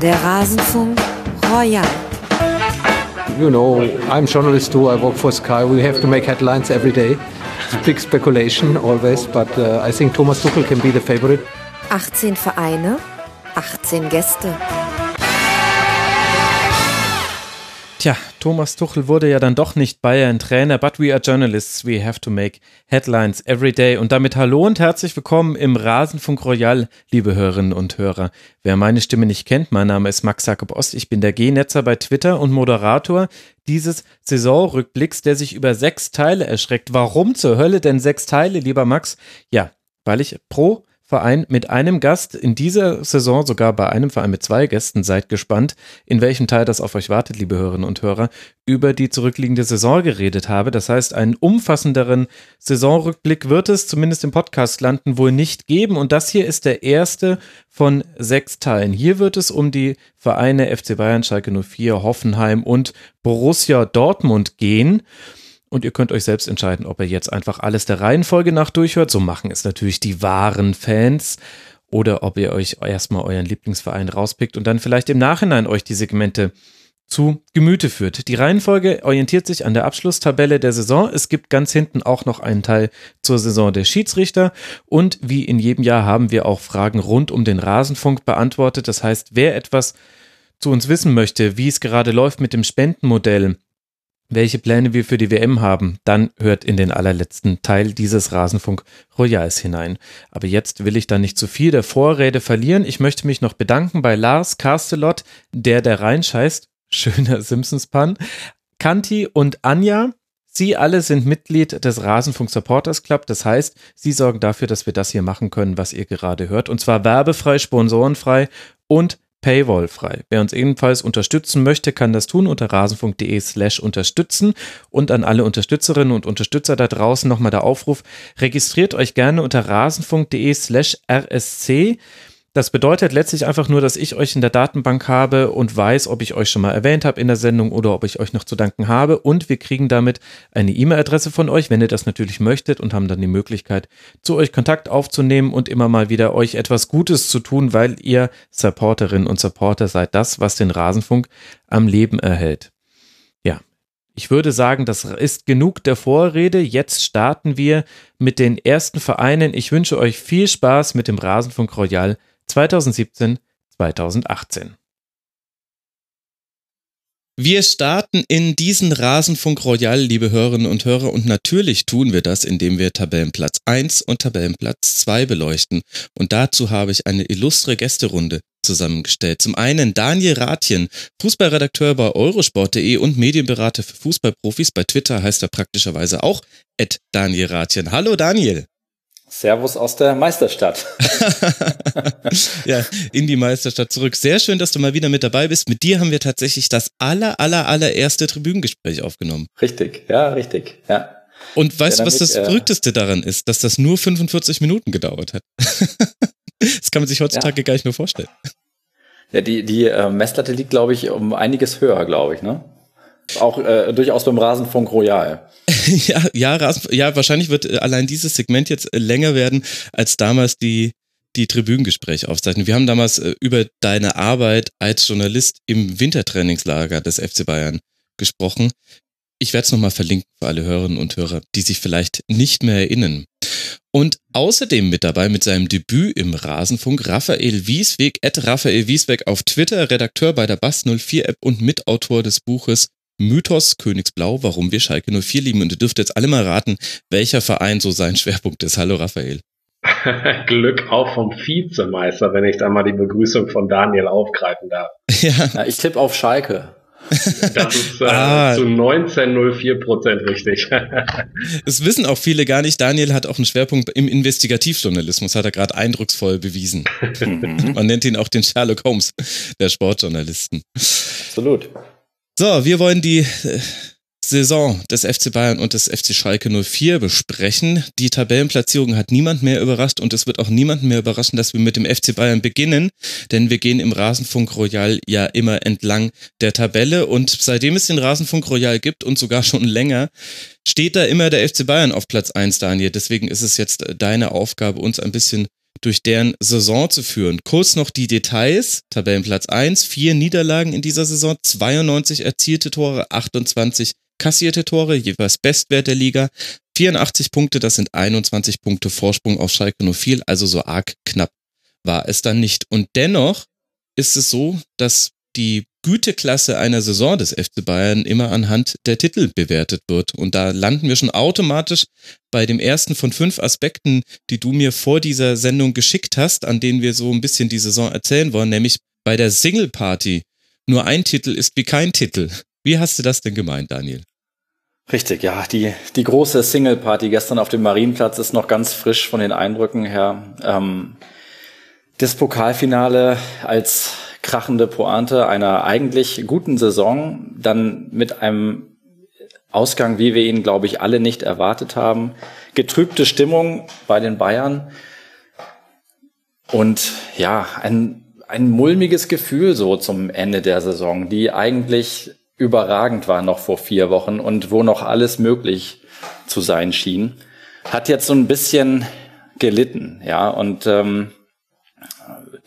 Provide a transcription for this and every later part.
Der Rasenfunk Royal. You know, I'm a journalist too. I work for Sky. We have to make headlines every day. It's big speculation always, but uh, I think Thomas Tuchel can be the favorite. 18 Vereine, 18 Gäste. Tja, Thomas Tuchel wurde ja dann doch nicht Bayern-Trainer, but we are journalists, we have to make headlines every day. Und damit hallo und herzlich willkommen im Rasenfunk Royal, liebe Hörerinnen und Hörer. Wer meine Stimme nicht kennt, mein Name ist Max Jakob Ost, ich bin der G-Netzer bei Twitter und Moderator dieses Saisonrückblicks, der sich über sechs Teile erschreckt. Warum zur Hölle denn sechs Teile, lieber Max? Ja, weil ich pro Verein mit einem Gast in dieser Saison, sogar bei einem Verein mit zwei Gästen, seid gespannt, in welchem Teil das auf euch wartet, liebe Hörerinnen und Hörer, über die zurückliegende Saison geredet habe. Das heißt, einen umfassenderen Saisonrückblick wird es zumindest im Podcast landen wohl nicht geben. Und das hier ist der erste von sechs Teilen. Hier wird es um die Vereine FC Bayern, Schalke 04, Hoffenheim und Borussia Dortmund gehen. Und ihr könnt euch selbst entscheiden, ob ihr jetzt einfach alles der Reihenfolge nach durchhört. So machen es natürlich die wahren Fans. Oder ob ihr euch erstmal euren Lieblingsverein rauspickt und dann vielleicht im Nachhinein euch die Segmente zu Gemüte führt. Die Reihenfolge orientiert sich an der Abschlusstabelle der Saison. Es gibt ganz hinten auch noch einen Teil zur Saison der Schiedsrichter. Und wie in jedem Jahr haben wir auch Fragen rund um den Rasenfunk beantwortet. Das heißt, wer etwas zu uns wissen möchte, wie es gerade läuft mit dem Spendenmodell, welche Pläne wir für die WM haben, dann hört in den allerletzten Teil dieses Rasenfunk Royals hinein. Aber jetzt will ich da nicht zu viel der Vorrede verlieren. Ich möchte mich noch bedanken bei Lars Castellot, der der reinscheißt. Schöner Simpsons-Pan. Kanti und Anja. Sie alle sind Mitglied des Rasenfunk Supporters Club. Das heißt, sie sorgen dafür, dass wir das hier machen können, was ihr gerade hört. Und zwar werbefrei, sponsorenfrei und paywallfrei. Wer uns ebenfalls unterstützen möchte, kann das tun unter rasenfunk.de slash unterstützen und an alle Unterstützerinnen und Unterstützer da draußen nochmal der Aufruf, registriert euch gerne unter rasenfunk.de slash rsc. Das bedeutet letztlich einfach nur, dass ich euch in der Datenbank habe und weiß, ob ich euch schon mal erwähnt habe in der Sendung oder ob ich euch noch zu danken habe. Und wir kriegen damit eine E-Mail-Adresse von euch, wenn ihr das natürlich möchtet und haben dann die Möglichkeit, zu euch Kontakt aufzunehmen und immer mal wieder euch etwas Gutes zu tun, weil ihr Supporterinnen und Supporter seid das, was den Rasenfunk am Leben erhält. Ja, ich würde sagen, das ist genug der Vorrede. Jetzt starten wir mit den ersten Vereinen. Ich wünsche euch viel Spaß mit dem Rasenfunk Royal 2017, 2018. Wir starten in diesen Rasenfunk Royal, liebe Hörerinnen und Hörer, und natürlich tun wir das, indem wir Tabellenplatz 1 und Tabellenplatz 2 beleuchten. Und dazu habe ich eine illustre Gästerunde zusammengestellt. Zum einen Daniel Rathjen, Fußballredakteur bei eurosport.de und Medienberater für Fußballprofis. Bei Twitter heißt er praktischerweise auch Daniel Rathjen. Hallo Daniel. Servus aus der Meisterstadt. ja, in die Meisterstadt zurück. Sehr schön, dass du mal wieder mit dabei bist. Mit dir haben wir tatsächlich das aller, aller, allererste Tribünengespräch aufgenommen. Richtig, ja, richtig, ja. Und weißt du, was das äh, Verrückteste daran ist? Dass das nur 45 Minuten gedauert hat. das kann man sich heutzutage ja. gar nicht mehr vorstellen. Ja, die, die äh, Messlatte liegt, glaube ich, um einiges höher, glaube ich, ne? Auch äh, durchaus beim Rasenfunk Royal. ja, ja, Rasen, ja, wahrscheinlich wird äh, allein dieses Segment jetzt äh, länger werden als damals die, die Tribünengespräche aufzeichnen. Wir haben damals äh, über deine Arbeit als Journalist im Wintertrainingslager des FC Bayern gesprochen. Ich werde es nochmal verlinken für alle Hörerinnen und Hörer, die sich vielleicht nicht mehr erinnern. Und außerdem mit dabei mit seinem Debüt im Rasenfunk Raphael Wiesweg, at Raphael Wiesweg auf Twitter, Redakteur bei der Bass 04 App und Mitautor des Buches Mythos Königsblau, warum wir Schalke 04 lieben. Und ihr dürft jetzt alle mal raten, welcher Verein so sein Schwerpunkt ist. Hallo Raphael. Glück auf vom Vizemeister, wenn ich da mal die Begrüßung von Daniel aufgreifen darf. Ja, ja ich tippe auf Schalke. Das ist äh, ah. zu 19,04 Prozent richtig. das wissen auch viele gar nicht. Daniel hat auch einen Schwerpunkt im Investigativjournalismus, hat er gerade eindrucksvoll bewiesen. Mhm. Man nennt ihn auch den Sherlock Holmes der Sportjournalisten. Absolut. So, wir wollen die äh, Saison des FC Bayern und des FC Schalke 04 besprechen. Die Tabellenplatzierung hat niemand mehr überrascht und es wird auch niemand mehr überraschen, dass wir mit dem FC Bayern beginnen, denn wir gehen im Rasenfunk Royal ja immer entlang der Tabelle und seitdem es den Rasenfunk Royal gibt und sogar schon länger, steht da immer der FC Bayern auf Platz 1, Daniel. Deswegen ist es jetzt deine Aufgabe, uns ein bisschen durch deren Saison zu führen. Kurz noch die Details. Tabellenplatz 1, vier Niederlagen in dieser Saison, 92 erzielte Tore, 28 kassierte Tore, jeweils Bestwert der Liga. 84 Punkte, das sind 21 Punkte Vorsprung auf Schalke 04, also so arg knapp war es dann nicht. Und dennoch ist es so, dass die Güteklasse einer Saison des FC Bayern immer anhand der Titel bewertet wird. Und da landen wir schon automatisch bei dem ersten von fünf Aspekten, die du mir vor dieser Sendung geschickt hast, an denen wir so ein bisschen die Saison erzählen wollen, nämlich bei der Single Party. Nur ein Titel ist wie kein Titel. Wie hast du das denn gemeint, Daniel? Richtig, ja, die, die große Single Party gestern auf dem Marienplatz ist noch ganz frisch von den Eindrücken her. Ähm, das Pokalfinale als krachende Pointe einer eigentlich guten Saison, dann mit einem Ausgang, wie wir ihn, glaube ich, alle nicht erwartet haben. Getrübte Stimmung bei den Bayern. Und ja, ein, ein mulmiges Gefühl so zum Ende der Saison, die eigentlich überragend war noch vor vier Wochen und wo noch alles möglich zu sein schien, hat jetzt so ein bisschen gelitten, ja. Und ähm,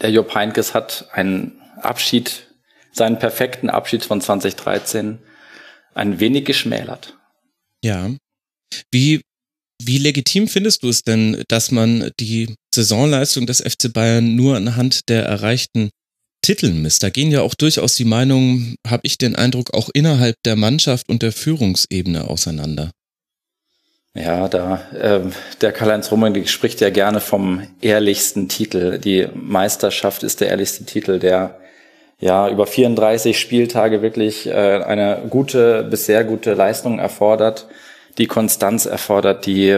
der Jupp Heinkes hat einen Abschied, seinen perfekten Abschied von 2013 ein wenig geschmälert. Ja. Wie, wie legitim findest du es denn, dass man die Saisonleistung des FC Bayern nur anhand der erreichten Titeln misst? Da gehen ja auch durchaus die Meinungen, habe ich den Eindruck, auch innerhalb der Mannschaft und der Führungsebene auseinander. Ja, da äh, der Karl-Heinz Rummenigge spricht ja gerne vom ehrlichsten Titel. Die Meisterschaft ist der ehrlichste Titel, der ja über 34 Spieltage wirklich äh, eine gute bis sehr gute Leistung erfordert, die Konstanz erfordert, die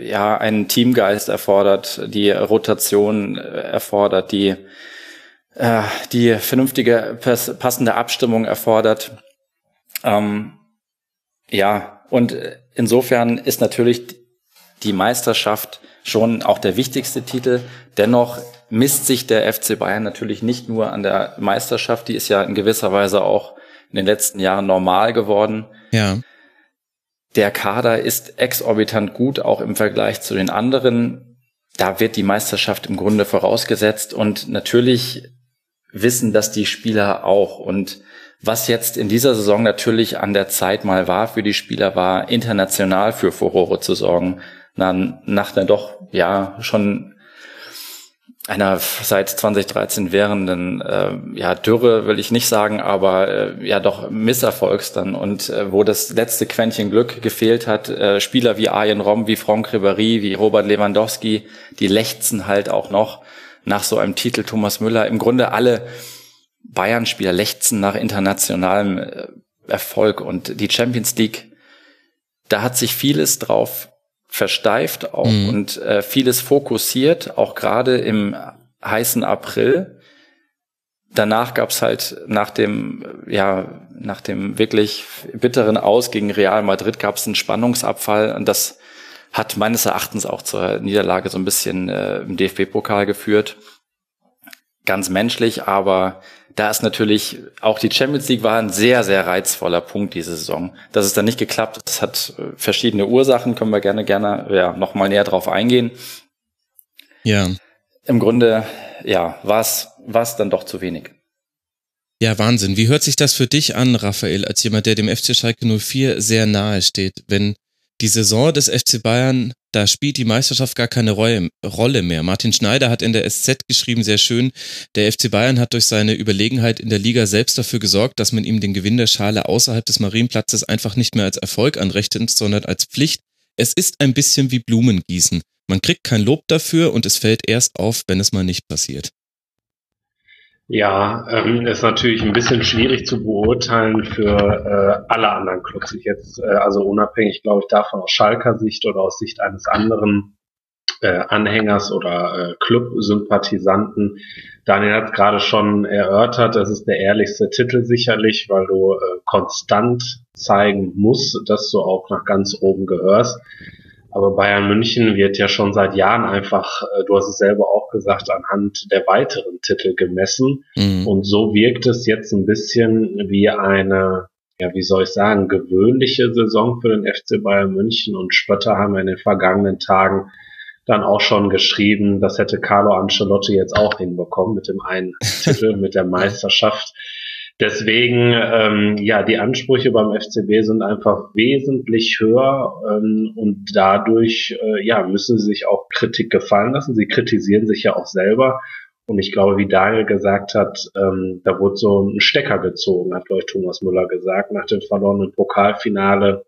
ja einen Teamgeist erfordert, die Rotation äh, erfordert, die äh, die vernünftige passende Abstimmung erfordert. Ähm, ja, und insofern ist natürlich die Meisterschaft schon auch der wichtigste Titel. Dennoch misst sich der FC Bayern natürlich nicht nur an der Meisterschaft, die ist ja in gewisser Weise auch in den letzten Jahren normal geworden. Ja. Der Kader ist exorbitant gut, auch im Vergleich zu den anderen. Da wird die Meisterschaft im Grunde vorausgesetzt und natürlich wissen das die Spieler auch. Und was jetzt in dieser Saison natürlich an der Zeit mal war für die Spieler, war international für Furore zu sorgen. Na, nach einer doch, ja, schon einer seit 2013 währenden äh, ja Dürre will ich nicht sagen, aber äh, ja doch Misserfolgs dann und äh, wo das letzte Quäntchen Glück gefehlt hat, äh, Spieler wie Arjen Rom, wie Franck Ribéry, wie Robert Lewandowski, die lechzen halt auch noch nach so einem Titel Thomas Müller. Im Grunde alle Bayern-Spieler lechzen nach internationalem äh, Erfolg und die Champions League, da hat sich vieles drauf versteift auch mhm. und äh, vieles fokussiert, auch gerade im heißen April. Danach gab's halt nach dem, ja, nach dem wirklich bitteren Aus gegen Real Madrid gab's einen Spannungsabfall und das hat meines Erachtens auch zur Niederlage so ein bisschen äh, im DFB-Pokal geführt. Ganz menschlich, aber da ist natürlich auch die Champions League war ein sehr, sehr reizvoller Punkt diese Saison. Dass es dann nicht geklappt hat, das hat äh, verschiedene Ursachen, können wir gerne, gerne ja, nochmal näher drauf eingehen. Ja. Im Grunde, ja, war es dann doch zu wenig. Ja, Wahnsinn. Wie hört sich das für dich an, Raphael, als jemand, der dem FC Schalke 04 sehr nahe steht, wenn die Saison des FC Bayern, da spielt die Meisterschaft gar keine Rolle mehr. Martin Schneider hat in der SZ geschrieben, sehr schön, der FC Bayern hat durch seine Überlegenheit in der Liga selbst dafür gesorgt, dass man ihm den Gewinn der Schale außerhalb des Marienplatzes einfach nicht mehr als Erfolg anrechnet, sondern als Pflicht. Es ist ein bisschen wie Blumengießen. Man kriegt kein Lob dafür und es fällt erst auf, wenn es mal nicht passiert. Ja, ähm, ist natürlich ein bisschen schwierig zu beurteilen für äh, alle anderen Clubs. Ich jetzt, äh, also unabhängig, glaube ich, davon aus Schalker Sicht oder aus Sicht eines anderen äh, Anhängers oder äh, Club-Sympathisanten. Daniel hat gerade schon erörtert, das ist der ehrlichste Titel sicherlich, weil du äh, konstant zeigen musst, dass du auch nach ganz oben gehörst. Aber Bayern München wird ja schon seit Jahren einfach, äh, du hast es selber auch gesagt, anhand der weiteren Titel gemessen. Mhm. Und so wirkt es jetzt ein bisschen wie eine, ja, wie soll ich sagen, gewöhnliche Saison für den FC Bayern München. Und Spötter haben in den vergangenen Tagen dann auch schon geschrieben, das hätte Carlo Ancelotti jetzt auch hinbekommen mit dem einen Titel, mit der Meisterschaft. Deswegen, ähm, ja, die Ansprüche beim FCB sind einfach wesentlich höher ähm, und dadurch, äh, ja, müssen sie sich auch Kritik gefallen lassen. Sie kritisieren sich ja auch selber. Und ich glaube, wie Daniel gesagt hat, ähm, da wurde so ein Stecker gezogen, hat, glaube ich, Thomas Müller gesagt. Nach dem verlorenen Pokalfinale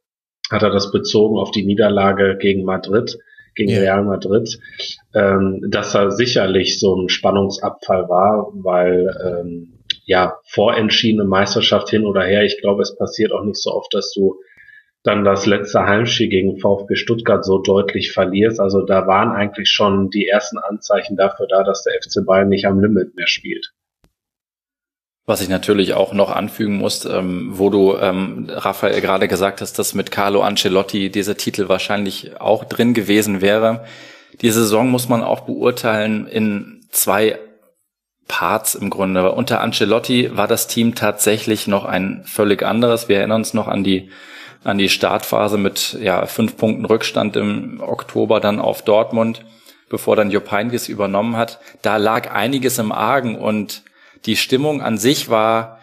hat er das bezogen auf die Niederlage gegen Madrid, gegen ja. Real Madrid, ähm, dass er sicherlich so ein Spannungsabfall war, weil ähm, ja, vorentschiedene Meisterschaft hin oder her. Ich glaube, es passiert auch nicht so oft, dass du dann das letzte Heimspiel gegen VfB Stuttgart so deutlich verlierst. Also da waren eigentlich schon die ersten Anzeichen dafür da, dass der FC Bayern nicht am Limit mehr spielt. Was ich natürlich auch noch anfügen muss, ähm, wo du, ähm, Raphael, gerade gesagt hast, dass mit Carlo Ancelotti dieser Titel wahrscheinlich auch drin gewesen wäre. Die Saison muss man auch beurteilen in zwei Parts im Grunde. Unter Ancelotti war das Team tatsächlich noch ein völlig anderes. Wir erinnern uns noch an die an die Startphase mit ja fünf Punkten Rückstand im Oktober dann auf Dortmund, bevor dann Jupp Heynckes übernommen hat. Da lag einiges im Argen und die Stimmung an sich war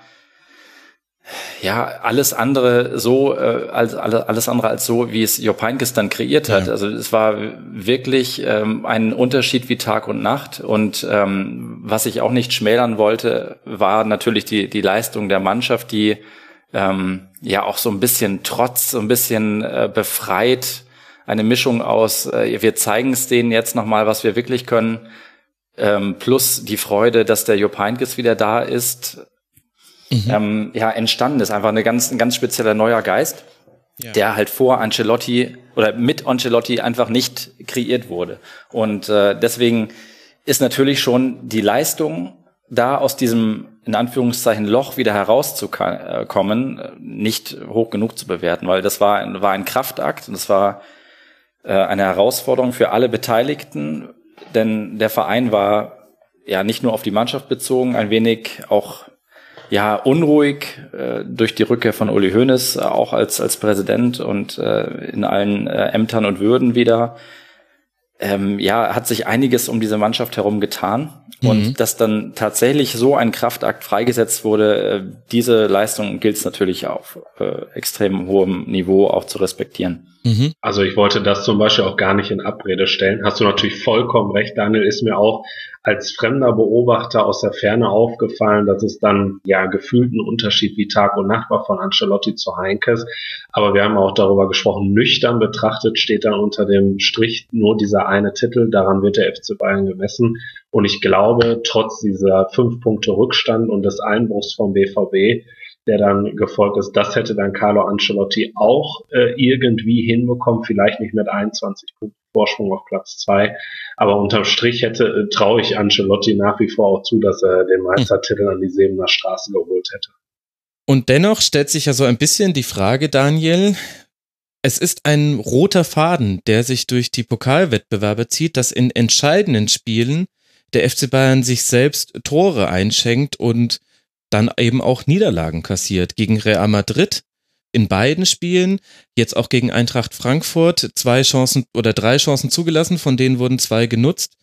ja, alles andere so, äh, als, alles andere als so, wie es Job Heynckes dann kreiert hat. Ja. Also es war wirklich ähm, ein Unterschied wie Tag und Nacht. Und ähm, was ich auch nicht schmälern wollte, war natürlich die, die Leistung der Mannschaft, die ähm, ja auch so ein bisschen trotz, so ein bisschen äh, befreit, eine Mischung aus, äh, wir zeigen es denen jetzt nochmal, was wir wirklich können, ähm, plus die Freude, dass der Jupp Heynckes wieder da ist, mhm. ähm, ja, entstanden ist. Einfach eine ganz, ein ganz spezieller neuer Geist, ja. der halt vor Ancelotti oder mit Ancelotti einfach nicht kreiert wurde. Und äh, deswegen ist natürlich schon die Leistung da aus diesem in Anführungszeichen Loch wieder herauszukommen, äh, nicht hoch genug zu bewerten, weil das war, war ein Kraftakt und das war äh, eine Herausforderung für alle Beteiligten, denn der Verein war ja nicht nur auf die Mannschaft bezogen, ein wenig auch ja unruhig äh, durch die Rückkehr von Uli Hoeneß, äh, auch als als Präsident und äh, in allen äh, Ämtern und Würden wieder. Ähm, ja, hat sich einiges um diese Mannschaft herum getan. Mhm. Und dass dann tatsächlich so ein Kraftakt freigesetzt wurde, äh, diese Leistung gilt es natürlich auf äh, extrem hohem Niveau auch zu respektieren. Mhm. Also ich wollte das zum Beispiel auch gar nicht in Abrede stellen. Hast du natürlich vollkommen recht, Daniel, ist mir auch als fremder Beobachter aus der Ferne aufgefallen, dass es dann ja gefühlt ein Unterschied wie Tag und Nacht war von Ancelotti zu Heinkes. Aber wir haben auch darüber gesprochen, nüchtern betrachtet steht dann unter dem Strich nur dieser eine Titel, daran wird der FC Bayern gemessen. Und ich glaube, trotz dieser fünf Punkte Rückstand und des Einbruchs vom BVB, der dann gefolgt ist. Das hätte dann Carlo Ancelotti auch äh, irgendwie hinbekommen, vielleicht nicht mit 21 Punkten Vorsprung auf Platz zwei, aber unterm Strich hätte äh, traue ich Ancelotti nach wie vor auch zu, dass er den Meistertitel an die Sebener Straße geholt hätte. Und dennoch stellt sich ja so ein bisschen die Frage, Daniel, es ist ein roter Faden, der sich durch die Pokalwettbewerbe zieht, dass in entscheidenden Spielen der FC Bayern sich selbst Tore einschenkt und dann eben auch Niederlagen kassiert. Gegen Real Madrid in beiden Spielen, jetzt auch gegen Eintracht Frankfurt, zwei Chancen oder drei Chancen zugelassen, von denen wurden zwei genutzt.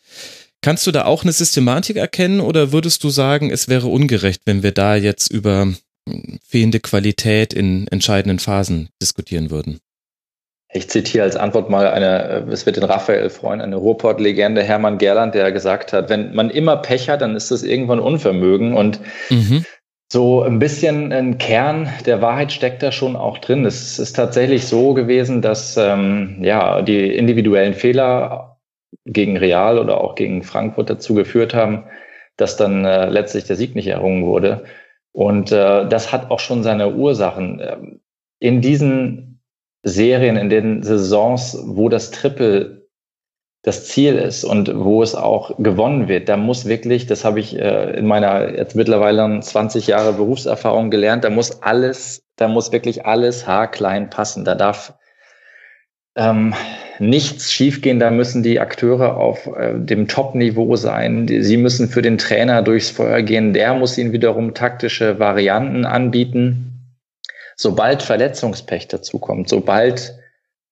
Kannst du da auch eine Systematik erkennen oder würdest du sagen, es wäre ungerecht, wenn wir da jetzt über hm, fehlende Qualität in entscheidenden Phasen diskutieren würden? Ich zitiere als Antwort mal eine, es wird den Raphael freuen, eine Ruhrpott-Legende Hermann Gerland, der gesagt hat, wenn man immer Pech hat, dann ist das irgendwann Unvermögen und mhm. So ein bisschen ein Kern der Wahrheit steckt da schon auch drin. Es ist tatsächlich so gewesen, dass ähm, ja die individuellen Fehler gegen Real oder auch gegen Frankfurt dazu geführt haben, dass dann äh, letztlich der Sieg nicht errungen wurde. Und äh, das hat auch schon seine Ursachen. Ähm, in diesen Serien, in den Saisons, wo das Triple das Ziel ist und wo es auch gewonnen wird, da muss wirklich, das habe ich äh, in meiner jetzt mittlerweile 20 Jahre Berufserfahrung gelernt, da muss alles, da muss wirklich alles haarklein passen. Da darf ähm, nichts schiefgehen, da müssen die Akteure auf äh, dem Top-Niveau sein. Die, sie müssen für den Trainer durchs Feuer gehen, der muss ihnen wiederum taktische Varianten anbieten sobald Verletzungspech dazukommt, sobald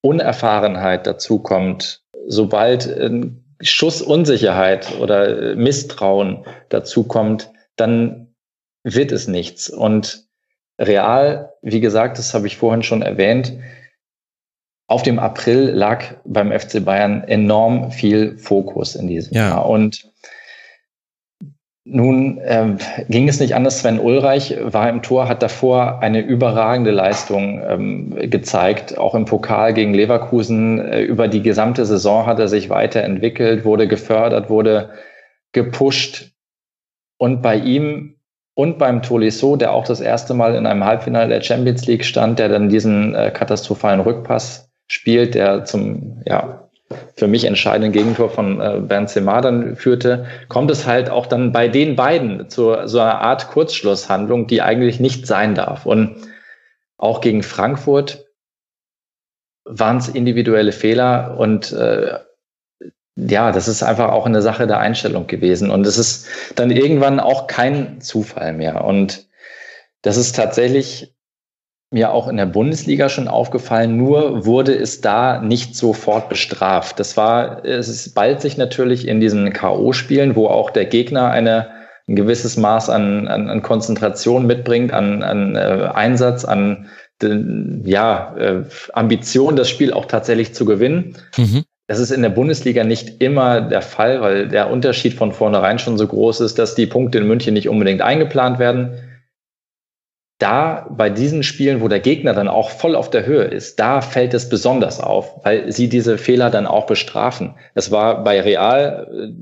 Unerfahrenheit dazukommt, sobald ein Schussunsicherheit oder Misstrauen dazu kommt, dann wird es nichts. Und real, wie gesagt, das habe ich vorhin schon erwähnt, auf dem April lag beim FC Bayern enorm viel Fokus in diesem ja. Jahr. Und nun ähm, ging es nicht anders. Sven Ulreich war im Tor, hat davor eine überragende Leistung ähm, gezeigt, auch im Pokal gegen Leverkusen. Äh, über die gesamte Saison hat er sich weiterentwickelt, wurde gefördert, wurde gepusht. Und bei ihm und beim Tolisso, der auch das erste Mal in einem Halbfinale der Champions League stand, der dann diesen äh, katastrophalen Rückpass spielt, der zum ja, für mich entscheidenden Gegentor von äh, Benzema dann führte, kommt es halt auch dann bei den beiden zu so einer Art Kurzschlusshandlung, die eigentlich nicht sein darf. Und auch gegen Frankfurt waren es individuelle Fehler und äh, ja, das ist einfach auch eine Sache der Einstellung gewesen. Und es ist dann irgendwann auch kein Zufall mehr. Und das ist tatsächlich mir auch in der Bundesliga schon aufgefallen, nur wurde es da nicht sofort bestraft. Das war, es ballt sich natürlich in diesen K.O.-Spielen, wo auch der Gegner eine, ein gewisses Maß an, an, an Konzentration mitbringt, an, an äh, Einsatz, an ja, äh, Ambition, das Spiel auch tatsächlich zu gewinnen. Mhm. Das ist in der Bundesliga nicht immer der Fall, weil der Unterschied von vornherein schon so groß ist, dass die Punkte in München nicht unbedingt eingeplant werden da bei diesen Spielen, wo der Gegner dann auch voll auf der Höhe ist, da fällt es besonders auf, weil sie diese Fehler dann auch bestrafen. Das war bei Real äh,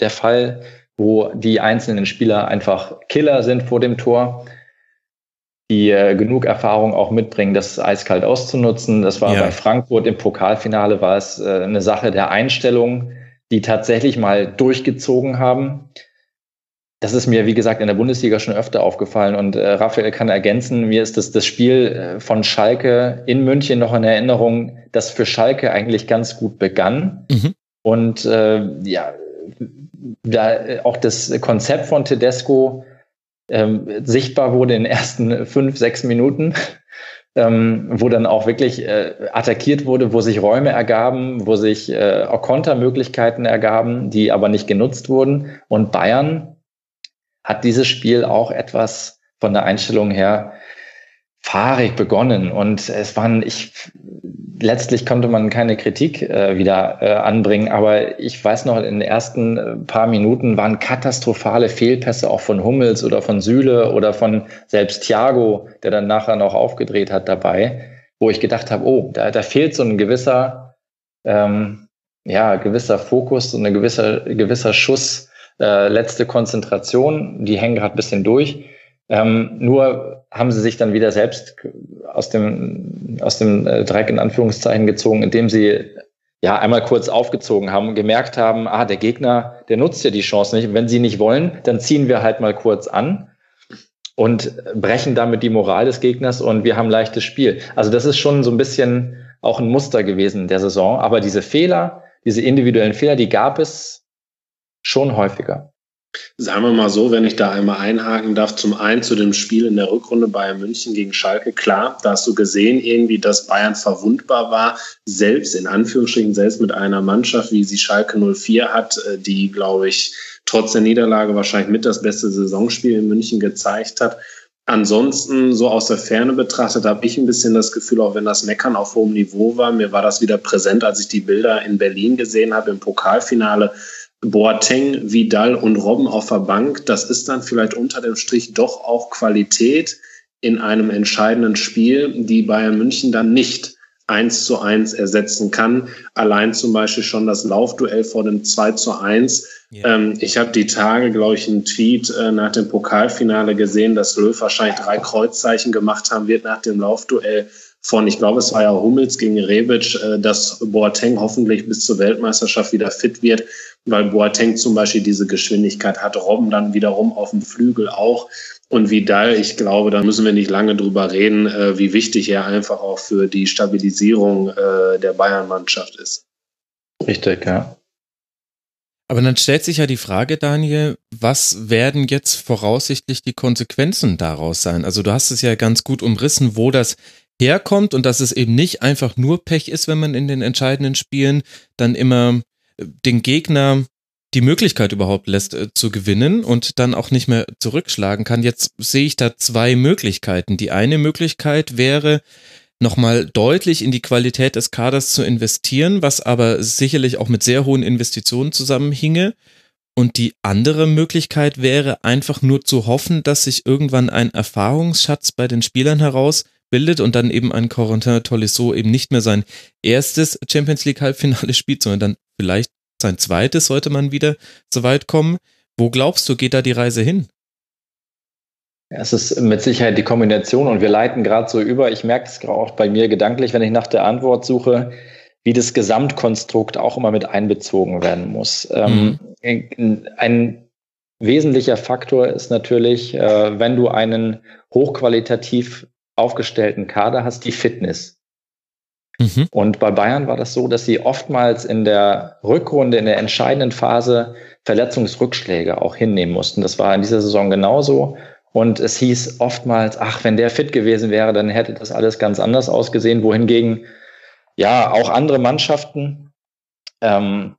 der Fall, wo die einzelnen Spieler einfach Killer sind vor dem Tor, die äh, genug Erfahrung auch mitbringen, das eiskalt auszunutzen. Das war ja. bei Frankfurt im Pokalfinale war es äh, eine Sache der Einstellung, die tatsächlich mal durchgezogen haben das ist mir, wie gesagt, in der Bundesliga schon öfter aufgefallen und äh, Raphael kann ergänzen, mir ist das, das Spiel äh, von Schalke in München noch in Erinnerung, das für Schalke eigentlich ganz gut begann. Mhm. Und äh, ja, da äh, auch das Konzept von Tedesco ähm, sichtbar wurde in den ersten fünf, sechs Minuten, ähm, wo dann auch wirklich äh, attackiert wurde, wo sich Räume ergaben, wo sich äh, auch Kontermöglichkeiten ergaben, die aber nicht genutzt wurden. Und Bayern hat dieses Spiel auch etwas von der Einstellung her fahrig begonnen. Und es waren ich letztlich konnte man keine Kritik äh, wieder äh, anbringen, aber ich weiß noch in den ersten äh, paar Minuten waren katastrophale Fehlpässe auch von Hummels oder von Süle oder von selbst Thiago, der dann nachher noch aufgedreht hat dabei, wo ich gedacht habe, oh, da, da fehlt so ein gewisser ähm, ja gewisser Fokus und ein gewisser gewisser Schuss äh, letzte Konzentration, die hängen gerade ein bisschen durch. Ähm, nur haben sie sich dann wieder selbst aus dem, aus dem äh, Dreck in Anführungszeichen gezogen, indem sie ja einmal kurz aufgezogen haben und gemerkt haben, ah, der Gegner, der nutzt ja die Chance nicht. Wenn sie nicht wollen, dann ziehen wir halt mal kurz an und brechen damit die Moral des Gegners und wir haben leichtes Spiel. Also das ist schon so ein bisschen auch ein Muster gewesen der Saison. Aber diese Fehler, diese individuellen Fehler, die gab es schon häufiger. Sagen wir mal so, wenn ich da einmal einhaken darf, zum einen zu dem Spiel in der Rückrunde Bayern München gegen Schalke. Klar, da hast du gesehen irgendwie, dass Bayern verwundbar war, selbst in Anführungsstrichen, selbst mit einer Mannschaft, wie sie Schalke 04 hat, äh, die, glaube ich, trotz der Niederlage wahrscheinlich mit das beste Saisonspiel in München gezeigt hat. Ansonsten, so aus der Ferne betrachtet, habe ich ein bisschen das Gefühl, auch wenn das Meckern auf hohem Niveau war, mir war das wieder präsent, als ich die Bilder in Berlin gesehen habe im Pokalfinale Boateng, Vidal und Robben auf der Bank, das ist dann vielleicht unter dem Strich doch auch Qualität in einem entscheidenden Spiel, die Bayern München dann nicht eins zu eins ersetzen kann. Allein zum Beispiel schon das Laufduell vor dem 2 zu 1. Yeah. Ähm, ich habe die Tage, glaube ich, einen Tweet äh, nach dem Pokalfinale gesehen, dass Löw wahrscheinlich drei Kreuzzeichen gemacht haben wird nach dem Laufduell von, ich glaube, es war ja Hummels gegen Rebic, äh, dass Boateng hoffentlich bis zur Weltmeisterschaft wieder fit wird weil Boateng zum Beispiel diese Geschwindigkeit hat, Robben dann wiederum auf dem Flügel auch. Und Vidal, ich glaube, da müssen wir nicht lange drüber reden, äh, wie wichtig er einfach auch für die Stabilisierung äh, der Bayern-Mannschaft ist. Richtig, ja. Aber dann stellt sich ja die Frage, Daniel, was werden jetzt voraussichtlich die Konsequenzen daraus sein? Also du hast es ja ganz gut umrissen, wo das herkommt und dass es eben nicht einfach nur Pech ist, wenn man in den entscheidenden Spielen dann immer den Gegner die Möglichkeit überhaupt lässt äh, zu gewinnen und dann auch nicht mehr zurückschlagen kann. Jetzt sehe ich da zwei Möglichkeiten. Die eine Möglichkeit wäre, nochmal deutlich in die Qualität des Kaders zu investieren, was aber sicherlich auch mit sehr hohen Investitionen zusammenhinge. Und die andere Möglichkeit wäre einfach nur zu hoffen, dass sich irgendwann ein Erfahrungsschatz bei den Spielern herausbildet und dann eben ein Corentin Tolisso eben nicht mehr sein erstes Champions League Halbfinale spielt, sondern dann vielleicht sein zweites, sollte man wieder so weit kommen. Wo glaubst du, geht da die Reise hin? Es ist mit Sicherheit die Kombination und wir leiten gerade so über. Ich merke es auch bei mir gedanklich, wenn ich nach der Antwort suche, wie das Gesamtkonstrukt auch immer mit einbezogen werden muss. Ähm, mhm. ein wesentlicher Faktor ist natürlich, äh, wenn du einen hochqualitativ aufgestellten Kader hast, die Fitness. Mhm. Und bei Bayern war das so, dass sie oftmals in der Rückrunde, in der entscheidenden Phase Verletzungsrückschläge auch hinnehmen mussten. Das war in dieser Saison genauso. Und es hieß oftmals, ach, wenn der fit gewesen wäre, dann hätte das alles ganz anders ausgesehen. Wohingegen ja auch andere Mannschaften ähm,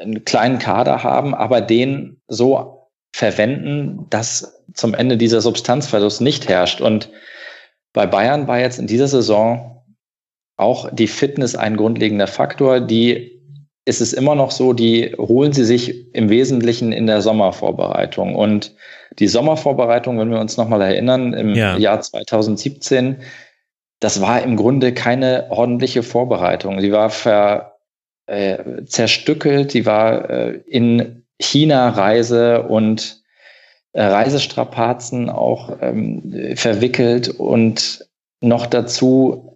einen kleinen Kader haben, aber den so verwenden, dass zum Ende dieser Substanzverlust nicht herrscht. Und bei Bayern war jetzt in dieser Saison auch die Fitness ein grundlegender Faktor. Die ist es immer noch so, die holen sie sich im Wesentlichen in der Sommervorbereitung. Und die Sommervorbereitung, wenn wir uns nochmal erinnern, im ja. Jahr 2017, das war im Grunde keine ordentliche Vorbereitung. Sie war ver, äh, zerstückelt, sie war äh, in China-Reise und äh, Reisestrapazen auch ähm, verwickelt und noch dazu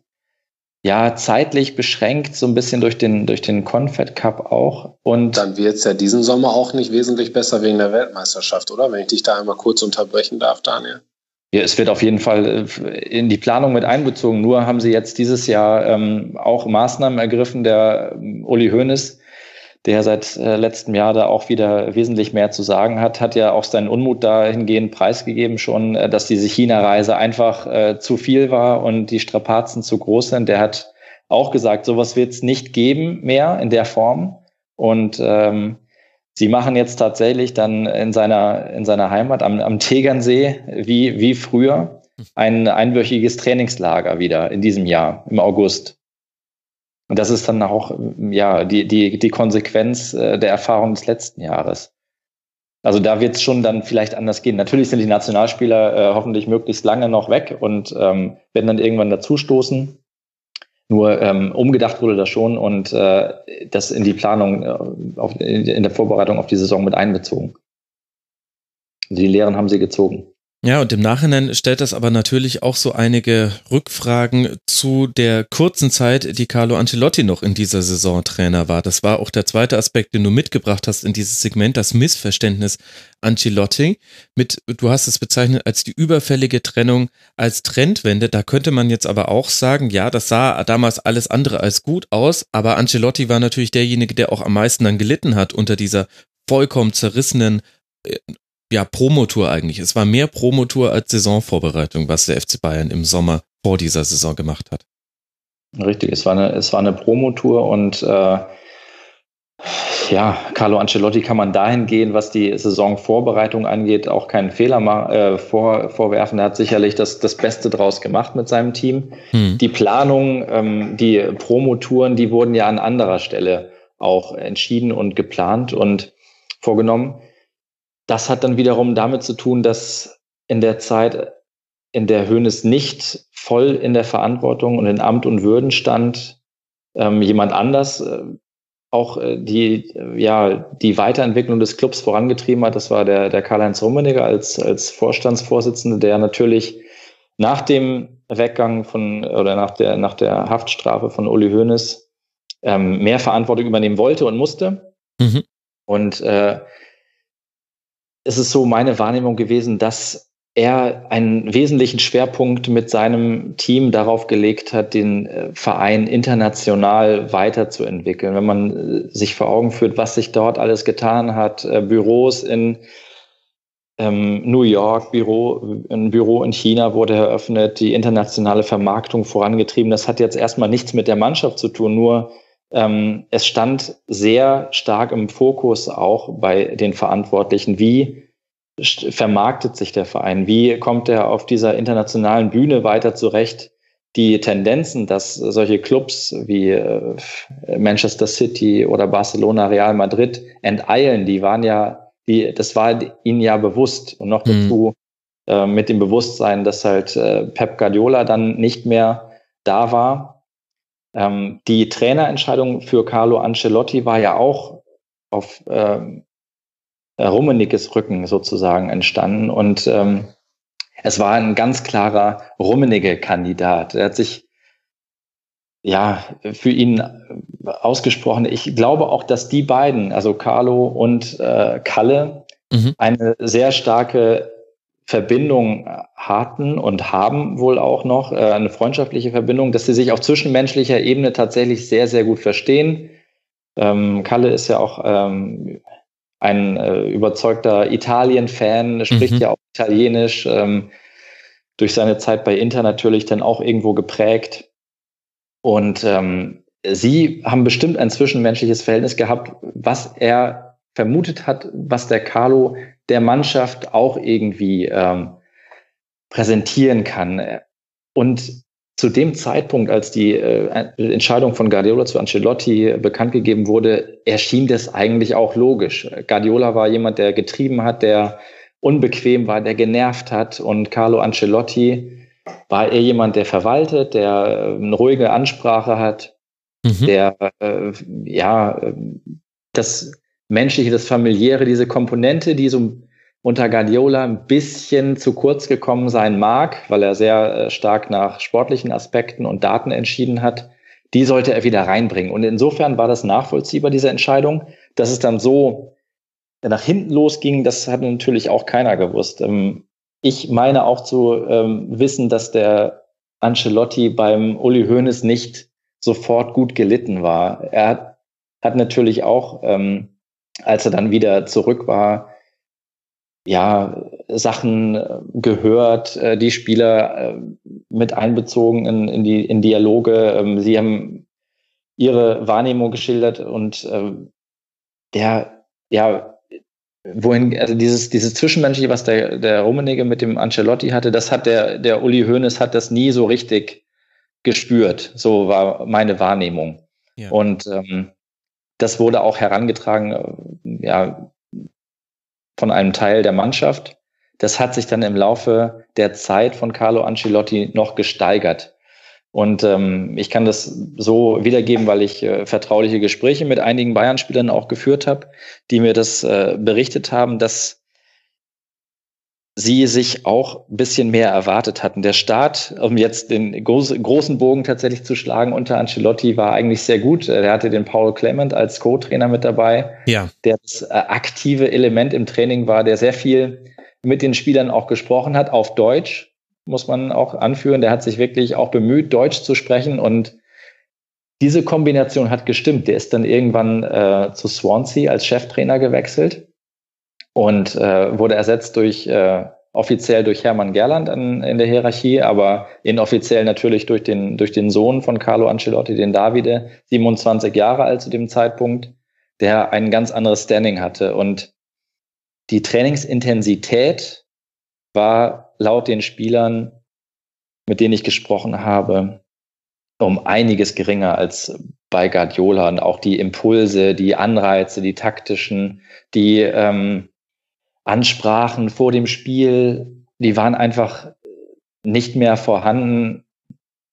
ja, zeitlich beschränkt, so ein bisschen durch den, durch den Confed Cup auch. Und dann wird es ja diesen Sommer auch nicht wesentlich besser wegen der Weltmeisterschaft, oder? Wenn ich dich da einmal kurz unterbrechen darf, Daniel. Ja, es wird auf jeden Fall äh, in die Planung mit einbezogen. Nur haben sie jetzt dieses Jahr ähm, auch Maßnahmen ergriffen. Der ähm, Uli Hoeneß, der seit äh, letztem Jahr da auch wieder wesentlich mehr zu sagen hat, hat ja auch seinen Unmut dahingehend preisgegeben schon, äh, dass diese China-Reise einfach äh, zu viel war und die Strapazen zu groß sind. Der hat auch gesagt, sowas wird es nicht geben mehr in der Form. Und ähm, sie machen jetzt tatsächlich dann in seiner, in seiner Heimat am, am Tegernsee wie, wie früher ein einwöchiges Trainingslager wieder in diesem Jahr, im August. Und das ist dann auch ja die, die, die Konsequenz äh, der Erfahrung des letzten Jahres. Also da wird es schon dann vielleicht anders gehen. Natürlich sind die Nationalspieler äh, hoffentlich möglichst lange noch weg und ähm, werden dann irgendwann dazustoßen. Nur ähm, umgedacht wurde das schon und äh, das in die Planung, äh, auf, in der Vorbereitung auf die Saison mit einbezogen. Die Lehren haben sie gezogen. Ja, und im Nachhinein stellt das aber natürlich auch so einige Rückfragen zu der kurzen Zeit, die Carlo Ancelotti noch in dieser Saison Trainer war. Das war auch der zweite Aspekt, den du mitgebracht hast in dieses Segment, das Missverständnis Ancelotti mit, du hast es bezeichnet als die überfällige Trennung als Trendwende. Da könnte man jetzt aber auch sagen, ja, das sah damals alles andere als gut aus, aber Ancelotti war natürlich derjenige, der auch am meisten dann gelitten hat unter dieser vollkommen zerrissenen äh, ja, Promotour eigentlich. Es war mehr Promotour als Saisonvorbereitung, was der FC Bayern im Sommer vor dieser Saison gemacht hat. Richtig, es war eine, es war eine Promotour und äh, ja, Carlo Ancelotti kann man dahin gehen, was die Saisonvorbereitung angeht, auch keinen Fehler äh, vor, vorwerfen. Er hat sicherlich das, das Beste draus gemacht mit seinem Team. Hm. Die Planung, ähm, die Promotouren, die wurden ja an anderer Stelle auch entschieden und geplant und vorgenommen. Das hat dann wiederum damit zu tun, dass in der Zeit, in der Hönes nicht voll in der Verantwortung und in Amt und Würden stand, ähm, jemand anders äh, auch äh, die, äh, ja, die Weiterentwicklung des Clubs vorangetrieben hat. Das war der, der Karl-Heinz Rummenigge als, als Vorstandsvorsitzende, der natürlich nach dem Weggang von oder nach der, nach der Haftstrafe von Uli Hoeneß ähm, mehr Verantwortung übernehmen wollte und musste. Mhm. Und äh, es ist so meine Wahrnehmung gewesen, dass er einen wesentlichen Schwerpunkt mit seinem Team darauf gelegt hat, den äh, Verein international weiterzuentwickeln. Wenn man äh, sich vor Augen führt, was sich dort alles getan hat, äh, Büros in ähm, New York, Büro, ein Büro in China wurde eröffnet, die internationale Vermarktung vorangetrieben. Das hat jetzt erstmal nichts mit der Mannschaft zu tun, nur ähm, es stand sehr stark im Fokus auch bei den Verantwortlichen, wie vermarktet sich der Verein, wie kommt er auf dieser internationalen Bühne weiter zurecht. Die Tendenzen, dass solche Clubs wie äh, Manchester City oder Barcelona, Real Madrid enteilen, die waren ja, die, das war ihnen ja bewusst und noch mhm. dazu äh, mit dem Bewusstsein, dass halt äh, Pep Guardiola dann nicht mehr da war, ähm, die Trainerentscheidung für Carlo Ancelotti war ja auch auf ähm, Rummeniges Rücken sozusagen entstanden und ähm, es war ein ganz klarer Rummenigge-Kandidat. Er hat sich ja für ihn ausgesprochen. Ich glaube auch, dass die beiden, also Carlo und äh, Kalle, mhm. eine sehr starke Verbindung hatten und haben wohl auch noch, äh, eine freundschaftliche Verbindung, dass sie sich auf zwischenmenschlicher Ebene tatsächlich sehr, sehr gut verstehen. Ähm, Kalle ist ja auch ähm, ein äh, überzeugter Italien-Fan, spricht mhm. ja auch Italienisch, ähm, durch seine Zeit bei Inter natürlich dann auch irgendwo geprägt. Und ähm, sie haben bestimmt ein zwischenmenschliches Verhältnis gehabt, was er vermutet hat, was der Carlo der Mannschaft auch irgendwie ähm, präsentieren kann. Und zu dem Zeitpunkt, als die äh, Entscheidung von Guardiola zu Ancelotti bekannt gegeben wurde, erschien das eigentlich auch logisch. Guardiola war jemand, der getrieben hat, der unbequem war, der genervt hat und Carlo Ancelotti war eher jemand, der verwaltet, der eine ruhige Ansprache hat, mhm. der äh, ja das Menschliche, das Familiäre, diese Komponente, die so unter Guardiola ein bisschen zu kurz gekommen sein mag, weil er sehr äh, stark nach sportlichen Aspekten und Daten entschieden hat, die sollte er wieder reinbringen. Und insofern war das nachvollziehbar, diese Entscheidung. Dass es dann so nach hinten losging, das hat natürlich auch keiner gewusst. Ähm, ich meine auch zu ähm, wissen, dass der Ancelotti beim Uli Hoeneß nicht sofort gut gelitten war. Er hat, natürlich auch ähm, als er dann wieder zurück war, ja, Sachen äh, gehört, äh, die Spieler äh, mit einbezogen in, in, die in Dialoge. Ähm, sie haben ihre Wahrnehmung geschildert und ähm, der, ja, wohin, also dieses, dieses Zwischenmenschliche, was der, der Rummenigge mit dem Ancelotti hatte, das hat der, der Uli Hoeneß hat das nie so richtig gespürt. So war meine Wahrnehmung. Ja. Und ähm, das wurde auch herangetragen, äh, ja, von einem Teil der Mannschaft. Das hat sich dann im Laufe der Zeit von Carlo Ancelotti noch gesteigert. Und ähm, ich kann das so wiedergeben, weil ich äh, vertrauliche Gespräche mit einigen Bayern-Spielern auch geführt habe, die mir das äh, berichtet haben, dass sie sich auch ein bisschen mehr erwartet hatten. Der Start, um jetzt den großen Bogen tatsächlich zu schlagen unter Ancelotti, war eigentlich sehr gut. Er hatte den Paul Clement als Co-Trainer mit dabei, ja. der das äh, aktive Element im Training war, der sehr viel mit den Spielern auch gesprochen hat, auf Deutsch, muss man auch anführen. Der hat sich wirklich auch bemüht, Deutsch zu sprechen und diese Kombination hat gestimmt. Der ist dann irgendwann äh, zu Swansea als Cheftrainer gewechselt und äh, wurde ersetzt durch äh, offiziell durch Hermann Gerland an, in der Hierarchie, aber inoffiziell natürlich durch den, durch den Sohn von Carlo Ancelotti, den Davide, 27 Jahre alt zu dem Zeitpunkt, der ein ganz anderes Standing hatte. Und die Trainingsintensität war laut den Spielern, mit denen ich gesprochen habe, um einiges geringer als bei Guardiola und auch die Impulse, die Anreize, die taktischen, die ähm, Ansprachen vor dem Spiel, die waren einfach nicht mehr vorhanden.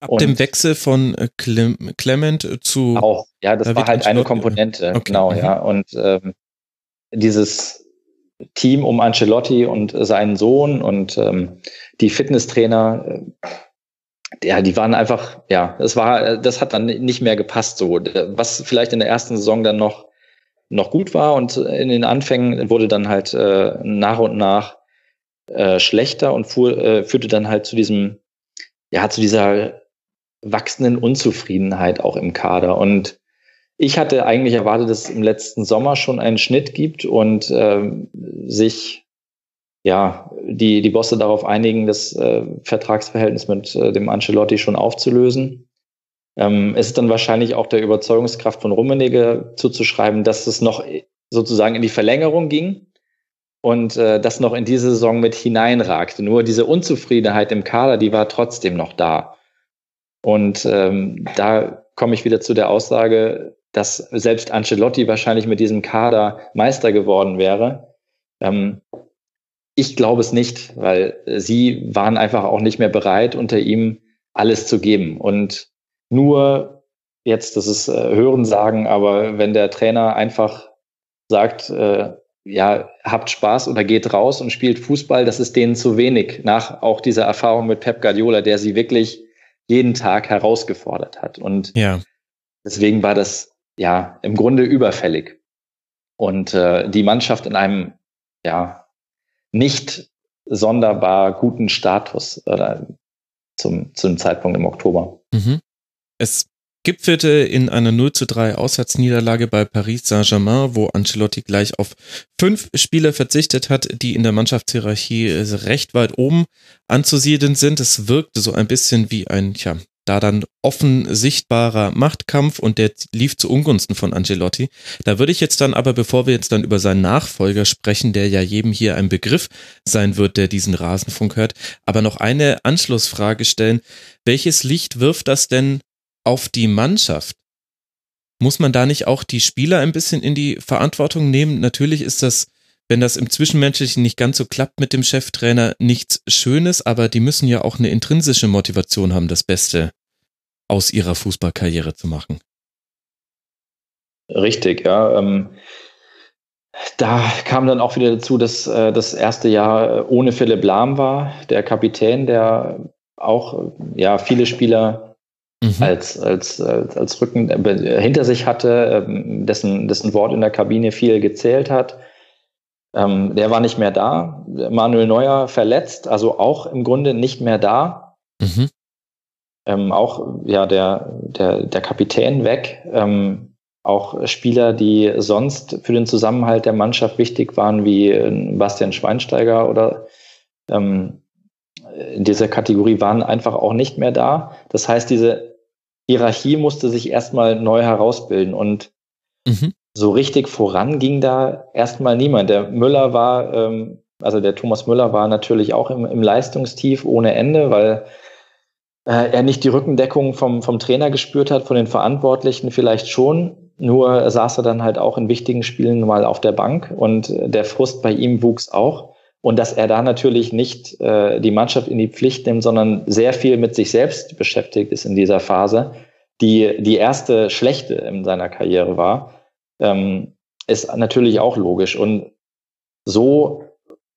Ab und dem Wechsel von äh, Clement zu. Auch, ja, das war halt eine Komponente, okay. genau, mhm. ja. Und ähm, dieses Team um Ancelotti und seinen Sohn und ähm, die Fitnesstrainer, äh, ja, die waren einfach, ja, das war, das hat dann nicht mehr gepasst so. Was vielleicht in der ersten Saison dann noch noch gut war und in den Anfängen wurde dann halt äh, nach und nach äh, schlechter und fuhr, äh, führte dann halt zu diesem, ja, zu dieser wachsenden Unzufriedenheit auch im Kader. Und ich hatte eigentlich erwartet, dass es im letzten Sommer schon einen Schnitt gibt und äh, sich ja, die, die Bosse darauf einigen, das äh, Vertragsverhältnis mit äh, dem Ancelotti schon aufzulösen. Ähm, es ist dann wahrscheinlich auch der Überzeugungskraft von Rummenigge zuzuschreiben, dass es noch sozusagen in die Verlängerung ging und äh, das noch in diese Saison mit hineinragte. Nur diese Unzufriedenheit im Kader, die war trotzdem noch da. Und ähm, da komme ich wieder zu der Aussage, dass selbst Ancelotti wahrscheinlich mit diesem Kader Meister geworden wäre. Ähm, ich glaube es nicht, weil sie waren einfach auch nicht mehr bereit, unter ihm alles zu geben. Und nur jetzt, das ist äh, Hören sagen, aber wenn der Trainer einfach sagt, äh, ja, habt Spaß oder geht raus und spielt Fußball, das ist denen zu wenig nach auch dieser Erfahrung mit Pep Guardiola, der sie wirklich jeden Tag herausgefordert hat. Und ja. deswegen war das ja im Grunde überfällig. Und äh, die Mannschaft in einem ja nicht sonderbar guten Status äh, zum, zum Zeitpunkt im Oktober. Mhm. Es gipfelte in einer 0 zu 3 Auswärtsniederlage bei Paris Saint-Germain, wo Ancelotti gleich auf fünf Spieler verzichtet hat, die in der Mannschaftshierarchie recht weit oben anzusiedeln sind. Es wirkte so ein bisschen wie ein, ja, da dann offen sichtbarer Machtkampf und der lief zu Ungunsten von Angelotti. Da würde ich jetzt dann aber, bevor wir jetzt dann über seinen Nachfolger sprechen, der ja jedem hier ein Begriff sein wird, der diesen Rasenfunk hört, aber noch eine Anschlussfrage stellen. Welches Licht wirft das denn auf die Mannschaft? Muss man da nicht auch die Spieler ein bisschen in die Verantwortung nehmen? Natürlich ist das wenn das im Zwischenmenschlichen nicht ganz so klappt mit dem Cheftrainer, nichts Schönes, aber die müssen ja auch eine intrinsische Motivation haben, das Beste aus ihrer Fußballkarriere zu machen. Richtig, ja. Ähm, da kam dann auch wieder dazu, dass äh, das erste Jahr äh, ohne Philipp Lahm war, der Kapitän, der auch ja viele Spieler mhm. als, als, als, als Rücken äh, hinter sich hatte, ähm, dessen, dessen Wort in der Kabine viel gezählt hat. Ähm, der war nicht mehr da. Manuel Neuer verletzt, also auch im Grunde nicht mehr da. Mhm. Ähm, auch ja der, der, der Kapitän weg. Ähm, auch Spieler, die sonst für den Zusammenhalt der Mannschaft wichtig waren, wie äh, Bastian Schweinsteiger oder ähm, in dieser Kategorie waren einfach auch nicht mehr da. Das heißt, diese Hierarchie musste sich erstmal neu herausbilden und mhm so richtig voran ging da erstmal niemand. Der Müller war, ähm, also der Thomas Müller war natürlich auch im, im Leistungstief ohne Ende, weil äh, er nicht die Rückendeckung vom, vom Trainer gespürt hat, von den Verantwortlichen vielleicht schon. Nur saß er dann halt auch in wichtigen Spielen mal auf der Bank und der Frust bei ihm wuchs auch. Und dass er da natürlich nicht äh, die Mannschaft in die Pflicht nimmt, sondern sehr viel mit sich selbst beschäftigt ist in dieser Phase, die die erste schlechte in seiner Karriere war ähm, ist natürlich auch logisch. Und so,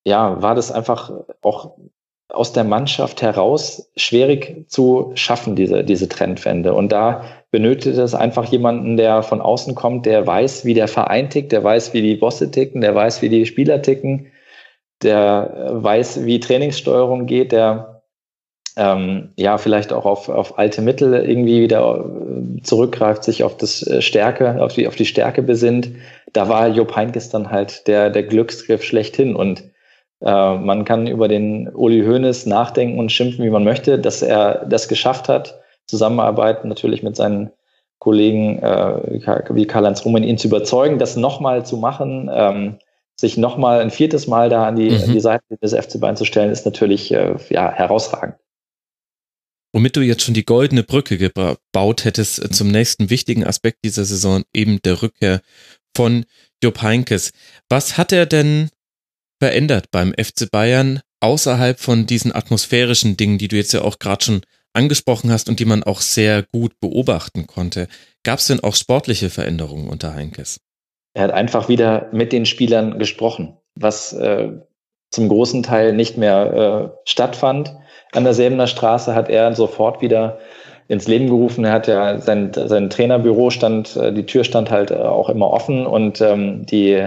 ja, war das einfach auch aus der Mannschaft heraus schwierig zu schaffen, diese, diese Trendwende. Und da benötigt es einfach jemanden, der von außen kommt, der weiß, wie der Verein tickt, der weiß, wie die Bosse ticken, der weiß, wie die Spieler ticken, der weiß, wie Trainingssteuerung geht, der ähm, ja vielleicht auch auf, auf alte Mittel irgendwie wieder äh, zurückgreift, sich auf das äh, Stärke, auf die, auf die Stärke besinnt. Da war Jupp Heynckes dann halt der, der Glücksgriff schlechthin. Und äh, man kann über den Uli Hoeneß nachdenken und schimpfen, wie man möchte, dass er das geschafft hat, zusammenarbeiten natürlich mit seinen Kollegen äh, wie Karl-Heinz Rummen, ihn zu überzeugen, das nochmal zu machen, ähm, sich nochmal ein viertes Mal da an die, mhm. an die Seite des FC Bayern zu stellen, ist natürlich äh, ja, herausragend womit du jetzt schon die goldene Brücke gebaut hättest äh, zum nächsten wichtigen Aspekt dieser Saison, eben der Rückkehr von Jupp Heinkes. Was hat er denn verändert beim FC Bayern außerhalb von diesen atmosphärischen Dingen, die du jetzt ja auch gerade schon angesprochen hast und die man auch sehr gut beobachten konnte? Gab es denn auch sportliche Veränderungen unter Heinkes? Er hat einfach wieder mit den Spielern gesprochen, was äh, zum großen Teil nicht mehr äh, stattfand an der Straße hat er sofort wieder ins Leben gerufen. Er hat ja sein, sein Trainerbüro stand, äh, die Tür stand halt äh, auch immer offen und ähm, die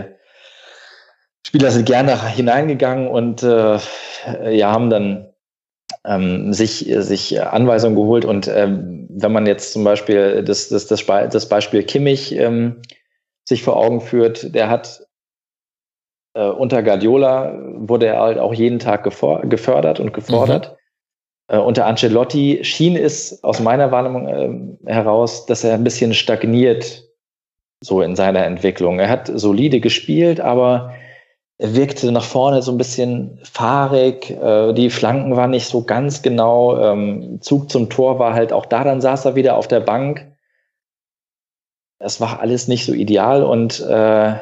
Spieler sind gerne hineingegangen und äh, ja, haben dann ähm, sich, sich Anweisungen geholt. Und ähm, wenn man jetzt zum Beispiel das, das, das, das Beispiel Kimmich ähm, sich vor Augen führt, der hat äh, unter Guardiola wurde er halt auch jeden Tag gefördert und gefordert. Mhm. Äh, unter Ancelotti schien es aus meiner Wahrnehmung äh, heraus, dass er ein bisschen stagniert so in seiner Entwicklung. Er hat solide gespielt, aber er wirkte nach vorne so ein bisschen fahrig. Äh, die Flanken waren nicht so ganz genau. Ähm, Zug zum Tor war halt auch da. Dann saß er wieder auf der Bank. Das war alles nicht so ideal und äh,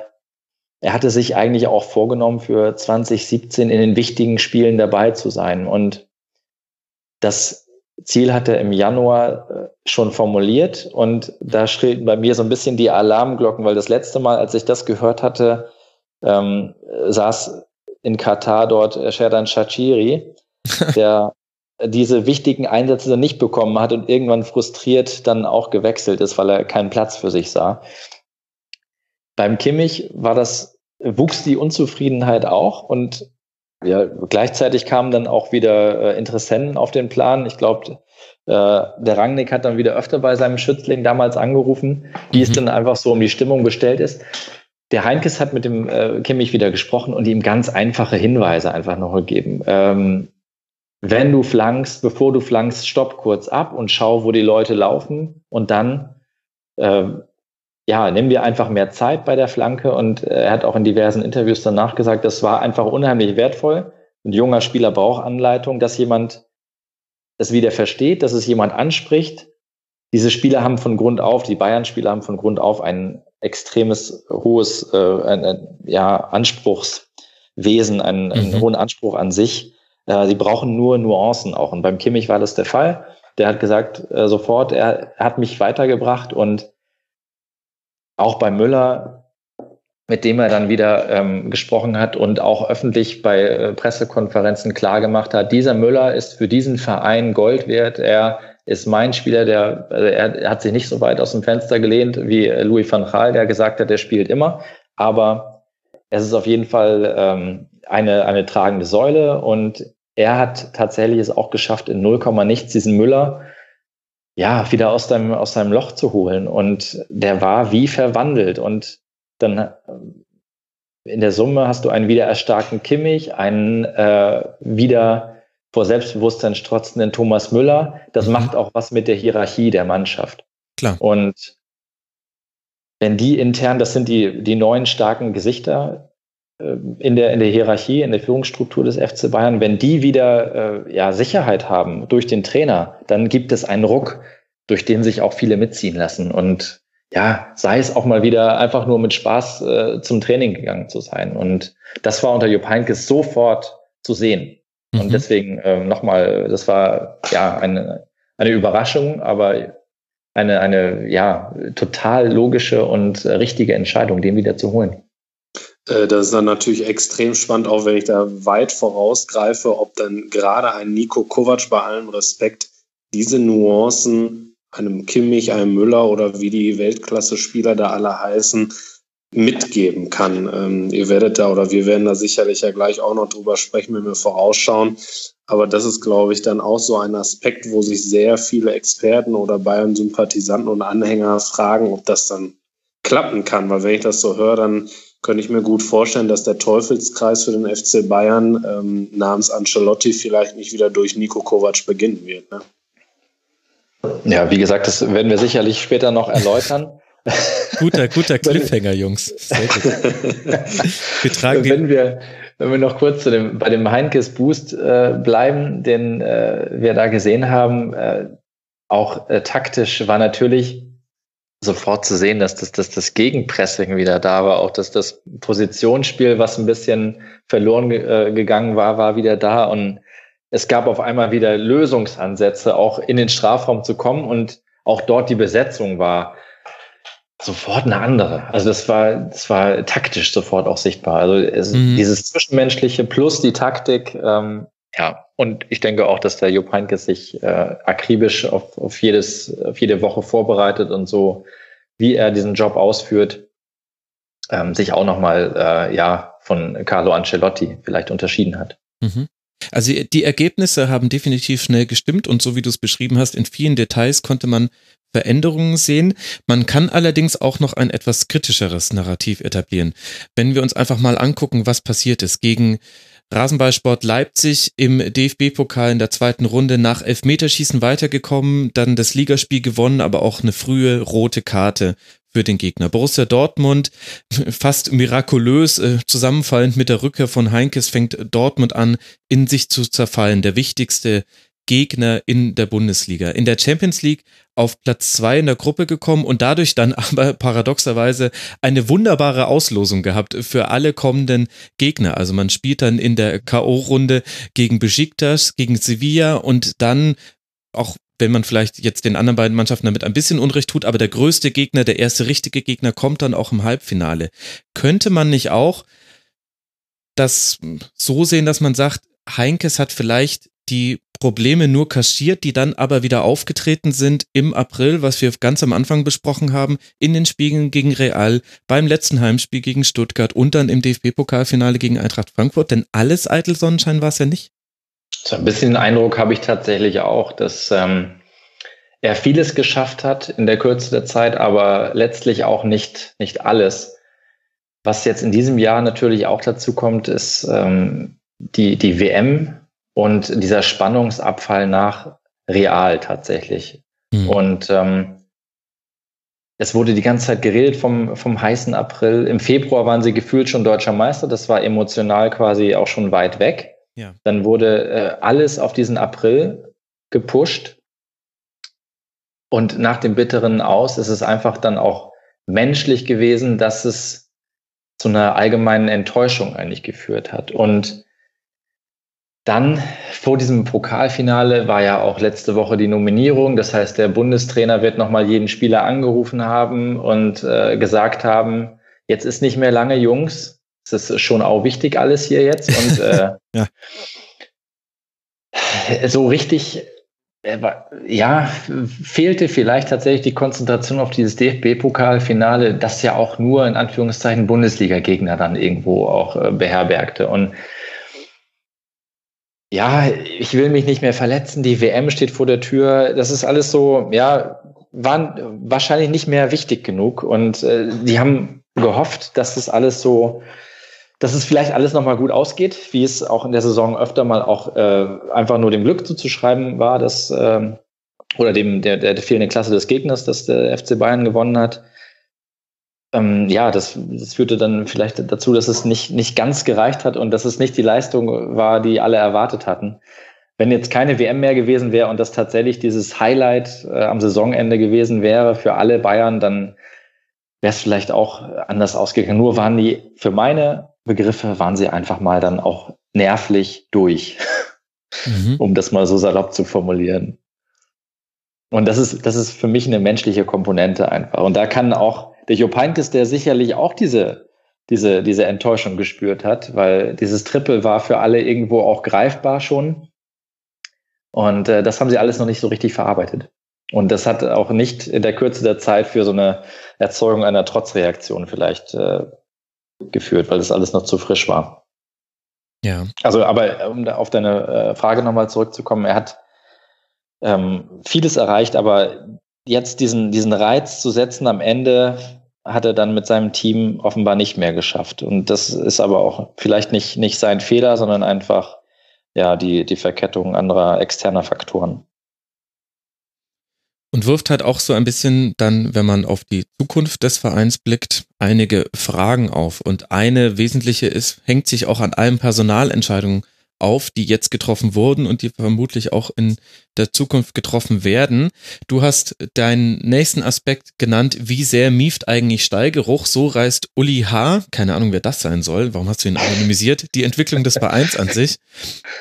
er hatte sich eigentlich auch vorgenommen, für 2017 in den wichtigen Spielen dabei zu sein. Und das Ziel hat er im Januar äh, schon formuliert. Und da schrillten bei mir so ein bisschen die Alarmglocken, weil das letzte Mal, als ich das gehört hatte, ähm, saß in Katar dort Sherdan Shachiri, der diese wichtigen Einsätze nicht bekommen hat und irgendwann frustriert dann auch gewechselt ist, weil er keinen Platz für sich sah. Beim Kimmich war das, wuchs die Unzufriedenheit auch und ja, gleichzeitig kamen dann auch wieder äh, Interessenten auf den Plan. Ich glaube, äh, der Rangnick hat dann wieder öfter bei seinem Schützling damals angerufen, wie mhm. es dann einfach so um die Stimmung bestellt ist. Der Heinkes hat mit dem äh, Kimmich wieder gesprochen und ihm ganz einfache Hinweise einfach noch gegeben. Ähm, wenn du flankst, bevor du flankst, stopp kurz ab und schau, wo die Leute laufen und dann äh, ja, nehmen wir einfach mehr Zeit bei der Flanke und äh, er hat auch in diversen Interviews danach gesagt, das war einfach unheimlich wertvoll. Ein junger Spieler braucht Anleitung, dass jemand es wieder versteht, dass es jemand anspricht. Diese Spieler haben von Grund auf, die Bayern-Spieler haben von Grund auf ein extremes hohes äh, ein, ein, ja, Anspruchswesen, einen, mhm. einen hohen Anspruch an sich. Äh, sie brauchen nur Nuancen auch. Und beim Kimmich war das der Fall. Der hat gesagt, äh, sofort, er, hat mich weitergebracht und auch bei Müller, mit dem er dann wieder ähm, gesprochen hat und auch öffentlich bei äh, Pressekonferenzen klargemacht hat, dieser Müller ist für diesen Verein Gold wert. Er ist mein Spieler, der also er, hat sich nicht so weit aus dem Fenster gelehnt wie Louis van Gaal, der gesagt hat, er spielt immer. Aber es ist auf jeden Fall ähm, eine, eine tragende Säule und er hat tatsächlich es auch geschafft, in 0, nichts diesen Müller ja, wieder aus deinem, aus deinem Loch zu holen. Und der war wie verwandelt. Und dann äh, in der Summe hast du einen wieder erstarkten Kimmich, einen äh, wieder vor Selbstbewusstsein strotzenden Thomas Müller. Das mhm. macht auch was mit der Hierarchie der Mannschaft. Klar. Und wenn die intern, das sind die, die neuen starken Gesichter, in der, in der Hierarchie, in der Führungsstruktur des FC Bayern, wenn die wieder äh, ja, Sicherheit haben durch den Trainer, dann gibt es einen Ruck, durch den sich auch viele mitziehen lassen. Und ja, sei es auch mal wieder einfach nur mit Spaß äh, zum Training gegangen zu sein. Und das war unter Jupp Heynckes sofort zu sehen. Mhm. Und deswegen äh, nochmal, das war ja eine, eine Überraschung, aber eine, eine ja total logische und äh, richtige Entscheidung, den wieder zu holen. Äh, das ist dann natürlich extrem spannend, auch wenn ich da weit vorausgreife, ob dann gerade ein Nico Kovac bei allem Respekt diese Nuancen einem Kimmich, einem Müller oder wie die Weltklasse-Spieler da alle heißen, mitgeben kann. Ähm, ihr werdet da oder wir werden da sicherlich ja gleich auch noch drüber sprechen, wenn wir vorausschauen. Aber das ist, glaube ich, dann auch so ein Aspekt, wo sich sehr viele Experten oder Bayern-Sympathisanten und Anhänger fragen, ob das dann klappen kann. Weil wenn ich das so höre, dann könnte ich mir gut vorstellen, dass der Teufelskreis für den FC Bayern ähm, namens Ancelotti vielleicht nicht wieder durch Nico Kovac beginnen wird. Ne? Ja, wie gesagt, das werden wir sicherlich später noch erläutern. guter, guter Cliffhanger, Jungs. Wir tragen wenn wir, wenn wir noch kurz zu dem, bei dem Heinkes Boost äh, bleiben, den äh, wir da gesehen haben, äh, auch äh, taktisch war natürlich sofort zu sehen, dass das, dass das Gegenpressing wieder da war, auch dass das Positionsspiel, was ein bisschen verloren äh, gegangen war, war wieder da und es gab auf einmal wieder Lösungsansätze, auch in den Strafraum zu kommen und auch dort die Besetzung war sofort eine andere. Also das war, das war taktisch sofort auch sichtbar. Also es, mhm. dieses Zwischenmenschliche plus die Taktik, ähm, ja, und ich denke auch, dass der Jupp Heynckes sich äh, akribisch auf, auf, jedes, auf jede Woche vorbereitet und so, wie er diesen Job ausführt, ähm, sich auch nochmal äh, ja, von Carlo Ancelotti vielleicht unterschieden hat. Mhm. Also die Ergebnisse haben definitiv schnell gestimmt und so wie du es beschrieben hast, in vielen Details konnte man Veränderungen sehen. Man kann allerdings auch noch ein etwas kritischeres Narrativ etablieren. Wenn wir uns einfach mal angucken, was passiert ist gegen Rasenballsport Leipzig im DFB-Pokal in der zweiten Runde nach Elfmeterschießen weitergekommen, dann das Ligaspiel gewonnen, aber auch eine frühe rote Karte für den Gegner. Borussia Dortmund, fast mirakulös äh, zusammenfallend mit der Rückkehr von Heinkes, fängt Dortmund an, in sich zu zerfallen. Der wichtigste Gegner in der Bundesliga. In der Champions League auf Platz zwei in der Gruppe gekommen und dadurch dann aber paradoxerweise eine wunderbare Auslosung gehabt für alle kommenden Gegner. Also man spielt dann in der K.O.-Runde gegen Besiktas, gegen Sevilla und dann auch wenn man vielleicht jetzt den anderen beiden Mannschaften damit ein bisschen Unrecht tut, aber der größte Gegner, der erste richtige Gegner kommt dann auch im Halbfinale. Könnte man nicht auch das so sehen, dass man sagt, Heinkes hat vielleicht die Probleme nur kaschiert, die dann aber wieder aufgetreten sind im April, was wir ganz am Anfang besprochen haben, in den Spielen gegen Real, beim letzten Heimspiel gegen Stuttgart und dann im DFB-Pokalfinale gegen Eintracht Frankfurt, denn alles eitel Sonnenschein war es ja nicht. So ein bisschen den Eindruck habe ich tatsächlich auch, dass ähm, er vieles geschafft hat in der Kürze der Zeit, aber letztlich auch nicht, nicht alles. Was jetzt in diesem Jahr natürlich auch dazu kommt, ist ähm, die, die WM und dieser Spannungsabfall nach Real tatsächlich. Mhm. Und ähm, es wurde die ganze Zeit geredet vom, vom heißen April. Im Februar waren sie gefühlt schon deutscher Meister. Das war emotional quasi auch schon weit weg. Ja. Dann wurde äh, alles auf diesen April gepusht. Und nach dem bitteren Aus ist es einfach dann auch menschlich gewesen, dass es zu einer allgemeinen Enttäuschung eigentlich geführt hat. Und dann vor diesem Pokalfinale war ja auch letzte Woche die Nominierung. Das heißt, der Bundestrainer wird nochmal jeden Spieler angerufen haben und äh, gesagt haben, jetzt ist nicht mehr lange, Jungs. Es ist schon auch wichtig alles hier jetzt. Und äh, ja. so richtig, äh, ja, fehlte vielleicht tatsächlich die Konzentration auf dieses DFB-Pokalfinale, das ja auch nur in Anführungszeichen Bundesliga-Gegner dann irgendwo auch äh, beherbergte. Und ja, ich will mich nicht mehr verletzen, die WM steht vor der Tür. Das ist alles so, ja, waren wahrscheinlich nicht mehr wichtig genug. Und äh, die haben gehofft, dass das alles so, dass es vielleicht alles nochmal gut ausgeht, wie es auch in der Saison öfter mal auch äh, einfach nur dem Glück zuzuschreiben war, dass äh, oder dem der, der, fehlenden Klasse des Gegners, dass der FC Bayern gewonnen hat ähm, ja, das, das führte dann vielleicht dazu, dass es nicht, nicht ganz gereicht hat und dass es nicht die Leistung war, die alle erwartet hatten. Wenn jetzt keine WM mehr gewesen wäre und das tatsächlich dieses Highlight äh, am Saisonende gewesen wäre für alle Bayern, dann wäre es vielleicht auch anders ausgegangen. Nur waren die, für meine Begriffe, waren sie einfach mal dann auch nervlich durch, mhm. um das mal so salopp zu formulieren. Und das ist, das ist für mich eine menschliche Komponente einfach. Und da kann auch der Jupp Heynckes, der sicherlich auch diese, diese, diese Enttäuschung gespürt hat, weil dieses Triple war für alle irgendwo auch greifbar schon. Und äh, das haben sie alles noch nicht so richtig verarbeitet. Und das hat auch nicht in der Kürze der Zeit für so eine Erzeugung einer Trotzreaktion vielleicht äh, geführt, weil das alles noch zu frisch war. Ja. Also, aber um auf deine äh, Frage nochmal zurückzukommen, er hat ähm, vieles erreicht, aber jetzt diesen, diesen Reiz zu setzen am Ende, hat er dann mit seinem Team offenbar nicht mehr geschafft. Und das ist aber auch vielleicht nicht, nicht sein Fehler, sondern einfach ja, die, die Verkettung anderer externer Faktoren. Und wirft halt auch so ein bisschen dann, wenn man auf die Zukunft des Vereins blickt, einige Fragen auf. Und eine wesentliche ist, hängt sich auch an allen Personalentscheidungen auf, die jetzt getroffen wurden und die vermutlich auch in der Zukunft getroffen werden. Du hast deinen nächsten Aspekt genannt, wie sehr mieft eigentlich Stallgeruch. So reißt Uli H., keine Ahnung, wer das sein soll, warum hast du ihn anonymisiert, die Entwicklung des Vereins an sich.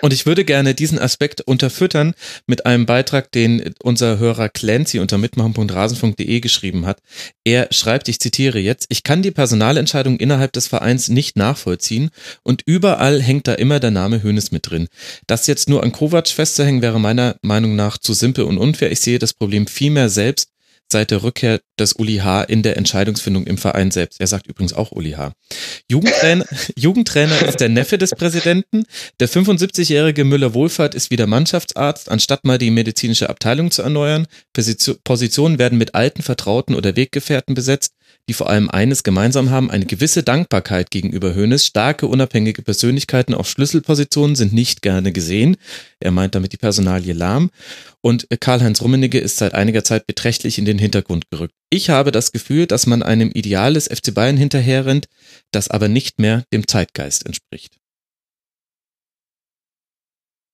Und ich würde gerne diesen Aspekt unterfüttern mit einem Beitrag, den unser Hörer Clancy unter mitmachen.rasen.de geschrieben hat. Er schreibt, ich zitiere jetzt, ich kann die Personalentscheidung innerhalb des Vereins nicht nachvollziehen und überall hängt da immer der Name Hönes mit drin. Das jetzt nur an Kovac festzuhängen, wäre meiner Meinung nach zu simpel und unfair. Ich sehe das Problem vielmehr selbst seit der Rückkehr des Uli H. in der Entscheidungsfindung im Verein selbst. Er sagt übrigens auch Uli H. Jugendtrainer, Jugendtrainer ist der Neffe des Präsidenten. Der 75-jährige Müller-Wohlfahrt ist wieder Mannschaftsarzt, anstatt mal die medizinische Abteilung zu erneuern. Positionen werden mit alten Vertrauten oder Weggefährten besetzt die vor allem eines gemeinsam haben, eine gewisse Dankbarkeit gegenüber Hoeneß. Starke, unabhängige Persönlichkeiten auf Schlüsselpositionen sind nicht gerne gesehen. Er meint damit die Personalie Lahm. Und Karl-Heinz Rummenigge ist seit einiger Zeit beträchtlich in den Hintergrund gerückt. Ich habe das Gefühl, dass man einem Ideal des FC Bayern hinterherrennt, das aber nicht mehr dem Zeitgeist entspricht.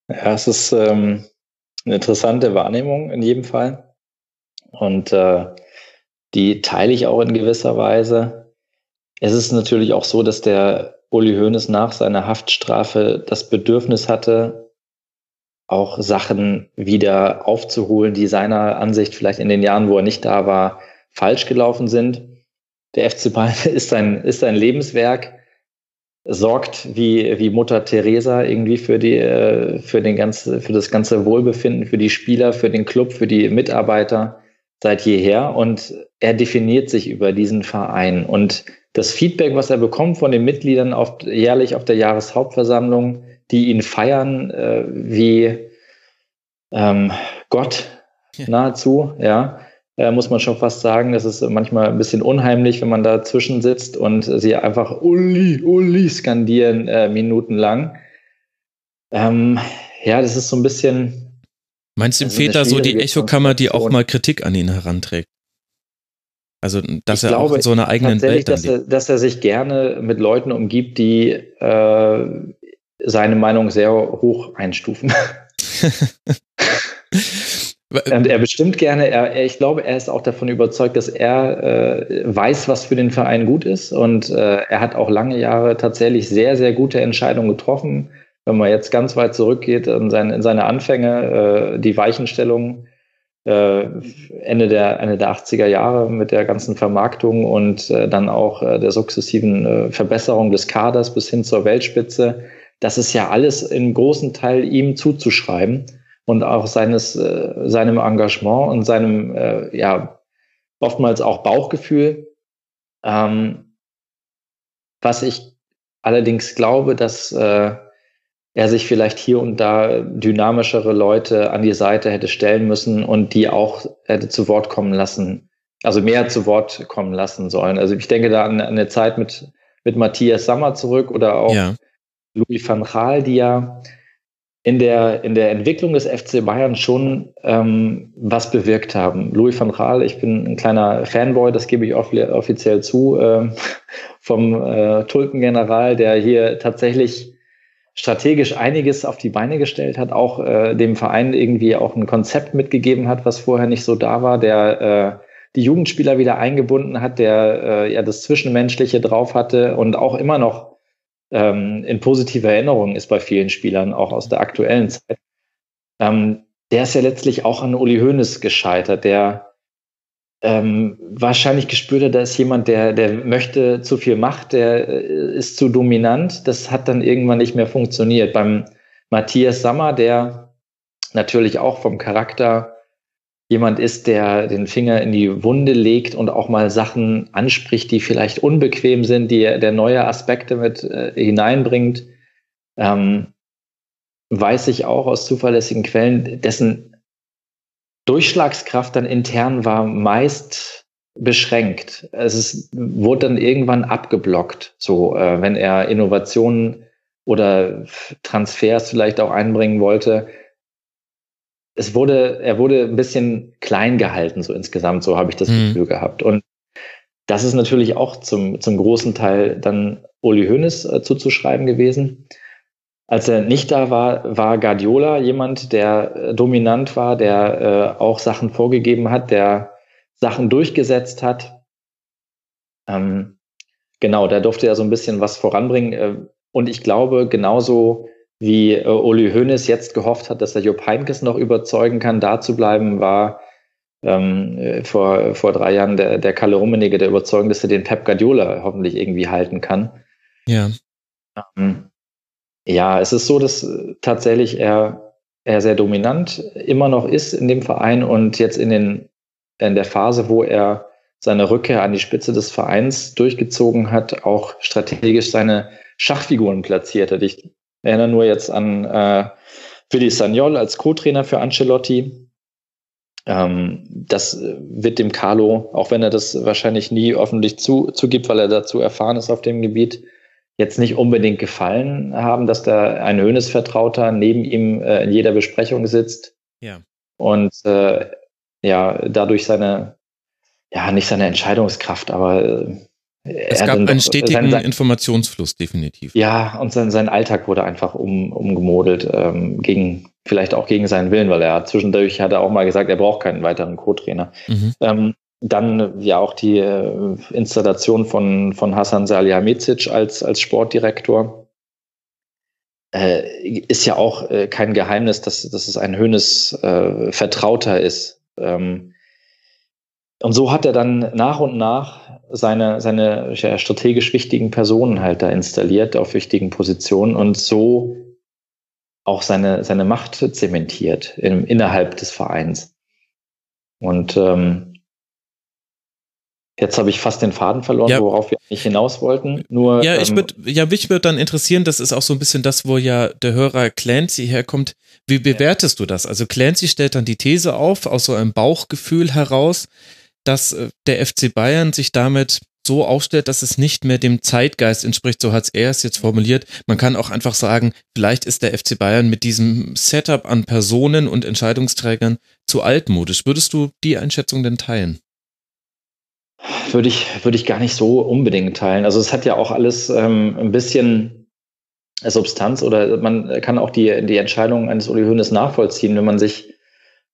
Ja, es ist ähm, eine interessante Wahrnehmung in jedem Fall. Und äh, die teile ich auch in gewisser Weise. Es ist natürlich auch so, dass der Uli Hoeneß nach seiner Haftstrafe das Bedürfnis hatte, auch Sachen wieder aufzuholen, die seiner Ansicht vielleicht in den Jahren, wo er nicht da war, falsch gelaufen sind. Der FC Bayern ist ein, ist ein Lebenswerk, sorgt wie, wie Mutter Teresa irgendwie für die, äh, für den ganze, für das ganze Wohlbefinden, für die Spieler, für den Club, für die Mitarbeiter seit jeher und er definiert sich über diesen Verein. Und das Feedback, was er bekommt von den Mitgliedern auf, jährlich auf der Jahreshauptversammlung, die ihn feiern äh, wie ähm, Gott ja. nahezu, ja, äh, muss man schon fast sagen, das ist manchmal ein bisschen unheimlich, wenn man dazwischen sitzt und sie einfach Uli, Uli skandieren äh, minutenlang. Ähm, ja, das ist so ein bisschen, Meinst du, ihm fehlt da so die Echokammer, die auch mal Kritik an ihn heranträgt? Also, dass ich er glaube, auch in so einer eigenen Welt dass er, dass er sich gerne mit Leuten umgibt, die äh, seine Meinung sehr hoch einstufen. Und er bestimmt gerne, er, ich glaube, er ist auch davon überzeugt, dass er äh, weiß, was für den Verein gut ist. Und äh, er hat auch lange Jahre tatsächlich sehr, sehr gute Entscheidungen getroffen wenn man jetzt ganz weit zurückgeht in seine, in seine Anfänge, äh, die Weichenstellung äh, Ende, der, Ende der 80er Jahre mit der ganzen Vermarktung und äh, dann auch äh, der sukzessiven äh, Verbesserung des Kaders bis hin zur Weltspitze, das ist ja alles im großen Teil ihm zuzuschreiben und auch seines, äh, seinem Engagement und seinem, äh, ja, oftmals auch Bauchgefühl. Ähm, was ich allerdings glaube, dass äh, er sich vielleicht hier und da dynamischere Leute an die Seite hätte stellen müssen und die auch hätte zu Wort kommen lassen, also mehr zu Wort kommen lassen sollen. Also ich denke da an, an eine Zeit mit, mit Matthias Sammer zurück oder auch ja. Louis van Gaal, die ja in der, in der Entwicklung des FC Bayern schon ähm, was bewirkt haben. Louis van Gaal, ich bin ein kleiner Fanboy, das gebe ich offiziell zu, äh, vom äh, Tulpengeneral, der hier tatsächlich strategisch einiges auf die Beine gestellt hat, auch äh, dem Verein irgendwie auch ein Konzept mitgegeben hat, was vorher nicht so da war, der äh, die Jugendspieler wieder eingebunden hat, der äh, ja das Zwischenmenschliche drauf hatte und auch immer noch ähm, in positiver Erinnerung ist bei vielen Spielern, auch aus der aktuellen Zeit. Ähm, der ist ja letztlich auch an Uli Hoeneß gescheitert, der ähm, wahrscheinlich gespürt hat, da ist jemand, der, der möchte zu viel Macht, der äh, ist zu dominant. Das hat dann irgendwann nicht mehr funktioniert. Beim Matthias Sammer, der natürlich auch vom Charakter jemand ist, der den Finger in die Wunde legt und auch mal Sachen anspricht, die vielleicht unbequem sind, die der neue Aspekte mit äh, hineinbringt, ähm, weiß ich auch aus zuverlässigen Quellen, dessen Durchschlagskraft dann intern war meist beschränkt. Es ist, wurde dann irgendwann abgeblockt, so äh, wenn er Innovationen oder Transfers vielleicht auch einbringen wollte. Es wurde, er wurde ein bisschen klein gehalten, so insgesamt, so habe ich das mhm. Gefühl gehabt. Und das ist natürlich auch zum, zum großen Teil dann Uli Hoeneß äh, zuzuschreiben gewesen. Als er nicht da war, war Guardiola jemand, der äh, dominant war, der äh, auch Sachen vorgegeben hat, der Sachen durchgesetzt hat. Ähm, genau, der durfte ja so ein bisschen was voranbringen. Äh, und ich glaube, genauso wie äh, Uli Hoeneß jetzt gehofft hat, dass er Jupp Heynckes noch überzeugen kann, da zu bleiben, war ähm, äh, vor, vor drei Jahren der, der Kalle Rummenigge der Überzeugung, dass er den Pep Guardiola hoffentlich irgendwie halten kann. Ja. Ähm, ja, es ist so, dass äh, tatsächlich er, er sehr dominant immer noch ist in dem Verein und jetzt in den in der Phase, wo er seine Rückkehr an die Spitze des Vereins durchgezogen hat, auch strategisch seine Schachfiguren platziert hat. Ich erinnere nur jetzt an äh, Willi Sagnol als Co-Trainer für Ancelotti. Ähm, das wird dem Carlo, auch wenn er das wahrscheinlich nie öffentlich zu, zugibt, weil er dazu erfahren ist auf dem Gebiet, jetzt nicht unbedingt gefallen haben, dass da ein Höhnes-Vertrauter neben ihm äh, in jeder Besprechung sitzt. Ja. Und äh, ja, dadurch seine, ja, nicht seine Entscheidungskraft, aber äh, es gab einen stetigen sein, sein, Informationsfluss, definitiv. Ja, und sein, sein Alltag wurde einfach um, umgemodelt, ähm, gegen, vielleicht auch gegen seinen Willen, weil er zwischendurch hat er auch mal gesagt, er braucht keinen weiteren Co-Trainer. Mhm. Ähm, dann ja auch die äh, Installation von, von Hasan Salihamidzic als, als Sportdirektor. Äh, ist ja auch äh, kein Geheimnis, dass, dass es ein Höhnes äh, Vertrauter ist. Ähm, und so hat er dann nach und nach seine, seine ja, strategisch wichtigen Personen halt da installiert auf wichtigen Positionen und so auch seine, seine Macht zementiert im, innerhalb des Vereins. Und ähm, Jetzt habe ich fast den Faden verloren, ja. worauf wir nicht hinaus wollten. Nur, ja, ich ähm, würde, ja, mich würde dann interessieren, das ist auch so ein bisschen das, wo ja der Hörer Clancy herkommt. Wie bewertest ja. du das? Also Clancy stellt dann die These auf, aus so einem Bauchgefühl heraus, dass äh, der FC Bayern sich damit so aufstellt, dass es nicht mehr dem Zeitgeist entspricht, so hat er es jetzt formuliert. Man kann auch einfach sagen, vielleicht ist der FC Bayern mit diesem Setup an Personen und Entscheidungsträgern zu altmodisch. Würdest du die Einschätzung denn teilen? Würde ich, würde ich gar nicht so unbedingt teilen. Also es hat ja auch alles ähm, ein bisschen Substanz oder man kann auch die, die Entscheidung eines Uli Hoeneß nachvollziehen, wenn man sich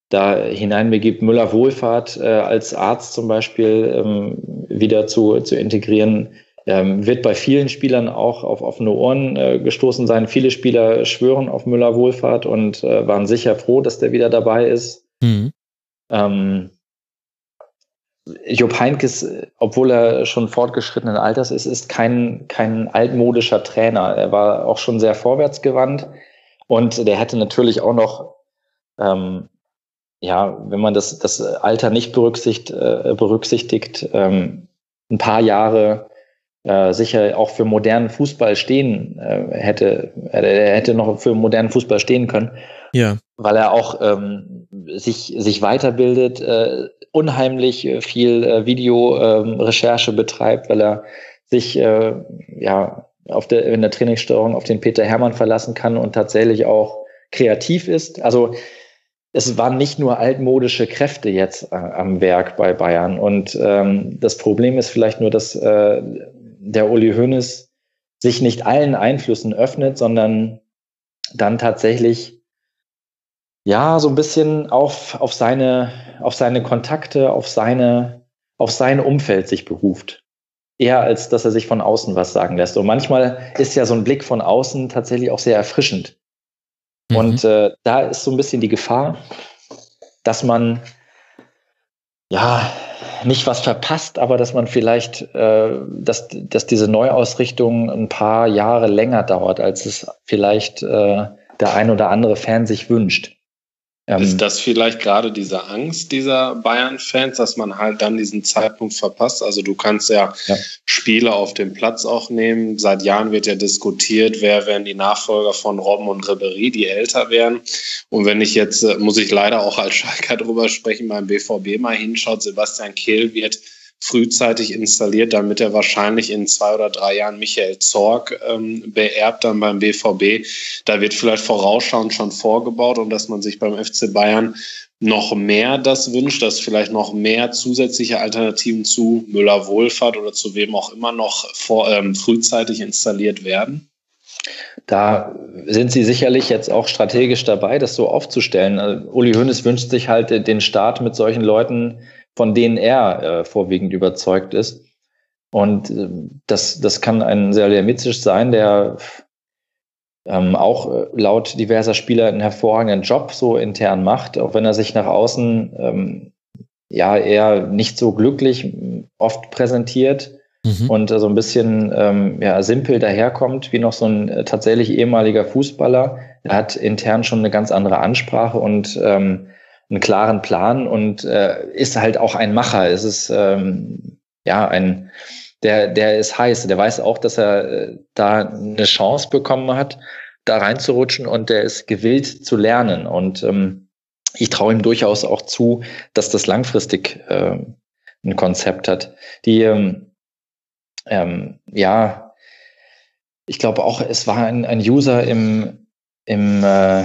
da hineinbegibt, Müller Wohlfahrt äh, als Arzt zum Beispiel ähm, wieder zu, zu integrieren, ähm, wird bei vielen Spielern auch auf offene Ohren äh, gestoßen sein. Viele Spieler schwören auf Müller Wohlfahrt und äh, waren sicher froh, dass der wieder dabei ist. Mhm. Ähm, Jupp Heinkes, obwohl er schon fortgeschrittenen Alters ist, ist kein, kein altmodischer Trainer. Er war auch schon sehr vorwärtsgewandt und der hätte natürlich auch noch ähm, ja, wenn man das, das Alter nicht berücksichtigt, äh, berücksichtigt ähm, ein paar Jahre äh, sicher auch für modernen Fußball stehen äh, hätte, er hätte noch für modernen Fußball stehen können. Ja. Weil er auch ähm, sich, sich weiterbildet, äh, unheimlich viel äh, Videorecherche ähm, betreibt, weil er sich äh, ja auf der, in der Trainingssteuerung auf den Peter Hermann verlassen kann und tatsächlich auch kreativ ist. Also es waren nicht nur altmodische Kräfte jetzt äh, am Werk bei Bayern. Und ähm, das Problem ist vielleicht nur, dass äh, der Uli Hoeneß sich nicht allen Einflüssen öffnet, sondern dann tatsächlich ja so ein bisschen auf, auf, seine, auf seine Kontakte, auf, seine, auf sein Umfeld sich beruft. Eher als dass er sich von außen was sagen lässt. Und manchmal ist ja so ein Blick von außen tatsächlich auch sehr erfrischend. Mhm. Und äh, da ist so ein bisschen die Gefahr, dass man ja nicht was verpasst, aber dass man vielleicht, äh, dass, dass diese Neuausrichtung ein paar Jahre länger dauert, als es vielleicht äh, der ein oder andere Fan sich wünscht. Ähm, ist das vielleicht gerade diese Angst dieser Bayern-Fans, dass man halt dann diesen Zeitpunkt verpasst? Also du kannst ja, ja, Spiele auf dem Platz auch nehmen. Seit Jahren wird ja diskutiert, wer wären die Nachfolger von Robben und Ribery, die älter wären. Und wenn ich jetzt, äh, muss ich leider auch als Schalker drüber sprechen, beim BVB mal hinschaut, Sebastian Kehl wird frühzeitig installiert, damit er wahrscheinlich in zwei oder drei Jahren Michael Zorg ähm, beerbt dann beim BVB. Da wird vielleicht vorausschauend schon vorgebaut und dass man sich beim FC Bayern noch mehr das wünscht, dass vielleicht noch mehr zusätzliche Alternativen zu Müller Wohlfahrt oder zu wem auch immer noch vor, ähm, frühzeitig installiert werden? Da sind Sie sicherlich jetzt auch strategisch dabei, das so aufzustellen. Also Uli Hoeneß wünscht sich halt den Start mit solchen Leuten, von denen er äh, vorwiegend überzeugt ist. Und äh, das, das kann ein Salihamidzic sein, der ähm, auch äh, laut diverser Spieler einen hervorragenden Job so intern macht, auch wenn er sich nach außen ähm, ja eher nicht so glücklich oft präsentiert mhm. und so ein bisschen ähm, ja, simpel daherkommt, wie noch so ein äh, tatsächlich ehemaliger Fußballer. Er hat intern schon eine ganz andere Ansprache und ähm, einen klaren Plan und äh, ist halt auch ein Macher. Es ist ähm, ja ein, der, der ist heiß. Der weiß auch, dass er äh, da eine Chance bekommen hat, da reinzurutschen und der ist gewillt zu lernen. Und ähm, ich traue ihm durchaus auch zu, dass das langfristig äh, ein Konzept hat. Die ähm, ähm, ja, ich glaube auch, es war ein, ein User im im, äh,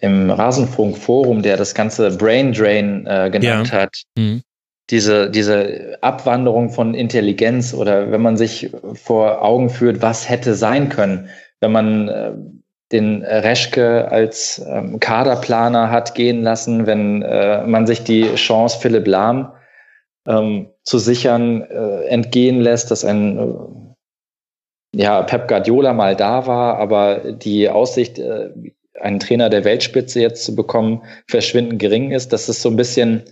im Rasenfunk-Forum, der das ganze Brain Drain äh, genannt ja. hat. Mhm. Diese, diese Abwanderung von Intelligenz oder wenn man sich vor Augen führt, was hätte sein können, wenn man äh, den Reschke als ähm, Kaderplaner hat gehen lassen, wenn äh, man sich die Chance, Philipp Lahm ähm, zu sichern, äh, entgehen lässt, dass ein äh, ja, Pep Guardiola mal da war, aber die Aussicht, äh, einen Trainer der Weltspitze jetzt zu bekommen, verschwindend gering ist, dass es so ein bisschen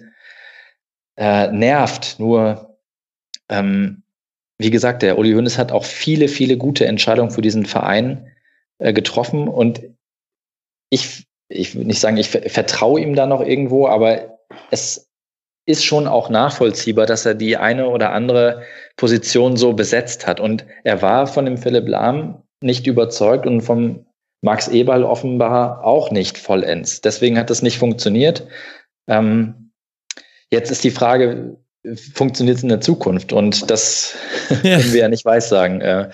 äh, nervt. Nur, ähm, wie gesagt, der Uli Hoeneß hat auch viele, viele gute Entscheidungen für diesen Verein äh, getroffen und ich, ich will nicht sagen, ich vertraue ihm da noch irgendwo, aber es ist schon auch nachvollziehbar, dass er die eine oder andere Position so besetzt hat. Und er war von dem Philipp Lahm nicht überzeugt und vom Max Eberl offenbar auch nicht vollends. Deswegen hat das nicht funktioniert. Ähm, jetzt ist die Frage, funktioniert es in der Zukunft? Und das ja. können wir ja nicht weissagen. Äh,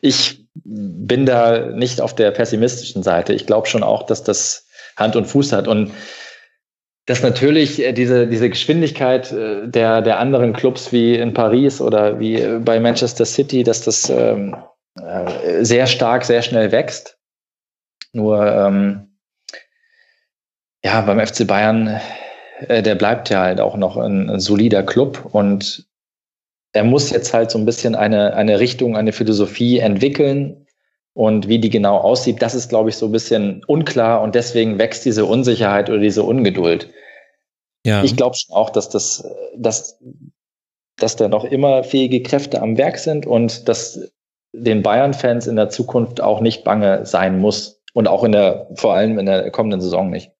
ich bin da nicht auf der pessimistischen Seite. Ich glaube schon auch, dass das Hand und Fuß hat. Und dass natürlich äh, diese, diese Geschwindigkeit äh, der, der anderen Clubs wie in Paris oder wie äh, bei Manchester City, dass das ähm, sehr stark, sehr schnell wächst. Nur ähm, ja, beim FC Bayern, äh, der bleibt ja halt auch noch ein, ein solider Club und er muss jetzt halt so ein bisschen eine, eine Richtung, eine Philosophie entwickeln, und wie die genau aussieht, das ist, glaube ich, so ein bisschen unklar und deswegen wächst diese Unsicherheit oder diese Ungeduld. Ja. Ich glaube schon auch, dass das, dass, dass da noch immer fähige Kräfte am Werk sind und dass den Bayern-Fans in der Zukunft auch nicht bange sein muss und auch in der, vor allem in der kommenden Saison nicht.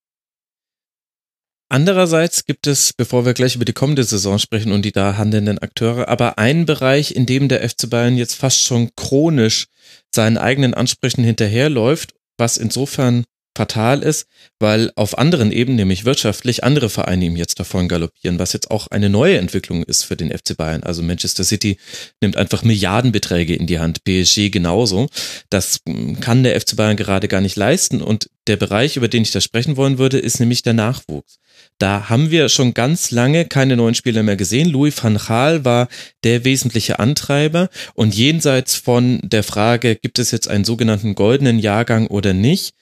Andererseits gibt es, bevor wir gleich über die kommende Saison sprechen und die da handelnden Akteure, aber einen Bereich, in dem der FC Bayern jetzt fast schon chronisch seinen eigenen Ansprüchen hinterherläuft, was insofern fatal ist, weil auf anderen Ebenen, nämlich wirtschaftlich, andere Vereine ihm jetzt davon galoppieren, was jetzt auch eine neue Entwicklung ist für den FC Bayern. Also Manchester City nimmt einfach Milliardenbeträge in die Hand, PSG genauso. Das kann der FC Bayern gerade gar nicht leisten und der Bereich, über den ich da sprechen wollen würde, ist nämlich der Nachwuchs. Da haben wir schon ganz lange keine neuen Spieler mehr gesehen. Louis van Gaal war der wesentliche Antreiber und jenseits von der Frage, gibt es jetzt einen sogenannten goldenen Jahrgang oder nicht,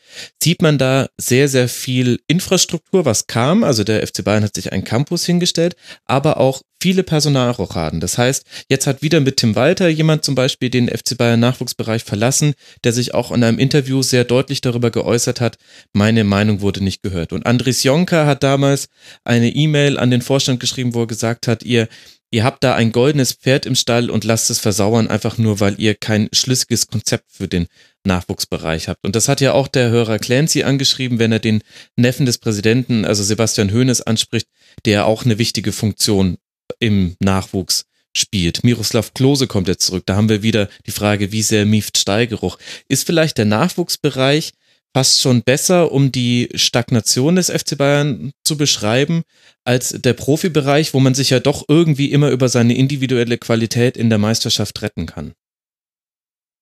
sieht man da sehr, sehr viel Infrastruktur, was kam. Also der FC Bayern hat sich einen Campus hingestellt, aber auch viele Personalrochaden. Das heißt, jetzt hat wieder mit Tim Walter jemand zum Beispiel den FC Bayern Nachwuchsbereich verlassen, der sich auch in einem Interview sehr deutlich darüber geäußert hat, meine Meinung wurde nicht gehört. Und Andres Jonka hat damals eine E-Mail an den Vorstand geschrieben, wo er gesagt hat, ihr ihr habt da ein goldenes Pferd im Stall und lasst es versauern, einfach nur, weil ihr kein schlüssiges Konzept für den Nachwuchsbereich habt. Und das hat ja auch der Hörer Clancy angeschrieben, wenn er den Neffen des Präsidenten, also Sebastian Hoeneß, anspricht, der auch eine wichtige Funktion im Nachwuchs spielt. Miroslav Klose kommt jetzt zurück. Da haben wir wieder die Frage, wie sehr mieft Steigeruch. Ist vielleicht der Nachwuchsbereich fast schon besser, um die Stagnation des FC Bayern zu beschreiben, als der Profibereich, wo man sich ja doch irgendwie immer über seine individuelle Qualität in der Meisterschaft retten kann.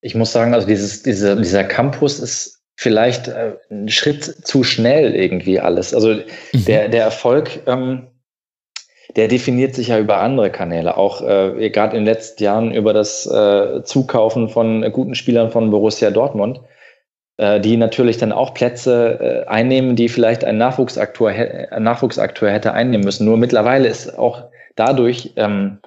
Ich muss sagen, also dieses, diese, dieser Campus ist vielleicht äh, ein Schritt zu schnell irgendwie alles. Also mhm. der, der Erfolg, ähm, der definiert sich ja über andere Kanäle, auch äh, gerade in den letzten Jahren über das äh, Zukaufen von guten Spielern von Borussia Dortmund äh, die natürlich dann auch Plätze äh, einnehmen, die vielleicht ein Nachwuchsakteur, ein Nachwuchsakteur hätte einnehmen müssen. Nur mittlerweile ist auch dadurch ähm,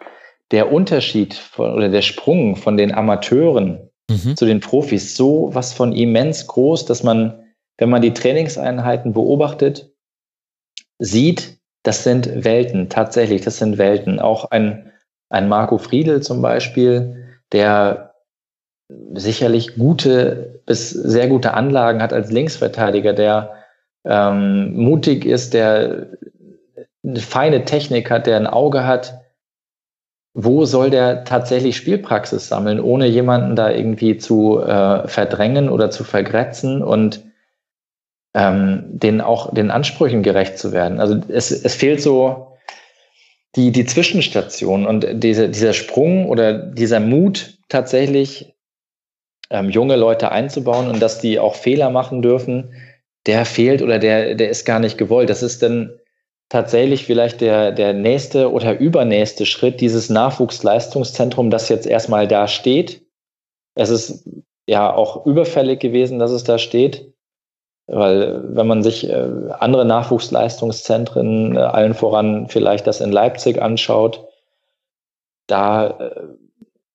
der Unterschied von, oder der Sprung von den Amateuren mhm. zu den Profis so was von immens groß, dass man, wenn man die Trainingseinheiten beobachtet, sieht, das sind Welten, tatsächlich, das sind Welten. Auch ein, ein Marco Friedel zum Beispiel, der sicherlich gute bis sehr gute Anlagen hat als Linksverteidiger, der ähm, mutig ist, der eine feine Technik hat, der ein Auge hat, wo soll der tatsächlich Spielpraxis sammeln, ohne jemanden da irgendwie zu äh, verdrängen oder zu vergrätzen und ähm, den auch den Ansprüchen gerecht zu werden. Also es, es fehlt so die, die Zwischenstation und diese, dieser Sprung oder dieser Mut tatsächlich ähm, junge Leute einzubauen und dass die auch Fehler machen dürfen, der fehlt oder der, der ist gar nicht gewollt. Das ist dann tatsächlich vielleicht der, der nächste oder übernächste Schritt, dieses Nachwuchsleistungszentrum, das jetzt erstmal da steht. Es ist ja auch überfällig gewesen, dass es da steht. Weil wenn man sich äh, andere Nachwuchsleistungszentren, äh, allen voran vielleicht das in Leipzig anschaut, da äh,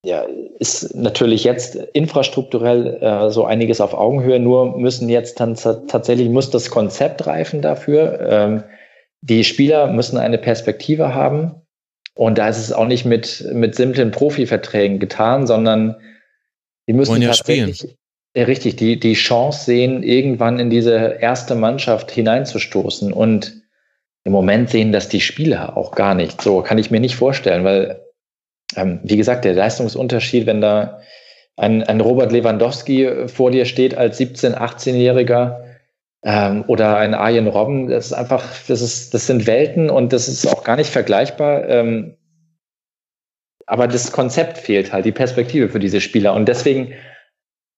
ja, ist natürlich jetzt infrastrukturell äh, so einiges auf Augenhöhe, nur müssen jetzt dann tatsächlich muss das Konzept reifen dafür. Ähm, die Spieler müssen eine Perspektive haben. Und da ist es auch nicht mit, mit simplen Profiverträgen getan, sondern die müssen ja tatsächlich, spielen. Ja, richtig, die, die Chance sehen, irgendwann in diese erste Mannschaft hineinzustoßen. Und im Moment sehen das die Spieler auch gar nicht. So kann ich mir nicht vorstellen, weil, ähm, wie gesagt, der Leistungsunterschied, wenn da ein, ein Robert Lewandowski vor dir steht als 17-, 18-Jähriger, ähm, oder ein Arjen Robben, das ist einfach, das ist, das sind Welten und das ist auch gar nicht vergleichbar. Ähm, aber das Konzept fehlt halt, die Perspektive für diese Spieler. Und deswegen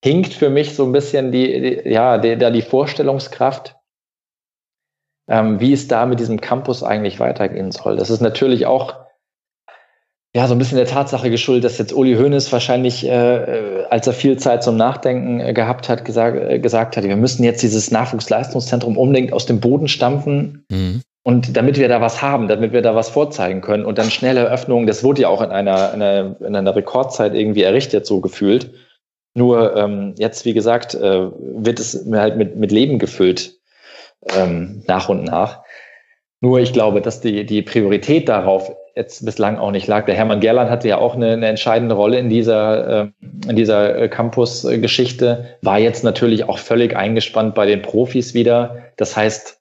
hinkt für mich so ein bisschen die, die ja, da die Vorstellungskraft, ähm, wie es da mit diesem Campus eigentlich weitergehen soll. Das ist natürlich auch ja, so ein bisschen der Tatsache geschuldet, dass jetzt Uli Hoeneß wahrscheinlich, äh, als er viel Zeit zum Nachdenken äh, gehabt hat, gesagt, äh, gesagt hat, wir müssen jetzt dieses Nachwuchsleistungszentrum unbedingt aus dem Boden stampfen. Mhm. Und damit wir da was haben, damit wir da was vorzeigen können und dann schnelle Öffnungen, das wurde ja auch in einer, in einer, in einer Rekordzeit irgendwie errichtet, so gefühlt. Nur ähm, jetzt, wie gesagt, äh, wird es halt mit, mit Leben gefüllt ähm, nach und nach. Nur ich glaube, dass die, die Priorität darauf jetzt bislang auch nicht lag. Der Hermann Gerland hatte ja auch eine, eine entscheidende Rolle in dieser, äh, in dieser äh, Campus-Geschichte, war jetzt natürlich auch völlig eingespannt bei den Profis wieder. Das heißt,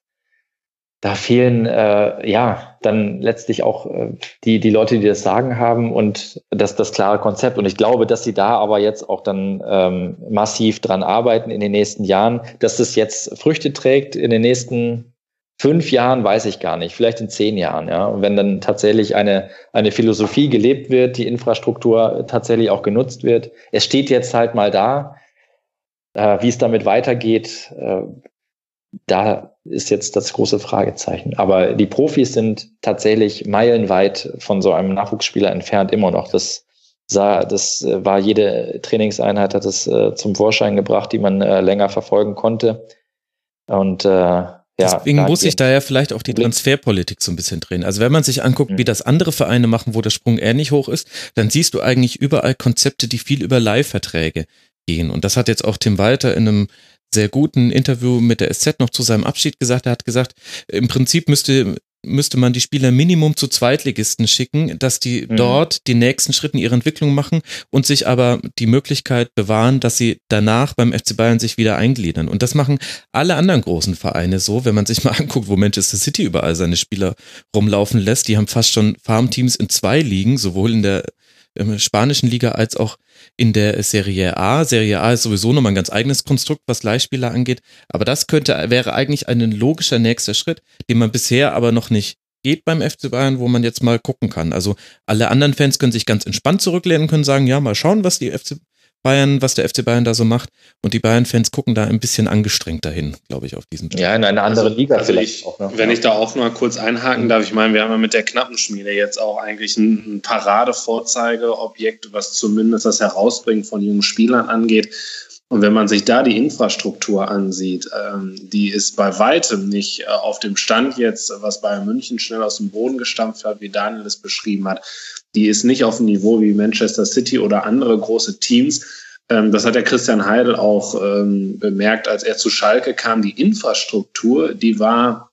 da fehlen äh, ja dann letztlich auch äh, die, die Leute, die das Sagen haben und das, das klare Konzept. Und ich glaube, dass sie da aber jetzt auch dann ähm, massiv dran arbeiten in den nächsten Jahren, dass das jetzt Früchte trägt in den nächsten fünf Jahren weiß ich gar nicht, vielleicht in zehn Jahren, ja. Und wenn dann tatsächlich eine, eine Philosophie gelebt wird, die Infrastruktur tatsächlich auch genutzt wird. Es steht jetzt halt mal da, äh, wie es damit weitergeht, äh, da ist jetzt das große Fragezeichen. Aber die Profis sind tatsächlich meilenweit von so einem Nachwuchsspieler entfernt immer noch. Das sah, das äh, war jede Trainingseinheit hat es äh, zum Vorschein gebracht, die man äh, länger verfolgen konnte. Und äh, ja, Deswegen muss sich da ja vielleicht auch die Transferpolitik so ein bisschen drehen. Also wenn man sich anguckt, mhm. wie das andere Vereine machen, wo der Sprung ähnlich hoch ist, dann siehst du eigentlich überall Konzepte, die viel über Leihverträge gehen. Und das hat jetzt auch Tim Walter in einem sehr guten Interview mit der SZ noch zu seinem Abschied gesagt. Er hat gesagt, im Prinzip müsste müsste man die Spieler Minimum zu Zweitligisten schicken, dass die mhm. dort die nächsten Schritte in ihrer Entwicklung machen und sich aber die Möglichkeit bewahren, dass sie danach beim FC Bayern sich wieder eingliedern. Und das machen alle anderen großen Vereine so, wenn man sich mal anguckt, wo Manchester City überall seine Spieler rumlaufen lässt. Die haben fast schon Farmteams in zwei Ligen, sowohl in der spanischen Liga als auch in der Serie A. Serie A ist sowieso nochmal ein ganz eigenes Konstrukt, was Leihspieler angeht. Aber das könnte, wäre eigentlich ein logischer nächster Schritt, den man bisher aber noch nicht geht beim FC Bayern, wo man jetzt mal gucken kann. Also alle anderen Fans können sich ganz entspannt zurücklehnen, können sagen, ja, mal schauen, was die FC Bayern, was der FC Bayern da so macht. Und die Bayern-Fans gucken da ein bisschen angestrengt dahin, glaube ich, auf diesen Ja, in eine andere also, Liga also vielleicht ich, auch noch. Wenn ich da auch mal kurz einhaken darf, ich meine, wir haben ja mit der Knappenschmiede jetzt auch eigentlich ein, ein Paradevorzeigeobjekt, was zumindest das Herausbringen von jungen Spielern angeht. Und wenn man sich da die Infrastruktur ansieht, ähm, die ist bei weitem nicht äh, auf dem Stand jetzt, was Bayern München schnell aus dem Boden gestampft hat, wie Daniel es beschrieben hat die ist nicht auf dem Niveau wie Manchester City oder andere große Teams. Ähm, das hat der Christian Heidel auch ähm, bemerkt, als er zu Schalke kam. Die Infrastruktur, die war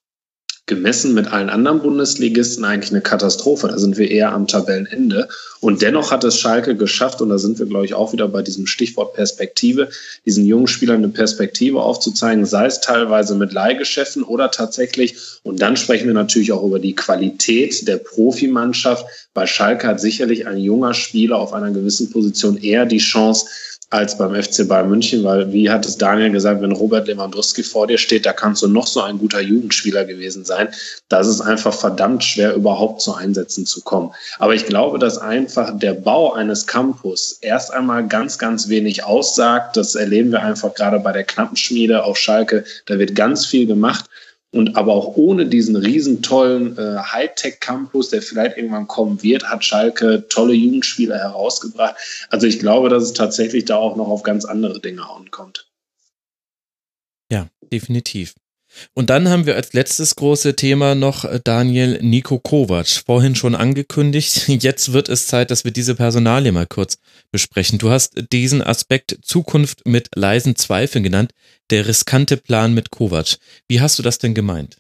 gemessen mit allen anderen Bundesligisten eigentlich eine Katastrophe. Da sind wir eher am Tabellenende. Und dennoch hat es Schalke geschafft, und da sind wir, glaube ich, auch wieder bei diesem Stichwort Perspektive, diesen jungen Spielern eine Perspektive aufzuzeigen, sei es teilweise mit Leihgeschäften oder tatsächlich, und dann sprechen wir natürlich auch über die Qualität der Profimannschaft. Bei Schalke hat sicherlich ein junger Spieler auf einer gewissen Position eher die Chance, als beim FC Bayern München, weil wie hat es Daniel gesagt, wenn Robert Lewandowski vor dir steht, da kannst du noch so ein guter Jugendspieler gewesen sein. Da ist einfach verdammt schwer, überhaupt zu Einsätzen zu kommen. Aber ich glaube, dass einfach der Bau eines Campus erst einmal ganz, ganz wenig aussagt. Das erleben wir einfach gerade bei der Knappenschmiede auf Schalke. Da wird ganz viel gemacht. Und aber auch ohne diesen riesen tollen äh, Hightech-Campus, der vielleicht irgendwann kommen wird, hat Schalke tolle Jugendspieler herausgebracht. Also ich glaube, dass es tatsächlich da auch noch auf ganz andere Dinge ankommt. Ja, definitiv. Und dann haben wir als letztes große Thema noch äh, Daniel Nico Kovac. Vorhin schon angekündigt. Jetzt wird es Zeit, dass wir diese Personalie mal kurz besprechen. Du hast diesen Aspekt Zukunft mit leisen Zweifeln genannt. Der riskante Plan mit Kovac. Wie hast du das denn gemeint?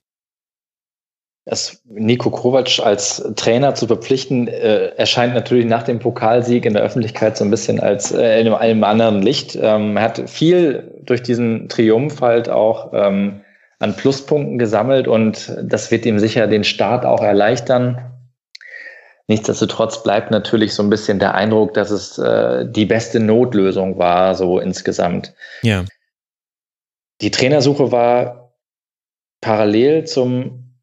Das Nico Kovac als Trainer zu verpflichten, äh, erscheint natürlich nach dem Pokalsieg in der Öffentlichkeit so ein bisschen als äh, in einem anderen Licht. Ähm, er hat viel durch diesen Triumph halt auch ähm, an Pluspunkten gesammelt und das wird ihm sicher den Start auch erleichtern. Nichtsdestotrotz bleibt natürlich so ein bisschen der Eindruck, dass es äh, die beste Notlösung war, so insgesamt. Ja. Die Trainersuche war parallel zum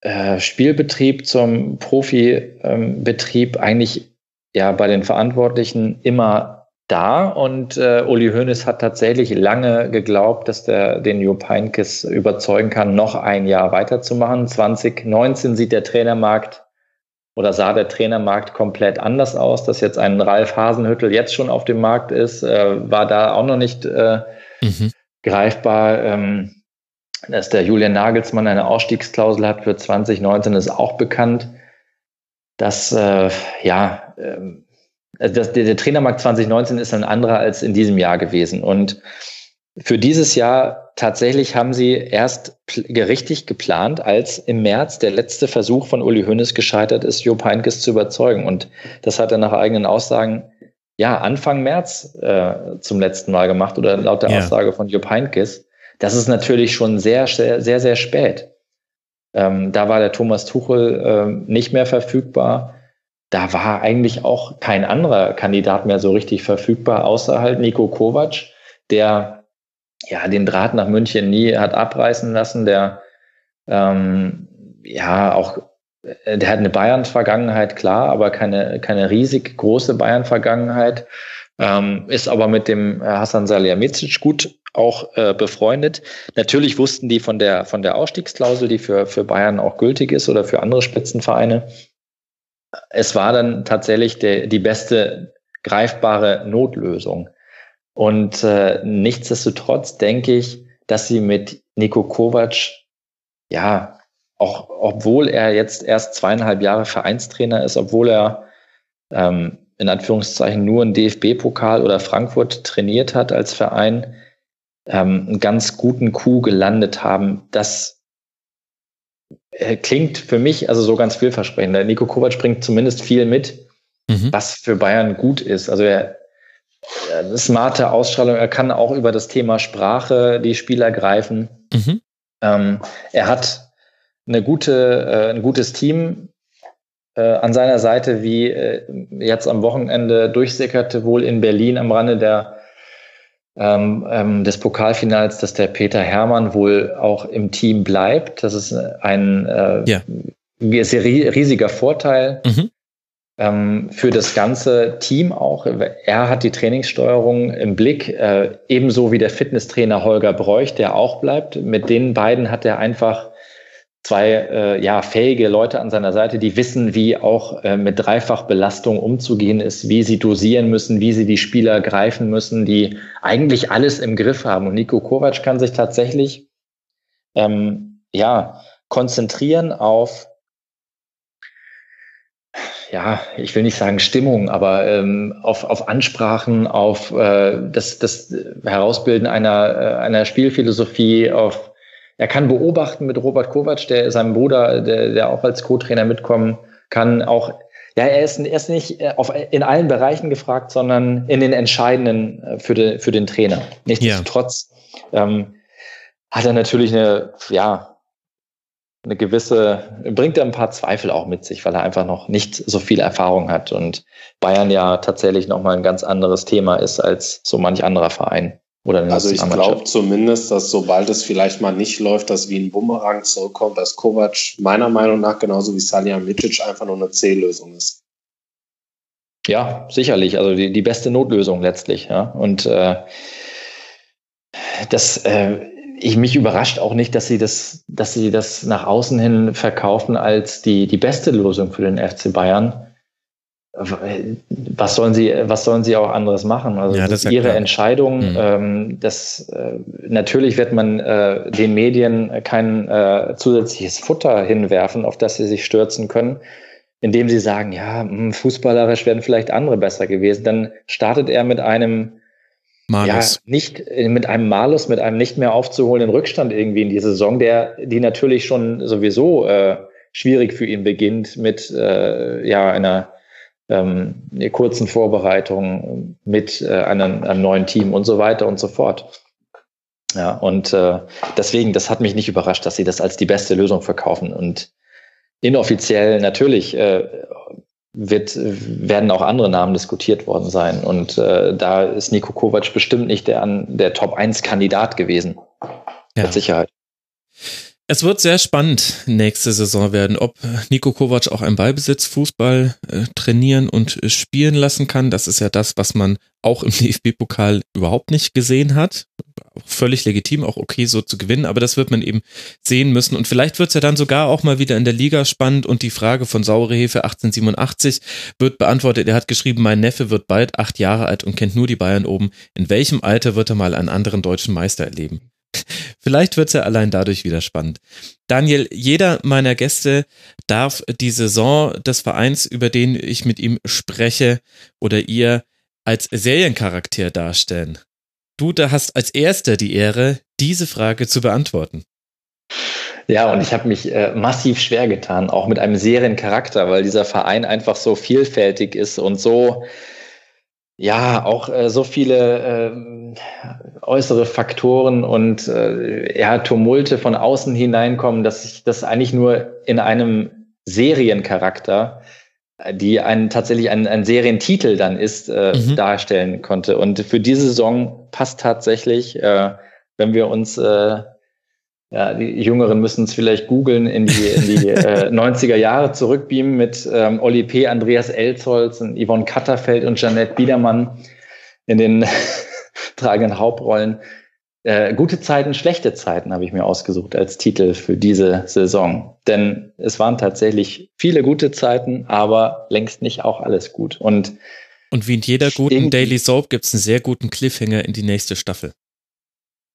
äh, Spielbetrieb, zum Profibetrieb ähm, eigentlich ja bei den Verantwortlichen immer da und äh, Uli Hoeneß hat tatsächlich lange geglaubt, dass der den Jupp Heynckes überzeugen kann, noch ein Jahr weiterzumachen. 2019 sieht der Trainermarkt oder sah der Trainermarkt komplett anders aus, dass jetzt ein Ralf Hasenhüttel jetzt schon auf dem Markt ist, äh, war da auch noch nicht äh, mhm. greifbar. Ähm, dass der Julian Nagelsmann eine Ausstiegsklausel hat für 2019 ist auch bekannt. Dass äh, ja ähm, also das, der, der Trainermarkt 2019 ist ein anderer als in diesem Jahr gewesen. Und für dieses Jahr tatsächlich haben sie erst richtig geplant, als im März der letzte Versuch von Uli Hoeneß gescheitert ist, Jupp Heynckes zu überzeugen. Und das hat er nach eigenen Aussagen ja Anfang März äh, zum letzten Mal gemacht oder laut der ja. Aussage von Jupp Heynckes. Das ist natürlich schon sehr, sehr, sehr, sehr spät. Ähm, da war der Thomas Tuchel äh, nicht mehr verfügbar da war eigentlich auch kein anderer Kandidat mehr so richtig verfügbar, außer halt Nico Kovac, der ja den Draht nach München nie hat abreißen lassen, der ähm, ja auch äh, der hat eine Bayern-Vergangenheit, klar, aber keine, keine riesig große Bayern-Vergangenheit, ähm, ist aber mit dem Hassan Salihamidzic gut auch äh, befreundet. Natürlich wussten die von der, von der Ausstiegsklausel, die für, für Bayern auch gültig ist oder für andere Spitzenvereine, es war dann tatsächlich der, die beste greifbare Notlösung. Und äh, nichtsdestotrotz denke ich, dass sie mit Nico Kovac, ja, auch obwohl er jetzt erst zweieinhalb Jahre Vereinstrainer ist, obwohl er ähm, in Anführungszeichen nur einen DFB-Pokal oder Frankfurt trainiert hat als Verein, ähm, einen ganz guten Coup gelandet haben, dass klingt für mich also so ganz vielversprechend. Nico Kovac bringt zumindest viel mit, mhm. was für Bayern gut ist. Also er, eine smarte Ausstrahlung, er kann auch über das Thema Sprache die Spieler greifen. Mhm. Ähm, er hat eine gute, äh, ein gutes Team äh, an seiner Seite, wie äh, jetzt am Wochenende durchsickerte, wohl in Berlin am Rande der ähm, ähm, des Pokalfinals, dass der Peter Hermann wohl auch im Team bleibt. Das ist ein äh, ja. sehr riesiger Vorteil mhm. ähm, für das ganze Team auch. Er hat die Trainingssteuerung im Blick, äh, ebenso wie der Fitnesstrainer Holger Bräuch, der auch bleibt. Mit den beiden hat er einfach zwei äh, ja, fähige Leute an seiner Seite, die wissen, wie auch äh, mit Dreifachbelastung umzugehen ist, wie sie dosieren müssen, wie sie die Spieler greifen müssen, die eigentlich alles im Griff haben. Und Nico Kovac kann sich tatsächlich ähm, ja, konzentrieren auf ja, ich will nicht sagen Stimmung, aber ähm, auf, auf Ansprachen, auf äh, das, das Herausbilden einer, äh, einer Spielphilosophie, auf er kann beobachten mit Robert Kovac, der seinem Bruder, der, der auch als Co-Trainer mitkommen kann, auch ja, er ist, er ist nicht äh, auf, in allen Bereichen gefragt, sondern in den entscheidenden äh, für, de, für den Trainer. Nichtsdestotrotz ja. ähm, hat er natürlich eine, ja, eine gewisse, bringt er ein paar Zweifel auch mit sich, weil er einfach noch nicht so viel Erfahrung hat und Bayern ja tatsächlich nochmal ein ganz anderes Thema ist als so manch anderer Verein. Also ich glaube zumindest, dass sobald es vielleicht mal nicht läuft, dass wie ein Bumerang zurückkommt, dass Kovac meiner Meinung nach genauso wie Salihamidzic einfach nur eine C-Lösung ist. Ja, sicherlich. Also die, die beste Notlösung letztlich. Ja. Und äh, das, äh, ich mich überrascht auch nicht, dass sie das, dass sie das nach außen hin verkaufen als die, die beste Lösung für den FC Bayern was sollen sie, was sollen sie auch anderes machen? Also ja, das ist ihre klar. Entscheidung. Mhm. Ähm, das äh, natürlich wird man äh, den Medien kein äh, zusätzliches Futter hinwerfen, auf das sie sich stürzen können, indem sie sagen, ja, mh, hm, fußballerisch werden vielleicht andere besser gewesen. Dann startet er mit einem Malus. Ja, nicht mit einem Malus, mit einem nicht mehr aufzuholenden Rückstand irgendwie in die Saison, der die natürlich schon sowieso äh, schwierig für ihn beginnt mit äh, ja einer kurzen Vorbereitungen mit äh, einem, einem neuen Team und so weiter und so fort. Ja, und äh, deswegen, das hat mich nicht überrascht, dass sie das als die beste Lösung verkaufen. Und inoffiziell natürlich äh, wird, werden auch andere Namen diskutiert worden sein. Und äh, da ist Nico Kovac bestimmt nicht der, der Top-1-Kandidat gewesen. Ja. Mit Sicherheit. Es wird sehr spannend nächste Saison werden, ob Nico Kovac auch einen Ballbesitz Fußball äh, trainieren und äh, spielen lassen kann. Das ist ja das, was man auch im DFB-Pokal überhaupt nicht gesehen hat. Völlig legitim, auch okay so zu gewinnen, aber das wird man eben sehen müssen. Und vielleicht wird es ja dann sogar auch mal wieder in der Liga spannend und die Frage von Saurehefe 1887 wird beantwortet. Er hat geschrieben, mein Neffe wird bald acht Jahre alt und kennt nur die Bayern oben. In welchem Alter wird er mal einen anderen deutschen Meister erleben? Vielleicht wird es ja allein dadurch wieder spannend. Daniel, jeder meiner Gäste darf die Saison des Vereins, über den ich mit ihm spreche, oder ihr als Seriencharakter darstellen. Du da hast als Erster die Ehre, diese Frage zu beantworten. Ja, und ich habe mich äh, massiv schwer getan, auch mit einem Seriencharakter, weil dieser Verein einfach so vielfältig ist und so ja, auch äh, so viele äh, äußere Faktoren und äh, ja, Tumulte von außen hineinkommen, dass ich das eigentlich nur in einem Seriencharakter, äh, die ein, tatsächlich ein, ein Serientitel dann ist, äh, mhm. darstellen konnte. Und für diese Saison passt tatsächlich, äh, wenn wir uns äh, ja, die Jüngeren müssen es vielleicht googeln, in die, in die äh, 90er Jahre zurückbeamen mit ähm, Oli P., Andreas Elzholz und Yvonne Katterfeld und Janette Biedermann in den tragenden Hauptrollen. Äh, gute Zeiten, schlechte Zeiten habe ich mir ausgesucht als Titel für diese Saison. Denn es waren tatsächlich viele gute Zeiten, aber längst nicht auch alles gut. Und, und wie in jeder guten Daily Soap gibt es einen sehr guten Cliffhanger in die nächste Staffel.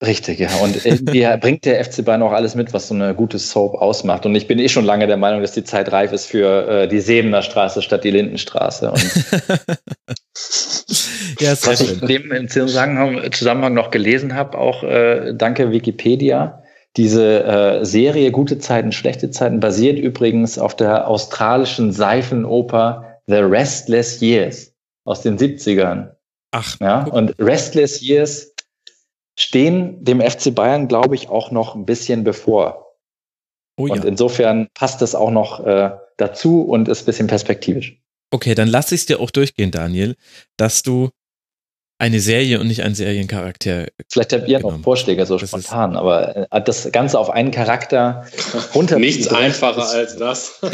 Richtig, ja. Und irgendwie bringt der FC Bayern auch alles mit, was so eine gute Soap ausmacht. Und ich bin eh schon lange der Meinung, dass die Zeit reif ist für äh, die Sebener Straße statt die Lindenstraße. Ja, was ich in dem im Zusammenhang, Zusammenhang noch gelesen habe, auch äh, danke Wikipedia, diese äh, Serie Gute Zeiten, schlechte Zeiten basiert übrigens auf der australischen Seifenoper The Restless Years aus den 70ern. Ach. Ja, und Restless Years stehen dem FC Bayern, glaube ich, auch noch ein bisschen bevor. Oh ja. Und insofern passt das auch noch äh, dazu und ist ein bisschen perspektivisch. Okay, dann lass ich es dir auch durchgehen, Daniel, dass du eine Serie und nicht ein Seriencharakter. Vielleicht habt ihr genommen. noch Vorschläge so das spontan, aber äh, das Ganze auf einen Charakter runter. Nichts einfacher als das. ich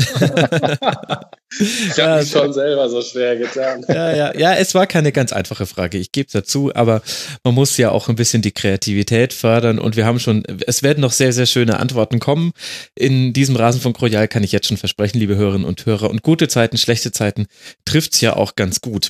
habe mich schon selber so schwer getan. Ja, ja, ja, es war keine ganz einfache Frage. Ich gebe es dazu, aber man muss ja auch ein bisschen die Kreativität fördern und wir haben schon, es werden noch sehr, sehr schöne Antworten kommen. In diesem Rasenfunk Royal kann ich jetzt schon versprechen, liebe Hörerinnen und Hörer. Und gute Zeiten, schlechte Zeiten trifft es ja auch ganz gut.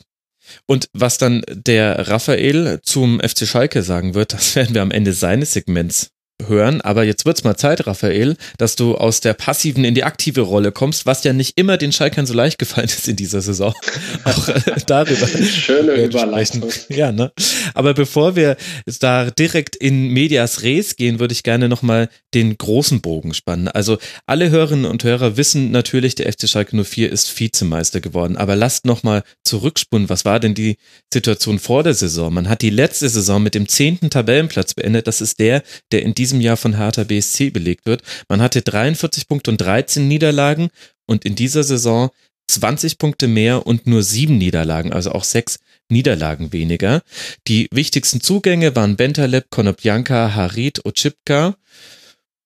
Und was dann der Raphael zum FC Schalke sagen wird, das werden wir am Ende seines Segments hören. Aber jetzt wird's mal Zeit, Raphael, dass du aus der passiven in die aktive Rolle kommst, was ja nicht immer den Schalkern so leicht gefallen ist in dieser Saison. Auch äh, darüber. Schöne Überleitung. Ja, ne? Aber bevor wir da direkt in Medias Res gehen, würde ich gerne nochmal den großen Bogen spannen. Also alle Hörerinnen und Hörer wissen natürlich, der FC Schalke 04 ist Vizemeister geworden. Aber lasst nochmal zurückspulen. Was war denn die Situation vor der Saison? Man hat die letzte Saison mit dem zehnten Tabellenplatz beendet. Das ist der, der in diesem Jahr von Hertha BSC belegt wird. Man hatte 43 Punkte und 13 Niederlagen und in dieser Saison 20 Punkte mehr und nur sieben Niederlagen, also auch sechs Niederlagen weniger. Die wichtigsten Zugänge waren Bentaleb, Konoplyanka, Harit, Ochipka.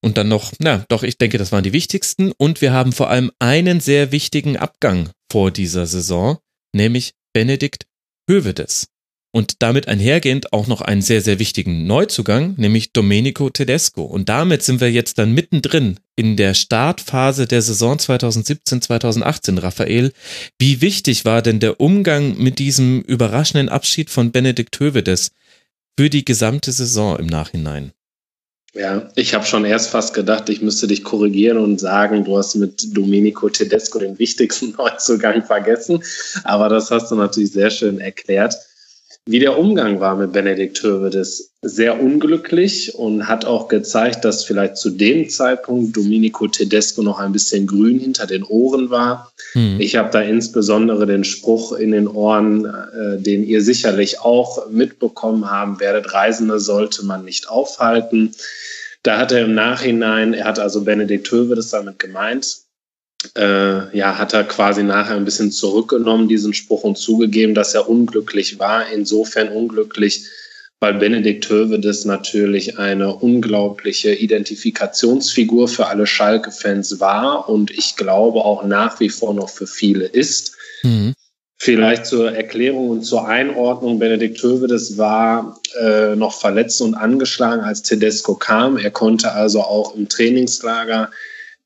Und dann noch, na, doch, ich denke, das waren die wichtigsten. Und wir haben vor allem einen sehr wichtigen Abgang vor dieser Saison, nämlich Benedikt Hövedes und damit einhergehend auch noch einen sehr, sehr wichtigen Neuzugang, nämlich Domenico Tedesco. Und damit sind wir jetzt dann mittendrin in der Startphase der Saison 2017-2018. Raphael, wie wichtig war denn der Umgang mit diesem überraschenden Abschied von Benedikt Hövedes für die gesamte Saison im Nachhinein? Ja, ich habe schon erst fast gedacht, ich müsste dich korrigieren und sagen, du hast mit Domenico Tedesco den wichtigsten Neuzugang vergessen. Aber das hast du natürlich sehr schön erklärt. Wie der Umgang war mit Benedikt Hövedes, sehr unglücklich und hat auch gezeigt, dass vielleicht zu dem Zeitpunkt Domenico Tedesco noch ein bisschen grün hinter den Ohren war. Hm. Ich habe da insbesondere den Spruch in den Ohren, äh, den ihr sicherlich auch mitbekommen haben werdet, Reisende sollte man nicht aufhalten. Da hat er im Nachhinein, er hat also Benedikt Hövedes damit gemeint, äh, ja, hat er quasi nachher ein bisschen zurückgenommen, diesen Spruch, und zugegeben, dass er unglücklich war. Insofern unglücklich, weil Benedikt Hövedes natürlich eine unglaubliche Identifikationsfigur für alle Schalke-Fans war und ich glaube auch nach wie vor noch für viele ist. Mhm. Vielleicht zur Erklärung und zur Einordnung. Benedikt Hövedes war äh, noch verletzt und angeschlagen, als Tedesco kam. Er konnte also auch im Trainingslager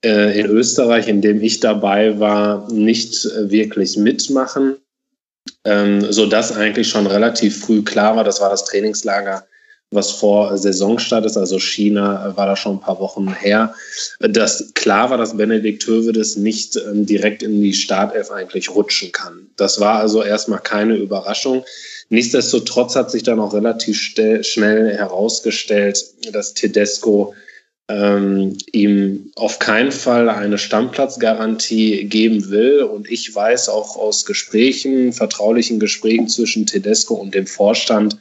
äh, in Österreich, in dem ich dabei war, nicht wirklich mitmachen, ähm, so dass eigentlich schon relativ früh klar war, das war das Trainingslager, was vor Saisonstart ist, also China war da schon ein paar Wochen her, dass klar war, dass Benedikt Hövedes nicht ähm, direkt in die Startelf eigentlich rutschen kann. Das war also erstmal keine Überraschung. Nichtsdestotrotz hat sich dann auch relativ schnell herausgestellt, dass Tedesco ähm, ihm auf keinen Fall eine Stammplatzgarantie geben will. Und ich weiß auch aus Gesprächen, vertraulichen Gesprächen zwischen Tedesco und dem Vorstand,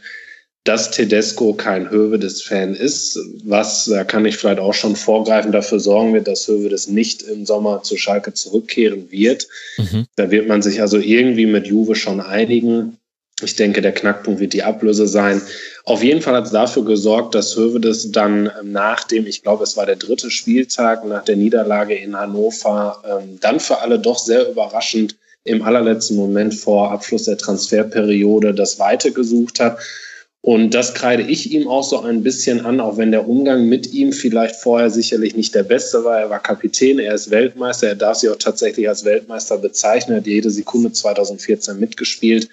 dass Tedesco kein Hövedes-Fan ist, was, da kann ich vielleicht auch schon vorgreifen, dafür sorgen wird, dass Hövedes nicht im Sommer zu Schalke zurückkehren wird. Mhm. Da wird man sich also irgendwie mit Juve schon einigen. Ich denke, der Knackpunkt wird die Ablöse sein. Auf jeden Fall hat es dafür gesorgt, dass Hövedes dann ähm, nach dem, ich glaube, es war der dritte Spieltag nach der Niederlage in Hannover, ähm, dann für alle doch sehr überraschend im allerletzten Moment vor Abschluss der Transferperiode das Weite gesucht hat. Und das kreide ich ihm auch so ein bisschen an, auch wenn der Umgang mit ihm vielleicht vorher sicherlich nicht der beste war. Er war Kapitän, er ist Weltmeister, er darf sich auch tatsächlich als Weltmeister bezeichnen, er hat jede Sekunde 2014 mitgespielt.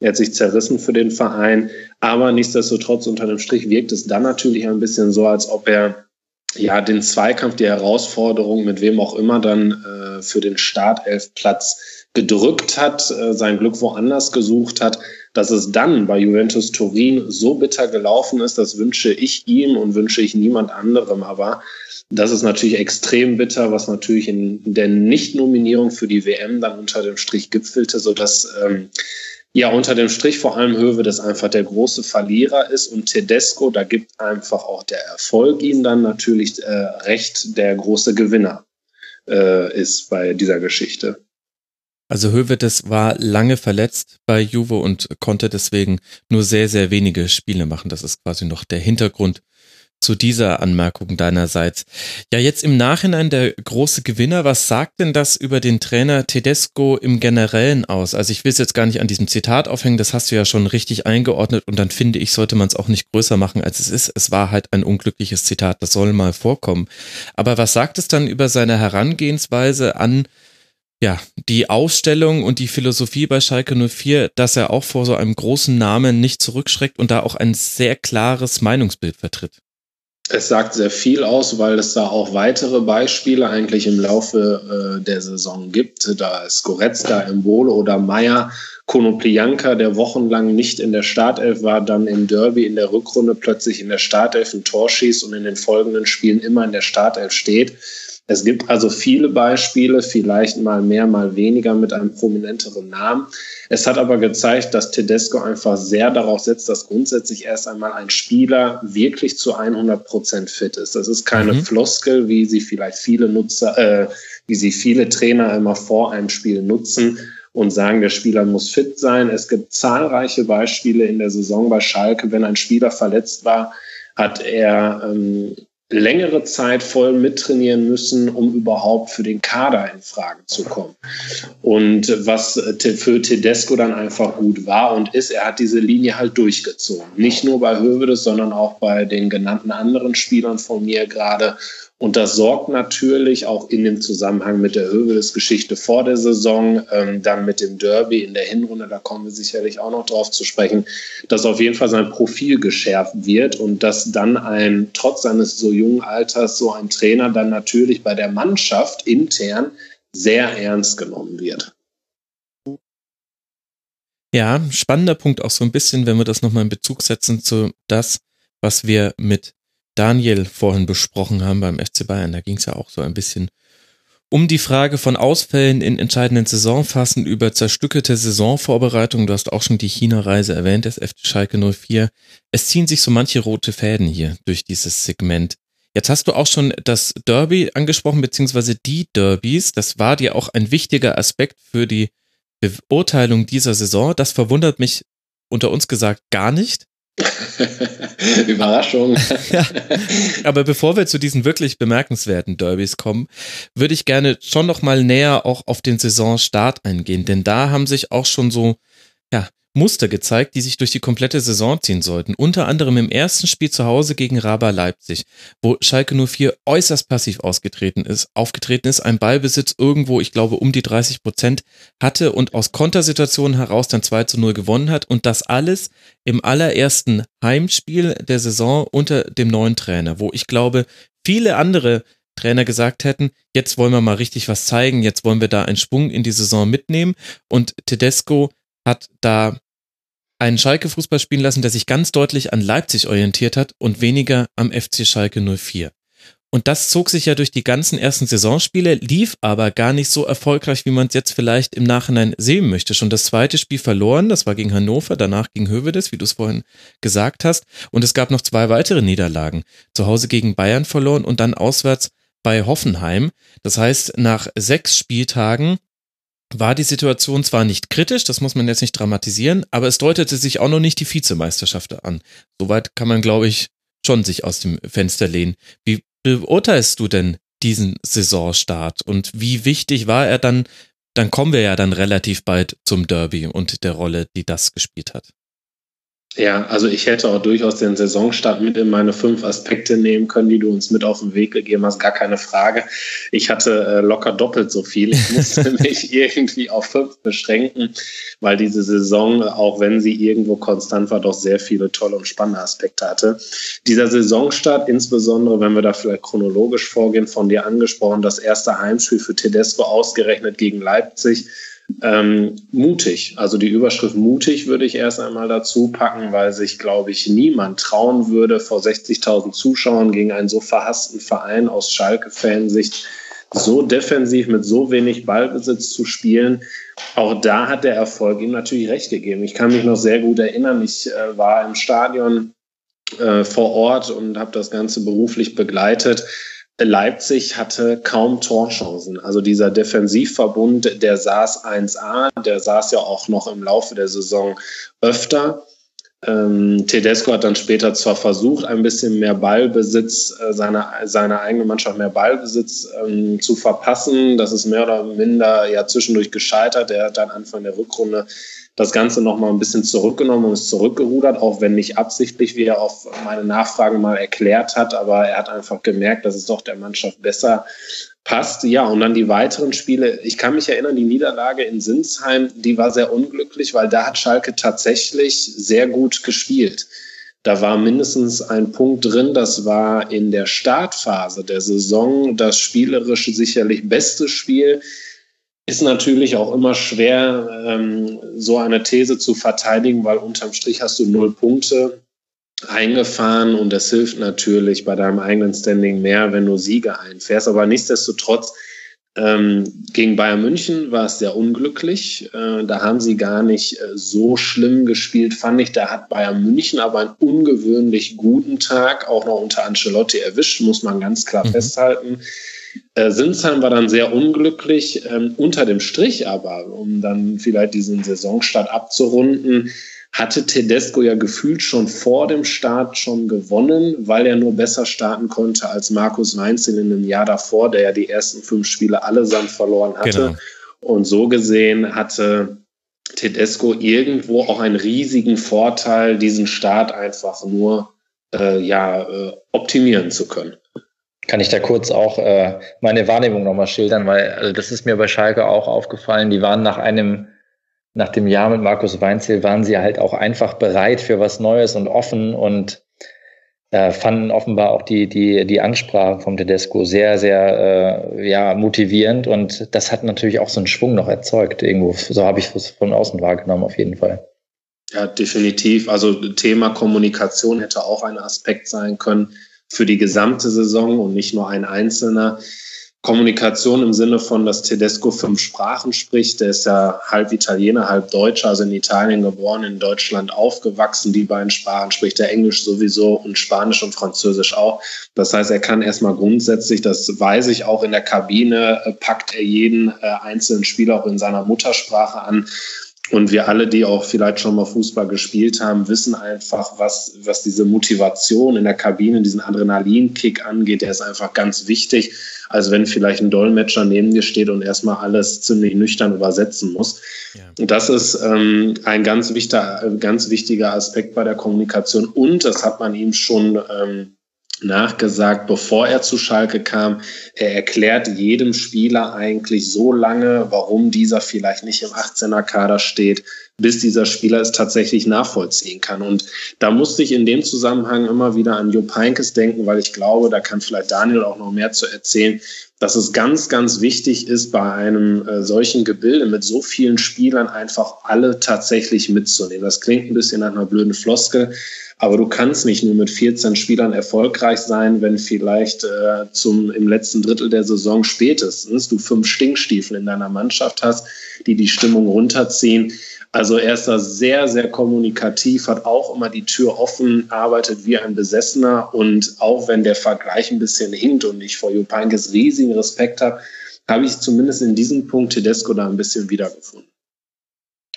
Er hat sich zerrissen für den Verein. Aber nichtsdestotrotz unter dem Strich wirkt es dann natürlich ein bisschen so, als ob er ja den Zweikampf, die Herausforderung, mit wem auch immer dann äh, für den Startelfplatz gedrückt hat, äh, sein Glück woanders gesucht hat. Dass es dann bei Juventus Turin so bitter gelaufen ist, das wünsche ich ihm und wünsche ich niemand anderem. Aber das ist natürlich extrem bitter, was natürlich in der Nicht-Nominierung für die WM dann unter dem Strich gipfelte, sodass ähm, ja unter dem Strich vor allem Höwe das einfach der große Verlierer ist und Tedesco, da gibt einfach auch der Erfolg ihm dann natürlich äh, recht, der große Gewinner äh, ist bei dieser Geschichte. Also Hövedes war lange verletzt bei Juve und konnte deswegen nur sehr, sehr wenige Spiele machen. Das ist quasi noch der Hintergrund zu dieser Anmerkung deinerseits. Ja, jetzt im Nachhinein der große Gewinner. Was sagt denn das über den Trainer Tedesco im Generellen aus? Also ich will es jetzt gar nicht an diesem Zitat aufhängen, das hast du ja schon richtig eingeordnet und dann finde ich, sollte man es auch nicht größer machen, als es ist. Es war halt ein unglückliches Zitat, das soll mal vorkommen. Aber was sagt es dann über seine Herangehensweise an ja, die Ausstellung und die Philosophie bei Schalke 04, dass er auch vor so einem großen Namen nicht zurückschreckt und da auch ein sehr klares Meinungsbild vertritt? Es sagt sehr viel aus, weil es da auch weitere Beispiele eigentlich im Laufe äh, der Saison gibt. Da ist Goretzka, Embolo oder Meier, Konoplianka, der wochenlang nicht in der Startelf war, dann im Derby in der Rückrunde plötzlich in der Startelf ein Tor schießt und in den folgenden Spielen immer in der Startelf steht. Es gibt also viele Beispiele, vielleicht mal mehr, mal weniger mit einem prominenteren Namen. Es hat aber gezeigt, dass Tedesco einfach sehr darauf setzt, dass grundsätzlich erst einmal ein Spieler wirklich zu 100 Prozent fit ist. Das ist keine mhm. Floskel, wie sie vielleicht viele Nutzer, äh, wie sie viele Trainer immer vor einem Spiel nutzen und sagen, der Spieler muss fit sein. Es gibt zahlreiche Beispiele in der Saison bei Schalke, wenn ein Spieler verletzt war, hat er ähm, längere Zeit voll mittrainieren müssen, um überhaupt für den Kader in Frage zu kommen. Und was für Tedesco dann einfach gut war und ist, er hat diese Linie halt durchgezogen. Nicht nur bei Hövedes, sondern auch bei den genannten anderen Spielern von mir gerade. Und das sorgt natürlich auch in dem Zusammenhang mit der Hövedes-Geschichte vor der Saison, ähm, dann mit dem Derby in der Hinrunde, da kommen wir sicherlich auch noch drauf zu sprechen, dass auf jeden Fall sein Profil geschärft wird und dass dann ein, trotz seines so jungen Alters, so ein Trainer dann natürlich bei der Mannschaft intern sehr ernst genommen wird. Ja, spannender Punkt auch so ein bisschen, wenn wir das nochmal in Bezug setzen zu das, was wir mit Daniel vorhin besprochen haben beim FC Bayern. Da ging es ja auch so ein bisschen um die Frage von Ausfällen in entscheidenden Saisonphasen über zerstückelte Saisonvorbereitung. Du hast auch schon die China-Reise erwähnt, des FC Schalke 04. Es ziehen sich so manche rote Fäden hier durch dieses Segment. Jetzt hast du auch schon das Derby angesprochen, beziehungsweise die Derbys. Das war dir auch ein wichtiger Aspekt für die Beurteilung dieser Saison. Das verwundert mich unter uns gesagt gar nicht. Überraschung. ja. Aber bevor wir zu diesen wirklich bemerkenswerten Derbys kommen, würde ich gerne schon noch mal näher auch auf den Saisonstart eingehen, denn da haben sich auch schon so ja, Muster gezeigt, die sich durch die komplette Saison ziehen sollten. Unter anderem im ersten Spiel zu Hause gegen Raba Leipzig, wo Schalke 04 äußerst passiv ausgetreten ist, aufgetreten ist, ein Ballbesitz irgendwo, ich glaube, um die 30 Prozent hatte und aus Kontersituationen heraus dann 2 zu 0 gewonnen hat und das alles im allerersten Heimspiel der Saison unter dem neuen Trainer, wo ich glaube, viele andere Trainer gesagt hätten, jetzt wollen wir mal richtig was zeigen, jetzt wollen wir da einen Sprung in die Saison mitnehmen und Tedesco hat da einen Schalke Fußball spielen lassen, der sich ganz deutlich an Leipzig orientiert hat und weniger am FC Schalke 04. Und das zog sich ja durch die ganzen ersten Saisonspiele, lief aber gar nicht so erfolgreich, wie man es jetzt vielleicht im Nachhinein sehen möchte. Schon das zweite Spiel verloren, das war gegen Hannover, danach gegen Hövedes, wie du es vorhin gesagt hast. Und es gab noch zwei weitere Niederlagen. Zu Hause gegen Bayern verloren und dann auswärts bei Hoffenheim. Das heißt, nach sechs Spieltagen war die Situation zwar nicht kritisch, das muss man jetzt nicht dramatisieren, aber es deutete sich auch noch nicht die Vizemeisterschaft an. Soweit kann man, glaube ich, schon sich aus dem Fenster lehnen. Wie beurteilst du denn diesen Saisonstart und wie wichtig war er dann? Dann kommen wir ja dann relativ bald zum Derby und der Rolle, die das gespielt hat. Ja, also ich hätte auch durchaus den Saisonstart mit in meine fünf Aspekte nehmen können, die du uns mit auf den Weg gegeben hast, gar keine Frage. Ich hatte äh, locker doppelt so viel. Ich musste mich irgendwie auf fünf beschränken, weil diese Saison, auch wenn sie irgendwo konstant war, doch sehr viele tolle und spannende Aspekte hatte. Dieser Saisonstart, insbesondere wenn wir da vielleicht chronologisch vorgehen, von dir angesprochen, das erste Heimspiel für Tedesco ausgerechnet gegen Leipzig, ähm, mutig. Also die Überschrift mutig würde ich erst einmal dazu packen, weil sich, glaube ich, niemand trauen würde, vor 60.000 Zuschauern gegen einen so verhassten Verein aus Schalke-Fansicht so defensiv mit so wenig Ballbesitz zu spielen. Auch da hat der Erfolg ihm natürlich recht gegeben. Ich kann mich noch sehr gut erinnern, ich äh, war im Stadion äh, vor Ort und habe das Ganze beruflich begleitet. Leipzig hatte kaum Torchancen. Also dieser Defensivverbund, der saß 1A, der saß ja auch noch im Laufe der Saison öfter. Ähm, Tedesco hat dann später zwar versucht, ein bisschen mehr Ballbesitz, äh, seiner, seiner eigenen Mannschaft mehr Ballbesitz ähm, zu verpassen. Das ist mehr oder minder ja zwischendurch gescheitert. Er hat dann Anfang der Rückrunde das Ganze nochmal ein bisschen zurückgenommen und ist zurückgerudert, auch wenn nicht absichtlich, wie er auf meine Nachfragen mal erklärt hat. Aber er hat einfach gemerkt, dass es doch der Mannschaft besser passt. Ja, und dann die weiteren Spiele. Ich kann mich erinnern, die Niederlage in Sinsheim, die war sehr unglücklich, weil da hat Schalke tatsächlich sehr gut gespielt. Da war mindestens ein Punkt drin, das war in der Startphase der Saison das spielerisch sicherlich beste Spiel. Ist natürlich auch immer schwer, ähm, so eine These zu verteidigen, weil unterm Strich hast du null Punkte eingefahren und das hilft natürlich bei deinem eigenen Standing mehr, wenn du Siege einfährst. Aber nichtsdestotrotz ähm, gegen Bayern München war es sehr unglücklich. Äh, da haben sie gar nicht äh, so schlimm gespielt, fand ich. Da hat Bayern München aber einen ungewöhnlich guten Tag, auch noch unter Ancelotti erwischt, muss man ganz klar mhm. festhalten. Äh, Sinsheim war dann sehr unglücklich. Ähm, unter dem Strich aber, um dann vielleicht diesen Saisonstart abzurunden, hatte Tedesco ja gefühlt schon vor dem Start schon gewonnen, weil er nur besser starten konnte als Markus Weinzel in dem Jahr davor, der ja die ersten fünf Spiele allesamt verloren hatte. Genau. Und so gesehen hatte Tedesco irgendwo auch einen riesigen Vorteil, diesen Start einfach nur äh, ja, äh, optimieren zu können. Kann ich da kurz auch äh, meine Wahrnehmung nochmal schildern, weil also das ist mir bei Schalke auch aufgefallen. Die waren nach einem nach dem Jahr mit Markus Weinzel waren sie halt auch einfach bereit für was Neues und offen und äh, fanden offenbar auch die, die, die Ansprache vom Tedesco sehr, sehr äh, ja, motivierend und das hat natürlich auch so einen Schwung noch erzeugt irgendwo. So habe ich es von außen wahrgenommen, auf jeden Fall. Ja, definitiv. Also Thema Kommunikation hätte auch ein Aspekt sein können für die gesamte Saison und nicht nur ein einzelner. Kommunikation im Sinne von, dass Tedesco fünf Sprachen spricht. Der ist ja halb Italiener, halb Deutscher, also in Italien geboren, in Deutschland aufgewachsen. Die beiden Sprachen spricht er Englisch sowieso und Spanisch und Französisch auch. Das heißt, er kann erstmal grundsätzlich, das weiß ich auch in der Kabine, äh, packt er jeden äh, einzelnen Spieler auch in seiner Muttersprache an. Und wir alle, die auch vielleicht schon mal Fußball gespielt haben, wissen einfach, was, was diese Motivation in der Kabine, diesen Adrenalinkick angeht, der ist einfach ganz wichtig, als wenn vielleicht ein Dolmetscher neben dir steht und erstmal alles ziemlich nüchtern übersetzen muss. Ja. Und das ist ähm, ein ganz wichtiger, ganz wichtiger Aspekt bei der Kommunikation. Und das hat man ihm schon ähm, nachgesagt, bevor er zu Schalke kam. Er erklärt jedem Spieler eigentlich so lange, warum dieser vielleicht nicht im 18er Kader steht, bis dieser Spieler es tatsächlich nachvollziehen kann. Und da musste ich in dem Zusammenhang immer wieder an Jupp Heynckes denken, weil ich glaube, da kann vielleicht Daniel auch noch mehr zu erzählen, dass es ganz, ganz wichtig ist, bei einem äh, solchen Gebilde mit so vielen Spielern einfach alle tatsächlich mitzunehmen. Das klingt ein bisschen nach einer blöden Floskel, aber du kannst nicht nur mit 14 Spielern erfolgreich sein, wenn vielleicht äh, zum, im letzten Drittel der Saison spätestens du fünf Stinkstiefel in deiner Mannschaft hast, die die Stimmung runterziehen. Also er ist da sehr, sehr kommunikativ, hat auch immer die Tür offen, arbeitet wie ein Besessener und auch wenn der Vergleich ein bisschen hinkt und ich vor Jupankes riesigen Respekt habe, habe ich zumindest in diesem Punkt Tedesco da ein bisschen wiedergefunden.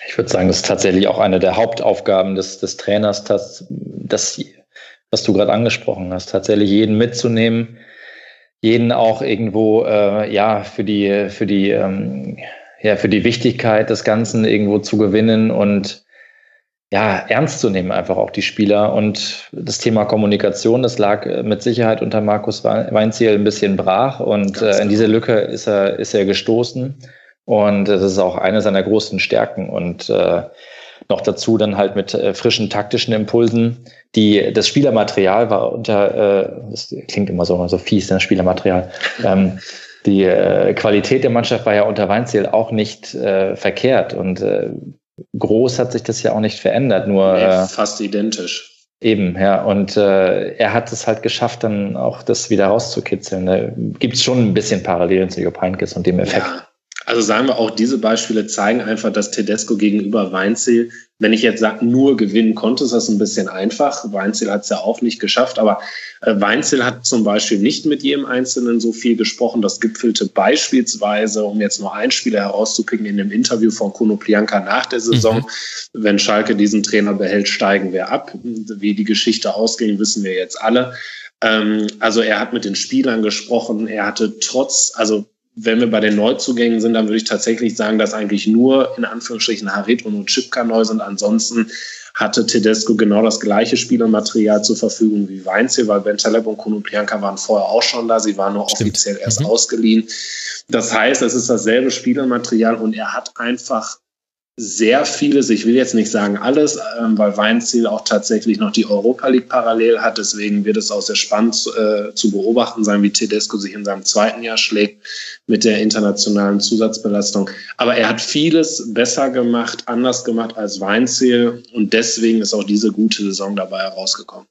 Ich würde sagen, das ist tatsächlich auch eine der Hauptaufgaben des, des Trainers, das, das, was du gerade angesprochen hast, tatsächlich jeden mitzunehmen, jeden auch irgendwo äh, ja für die für die ähm, ja für die Wichtigkeit des Ganzen irgendwo zu gewinnen und ja ernst zu nehmen einfach auch die Spieler. Und das Thema Kommunikation das lag mit Sicherheit unter Markus Weinziel ein bisschen brach und äh, in diese Lücke ist er ist er gestoßen und das ist auch eine seiner großen Stärken. Und äh, noch dazu dann halt mit äh, frischen taktischen Impulsen. Die, das Spielermaterial war unter, äh, das klingt immer so, so fies, das Spielermaterial. Ähm, die äh, Qualität der Mannschaft war ja unter Weinziel auch nicht äh, verkehrt. Und äh, groß hat sich das ja auch nicht verändert. Nur nee, äh, fast identisch. Eben, ja. Und äh, er hat es halt geschafft, dann auch das wieder rauszukitzeln. Da gibt es schon ein bisschen Parallelen zu Jupp Heynckes und dem Effekt. Ja. Also sagen wir auch, diese Beispiele zeigen einfach, dass Tedesco gegenüber Weinziel, wenn ich jetzt sage, nur gewinnen konnte, ist das ein bisschen einfach. Weinziel hat es ja auch nicht geschafft, aber äh, Weinziel hat zum Beispiel nicht mit jedem Einzelnen so viel gesprochen. Das gipfelte beispielsweise, um jetzt nur ein Spieler herauszupicken, in dem Interview von Kuno Plianka nach der Saison. Mhm. Wenn Schalke diesen Trainer behält, steigen wir ab. Wie die Geschichte ausging, wissen wir jetzt alle. Ähm, also er hat mit den Spielern gesprochen. Er hatte trotz, also wenn wir bei den Neuzugängen sind, dann würde ich tatsächlich sagen, dass eigentlich nur in Anführungsstrichen Harit und Chipka neu sind. Ansonsten hatte Tedesco genau das gleiche Spielermaterial zur Verfügung wie Weinziel, weil Bentaleb und Konoplyanka waren vorher auch schon da. Sie waren nur Stimmt. offiziell erst mhm. ausgeliehen. Das heißt, es ist dasselbe Spielermaterial und er hat einfach sehr vieles, ich will jetzt nicht sagen alles, ähm, weil Weinziel auch tatsächlich noch die Europa League parallel hat. Deswegen wird es auch sehr spannend äh, zu beobachten sein, wie Tedesco sich in seinem zweiten Jahr schlägt mit der internationalen Zusatzbelastung. Aber er hat vieles besser gemacht, anders gemacht als Weinziel und deswegen ist auch diese gute Saison dabei herausgekommen.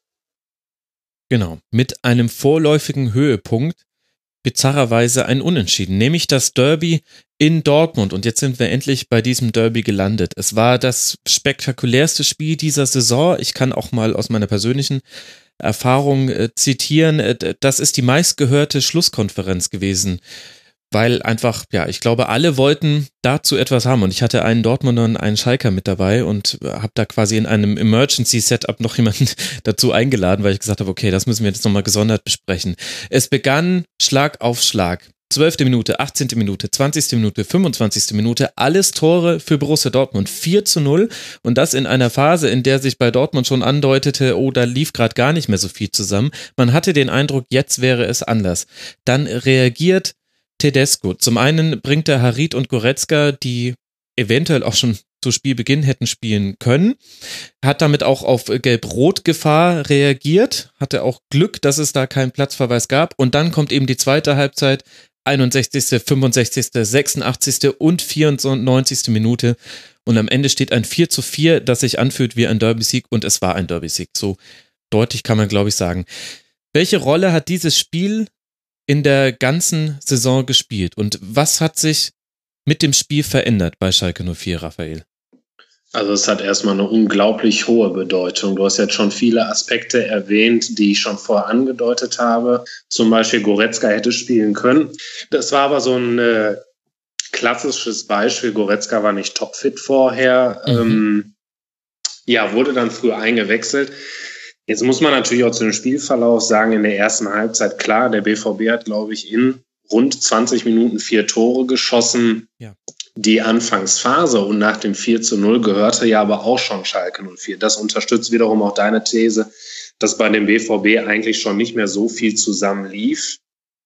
Genau, mit einem vorläufigen Höhepunkt bizarrerweise ein Unentschieden, nämlich das Derby in Dortmund. Und jetzt sind wir endlich bei diesem Derby gelandet. Es war das spektakulärste Spiel dieser Saison. Ich kann auch mal aus meiner persönlichen Erfahrung äh, zitieren. Äh, das ist die meistgehörte Schlusskonferenz gewesen weil einfach, ja, ich glaube, alle wollten dazu etwas haben und ich hatte einen Dortmunder und einen Schalker mit dabei und habe da quasi in einem Emergency-Setup noch jemanden dazu eingeladen, weil ich gesagt habe, okay, das müssen wir jetzt nochmal gesondert besprechen. Es begann Schlag auf Schlag. 12. Minute, 18. Minute, 20. Minute, 25. Minute, alles Tore für Borussia Dortmund. 4 zu 0 und das in einer Phase, in der sich bei Dortmund schon andeutete, oh, da lief gerade gar nicht mehr so viel zusammen. Man hatte den Eindruck, jetzt wäre es anders. Dann reagiert Tedesco. Zum einen bringt er Harit und Goretzka, die eventuell auch schon zu Spielbeginn hätten spielen können, hat damit auch auf Gelb-Rot-Gefahr reagiert, hatte auch Glück, dass es da keinen Platzverweis gab und dann kommt eben die zweite Halbzeit, 61., 65., 86. und 94. Minute und am Ende steht ein 4 zu 4, das sich anfühlt wie ein Derby-Sieg und es war ein Derby-Sieg. So deutlich kann man, glaube ich, sagen. Welche Rolle hat dieses Spiel in der ganzen Saison gespielt. Und was hat sich mit dem Spiel verändert bei Schalke 04, Raphael? Also es hat erstmal eine unglaublich hohe Bedeutung. Du hast jetzt schon viele Aspekte erwähnt, die ich schon vorher angedeutet habe. Zum Beispiel Goretzka hätte spielen können. Das war aber so ein äh, klassisches Beispiel. Goretzka war nicht topfit vorher. Mhm. Ähm, ja, wurde dann früh eingewechselt. Jetzt muss man natürlich auch zu dem Spielverlauf sagen, in der ersten Halbzeit, klar, der BVB hat, glaube ich, in rund 20 Minuten vier Tore geschossen. Ja. Die Anfangsphase und nach dem 4 zu 0 gehörte ja aber auch schon Schalke 04. Das unterstützt wiederum auch deine These, dass bei dem BVB eigentlich schon nicht mehr so viel zusammen lief.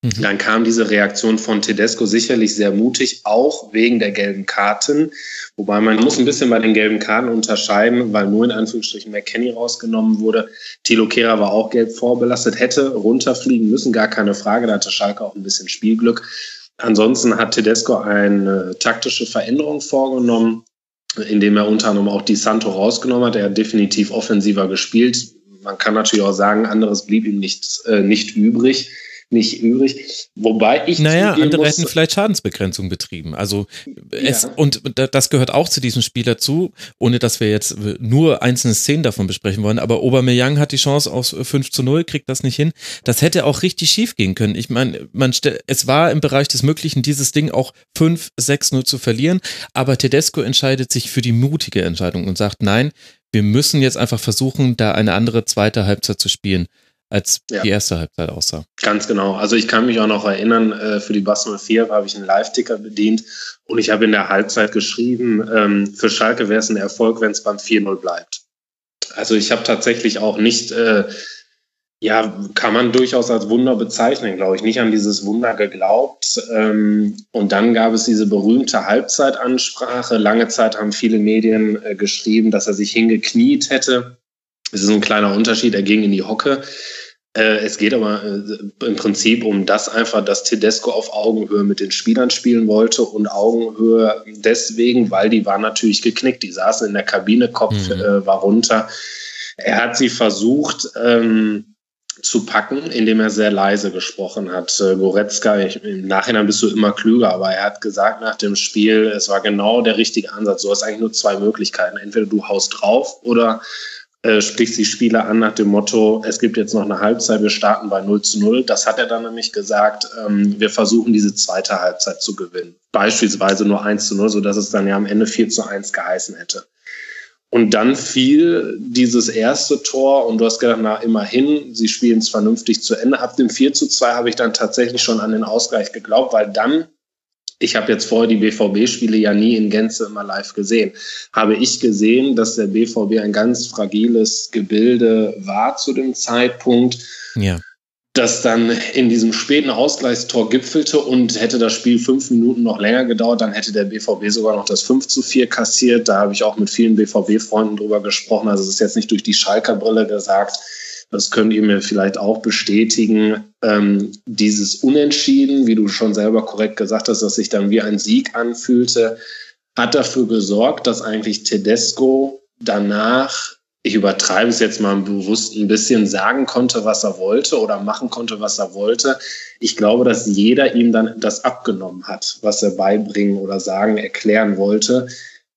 Mhm. Dann kam diese Reaktion von Tedesco sicherlich sehr mutig, auch wegen der gelben Karten. Wobei man muss ein bisschen bei den gelben Karten unterscheiden, weil nur in Anführungsstrichen McKenny rausgenommen wurde. Thilo Kehrer war auch gelb vorbelastet, hätte runterfliegen müssen, gar keine Frage. Da hatte Schalke auch ein bisschen Spielglück. Ansonsten hat Tedesco eine taktische Veränderung vorgenommen, indem er unter anderem auch die Santo rausgenommen hat. Er hat definitiv offensiver gespielt. Man kann natürlich auch sagen, anderes blieb ihm nicht, äh, nicht übrig nicht übrig. Wobei ich. Naja, andere muss, hätten vielleicht Schadensbegrenzung betrieben. Also es, ja. und das gehört auch zu diesem Spiel dazu, ohne dass wir jetzt nur einzelne Szenen davon besprechen wollen. Aber Aubameyang hat die Chance aus 5 zu 0, kriegt das nicht hin. Das hätte auch richtig schief gehen können. Ich meine, man es war im Bereich des Möglichen, dieses Ding auch 5, 6 0 zu verlieren. Aber Tedesco entscheidet sich für die mutige Entscheidung und sagt, nein, wir müssen jetzt einfach versuchen, da eine andere zweite Halbzeit zu spielen als ja. die erste Halbzeit aussah. Ganz genau. Also ich kann mich auch noch erinnern, äh, für die Bass 04 habe ich einen Live-Ticker bedient und ich habe in der Halbzeit geschrieben, ähm, für Schalke wäre es ein Erfolg, wenn es beim 4-0 bleibt. Also ich habe tatsächlich auch nicht, äh, ja, kann man durchaus als Wunder bezeichnen, glaube ich, nicht an dieses Wunder geglaubt. Ähm, und dann gab es diese berühmte Halbzeitansprache. Lange Zeit haben viele Medien äh, geschrieben, dass er sich hingekniet hätte. Es ist ein kleiner Unterschied, er ging in die Hocke. Äh, es geht aber äh, im Prinzip um das einfach, dass Tedesco auf Augenhöhe mit den Spielern spielen wollte und Augenhöhe deswegen, weil die waren natürlich geknickt. Die saßen in der Kabine, Kopf mhm. äh, war runter. Er hat sie versucht ähm, zu packen, indem er sehr leise gesprochen hat. Äh, Goretzka, ich, im Nachhinein bist du immer klüger, aber er hat gesagt nach dem Spiel, es war genau der richtige Ansatz. Du hast eigentlich nur zwei Möglichkeiten. Entweder du haust drauf oder äh, spricht die Spieler an nach dem Motto, es gibt jetzt noch eine Halbzeit, wir starten bei 0 zu 0. Das hat er dann nämlich gesagt, ähm, wir versuchen diese zweite Halbzeit zu gewinnen. Beispielsweise nur 1 zu 0, sodass es dann ja am Ende 4 zu 1 geheißen hätte. Und dann fiel dieses erste Tor und du hast gedacht, na immerhin, sie spielen es vernünftig zu Ende. Ab dem 4 zu 2 habe ich dann tatsächlich schon an den Ausgleich geglaubt, weil dann ich habe jetzt vorher die BVB-Spiele ja nie in Gänze immer live gesehen. Habe ich gesehen, dass der BVB ein ganz fragiles Gebilde war zu dem Zeitpunkt. Ja. das dann in diesem späten Ausgleichstor gipfelte und hätte das Spiel fünf Minuten noch länger gedauert, dann hätte der BVB sogar noch das 5 zu 4 kassiert. Da habe ich auch mit vielen BVB-Freunden drüber gesprochen. Also es ist jetzt nicht durch die Schalker Brille gesagt. Das könnt ihr mir vielleicht auch bestätigen. Ähm, dieses Unentschieden, wie du schon selber korrekt gesagt hast, dass sich dann wie ein Sieg anfühlte, hat dafür gesorgt, dass eigentlich Tedesco danach ich übertreibe es jetzt mal bewusst ein bisschen, sagen konnte, was er wollte oder machen konnte, was er wollte. Ich glaube, dass jeder ihm dann das abgenommen hat, was er beibringen oder sagen, erklären wollte,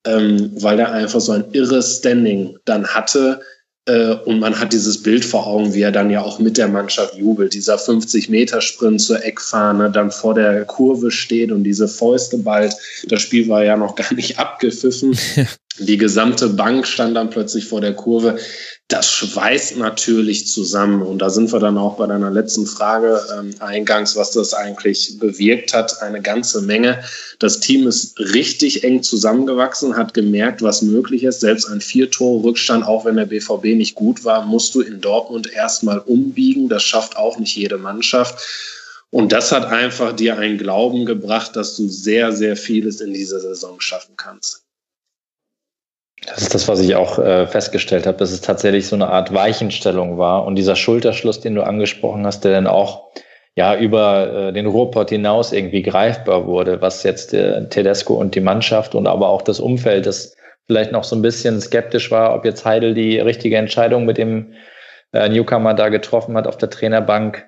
ähm, weil er einfach so ein irres Standing dann hatte. Äh, und man hat dieses Bild vor Augen, wie er dann ja auch mit der Mannschaft jubelt. Dieser 50-Meter-Sprint zur Eckfahne, dann vor der Kurve steht und diese Fäuste bald. Das Spiel war ja noch gar nicht abgepfiffen. Die gesamte Bank stand dann plötzlich vor der Kurve. Das schweißt natürlich zusammen. Und da sind wir dann auch bei deiner letzten Frage ähm, eingangs, was das eigentlich bewirkt hat. Eine ganze Menge. Das Team ist richtig eng zusammengewachsen, hat gemerkt, was möglich ist. Selbst ein Vier-Tore-Rückstand, auch wenn der BVB nicht gut war, musst du in Dortmund erstmal umbiegen. Das schafft auch nicht jede Mannschaft. Und das hat einfach dir einen Glauben gebracht, dass du sehr, sehr vieles in dieser Saison schaffen kannst. Das ist das, was ich auch äh, festgestellt habe, dass es tatsächlich so eine Art Weichenstellung war. Und dieser Schulterschluss, den du angesprochen hast, der dann auch ja über äh, den Ruhrpott hinaus irgendwie greifbar wurde, was jetzt äh, Tedesco und die Mannschaft und aber auch das Umfeld, das vielleicht noch so ein bisschen skeptisch war, ob jetzt Heidel die richtige Entscheidung mit dem äh, Newcomer da getroffen hat auf der Trainerbank,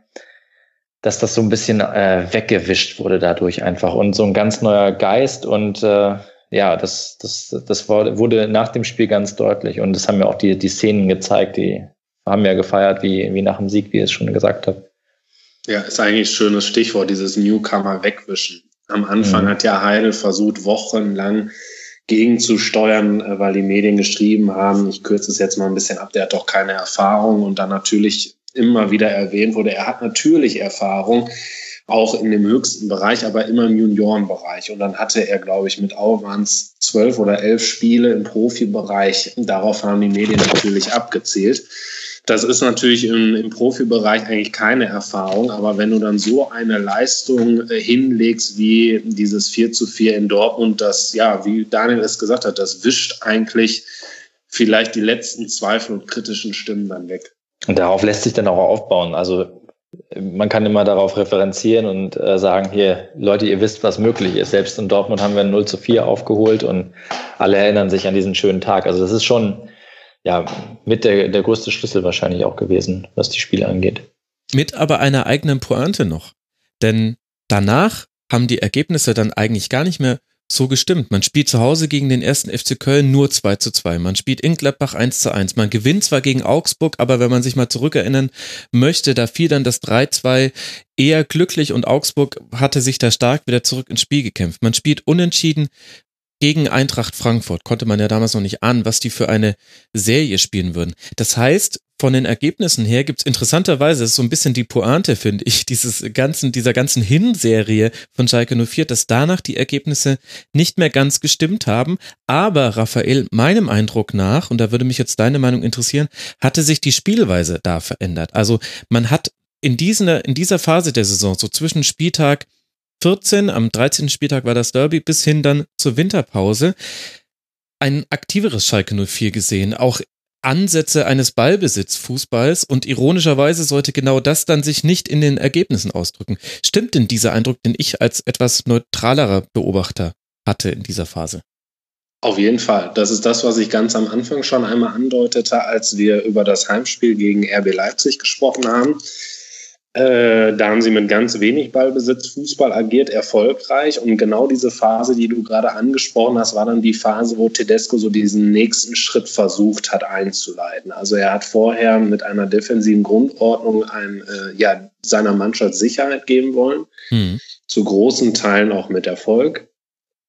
dass das so ein bisschen äh, weggewischt wurde dadurch einfach und so ein ganz neuer Geist und äh, ja, das, das, das wurde nach dem Spiel ganz deutlich und das haben ja auch die, die Szenen gezeigt, die haben ja gefeiert, wie, wie nach dem Sieg, wie ich es schon gesagt habe. Ja, ist eigentlich ein schönes Stichwort, dieses Newcomer wegwischen. Am Anfang mhm. hat ja Heidel versucht, wochenlang gegenzusteuern, äh, weil die Medien geschrieben haben, ich kürze es jetzt mal ein bisschen ab, der hat doch keine Erfahrung und dann natürlich immer wieder erwähnt wurde, er hat natürlich Erfahrung, auch in dem höchsten Bereich, aber immer im Juniorenbereich. Und dann hatte er, glaube ich, mit es zwölf oder elf Spiele im Profibereich. Darauf haben die Medien natürlich abgezählt. Das ist natürlich im, im Profibereich eigentlich keine Erfahrung, aber wenn du dann so eine Leistung äh, hinlegst wie dieses 4 zu 4 in Dortmund, das, ja, wie Daniel es gesagt hat, das wischt eigentlich vielleicht die letzten Zweifel und kritischen Stimmen dann weg. Und darauf lässt sich dann auch aufbauen. Also man kann immer darauf referenzieren und äh, sagen, hier, Leute, ihr wisst, was möglich ist. Selbst in Dortmund haben wir ein 0 zu 4 aufgeholt und alle erinnern sich an diesen schönen Tag. Also das ist schon ja mit der, der größte Schlüssel wahrscheinlich auch gewesen, was die Spiele angeht. Mit aber einer eigenen Pointe noch. Denn danach haben die Ergebnisse dann eigentlich gar nicht mehr so gestimmt. Man spielt zu Hause gegen den ersten FC Köln nur 2 zu 2. Man spielt in Gladbach 1 zu 1. Man gewinnt zwar gegen Augsburg, aber wenn man sich mal zurückerinnern möchte, da fiel dann das 3-2 eher glücklich und Augsburg hatte sich da stark wieder zurück ins Spiel gekämpft. Man spielt unentschieden gegen Eintracht Frankfurt. Konnte man ja damals noch nicht ahnen, was die für eine Serie spielen würden. Das heißt, von den Ergebnissen her gibt's interessanterweise, das ist so ein bisschen die Pointe, finde ich, dieses ganzen, dieser ganzen Hinserie von Schalke 04, dass danach die Ergebnisse nicht mehr ganz gestimmt haben. Aber Raphael, meinem Eindruck nach, und da würde mich jetzt deine Meinung interessieren, hatte sich die Spielweise da verändert. Also man hat in dieser, in dieser Phase der Saison, so zwischen Spieltag 14, am 13. Spieltag war das Derby, bis hin dann zur Winterpause, ein aktiveres Schalke 04 gesehen, auch Ansätze eines Ballbesitzfußballs und ironischerweise sollte genau das dann sich nicht in den Ergebnissen ausdrücken. Stimmt denn dieser Eindruck, den ich als etwas neutralerer Beobachter hatte in dieser Phase? Auf jeden Fall. Das ist das, was ich ganz am Anfang schon einmal andeutete, als wir über das Heimspiel gegen RB Leipzig gesprochen haben. Äh, da haben sie mit ganz wenig Ballbesitz Fußball agiert, erfolgreich. Und genau diese Phase, die du gerade angesprochen hast, war dann die Phase, wo Tedesco so diesen nächsten Schritt versucht hat einzuleiten. Also er hat vorher mit einer defensiven Grundordnung ein, äh, ja, seiner Mannschaft Sicherheit geben wollen. Mhm. Zu großen Teilen auch mit Erfolg.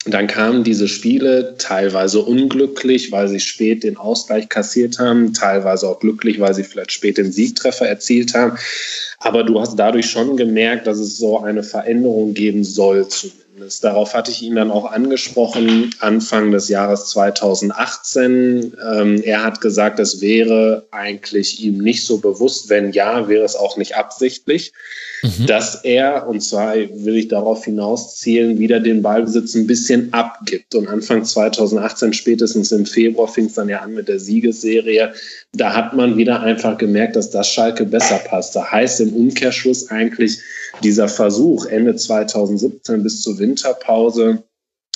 Dann kamen diese Spiele teilweise unglücklich, weil sie spät den Ausgleich kassiert haben, teilweise auch glücklich, weil sie vielleicht spät den Siegtreffer erzielt haben. Aber du hast dadurch schon gemerkt, dass es so eine Veränderung geben soll. Verständnis. Darauf hatte ich ihn dann auch angesprochen, Anfang des Jahres 2018. Ähm, er hat gesagt, es wäre eigentlich ihm nicht so bewusst. Wenn ja, wäre es auch nicht absichtlich, mhm. dass er, und zwar will ich darauf hinauszielen, wieder den Ballbesitz ein bisschen abgibt. Und Anfang 2018, spätestens im Februar, fing es dann ja an mit der Siegesserie. Da hat man wieder einfach gemerkt, dass das Schalke besser passt. Da heißt im Umkehrschluss eigentlich, dieser Versuch Ende 2017 bis zur Winterpause,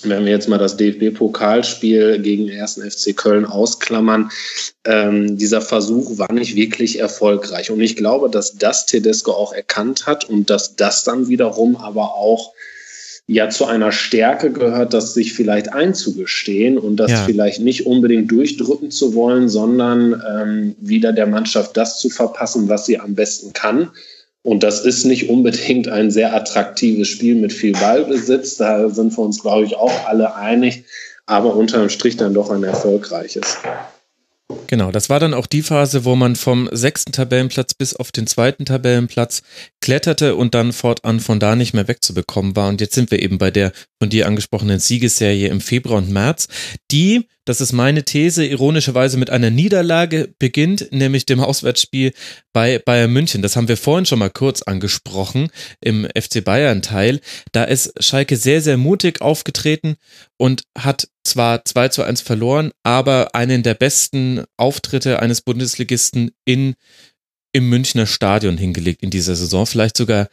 wenn wir jetzt mal das DFB-Pokalspiel gegen den ersten FC Köln ausklammern, ähm, dieser Versuch war nicht wirklich erfolgreich. Und ich glaube, dass das Tedesco auch erkannt hat und dass das dann wiederum aber auch ja zu einer Stärke gehört, das sich vielleicht einzugestehen und das ja. vielleicht nicht unbedingt durchdrücken zu wollen, sondern ähm, wieder der Mannschaft das zu verpassen, was sie am besten kann. Und das ist nicht unbedingt ein sehr attraktives Spiel mit viel Ballbesitz. Da sind wir uns, glaube ich, auch alle einig. Aber unterm Strich dann doch ein erfolgreiches. Genau, das war dann auch die Phase, wo man vom sechsten Tabellenplatz bis auf den zweiten Tabellenplatz kletterte und dann fortan von da nicht mehr wegzubekommen war. Und jetzt sind wir eben bei der von dir angesprochenen Siegesserie im Februar und März, die das ist meine These, ironischerweise mit einer Niederlage beginnt, nämlich dem Auswärtsspiel bei Bayern München. Das haben wir vorhin schon mal kurz angesprochen im FC Bayern Teil. Da ist Schalke sehr, sehr mutig aufgetreten und hat zwar 2 zu 1 verloren, aber einen der besten Auftritte eines Bundesligisten in, im Münchner Stadion hingelegt in dieser Saison. Vielleicht sogar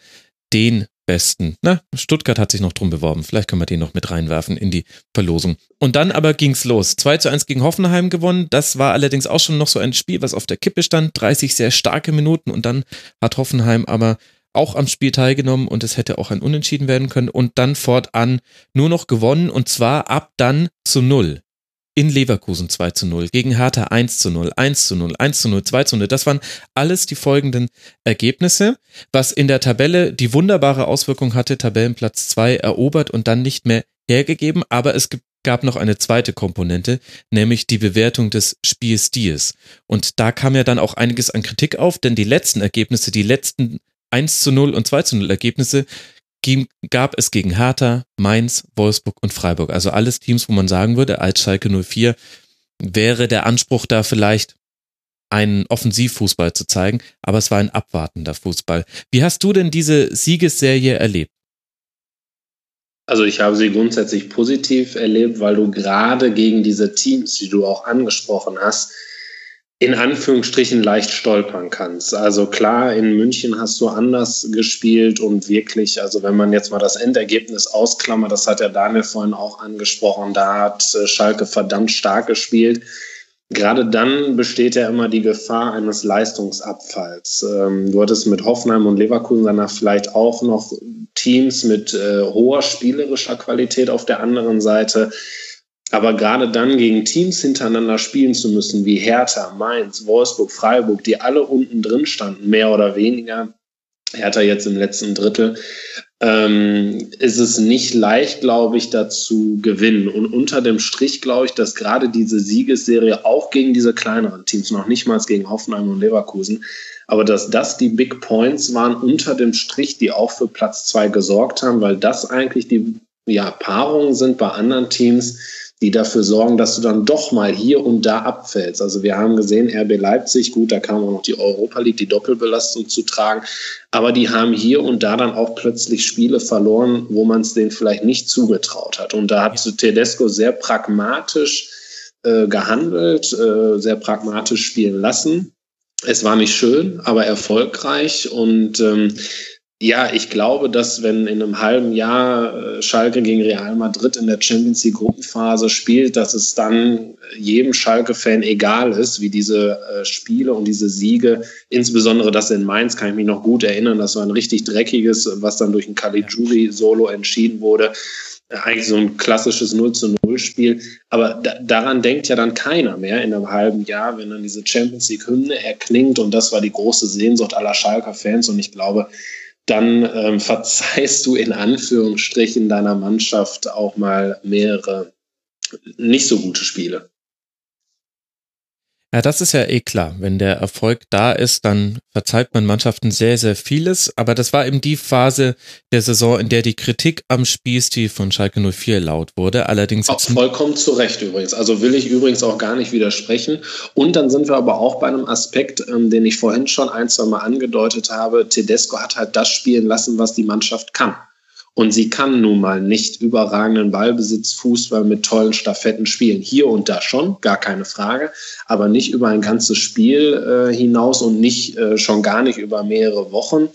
den besten. Na, Stuttgart hat sich noch drum beworben. Vielleicht können wir den noch mit reinwerfen in die Verlosung. Und dann aber ging's los. 2 zu 1 gegen Hoffenheim gewonnen. Das war allerdings auch schon noch so ein Spiel, was auf der Kippe stand. 30 sehr starke Minuten und dann hat Hoffenheim aber auch am Spiel teilgenommen und es hätte auch ein Unentschieden werden können und dann fortan nur noch gewonnen und zwar ab dann zu null in Leverkusen 2 zu 0, gegen Hertha 1 zu 0, 1 zu 0, 1 zu 0, 2 zu 0. Das waren alles die folgenden Ergebnisse, was in der Tabelle die wunderbare Auswirkung hatte, Tabellenplatz 2 erobert und dann nicht mehr hergegeben, aber es gab noch eine zweite Komponente, nämlich die Bewertung des Spielstils. Und da kam ja dann auch einiges an Kritik auf, denn die letzten Ergebnisse, die letzten 1 zu 0 und 2 zu 0 Ergebnisse gab es gegen Hertha, Mainz, Wolfsburg und Freiburg. Also alles Teams, wo man sagen würde, als Schalke 04 wäre der Anspruch da vielleicht einen Offensivfußball zu zeigen, aber es war ein abwartender Fußball. Wie hast du denn diese Siegesserie erlebt? Also ich habe sie grundsätzlich positiv erlebt, weil du gerade gegen diese Teams, die du auch angesprochen hast, in Anführungsstrichen leicht stolpern kannst. Also klar, in München hast du anders gespielt und wirklich, also wenn man jetzt mal das Endergebnis ausklammert, das hat ja Daniel vorhin auch angesprochen, da hat äh, Schalke verdammt stark gespielt. Gerade dann besteht ja immer die Gefahr eines Leistungsabfalls. Ähm, du hattest mit Hoffenheim und Leverkusen danach vielleicht auch noch Teams mit äh, hoher spielerischer Qualität auf der anderen Seite aber gerade dann gegen Teams hintereinander spielen zu müssen, wie Hertha, Mainz, Wolfsburg, Freiburg, die alle unten drin standen, mehr oder weniger, Hertha jetzt im letzten Drittel, ähm, ist es nicht leicht, glaube ich, dazu gewinnen. Und unter dem Strich glaube ich, dass gerade diese Siegesserie auch gegen diese kleineren Teams, noch nicht mal gegen Hoffenheim und Leverkusen, aber dass das die Big Points waren unter dem Strich, die auch für Platz zwei gesorgt haben, weil das eigentlich die ja, Paarungen sind bei anderen Teams, die dafür sorgen, dass du dann doch mal hier und da abfällst. Also wir haben gesehen, RB Leipzig, gut, da kam auch noch die Europa League, die Doppelbelastung zu tragen, aber die haben hier und da dann auch plötzlich Spiele verloren, wo man es denen vielleicht nicht zugetraut hat. Und da hat ja. Tedesco sehr pragmatisch äh, gehandelt, äh, sehr pragmatisch spielen lassen. Es war nicht schön, aber erfolgreich und ähm, ja, ich glaube, dass wenn in einem halben Jahr äh, Schalke gegen Real Madrid in der Champions League Gruppenphase spielt, dass es dann jedem Schalke-Fan egal ist, wie diese äh, Spiele und diese Siege, insbesondere das in Mainz, kann ich mich noch gut erinnern, das war ein richtig dreckiges, was dann durch ein Caligiuri-Solo entschieden wurde. Äh, eigentlich so ein klassisches 0 zu 0 Spiel. Aber da, daran denkt ja dann keiner mehr in einem halben Jahr, wenn dann diese Champions League Hymne erklingt. Und das war die große Sehnsucht aller Schalker Fans. Und ich glaube, dann ähm, verzeihst du in Anführungsstrichen deiner Mannschaft auch mal mehrere nicht so gute Spiele. Ja, das ist ja eh klar. Wenn der Erfolg da ist, dann verzeiht man Mannschaften sehr, sehr vieles. Aber das war eben die Phase der Saison, in der die Kritik am Spielstil von Schalke 04 laut wurde. Allerdings auch vollkommen zu Recht übrigens. Also will ich übrigens auch gar nicht widersprechen. Und dann sind wir aber auch bei einem Aspekt, ähm, den ich vorhin schon ein, zwei Mal angedeutet habe. Tedesco hat halt das spielen lassen, was die Mannschaft kann. Und sie kann nun mal nicht überragenden Ballbesitz, Fußball mit tollen Staffetten spielen. Hier und da schon, gar keine Frage, aber nicht über ein ganzes Spiel äh, hinaus und nicht äh, schon gar nicht über mehrere Wochen.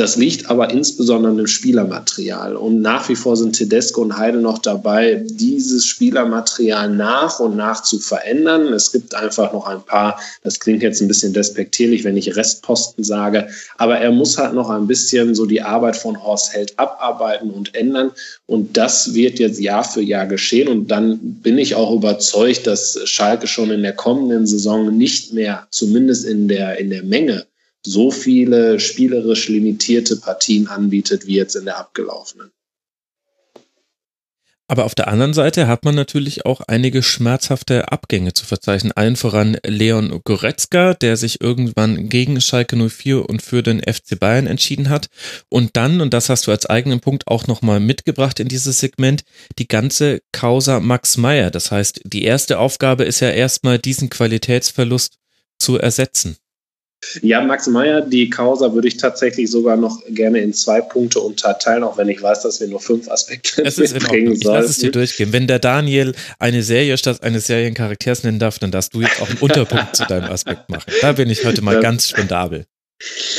Das liegt aber insbesondere im Spielermaterial. Und nach wie vor sind Tedesco und Heide noch dabei, dieses Spielermaterial nach und nach zu verändern. Es gibt einfach noch ein paar, das klingt jetzt ein bisschen despektierlich, wenn ich Restposten sage, aber er muss halt noch ein bisschen so die Arbeit von Horst Held abarbeiten und ändern. Und das wird jetzt Jahr für Jahr geschehen. Und dann bin ich auch überzeugt, dass Schalke schon in der kommenden Saison nicht mehr, zumindest in der, in der Menge, so viele spielerisch limitierte Partien anbietet wie jetzt in der abgelaufenen. Aber auf der anderen Seite hat man natürlich auch einige schmerzhafte Abgänge zu verzeichnen. Allen voran Leon Goretzka, der sich irgendwann gegen Schalke 04 und für den FC Bayern entschieden hat. Und dann, und das hast du als eigenen Punkt auch nochmal mitgebracht in dieses Segment, die ganze Causa Max Meyer. Das heißt, die erste Aufgabe ist ja erstmal diesen Qualitätsverlust zu ersetzen. Ja, Max Meyer, die Causa würde ich tatsächlich sogar noch gerne in zwei Punkte unterteilen, auch wenn ich weiß, dass wir nur fünf Aspekte es ist bringen sollen. Lass es dir durchgehen. Wenn der Daniel eine Serie statt eines Seriencharakters nennen darf, dann darfst du jetzt auch einen Unterpunkt zu deinem Aspekt machen. Da bin ich heute mal das, ganz spendabel.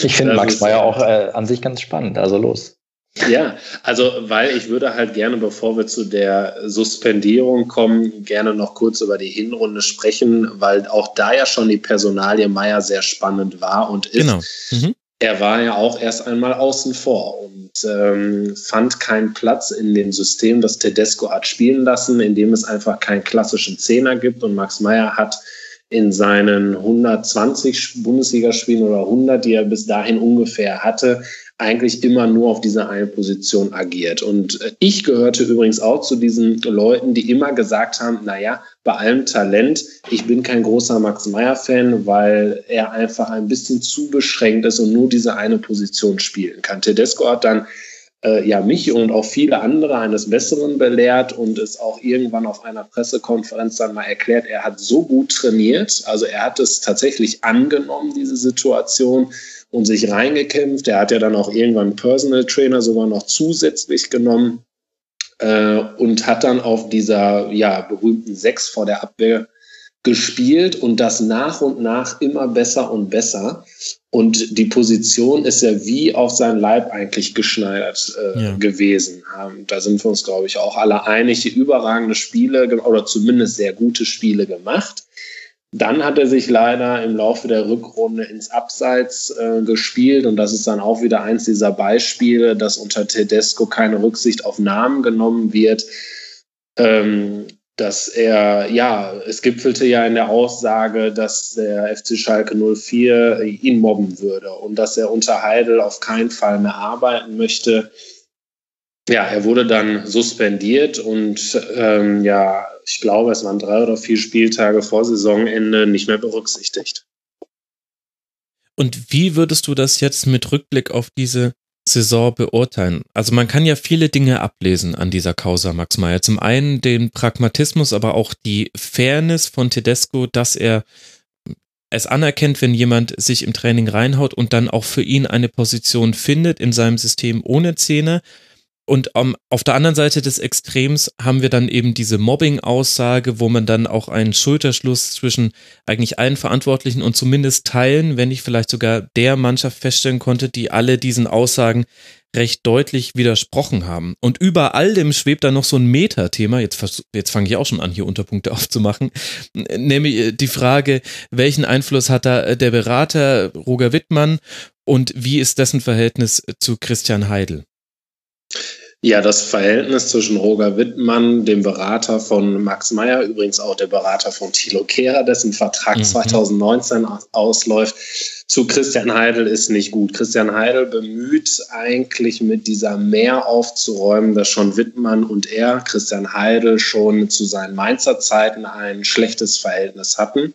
Ich finde Max Meyer auch äh, an sich ganz spannend. Also los. Ja, also weil ich würde halt gerne, bevor wir zu der Suspendierung kommen, gerne noch kurz über die Hinrunde sprechen, weil auch da ja schon die Personalie Meier sehr spannend war und ist. Genau. Mhm. Er war ja auch erst einmal außen vor und ähm, fand keinen Platz in dem System, das Tedesco hat spielen lassen, in dem es einfach keinen klassischen Zehner gibt. Und Max Meyer hat in seinen 120 Bundesligaspielen oder 100, die er bis dahin ungefähr hatte, eigentlich immer nur auf dieser einen Position agiert. Und äh, ich gehörte übrigens auch zu diesen Leuten, die immer gesagt haben, naja, bei allem Talent, ich bin kein großer Max Meyer-Fan, weil er einfach ein bisschen zu beschränkt ist und nur diese eine Position spielen kann. Tedesco hat dann äh, ja mich und auch viele andere eines Besseren belehrt und es auch irgendwann auf einer Pressekonferenz dann mal erklärt, er hat so gut trainiert, also er hat es tatsächlich angenommen, diese Situation und sich reingekämpft. Er hat ja dann auch irgendwann einen Personal Trainer sogar noch zusätzlich genommen äh, und hat dann auf dieser ja, berühmten Sechs vor der Abwehr gespielt und das nach und nach immer besser und besser. Und die Position ist ja wie auf seinen Leib eigentlich geschneidert äh, ja. gewesen. Ähm, da sind wir uns, glaube ich, auch alle einig, die überragende Spiele oder zumindest sehr gute Spiele gemacht. Dann hat er sich leider im Laufe der Rückrunde ins Abseits äh, gespielt und das ist dann auch wieder eins dieser Beispiele, dass unter Tedesco keine Rücksicht auf Namen genommen wird. Ähm, dass er, ja, es gipfelte ja in der Aussage, dass der FC Schalke 04 ihn mobben würde und dass er unter Heidel auf keinen Fall mehr arbeiten möchte. Ja, er wurde dann suspendiert und ähm, ja, ich glaube, es waren drei oder vier Spieltage vor Saisonende nicht mehr berücksichtigt. Und wie würdest du das jetzt mit Rückblick auf diese Saison beurteilen? Also man kann ja viele Dinge ablesen an dieser Causa Max Meyer. Zum einen den Pragmatismus, aber auch die Fairness von Tedesco, dass er es anerkennt, wenn jemand sich im Training reinhaut und dann auch für ihn eine Position findet in seinem System ohne Zähne. Und um, auf der anderen Seite des Extrems haben wir dann eben diese Mobbing-Aussage, wo man dann auch einen Schulterschluss zwischen eigentlich allen Verantwortlichen und zumindest Teilen, wenn nicht vielleicht sogar der Mannschaft feststellen konnte, die alle diesen Aussagen recht deutlich widersprochen haben. Und über all dem schwebt da noch so ein Metathema, jetzt, jetzt fange ich auch schon an, hier Unterpunkte aufzumachen, nämlich äh, die Frage, welchen Einfluss hat da äh, der Berater Roger Wittmann und wie ist dessen Verhältnis zu Christian Heidel? Ja, das Verhältnis zwischen Roger Wittmann, dem Berater von Max Meyer, übrigens auch der Berater von Thilo Kehrer, dessen Vertrag mhm. 2019 ausläuft, zu Christian Heidel ist nicht gut. Christian Heidel bemüht eigentlich mit dieser Mehr aufzuräumen, dass schon Wittmann und er, Christian Heidel, schon zu seinen Mainzer Zeiten ein schlechtes Verhältnis hatten.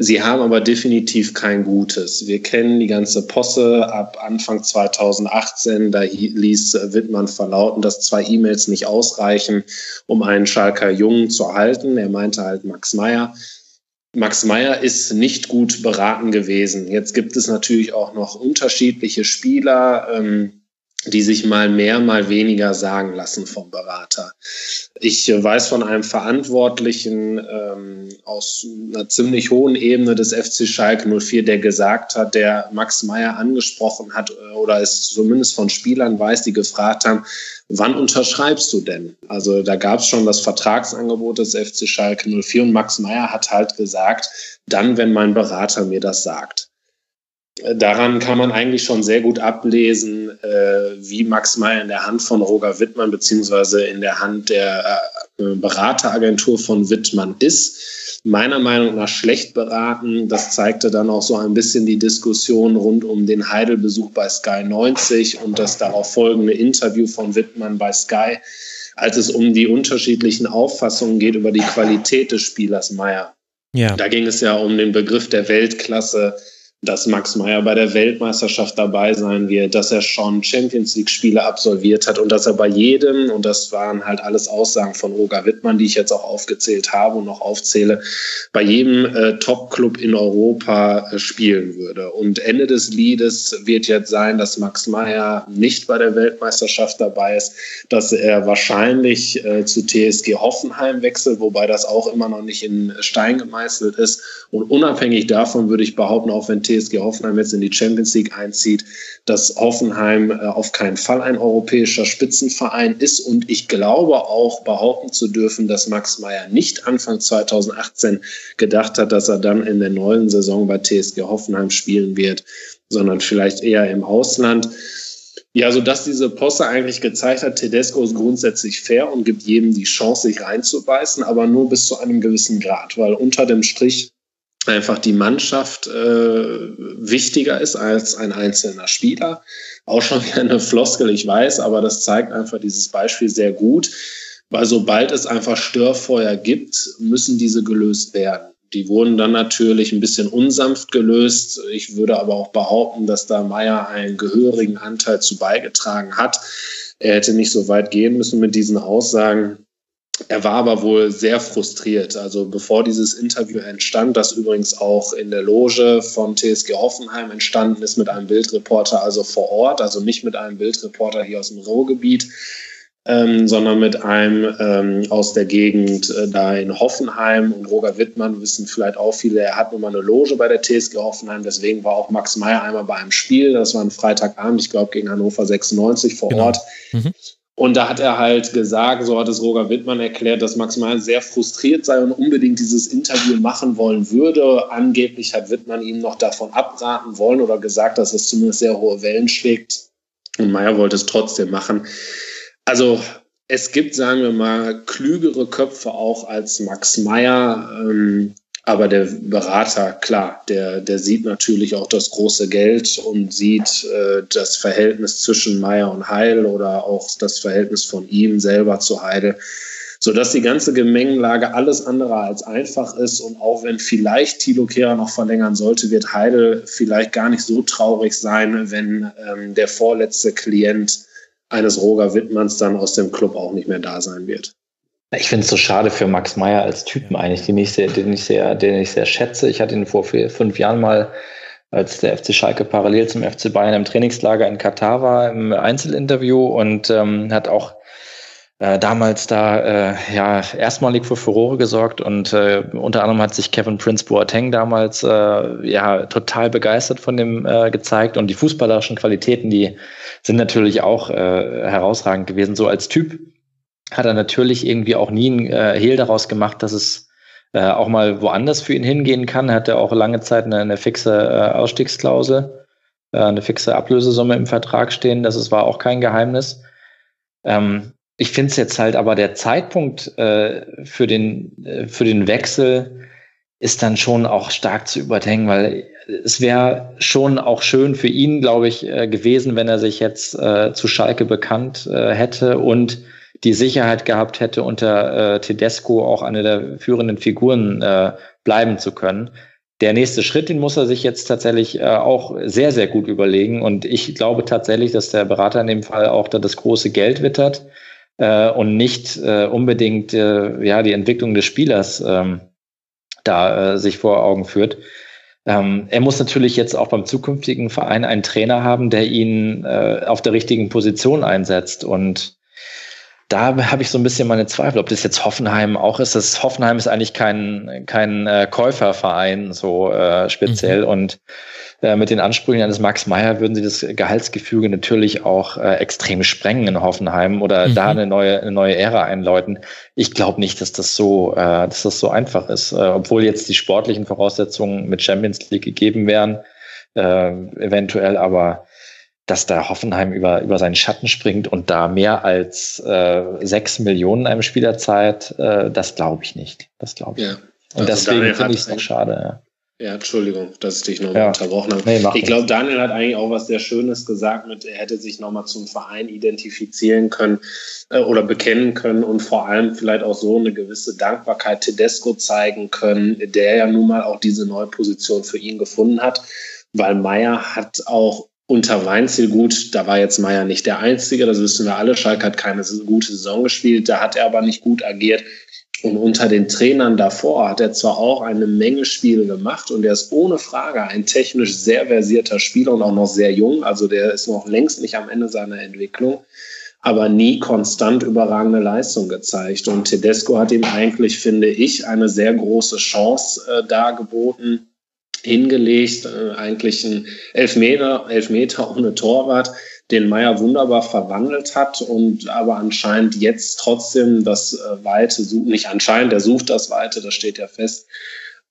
Sie haben aber definitiv kein Gutes. Wir kennen die ganze Posse ab Anfang 2018. Da ließ Wittmann verlauten, dass zwei E-Mails nicht ausreichen, um einen Schalker Jungen zu erhalten. Er meinte halt Max Meyer. Max Meyer ist nicht gut beraten gewesen. Jetzt gibt es natürlich auch noch unterschiedliche Spieler. Ähm, die sich mal mehr, mal weniger sagen lassen vom Berater. Ich weiß von einem Verantwortlichen ähm, aus einer ziemlich hohen Ebene des FC Schalke 04, der gesagt hat, der Max Meyer angesprochen hat äh, oder es zumindest von Spielern weiß, die gefragt haben, wann unterschreibst du denn? Also da gab es schon das Vertragsangebot des FC Schalke 04 und Max Meyer hat halt gesagt, dann, wenn mein Berater mir das sagt daran kann man eigentlich schon sehr gut ablesen, äh, wie Max Meyer in der Hand von Roger Wittmann beziehungsweise in der Hand der äh, Berateragentur von Wittmann ist. Meiner Meinung nach schlecht beraten. Das zeigte dann auch so ein bisschen die Diskussion rund um den Heidelbesuch bei Sky 90 und das darauf folgende Interview von Wittmann bei Sky, als es um die unterschiedlichen Auffassungen geht über die Qualität des Spielers Meyer. Ja. Da ging es ja um den Begriff der Weltklasse dass Max Meyer bei der Weltmeisterschaft dabei sein wird, dass er schon Champions League-Spiele absolviert hat und dass er bei jedem, und das waren halt alles Aussagen von Roger Wittmann, die ich jetzt auch aufgezählt habe und noch aufzähle, bei jedem äh, Top-Club in Europa äh, spielen würde. Und Ende des Liedes wird jetzt sein, dass Max Meyer nicht bei der Weltmeisterschaft dabei ist, dass er wahrscheinlich äh, zu TSG Hoffenheim wechselt, wobei das auch immer noch nicht in Stein gemeißelt ist. Und unabhängig davon würde ich behaupten, auch wenn TSG Hoffenheim jetzt in die Champions League einzieht, dass Hoffenheim äh, auf keinen Fall ein europäischer Spitzenverein ist. Und ich glaube auch behaupten zu dürfen, dass Max Meyer nicht Anfang 2018 gedacht hat, dass er dann in der neuen Saison bei TSG Hoffenheim spielen wird, sondern vielleicht eher im Ausland. Ja, so dass diese Posse eigentlich gezeigt hat, Tedesco ist grundsätzlich fair und gibt jedem die Chance, sich reinzubeißen, aber nur bis zu einem gewissen Grad, weil unter dem Strich einfach die Mannschaft äh, wichtiger ist als ein einzelner Spieler. Auch schon wieder eine Floskel, ich weiß, aber das zeigt einfach dieses Beispiel sehr gut, weil sobald es einfach Störfeuer gibt, müssen diese gelöst werden. Die wurden dann natürlich ein bisschen unsanft gelöst. Ich würde aber auch behaupten, dass da Meier einen gehörigen Anteil zu beigetragen hat. Er hätte nicht so weit gehen müssen mit diesen Aussagen. Er war aber wohl sehr frustriert. Also bevor dieses Interview entstand, das übrigens auch in der Loge von TSG Hoffenheim entstanden ist mit einem Bildreporter, also vor Ort, also nicht mit einem Bildreporter hier aus dem Ruhrgebiet, ähm, sondern mit einem ähm, aus der Gegend äh, da in Hoffenheim. Und Roger Wittmann wissen vielleicht auch viele, er hat nun mal eine Loge bei der TSG Hoffenheim. Deswegen war auch Max Meyer einmal bei einem Spiel. Das war ein Freitagabend, ich glaube, gegen Hannover 96 vor genau. Ort. Mhm. Und da hat er halt gesagt, so hat es Roger Wittmann erklärt, dass Max Meyer sehr frustriert sei und unbedingt dieses Interview machen wollen würde. Angeblich hat Wittmann ihm noch davon abraten wollen oder gesagt, dass es zumindest sehr hohe Wellen schlägt. Und Meyer wollte es trotzdem machen. Also es gibt, sagen wir mal, klügere Köpfe auch als Max Meyer. Ähm, aber der Berater, klar, der, der sieht natürlich auch das große Geld und sieht äh, das Verhältnis zwischen Meier und Heil oder auch das Verhältnis von ihm selber zu Heidel, sodass die ganze Gemengenlage alles andere als einfach ist. Und auch wenn vielleicht Thilo Kehrer noch verlängern sollte, wird Heidel vielleicht gar nicht so traurig sein, wenn ähm, der vorletzte Klient eines Roger Wittmanns dann aus dem Club auch nicht mehr da sein wird. Ich finde es so schade für Max Meyer als Typen eigentlich, den ich sehr, den ich sehr, den ich sehr schätze. Ich hatte ihn vor vier, fünf Jahren mal, als der FC Schalke parallel zum FC Bayern im Trainingslager in Katar war, im Einzelinterview und ähm, hat auch äh, damals da äh, ja erstmalig für Furore gesorgt und äh, unter anderem hat sich Kevin Prince Boateng damals äh, ja total begeistert von dem äh, gezeigt und die fußballerischen Qualitäten, die sind natürlich auch äh, herausragend gewesen. So als Typ hat er natürlich irgendwie auch nie ein äh, Hehl daraus gemacht, dass es äh, auch mal woanders für ihn hingehen kann. Er hatte auch lange Zeit eine, eine fixe äh, Ausstiegsklausel, äh, eine fixe Ablösesumme im Vertrag stehen. Das ist, war auch kein Geheimnis. Ähm, ich finde es jetzt halt aber der Zeitpunkt äh, für, den, äh, für den Wechsel ist dann schon auch stark zu überdenken, weil es wäre schon auch schön für ihn, glaube ich, äh, gewesen, wenn er sich jetzt äh, zu Schalke bekannt äh, hätte und die Sicherheit gehabt hätte, unter äh, Tedesco auch eine der führenden Figuren äh, bleiben zu können. der nächste Schritt, den muss er sich jetzt tatsächlich äh, auch sehr, sehr gut überlegen. Und ich glaube tatsächlich, dass der Berater in dem Fall auch da das große Geld wittert äh, und nicht äh, unbedingt äh, ja die Entwicklung des Spielers ähm, da äh, sich vor Augen führt. Ähm, er muss natürlich jetzt auch beim zukünftigen Verein einen Trainer haben, der ihn äh, auf der richtigen Position einsetzt. Und da habe ich so ein bisschen meine Zweifel, ob das jetzt Hoffenheim auch ist. Das Hoffenheim ist eigentlich kein, kein äh, Käuferverein, so äh, speziell. Mhm. Und äh, mit den Ansprüchen eines Max Meyer würden sie das Gehaltsgefüge natürlich auch äh, extrem sprengen in Hoffenheim oder mhm. da eine neue, eine neue Ära einläuten. Ich glaube nicht, dass das so, äh, dass das so einfach ist, äh, obwohl jetzt die sportlichen Voraussetzungen mit Champions League gegeben wären, äh, eventuell, aber dass da Hoffenheim über, über seinen Schatten springt und da mehr als äh, sechs Millionen einem Spieler zahlt, äh, das glaube ich nicht. Das glaube ich. Ja. Und also deswegen finde ich es noch schade. Ja. Ja, Entschuldigung, dass ich dich nochmal ja. unterbrochen habe. Nee, ich glaube, Daniel hat eigentlich auch was sehr Schönes gesagt mit, er hätte sich nochmal zum Verein identifizieren können äh, oder bekennen können und vor allem vielleicht auch so eine gewisse Dankbarkeit Tedesco zeigen können, der ja nun mal auch diese neue Position für ihn gefunden hat, weil Meier hat auch unter Weinziel gut, da war jetzt Meier nicht der Einzige, das wissen wir alle. Schalke hat keine gute Saison gespielt, da hat er aber nicht gut agiert. Und unter den Trainern davor hat er zwar auch eine Menge Spiele gemacht und er ist ohne Frage ein technisch sehr versierter Spieler und auch noch sehr jung. Also der ist noch längst nicht am Ende seiner Entwicklung, aber nie konstant überragende Leistung gezeigt. Und Tedesco hat ihm eigentlich, finde ich, eine sehr große Chance äh, dargeboten, hingelegt, äh, eigentlich ein Elfmeter, Elfmeter ohne Torwart, den Meier wunderbar verwandelt hat und aber anscheinend jetzt trotzdem das äh, Weite sucht, nicht anscheinend, der sucht das Weite, das steht ja fest.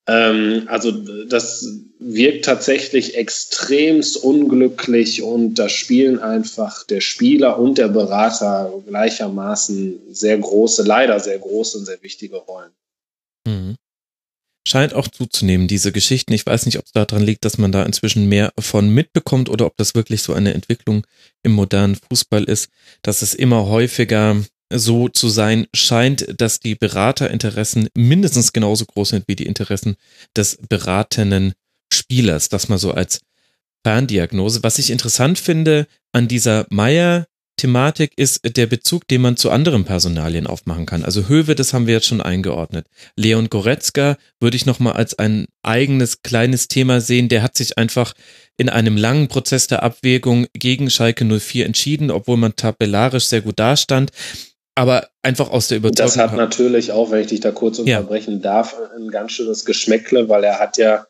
Ähm, also das wirkt tatsächlich extremst unglücklich und da spielen einfach der Spieler und der Berater gleichermaßen sehr große, leider sehr große und sehr wichtige Rollen. Mhm scheint auch zuzunehmen, diese Geschichten. Ich weiß nicht, ob es daran liegt, dass man da inzwischen mehr von mitbekommt oder ob das wirklich so eine Entwicklung im modernen Fußball ist, dass es immer häufiger so zu sein scheint, dass die Beraterinteressen mindestens genauso groß sind wie die Interessen des beratenden Spielers. Das mal so als Ferndiagnose. Was ich interessant finde an dieser Meier Thematik ist der Bezug, den man zu anderen Personalien aufmachen kann. Also Höwe, das haben wir jetzt schon eingeordnet. Leon Goretzka würde ich nochmal als ein eigenes kleines Thema sehen. Der hat sich einfach in einem langen Prozess der Abwägung gegen Schalke 04 entschieden, obwohl man tabellarisch sehr gut dastand. Aber einfach aus der Überzeugung. Das hat natürlich auch, wenn ich dich da kurz unterbrechen ja. darf, ein ganz schönes Geschmäckle, weil er hat ja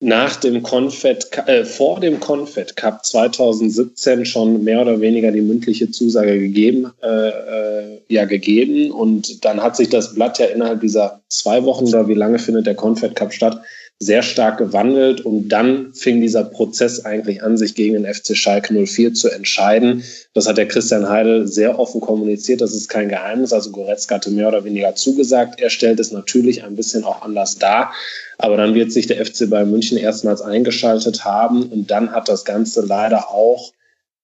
nach dem Confed, äh, vor dem Confed Cup 2017 schon mehr oder weniger die mündliche Zusage gegeben, äh, äh, ja gegeben. Und dann hat sich das Blatt ja innerhalb dieser zwei Wochen oder wie lange findet der Confed Cup statt, sehr stark gewandelt und dann fing dieser Prozess eigentlich an, sich gegen den FC Schalke 04 zu entscheiden. Das hat der Christian Heidel sehr offen kommuniziert, das ist kein Geheimnis. Also Goretzka hatte mehr oder weniger zugesagt. Er stellt es natürlich ein bisschen auch anders dar. Aber dann wird sich der FC Bayern München erstmals eingeschaltet haben und dann hat das Ganze leider auch,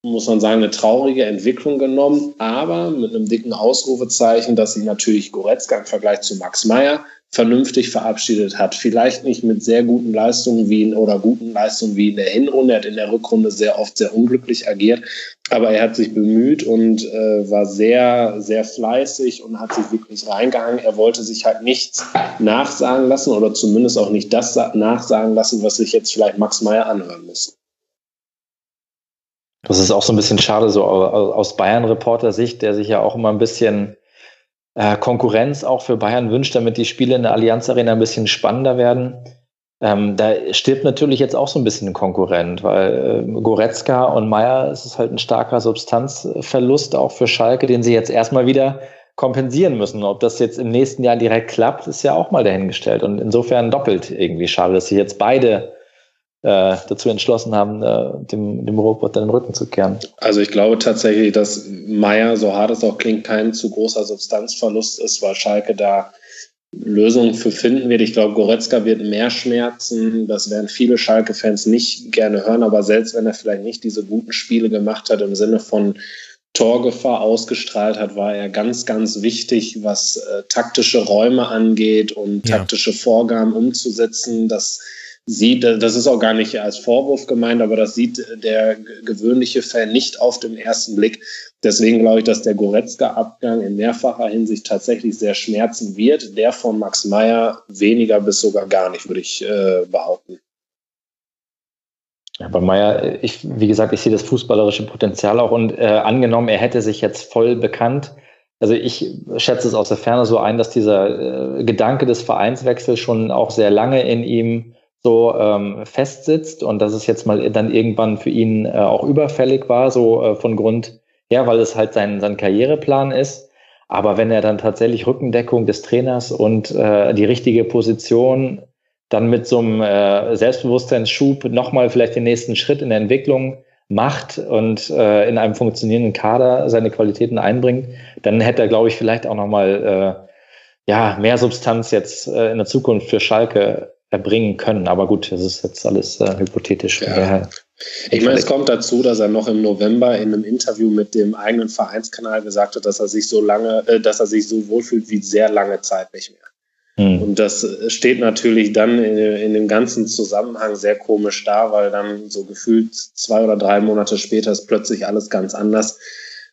muss man sagen, eine traurige Entwicklung genommen, aber mit einem dicken Ausrufezeichen, dass sich natürlich Goretzka im Vergleich zu Max Meyer vernünftig verabschiedet hat. Vielleicht nicht mit sehr guten Leistungen wie in, oder guten Leistungen wie in der Hinrunde. Er hat in der Rückrunde sehr oft sehr unglücklich agiert, aber er hat sich bemüht und äh, war sehr, sehr fleißig und hat sich wirklich reingehangen. Er wollte sich halt nichts nachsagen lassen oder zumindest auch nicht das nachsagen lassen, was sich jetzt vielleicht Max Meyer anhören muss. Das ist auch so ein bisschen schade, so aus Bayern-Reporter-Sicht, der sich ja auch immer ein bisschen äh, Konkurrenz auch für Bayern wünscht, damit die Spiele in der Allianz Arena ein bisschen spannender werden. Ähm, da stirbt natürlich jetzt auch so ein bisschen ein Konkurrent, weil äh, Goretzka und Meier, es ist halt ein starker Substanzverlust auch für Schalke, den sie jetzt erstmal wieder kompensieren müssen. Ob das jetzt im nächsten Jahr direkt klappt, ist ja auch mal dahingestellt. Und insofern doppelt irgendwie schade, dass sie jetzt beide äh, dazu entschlossen haben, äh, dem, dem Roboter den Rücken zu kehren. Also ich glaube tatsächlich, dass Meier, so hart es auch klingt, kein zu großer Substanzverlust ist, weil Schalke da Lösungen für finden wird. Ich glaube, Goretzka wird mehr schmerzen. Das werden viele Schalke-Fans nicht gerne hören, aber selbst wenn er vielleicht nicht diese guten Spiele gemacht hat im Sinne von Torgefahr ausgestrahlt hat, war er ganz, ganz wichtig, was äh, taktische Räume angeht und ja. taktische Vorgaben umzusetzen. Das sieht, das ist auch gar nicht als Vorwurf gemeint, aber das sieht der gewöhnliche Fan nicht auf den ersten Blick. Deswegen glaube ich, dass der Goretzka-Abgang in mehrfacher Hinsicht tatsächlich sehr schmerzen wird. Der von Max Meyer weniger bis sogar gar nicht, würde ich äh, behaupten. Ja, bei Meyer, ich, wie gesagt, ich sehe das fußballerische Potenzial auch und äh, angenommen, er hätte sich jetzt voll bekannt. Also ich schätze es aus der Ferne so ein, dass dieser äh, Gedanke des Vereinswechsels schon auch sehr lange in ihm so ähm, festsitzt und dass es jetzt mal dann irgendwann für ihn äh, auch überfällig war, so äh, von Grund her, weil es halt sein, sein Karriereplan ist. Aber wenn er dann tatsächlich Rückendeckung des Trainers und äh, die richtige Position dann mit so einem äh, Selbstbewusstseinsschub nochmal vielleicht den nächsten Schritt in der Entwicklung macht und äh, in einem funktionierenden Kader seine Qualitäten einbringt, dann hätte er, glaube ich, vielleicht auch nochmal äh, ja, mehr Substanz jetzt äh, in der Zukunft für Schalke erbringen können. Aber gut, das ist jetzt alles äh, hypothetisch. Ja. Ich meine, es kommt dazu, dass er noch im November in einem Interview mit dem eigenen Vereinskanal gesagt hat, dass er sich so lange, äh, dass er sich so wohlfühlt wie sehr lange Zeit nicht mehr. Hm. Und das steht natürlich dann in, in, dem ganzen Zusammenhang sehr komisch da, weil dann so gefühlt zwei oder drei Monate später ist plötzlich alles ganz anders.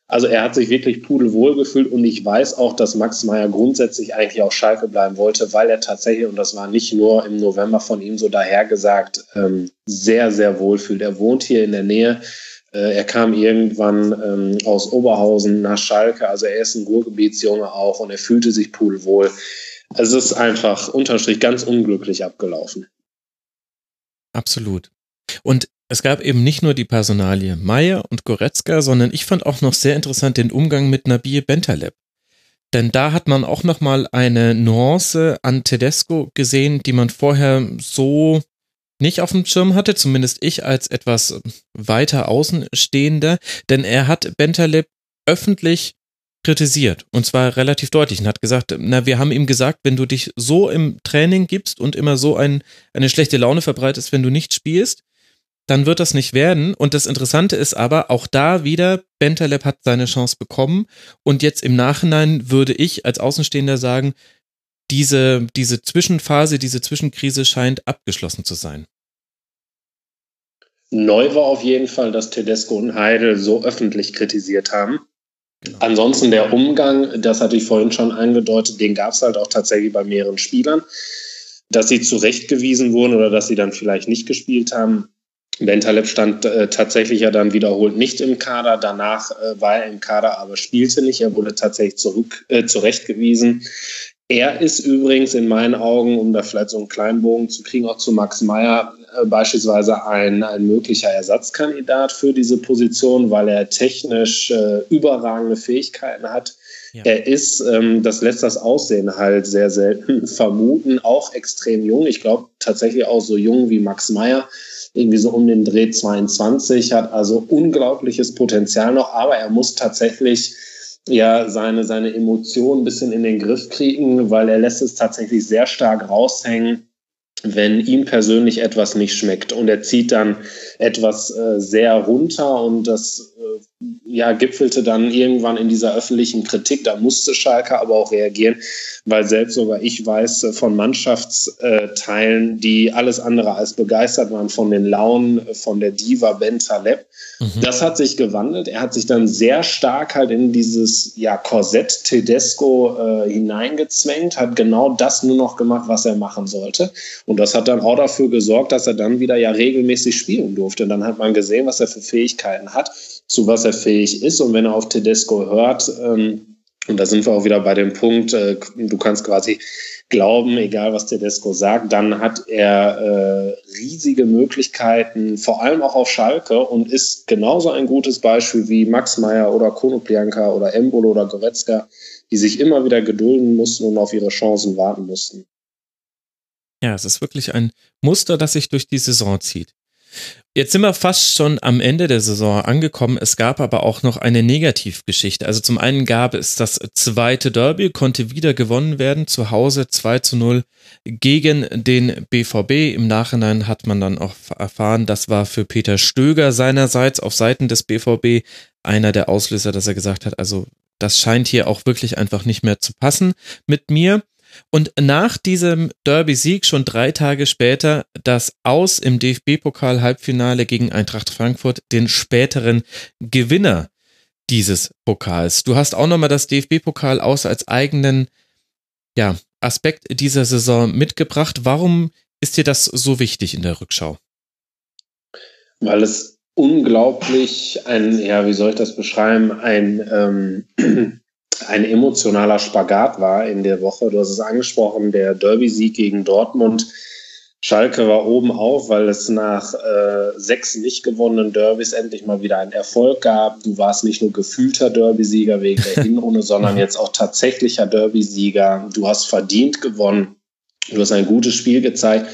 Also er hat sich wirklich pudelwohl gefühlt und ich weiß auch, dass Max Meyer grundsätzlich eigentlich auch Schalke bleiben wollte, weil er tatsächlich, und das war nicht nur im November von ihm so dahergesagt, ähm, sehr, sehr wohl fühlt. Er wohnt hier in der Nähe. Äh, er kam irgendwann ähm, aus Oberhausen nach Schalke, also er ist ein Ruhrgebietsjunge auch und er fühlte sich pudelwohl. Es ist einfach unterm Strich ganz unglücklich abgelaufen. Absolut. Und es gab eben nicht nur die Personalie Meyer und Goretzka, sondern ich fand auch noch sehr interessant den Umgang mit Nabil Bentaleb. Denn da hat man auch noch mal eine Nuance an Tedesco gesehen, die man vorher so nicht auf dem Schirm hatte, zumindest ich als etwas weiter Außenstehender, denn er hat Bentaleb öffentlich kritisiert und zwar relativ deutlich und hat gesagt, na, wir haben ihm gesagt, wenn du dich so im Training gibst und immer so ein, eine schlechte Laune verbreitest, wenn du nicht spielst, dann wird das nicht werden. Und das Interessante ist aber, auch da wieder, Bentaleb hat seine Chance bekommen. Und jetzt im Nachhinein würde ich als Außenstehender sagen, diese, diese Zwischenphase, diese Zwischenkrise scheint abgeschlossen zu sein. Neu war auf jeden Fall, dass Tedesco und Heidel so öffentlich kritisiert haben. Genau. Ansonsten der Umgang, das hatte ich vorhin schon angedeutet, den gab es halt auch tatsächlich bei mehreren Spielern. Dass sie zurechtgewiesen wurden oder dass sie dann vielleicht nicht gespielt haben, Bentaleb stand äh, tatsächlich ja dann wiederholt nicht im Kader. Danach äh, war er im Kader, aber spielte nicht. Er wurde tatsächlich zurück äh, zurechtgewiesen. Er ist übrigens in meinen Augen, um da vielleicht so einen kleinen Bogen zu kriegen, auch zu Max Meyer äh, beispielsweise ein, ein möglicher Ersatzkandidat für diese Position, weil er technisch äh, überragende Fähigkeiten hat. Ja. Er ist, ähm, das lässt das Aussehen halt sehr selten vermuten, auch extrem jung. Ich glaube tatsächlich auch so jung wie Max Meyer irgendwie so um den Dreh 22, hat also unglaubliches Potenzial noch, aber er muss tatsächlich ja seine, seine Emotionen ein bisschen in den Griff kriegen, weil er lässt es tatsächlich sehr stark raushängen, wenn ihm persönlich etwas nicht schmeckt. Und er zieht dann etwas äh, sehr runter und das ja, gipfelte dann irgendwann in dieser öffentlichen Kritik. Da musste Schalke aber auch reagieren, weil selbst sogar ich weiß äh, von Mannschaftsteilen, die alles andere als begeistert waren von den Launen von der Diva Ben Taleb. Mhm. Das hat sich gewandelt. Er hat sich dann sehr stark halt in dieses ja, Korsett Tedesco äh, hineingezwängt, hat genau das nur noch gemacht, was er machen sollte. Und das hat dann auch dafür gesorgt, dass er dann wieder ja regelmäßig spielen durfte. Und dann hat man gesehen, was er für Fähigkeiten hat, zu was er fähig ist. Und wenn er auf Tedesco hört, ähm, und da sind wir auch wieder bei dem Punkt, äh, du kannst quasi glauben, egal was Tedesco sagt, dann hat er äh, riesige Möglichkeiten, vor allem auch auf Schalke und ist genauso ein gutes Beispiel wie Max Meyer oder Konoplianka oder Embolo oder Goretzka, die sich immer wieder gedulden mussten und auf ihre Chancen warten mussten. Ja, es ist wirklich ein Muster, das sich durch die Saison zieht. Jetzt sind wir fast schon am Ende der Saison angekommen. Es gab aber auch noch eine Negativgeschichte. Also zum einen gab es das zweite Derby, konnte wieder gewonnen werden, zu Hause 2 zu 0 gegen den BVB. Im Nachhinein hat man dann auch erfahren, das war für Peter Stöger seinerseits auf Seiten des BVB einer der Auslöser, dass er gesagt hat, also das scheint hier auch wirklich einfach nicht mehr zu passen mit mir. Und nach diesem Derby-Sieg schon drei Tage später das Aus im DFB-Pokal-Halbfinale gegen Eintracht Frankfurt, den späteren Gewinner dieses Pokals. Du hast auch nochmal das DFB-Pokal aus als eigenen ja, Aspekt dieser Saison mitgebracht. Warum ist dir das so wichtig in der Rückschau? Weil es unglaublich ein, ja, wie soll ich das beschreiben, ein, ähm, ein emotionaler Spagat war in der Woche. Du hast es angesprochen, der Derby-Sieg gegen Dortmund. Schalke war oben auf, weil es nach äh, sechs nicht gewonnenen Derbys endlich mal wieder einen Erfolg gab. Du warst nicht nur gefühlter Derby-Sieger wegen der Hinrunde, sondern jetzt auch tatsächlicher Derby-Sieger. Du hast verdient gewonnen. Du hast ein gutes Spiel gezeigt.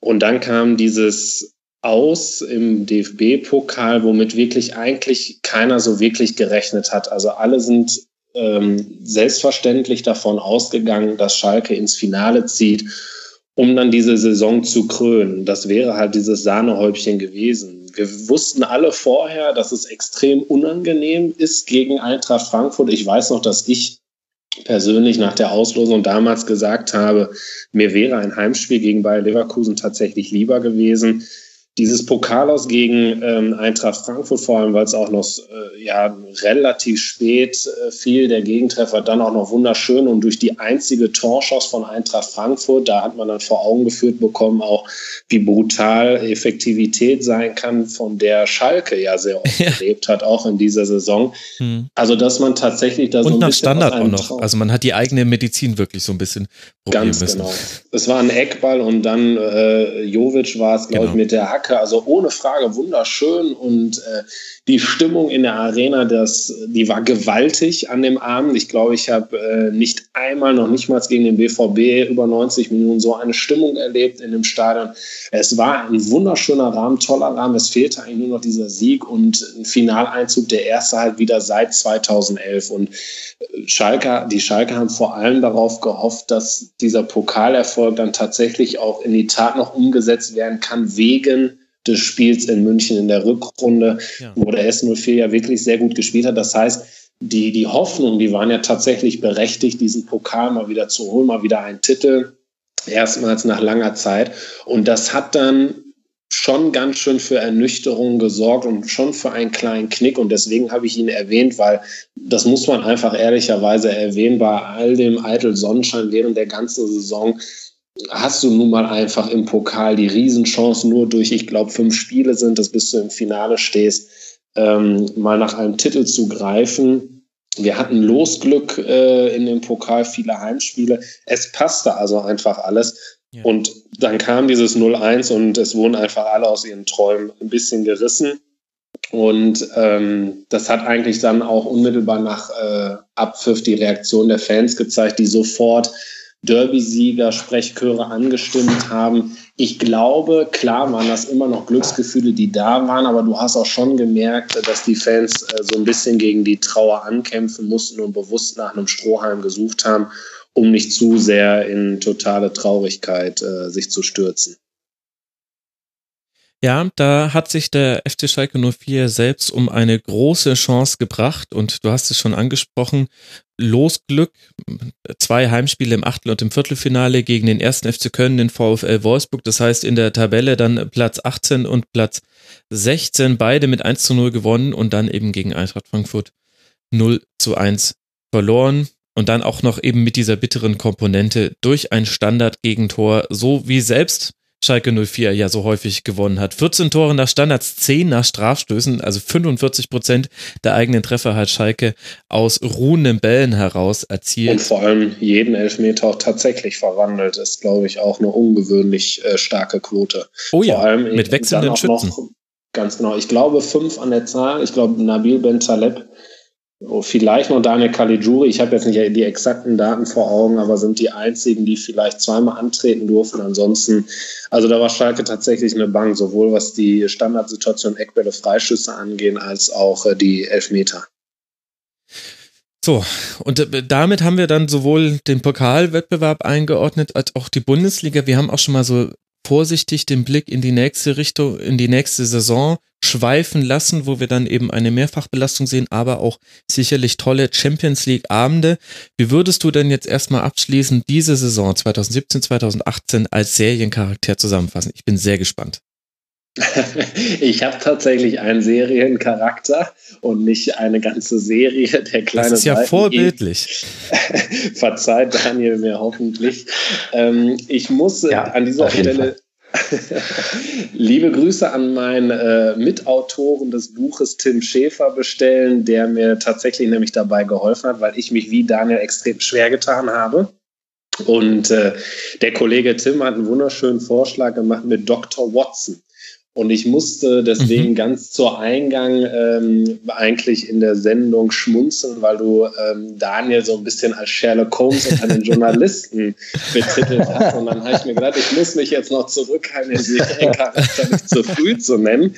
Und dann kam dieses Aus im DFB-Pokal, womit wirklich eigentlich keiner so wirklich gerechnet hat. Also alle sind ähm, selbstverständlich davon ausgegangen, dass Schalke ins Finale zieht, um dann diese Saison zu krönen. Das wäre halt dieses Sahnehäubchen gewesen. Wir wussten alle vorher, dass es extrem unangenehm ist gegen Eintracht Frankfurt. Ich weiß noch, dass ich persönlich nach der Auslosung damals gesagt habe, mir wäre ein Heimspiel gegen Bayer Leverkusen tatsächlich lieber gewesen dieses Pokal aus gegen ähm, Eintracht Frankfurt, vor allem weil es auch noch äh, ja, relativ spät äh, fiel, der Gegentreffer dann auch noch wunderschön und durch die einzige Torschuss von Eintracht Frankfurt, da hat man dann vor Augen geführt bekommen, auch wie brutal Effektivität sein kann, von der Schalke ja sehr oft ja. gelebt hat, auch in dieser Saison. Hm. Also dass man tatsächlich da und so ein nach bisschen Standard auch noch. Traum Also man hat die eigene Medizin wirklich so ein bisschen probieren Ganz müssen. genau. Es war ein Eckball und dann äh, Jovic war es, glaube Genau. ich, mit der Hacke. Also ohne Frage wunderschön und äh, die Stimmung in der Arena, das, die war gewaltig an dem Abend. Ich glaube, ich habe äh, nicht einmal, noch nicht mal gegen den BVB über 90 Minuten so eine Stimmung erlebt in dem Stadion. Es war ein wunderschöner Rahmen, toller Rahmen. Es fehlte eigentlich nur noch dieser Sieg und ein Finaleinzug, der erste halt wieder seit 2011. Und Schalke, die Schalke haben vor allem darauf gehofft, dass dieser Pokalerfolg dann tatsächlich auch in die Tat noch umgesetzt werden kann, wegen des Spiels in München in der Rückrunde, Ja. wo der S04 ja wirklich sehr gut gespielt hat. Das heißt, die, die Hoffnung, die waren ja tatsächlich berechtigt, diesen Pokal mal wieder zu holen, mal wieder einen Titel, erstmals nach langer Zeit. Und das hat dann schon ganz schön für Ernüchterung gesorgt und schon für einen kleinen Knick. Und deswegen habe ich ihn erwähnt, weil das muss man einfach ehrlicherweise erwähnen, bei all dem eitel Sonnenschein während der ganzen Saison hast du nun mal einfach im Pokal die Riesenchance nur durch, ich glaube, fünf Spiele sind es, bis du im Finale stehst, ähm, mal nach einem Titel zu greifen. Wir hatten Losglück äh, in dem Pokal, viele Heimspiele. Es passte also einfach alles. Und dann kam dieses 0-1 und es wurden einfach alle aus ihren Träumen ein bisschen gerissen. Und ähm, das hat eigentlich dann auch unmittelbar nach äh, Abpfiff die Reaktion der Fans gezeigt, die sofort Derby-Sieger, Sprechchöre angestimmt haben. Ich glaube, klar waren das immer noch Glücksgefühle, die da waren, aber du hast auch schon gemerkt, dass die Fans äh, so ein bisschen gegen die Trauer ankämpfen mussten und bewusst nach einem Strohhalm gesucht haben, um nicht zu sehr in totale Traurigkeit äh, sich zu stürzen. Ja, da hat sich der FC Schalke 04 selbst um eine große Chance gebracht und du hast es schon angesprochen, Losglück, zwei Heimspiele im Achtel- und im Viertelfinale gegen den ersten FC Köln, den VfL Wolfsburg, das heißt in der Tabelle dann Platz 18 und Platz 16, beide mit 1 zu 0 gewonnen und dann eben gegen Eintracht Frankfurt 0 zu 1 verloren und dann auch noch eben mit dieser bitteren Komponente durch ein Standardgegentor, so wie selbst Schalke 04 ja so häufig gewonnen hat. 14 Tore nach Standards, 10 nach Strafstößen, also 45 Prozent der eigenen Treffer hat Schalke aus ruhenden Bällen heraus Und erzielt. vor allem jeden Elfmeter auch tatsächlich verwandelt, ist, glaube ich, auch eine ungewöhnlich äh, starke Quote. Oh ja, Vor allem mit wechselnden Schützen. Noch, ganz genau. Ich glaube fünf an der Zahl. Ich glaube Nabil Ben Taleb, vielleicht noch Daniel Caligiuri. Ich habe jetzt nicht die exakten Daten vor Augen, aber sind die einzigen, die vielleicht zweimal antreten durften. Ansonsten, also da war Schalke tatsächlich eine Bank, sowohl was die Standardsituation Eckbälle, Freischüsse angehen, als auch äh, die Elfmeter. So, und äh, damit haben wir dann sowohl den Pokalwettbewerb eingeordnet als auch die Bundesliga. Wir haben auch schon mal so vorsichtig den Blick in die nächste Richtung, in die nächste Saison schweifen lassen, wo wir dann eben eine Mehrfachbelastung sehen, aber auch sicherlich tolle Champions League Abende. Wie würdest du denn jetzt erstmal abschließend diese Saison 2017, 2018 als Seriencharakter zusammenfassen? Ich bin sehr gespannt. ich habe tatsächlich einen Seriencharakter und nicht eine ganze Serie der kleinen. Das ist ja Seiten vorbildlich. Verzeiht Daniel mir hoffentlich. Ähm, ich muss ja, an dieser Stelle liebe Grüße an meinen äh, Mitautoren des Buches Tim Schäfer bestellen, der mir tatsächlich nämlich dabei geholfen hat, weil ich mich wie Daniel extrem schwer getan habe. Und äh, der Kollege Tim hat einen wunderschönen Vorschlag gemacht mit Dr. Watson. Und ich musste deswegen mhm. ganz zur Eingang ähm, eigentlich in der Sendung schmunzeln, weil du ähm, Daniel so ein bisschen als Sherlock Holmes und einen Journalisten betitelt hast. Und dann habe ich mir gedacht, ich muss mich jetzt noch zurückhalten, den Seriencharakter nicht zu früh zu nennen.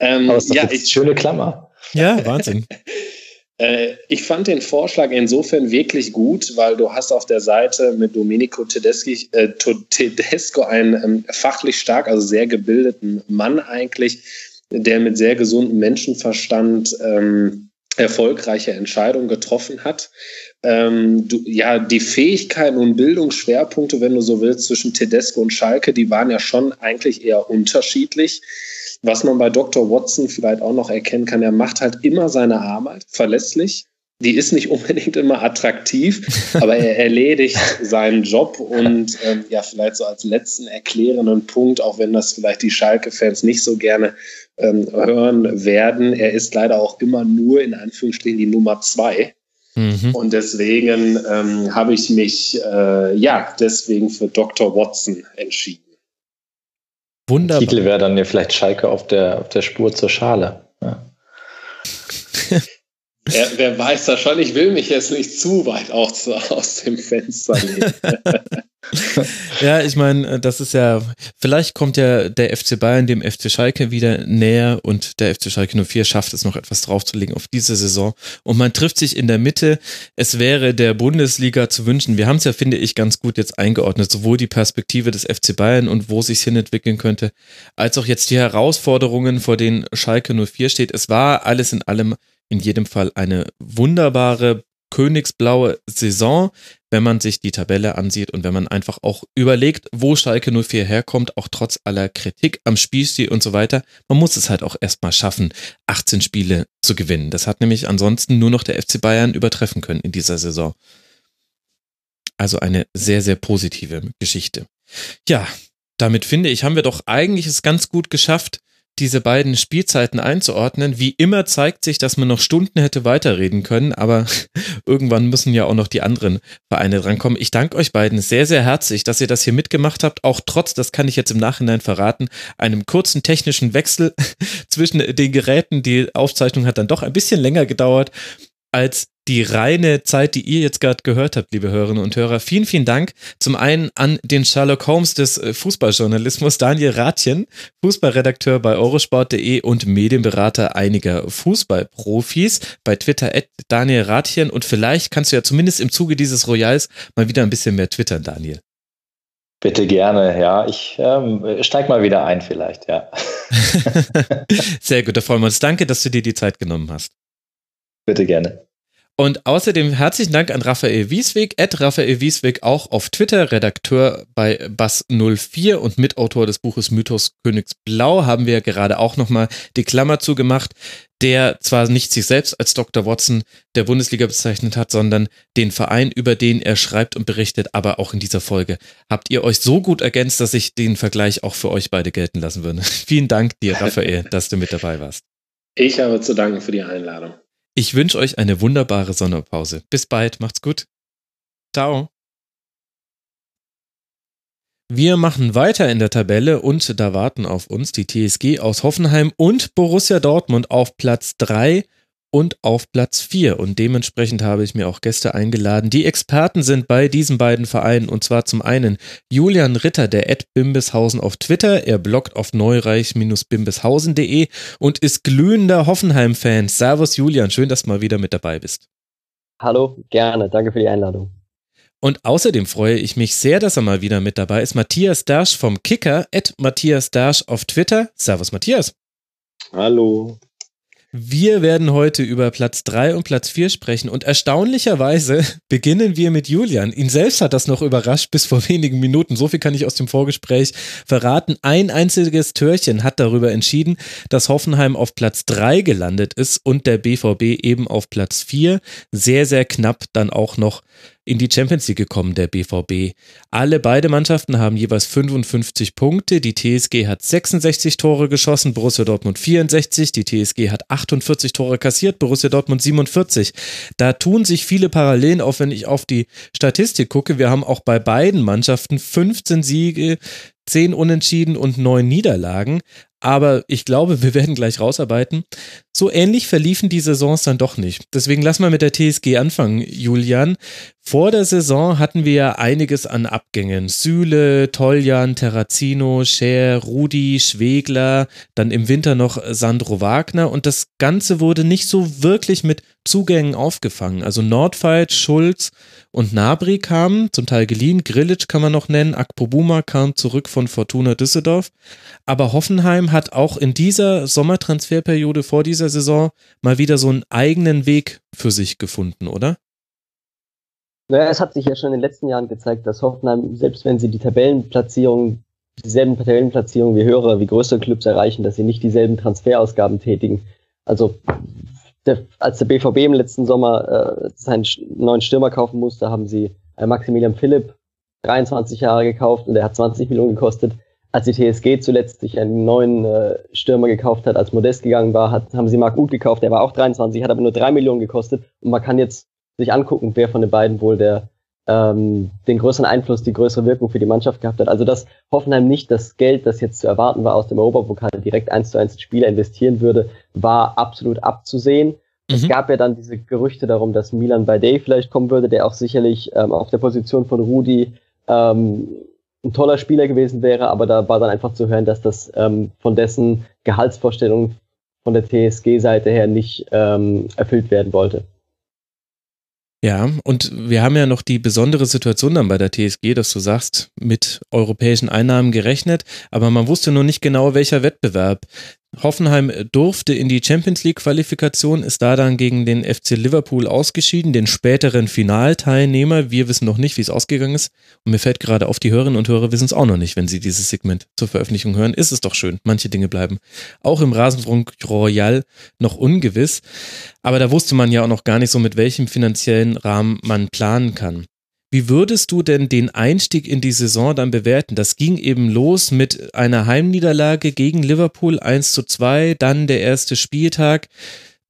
Ähm, Aber ist ja, ich, schöne Klammer. Ja, Wahnsinn. Äh, ich fand den Vorschlag insofern wirklich gut, weil du hast auf der Seite mit Domenico Tedeschi, äh, Tedesco einen ähm, fachlich stark, also sehr gebildeten Mann eigentlich, der mit sehr gesundem Menschenverstand ähm, erfolgreiche Entscheidungen getroffen hat. Ähm, du, ja, die Fähigkeiten und Bildungsschwerpunkte, wenn du so willst, zwischen Tedesco und Schalke, die waren ja schon eigentlich eher unterschiedlich. Was man bei Dr. Watson vielleicht auch noch erkennen kann, er macht halt immer seine Arbeit verlässlich. Die ist nicht unbedingt immer attraktiv, aber er erledigt seinen Job und ähm, ja, vielleicht so als letzten erklärenden Punkt, auch wenn das vielleicht die Schalke-Fans nicht so gerne ähm, hören werden, er ist leider auch immer nur in Anführungsstrichen die Nummer zwei. Mhm. Und deswegen ähm, habe ich mich äh, ja deswegen für Dr. Watson entschieden. Wunderbar. Titel wäre dann ja vielleicht Schalke auf der, auf der Spur zur Schale. Ja. ja, wer weiß das schon, ich will mich jetzt nicht zu weit auch zu, aus dem Fenster legen. ja, ich meine, äh, das ist ja, vielleicht kommt ja der FC Bayern dem FC Schalke wieder näher und der FC Schalke 04 schafft es noch etwas draufzulegen auf diese Saison und man trifft sich in der Mitte. Es wäre der Bundesliga zu wünschen. Wir haben es ja, finde ich, ganz gut jetzt eingeordnet, sowohl die Perspektive des FC Bayern und wo sich hin entwickeln könnte, als auch jetzt die Herausforderungen, vor denen Schalke 04 steht. Es war alles in allem in jedem Fall eine wunderbare königsblaue Saison, wenn man sich die Tabelle ansieht und wenn man einfach auch überlegt, wo Schalke 04 herkommt, auch trotz aller Kritik am Spielstil und so weiter. Man muss es halt auch erstmal schaffen, 18 Spiele zu gewinnen. Das hat nämlich ansonsten nur noch der FC Bayern übertreffen können in dieser Saison. Also eine sehr, sehr positive Geschichte. Ja, damit finde ich, haben wir doch eigentlich es ganz gut geschafft, diese beiden Spielzeiten einzuordnen. Wie immer zeigt sich, dass man noch Stunden hätte weiterreden können, aber irgendwann müssen ja auch noch die anderen Vereine drankommen. Ich danke euch beiden sehr, sehr herzlich, dass ihr das hier mitgemacht habt, auch trotz, das kann ich jetzt im Nachhinein verraten, einem kurzen technischen Wechsel zwischen den Geräten. Die Aufzeichnung hat dann doch ein bisschen länger gedauert als die reine Zeit, die ihr jetzt gerade gehört habt, liebe Hörerinnen und Hörer. Vielen, vielen Dank zum einen an den Sherlock Holmes des äh, Fußballjournalismus, Daniel Rathjen, Fußballredakteur bei eurosport.de und Medienberater einiger Fußballprofis bei Twitter at Daniel Rathjen. Und vielleicht kannst du ja zumindest im Zuge dieses Royals mal wieder ein bisschen mehr twittern, Daniel. Bitte gerne, ja. Ich ähm, steig mal wieder ein, vielleicht, ja. Sehr gut, da freuen wir uns. Danke, dass du dir die Zeit genommen hast. Bitte gerne. Und außerdem herzlichen Dank an Raphael Wiesweg, at Raphael Wiesweg auch auf Twitter, Redakteur bei Bass04 und Mitautor des Buches Mythos Königsblau, haben wir gerade auch nochmal die Klammer zugemacht, der zwar nicht sich selbst als Dr. Watson der Bundesliga bezeichnet hat, sondern den Verein, über den er schreibt und berichtet, aber auch in dieser Folge habt ihr euch so gut ergänzt, dass ich den Vergleich auch für euch beide gelten lassen würde. Vielen Dank dir, Raphael, dass du mit dabei warst. Ich habe zu danken für die Einladung. Ich wünsche euch eine wunderbare Sommerpause. Bis bald, macht's gut. Ciao. Wir machen weiter in der Tabelle und da warten auf uns die TSG aus Hoffenheim und Borussia Dortmund auf Platz 3 und auf Platz 4. Und dementsprechend habe ich mir auch Gäste eingeladen, die Experten sind bei diesen beiden Vereinen. Und zwar zum einen Julian Ritter, der Ed Bimbeshausen auf Twitter. Er bloggt auf neureich-bimbeshausen.de und ist glühender Hoffenheim-Fan. Servus Julian, schön, dass du mal wieder mit dabei bist. Hallo, gerne. Danke für die Einladung. Und außerdem freue ich mich sehr, dass er mal wieder mit dabei ist. Matthias Dersch vom Kicker, Ed Matthias Dersch auf Twitter. Servus Matthias. Hallo. Wir werden heute über Platz 3 und Platz 4 sprechen und erstaunlicherweise beginnen wir mit Julian. Ihn selbst hat das noch überrascht bis vor wenigen Minuten. So viel kann ich aus dem Vorgespräch verraten. Ein einziges Törchen hat darüber entschieden, dass Hoffenheim auf Platz 3 gelandet ist und der BVB eben auf Platz 4. Sehr, sehr knapp dann auch noch in die Champions League gekommen, der BVB. Alle beide Mannschaften haben jeweils 55 Punkte. Die TSG hat 66 Tore geschossen, Borussia Dortmund 64. Die TSG hat 48 Tore kassiert, Borussia Dortmund 47. Da tun sich viele Parallelen auf, wenn ich auf die Statistik gucke. Wir haben auch bei beiden Mannschaften 15 Siege, 10 Unentschieden und 9 Niederlagen aber ich glaube, wir werden gleich rausarbeiten. So ähnlich verliefen die Saisons dann doch nicht. Deswegen lass mal mit der TSG anfangen, Julian. Vor der Saison hatten wir ja einiges an Abgängen. Süle, Toljan, Terrazino, Scher, Rudi, Schwegler, dann im Winter noch Sandro Wagner und das Ganze wurde nicht so wirklich mit Zugängen aufgefangen. Also Nordfight, Schulz und Nabri kamen, zum Teil geliehen, Grillitsch kann man noch nennen, Akpobuma kam zurück von Fortuna Düsseldorf. Aber Hoffenheim hat auch in dieser Sommertransferperiode vor dieser Saison mal wieder so einen eigenen Weg für sich gefunden, oder? Naja, es hat sich ja schon in den letzten Jahren gezeigt, dass Hoffenheim, selbst wenn sie die Tabellenplatzierung, dieselben Tabellenplatzierungen wie höhere, wie größere Clubs erreichen, dass sie nicht dieselben Transferausgaben tätigen. Also der, als der BVB im letzten Sommer äh, seinen neuen Stürmer kaufen musste, haben sie äh, Maximilian Philipp 23 Jahre gekauft und der hat 20 Millionen gekostet. Als die TSG zuletzt sich einen neuen äh, Stürmer gekauft hat, als Modest gegangen war, hat, haben sie Marc Uth gekauft, der war auch 23, hat aber nur 3 Millionen gekostet. Und man kann jetzt sich angucken, wer von den beiden wohl der ähm, den größeren Einfluss, die größere Wirkung für die Mannschaft gehabt hat. Also dass Hoffenheim nicht das Geld, das jetzt zu erwarten war aus dem Europapokal, direkt eins zu eins in Spieler investieren würde, war absolut abzusehen. Mhm. Es gab ja dann diese Gerüchte darum, dass Milan Day vielleicht kommen würde, der auch sicherlich ähm, auf der Position von Rudi ähm, ein toller Spieler gewesen wäre, aber da war dann einfach zu hören, dass das ähm, von dessen Gehaltsvorstellung von der TSG-Seite her nicht ähm, erfüllt werden wollte. Ja, und wir haben ja noch die besondere Situation dann bei der TSG, dass du sagst, mit europäischen Einnahmen gerechnet, aber man wusste noch nicht genau, welcher Wettbewerb. Hoffenheim durfte in die Champions League Qualifikation, ist da dann gegen den FC Liverpool ausgeschieden, den späteren Finalteilnehmer. Wir wissen noch nicht, wie es ausgegangen ist. Und mir fällt gerade auf, die Hörerinnen und Hörer wissen es auch noch nicht, wenn sie dieses Segment zur Veröffentlichung hören. Ist es doch schön. Manche Dinge bleiben auch im Rasenfunk Royal noch ungewiss. Aber da wusste man ja auch noch gar nicht so, mit welchem finanziellen Rahmen man planen kann. Wie würdest du denn den Einstieg in die Saison dann bewerten? Das ging eben los mit einer Heimniederlage gegen Liverpool 1 zu 2, dann der erste Spieltag,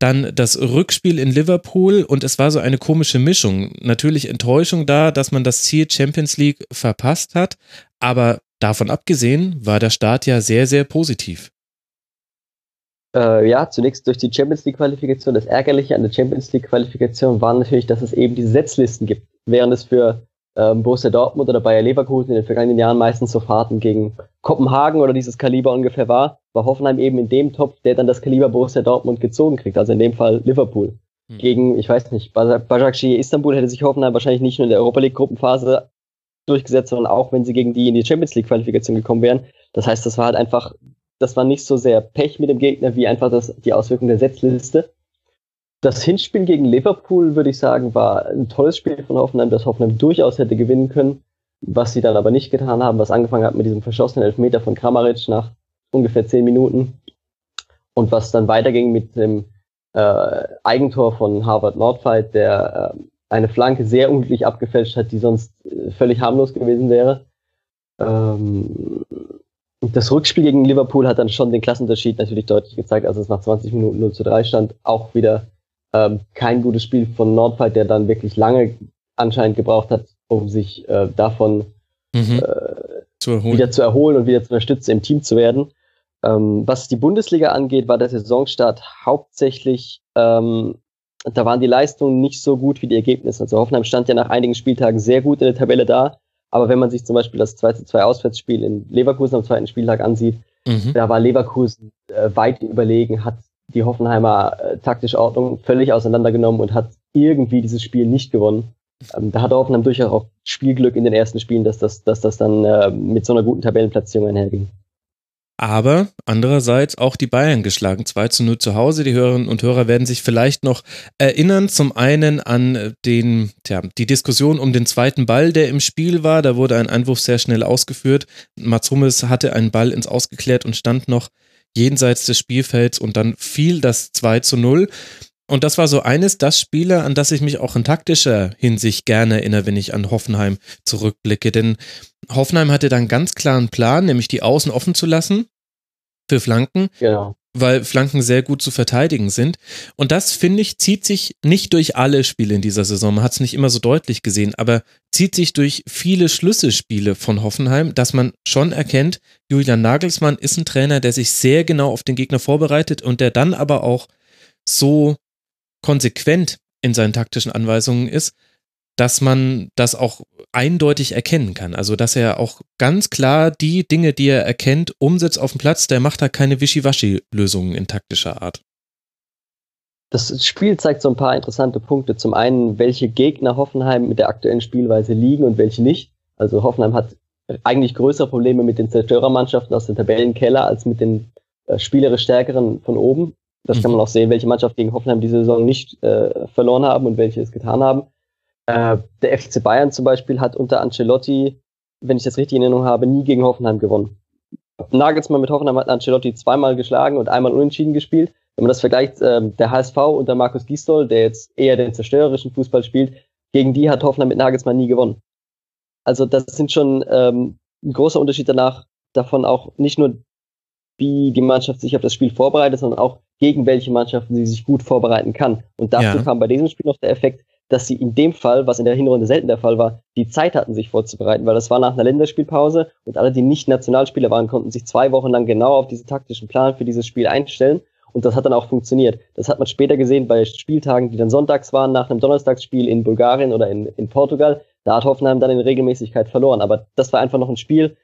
dann das Rückspiel in Liverpool und es war so eine komische Mischung. Natürlich Enttäuschung da, dass man das Ziel Champions League verpasst hat, aber davon abgesehen war der Start ja sehr, sehr positiv. Äh, ja, zunächst durch die Champions League Qualifikation. Das Ärgerliche an der Champions League Qualifikation war natürlich, dass es eben diese Setzlisten gibt während es für ähm, Borussia Dortmund oder Bayer Leverkusen in den vergangenen Jahren meistens so Fahrten gegen Kopenhagen oder dieses Kaliber ungefähr war, war Hoffenheim eben in dem Topf, der dann das Kaliber Borussia Dortmund gezogen kriegt, also in dem Fall Liverpool. Hm. Gegen, ich weiß nicht, Başakşehir Istanbul hätte sich Hoffenheim wahrscheinlich nicht nur in der Europa League Gruppenphase durchgesetzt, sondern auch wenn sie gegen die in die Champions League Qualifikation gekommen wären. Das heißt, das war halt einfach, das war nicht so sehr Pech mit dem Gegner wie einfach das, die Auswirkung der Setzliste. Das Hinspiel gegen Liverpool, würde ich sagen, war ein tolles Spiel von Hoffenheim, das Hoffenheim durchaus hätte gewinnen können, was sie dann aber nicht getan haben, was angefangen hat mit diesem verschossenen Elfmeter von Kramaric nach ungefähr zehn Minuten und was dann weiterging mit dem äh, Eigentor von Harvard Nordfight, der äh, eine Flanke sehr unglücklich abgefälscht hat, die sonst äh, völlig harmlos gewesen wäre. Ähm, das Rückspiel gegen Liverpool hat dann schon den Klassenunterschied natürlich deutlich gezeigt, als es nach 20 Minuten 0 zu 3 stand. Auch wieder ähm, kein gutes Spiel von Nordfight, der dann wirklich lange anscheinend gebraucht hat, um sich äh, davon mhm. äh, zu wieder zu erholen und wieder zu unterstützen, im Team zu werden. Ähm, was die Bundesliga angeht, war der Saisonstart hauptsächlich, ähm, da waren die Leistungen nicht so gut wie die Ergebnisse. Also Hoffenheim stand ja nach einigen Spieltagen sehr gut in der Tabelle da, aber wenn man sich zum Beispiel das 2 zu 2 Auswärtsspiel in Leverkusen am zweiten Spieltag ansieht, mhm. da war Leverkusen äh, weit überlegen, hat die Hoffenheimer äh, taktische Ordnung völlig auseinandergenommen und hat irgendwie dieses Spiel nicht gewonnen. Ähm, da hat Hoffenheim durchaus auch Spielglück in den ersten Spielen, dass das, dass das dann äh, mit so einer guten Tabellenplatzierung einherging. Aber andererseits auch die Bayern geschlagen. 2 zu 0 zu Hause. Die Hörerinnen und Hörer werden sich vielleicht noch erinnern. Zum einen an den, tja, die Diskussion um den zweiten Ball, der im Spiel war. Da wurde ein Einwurf sehr schnell ausgeführt. Mats Hummels hatte einen Ball ins Ausgeklärt und stand noch jenseits des Spielfelds und dann fiel das 2 zu 0. Und das war so eines das Spiele, an das ich mich auch in taktischer Hinsicht gerne erinnere, wenn ich an Hoffenheim zurückblicke. Denn Hoffenheim hatte dann ganz klaren Plan, nämlich die Außen offen zu lassen für Flanken. Genau. Weil Flanken sehr gut zu verteidigen sind. Und das, finde ich, zieht sich nicht durch alle Spiele in dieser Saison. Man hat es nicht immer so deutlich gesehen, aber zieht sich durch viele Schlüsselspiele von Hoffenheim, dass man schon erkennt, Julian Nagelsmann ist ein Trainer, der sich sehr genau auf den Gegner vorbereitet und der dann aber auch so konsequent in seinen taktischen Anweisungen ist, dass man das auch eindeutig erkennen kann. Also, dass er auch ganz klar die Dinge, die er erkennt, umsetzt auf dem Platz. Der macht da keine Wischiwaschi-Lösungen in taktischer Art. Das Spiel zeigt so ein paar interessante Punkte. Zum einen, welche Gegner Hoffenheim mit der aktuellen Spielweise liegen und welche nicht. Also Hoffenheim hat eigentlich größere Probleme mit den Zerstörermannschaften aus dem Tabellenkeller als mit den äh, spielerisch stärkeren von oben. Das mhm. kann man auch sehen, welche Mannschaft gegen Hoffenheim diese Saison nicht äh, verloren haben und welche es getan haben. Äh, der FC Bayern zum Beispiel hat unter Ancelotti, wenn ich das richtig in Erinnerung habe, nie gegen Hoffenheim gewonnen. Nagelsmann mit Hoffenheim hat Ancelotti zweimal geschlagen und einmal unentschieden gespielt. Wenn man das vergleicht, äh, der HSV unter Markus Gisdol, der jetzt eher den zerstörerischen Fußball spielt, gegen die hat Hoffenheim mit Nagelsmann nie gewonnen. Also das sind schon ähm, ein großer Unterschied danach, davon auch nicht nur, wie die Mannschaft sich auf das Spiel vorbereitet, sondern auch gegen welche Mannschaften sie sich gut vorbereiten kann. Und dazu ja. kam bei diesem Spiel noch der Effekt, dass sie in dem Fall, was in der Hinrunde selten der Fall war, die Zeit hatten, sich vorzubereiten, weil das war nach einer Länderspielpause und alle, die nicht Nationalspieler waren, konnten sich zwei Wochen lang genau auf diesen taktischen Plan für dieses Spiel einstellen. Und das hat dann auch funktioniert. Das hat man später gesehen bei Spieltagen, die dann sonntags waren, nach einem Donnerstagsspiel in Bulgarien oder in, in Portugal. Da hat Hoffenheim dann in Regelmäßigkeit verloren. Aber das war einfach noch ein Spiel,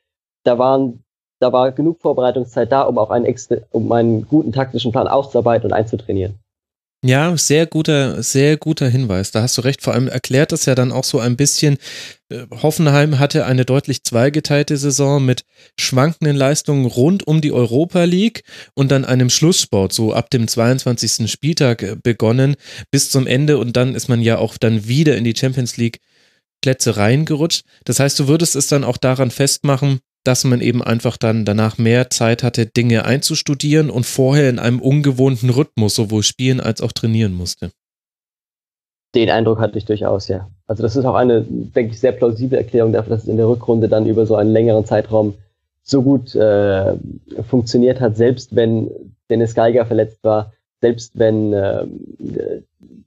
da waren da war genug Vorbereitungszeit da, um auch einen, um einen guten taktischen Plan auszuarbeiten und einzutrainieren. Ja, sehr guter, sehr guter Hinweis. Da hast du recht. Vor allem erklärt das ja dann auch so ein bisschen. Äh, Hoffenheim hatte eine deutlich zweigeteilte Saison mit schwankenden Leistungen rund um die Europa League und dann einem Schlusssport, so ab dem 22. Spieltag äh, begonnen bis zum Ende und dann ist man ja auch dann wieder in die Champions League Plätze reingerutscht. Das heißt, du würdest es dann auch daran festmachen, dass man eben einfach dann danach mehr Zeit hatte, Dinge einzustudieren und vorher in einem ungewohnten Rhythmus sowohl spielen als auch trainieren musste. Den Eindruck hatte ich durchaus, ja. Also das ist auch eine, denke ich, sehr plausible Erklärung dafür, dass es in der Rückrunde dann über so einen längeren Zeitraum so gut äh, funktioniert hat, selbst wenn Dennis Geiger verletzt war, selbst wenn äh,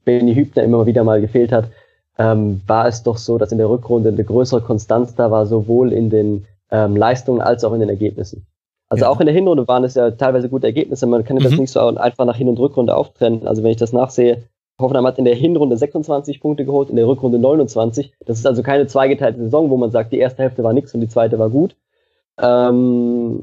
Benny Hübner immer wieder mal gefehlt hat, ähm, war es doch so, dass in der Rückrunde eine größere Konstanz da war, sowohl in den ähm, Leistungen als auch in den Ergebnissen. Also ja. auch in der Hinrunde waren es ja teilweise gute Ergebnisse. Man kann mhm. das nicht so einfach nach Hin- und Rückrunde auftrennen. Also wenn ich das nachsehe, Hoffenheim hat in der Hinrunde 26 Punkte geholt, in der Rückrunde 29. Das ist also keine zweigeteilte Saison, wo man sagt, die erste Hälfte war nix und die zweite war gut. Ähm,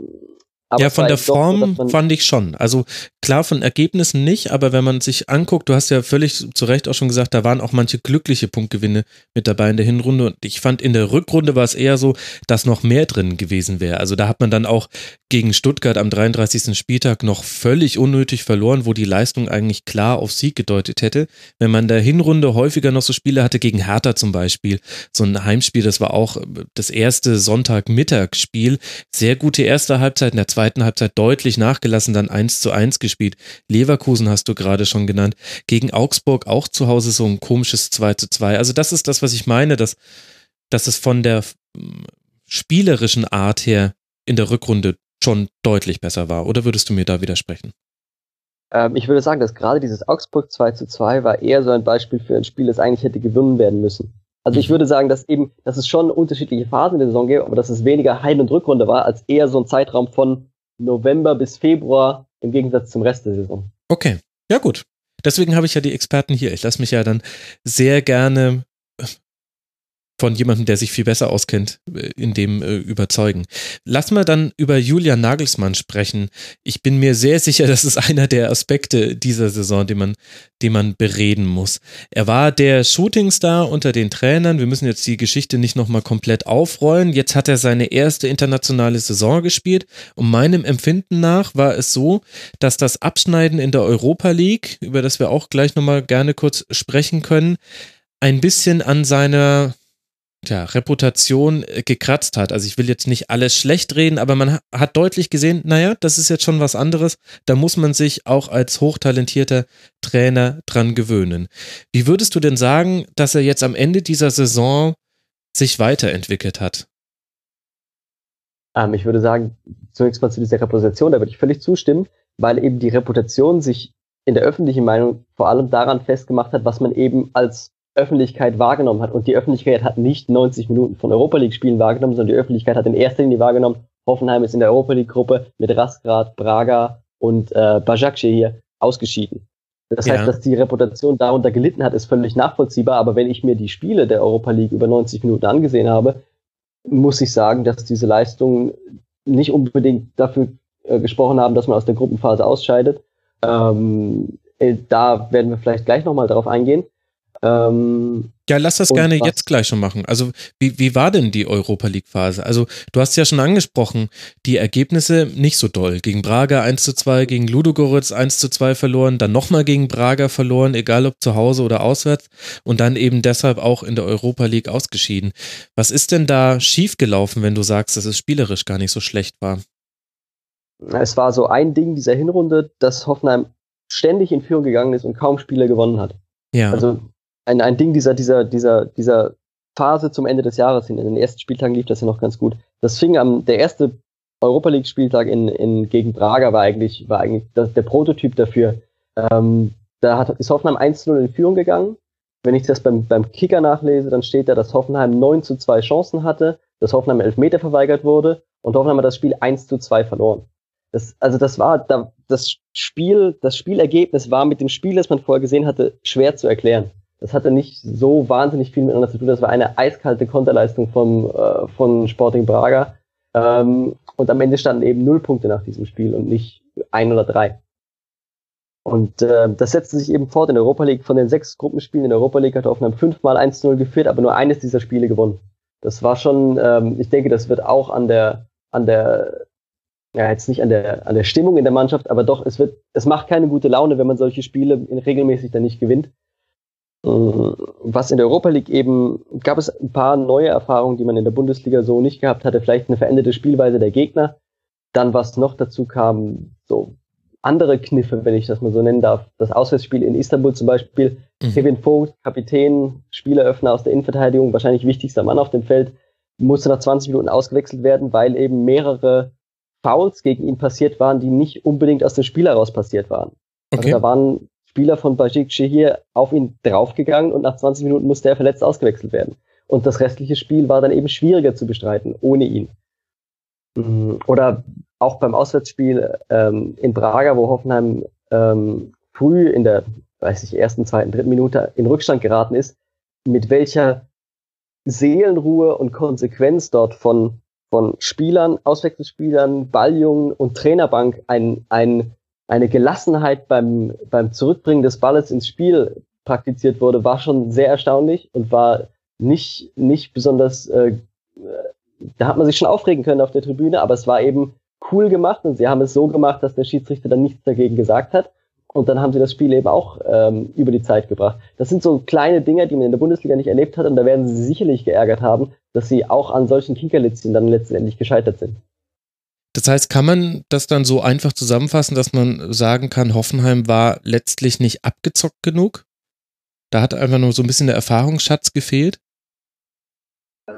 aber ja, von der Form so, fand ich schon. Also klar, von Ergebnissen nicht, aber wenn man sich anguckt, du hast ja völlig zu Recht auch schon gesagt, da waren auch manche glückliche Punktgewinne mit dabei in der Hinrunde. Und ich fand, in der Rückrunde war es eher so, dass noch mehr drin gewesen wäre. Also da hat man dann auch gegen Stuttgart am 33. Spieltag noch völlig unnötig verloren, wo die Leistung eigentlich klar auf Sieg gedeutet hätte. Wenn man in der Hinrunde häufiger noch so Spiele hatte, gegen Hertha zum Beispiel, so ein Heimspiel, das war auch das erste Sonntagmittagsspiel. Sehr gute erste Halbzeit, in der zweiten zweiten Halbzeit deutlich nachgelassen, dann 1 zu 1 gespielt. Leverkusen hast du gerade schon genannt. Gegen Augsburg auch zu Hause so ein komisches 2 zu 2. Also das ist das, was ich meine, dass, dass es von der hm, spielerischen Art her in der Rückrunde schon deutlich besser war. Oder würdest du mir da widersprechen? Ähm, ich würde sagen, dass gerade dieses Augsburg 2 zu 2 war eher so ein Beispiel für ein Spiel, das eigentlich hätte gewonnen werden müssen. Also ich mhm. würde sagen, dass eben, dass es schon unterschiedliche Phasen in der Saison gibt, aber dass es weniger Heim- und Rückrunde war, als eher so ein Zeitraum von November bis Februar im Gegensatz zum Rest der Saison. Okay, ja gut. Deswegen habe ich ja die Experten hier. Ich lasse mich ja dann sehr gerne von jemandem, der sich viel besser auskennt, äh, in dem äh, überzeugen. Lass mal dann über Julian Nagelsmann sprechen. Ich bin mir sehr sicher, das ist einer der Aspekte dieser Saison, den man, den man bereden muss. Er war der Shootingstar unter den Trainern. Wir müssen jetzt die Geschichte nicht nochmal komplett aufrollen. Jetzt hat er seine erste internationale Saison gespielt. Und meinem Empfinden nach war es so, dass das Abschneiden in der Europa League, über das wir auch gleich nochmal gerne kurz sprechen können, ein bisschen an seiner tja, Reputation äh, gekratzt hat. Also ich will jetzt nicht alles schlecht reden, aber man hat deutlich gesehen, naja, das ist jetzt schon was anderes. Da muss man sich auch als hochtalentierter Trainer dran gewöhnen. Wie würdest du denn sagen, dass er jetzt am Ende dieser Saison sich weiterentwickelt hat? Ähm, ich würde sagen, zunächst mal zu dieser Reputation, da würde ich völlig zustimmen, weil eben die Reputation sich in der öffentlichen Meinung vor allem daran festgemacht hat, was man eben als Öffentlichkeit wahrgenommen hat. Und die Öffentlichkeit hat nicht 90 Minuten von Europa League Spielen wahrgenommen, sondern die Öffentlichkeit hat in erster Linie wahrgenommen, Hoffenheim ist in der Europa League Gruppe mit Rasgrad, Braga und äh, Bajakce hier ausgeschieden. Das ja. heißt, dass die Reputation darunter gelitten hat, ist völlig nachvollziehbar. Aber wenn ich mir die Spiele der Europa League über 90 Minuten angesehen habe, muss ich sagen, dass diese Leistungen nicht unbedingt dafür äh, gesprochen haben, dass man aus der Gruppenphase ausscheidet. Ähm, äh, da werden wir vielleicht gleich nochmal darauf eingehen. Ähm, ja, lass das gerne was? jetzt gleich schon machen. Also, wie, wie war denn die Europa League-Phase? Also, du hast ja schon angesprochen, die Ergebnisse nicht so doll. Gegen Braga 1 zu 2, gegen Ludogorets 1 zu 2 verloren, dann nochmal gegen Braga verloren, egal ob zu Hause oder auswärts, und dann eben deshalb auch in der Europa League ausgeschieden. Was ist denn da schiefgelaufen, wenn du sagst, dass es spielerisch gar nicht so schlecht war? Es war so ein Ding dieser Hinrunde, dass Hoffenheim ständig in Führung gegangen ist und kaum Spiele gewonnen hat. Ja. Also ein, ein Ding dieser, dieser, dieser, dieser Phase zum Ende des Jahres hin. In den ersten Spieltagen lief das ja noch ganz gut. Das fing am, der erste Europa League Spieltag in, in, gegen Braga war eigentlich, war eigentlich das, der Prototyp dafür. Ähm, da hat, ist Hoffenheim 1-0 in Führung gegangen. Wenn ich das beim, beim Kicker nachlese, dann steht da, dass Hoffenheim 9 zu 2 Chancen hatte, dass Hoffenheim 11 Meter verweigert wurde und Hoffenheim hat das Spiel 1 zu 2 verloren. Das, also das war da, das Spiel, das Spielergebnis war mit dem Spiel, das man vorher gesehen hatte, schwer zu erklären. Das hatte nicht so wahnsinnig viel miteinander zu tun. Das war eine eiskalte Konterleistung vom, äh, von Sporting Braga. Ähm, und am Ende standen eben null Punkte nach diesem Spiel und nicht ein oder drei. Und äh, das setzte sich eben fort in der Europa League. Von den sechs Gruppenspielen in der Europa League hat Hoffenheim fünfmal 1-0 geführt, aber nur eines dieser Spiele gewonnen. Das war schon, ähm, ich denke, das wird auch an der, an der, ja, jetzt nicht an der, an der Stimmung in der Mannschaft, aber doch, es wird, es macht keine gute Laune, wenn man solche Spiele regelmäßig dann nicht gewinnt. Was in der Europa League eben, gab es ein paar neue Erfahrungen, die man in der Bundesliga so nicht gehabt hatte. Vielleicht eine veränderte Spielweise der Gegner. Dann, was noch dazu kam, so andere Kniffe, wenn ich das mal so nennen darf. Das Auswärtsspiel in Istanbul zum Beispiel. Mhm. Kevin Vogt, Kapitän, Spieleröffner aus der Innenverteidigung, wahrscheinlich wichtigster Mann auf dem Feld, musste nach 20 Minuten ausgewechselt werden, weil eben mehrere Fouls gegen ihn passiert waren, die nicht unbedingt aus dem Spiel heraus passiert waren. Also okay. Also da waren Spieler von Bajik hier auf ihn draufgegangen und nach 20 Minuten musste er verletzt ausgewechselt werden. Und das restliche Spiel war dann eben schwieriger zu bestreiten, ohne ihn. Mhm. Oder auch beim Auswärtsspiel ähm, in Braga, wo Hoffenheim ähm, früh in der, weiß ich, ersten, zweiten, dritten Minute in Rückstand geraten ist, mit welcher Seelenruhe und Konsequenz dort von, von Spielern, Auswechselspielern, Balljungen und Trainerbank ein, ein eine Gelassenheit beim, beim Zurückbringen des Balles ins Spiel praktiziert wurde, war schon sehr erstaunlich und war nicht, nicht besonders, äh, da hat man sich schon aufregen können auf der Tribüne, aber es war eben cool gemacht und sie haben es so gemacht, dass der Schiedsrichter dann nichts dagegen gesagt hat. Und dann haben sie das Spiel eben auch ähm, über die Zeit gebracht. Das sind so kleine Dinge, die man in der Bundesliga nicht erlebt hat und da werden sie sicherlich geärgert haben, dass sie auch an solchen Kickerlitzchen dann letztendlich gescheitert sind. Das heißt, kann man das dann so einfach zusammenfassen, dass man sagen kann, Hoffenheim war letztlich nicht abgezockt genug? Da hat einfach nur so ein bisschen der Erfahrungsschatz gefehlt?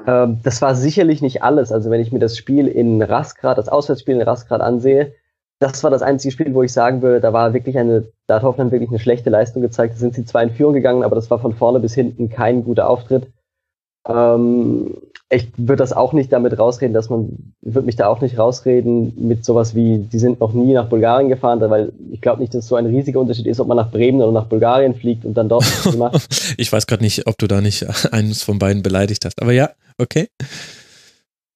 Ähm, das war sicherlich nicht alles. Also wenn ich mir das Spiel in Rasgrad, das Auswärtsspiel in Rasgrad ansehe, das war das einzige Spiel, wo ich sagen würde, da war wirklich eine, da hat Hoffenheim wirklich eine schlechte Leistung gezeigt. Da sind sie zwar in Führung gegangen, aber das war von vorne bis hinten kein guter Auftritt. Ähm, ich würde das auch nicht damit rausreden, dass man, würde mich da auch nicht rausreden mit sowas wie, die sind noch nie nach Bulgarien gefahren, weil ich glaube nicht, dass es so ein riesiger Unterschied ist, ob man nach Bremen oder nach Bulgarien fliegt und dann dort macht. ich weiß gerade nicht, ob du da nicht eines von beiden beleidigt hast, aber ja, okay.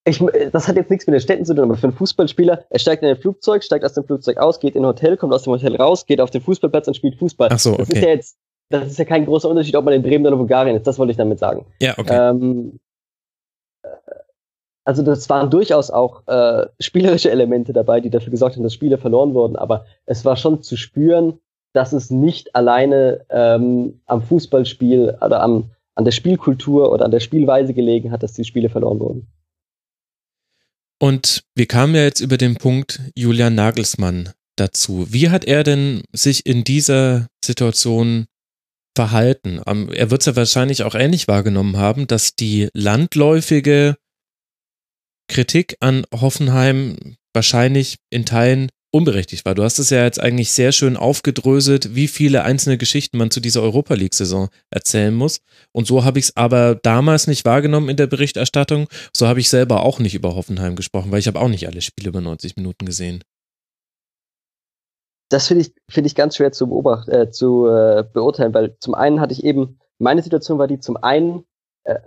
Ich, das hat jetzt nichts mit den Städten zu tun, aber für einen Fußballspieler, er steigt in ein Flugzeug, steigt aus dem Flugzeug aus, geht in ein Hotel, kommt aus dem Hotel raus, geht auf den Fußballplatz und spielt Fußball. Ach so, okay. Das ist ja jetzt, das ist ja kein großer Unterschied, ob man in Bremen oder Bulgarien ist, das wollte ich damit sagen. Ja, okay. Ähm, also das waren durchaus auch äh, spielerische Elemente dabei, die dafür gesorgt haben, dass Spiele verloren wurden, aber es war schon zu spüren, dass es nicht alleine ähm, am Fußballspiel oder am, an der Spielkultur oder an der Spielweise gelegen hat, dass die Spiele verloren wurden. Und wir kamen ja jetzt über den Punkt Julian Nagelsmann dazu. Wie hat er denn sich in dieser Situation verhalten? Er wird es ja wahrscheinlich auch ähnlich wahrgenommen haben, dass die landläufige Kritik an Hoffenheim wahrscheinlich in Teilen unberechtigt war. Du hast es ja jetzt eigentlich sehr schön aufgedröselt, wie viele einzelne Geschichten man zu dieser Europa League-Saison erzählen muss. Und so habe ich es aber damals nicht wahrgenommen in der Berichterstattung. So habe ich selber auch nicht über Hoffenheim gesprochen, weil ich habe auch nicht alle Spiele über 90 Minuten gesehen. Das finde ich, finde ich ganz schwer zu beobachten, äh, zu äh, beurteilen, weil zum einen hatte ich eben, meine Situation war die zum einen, äh,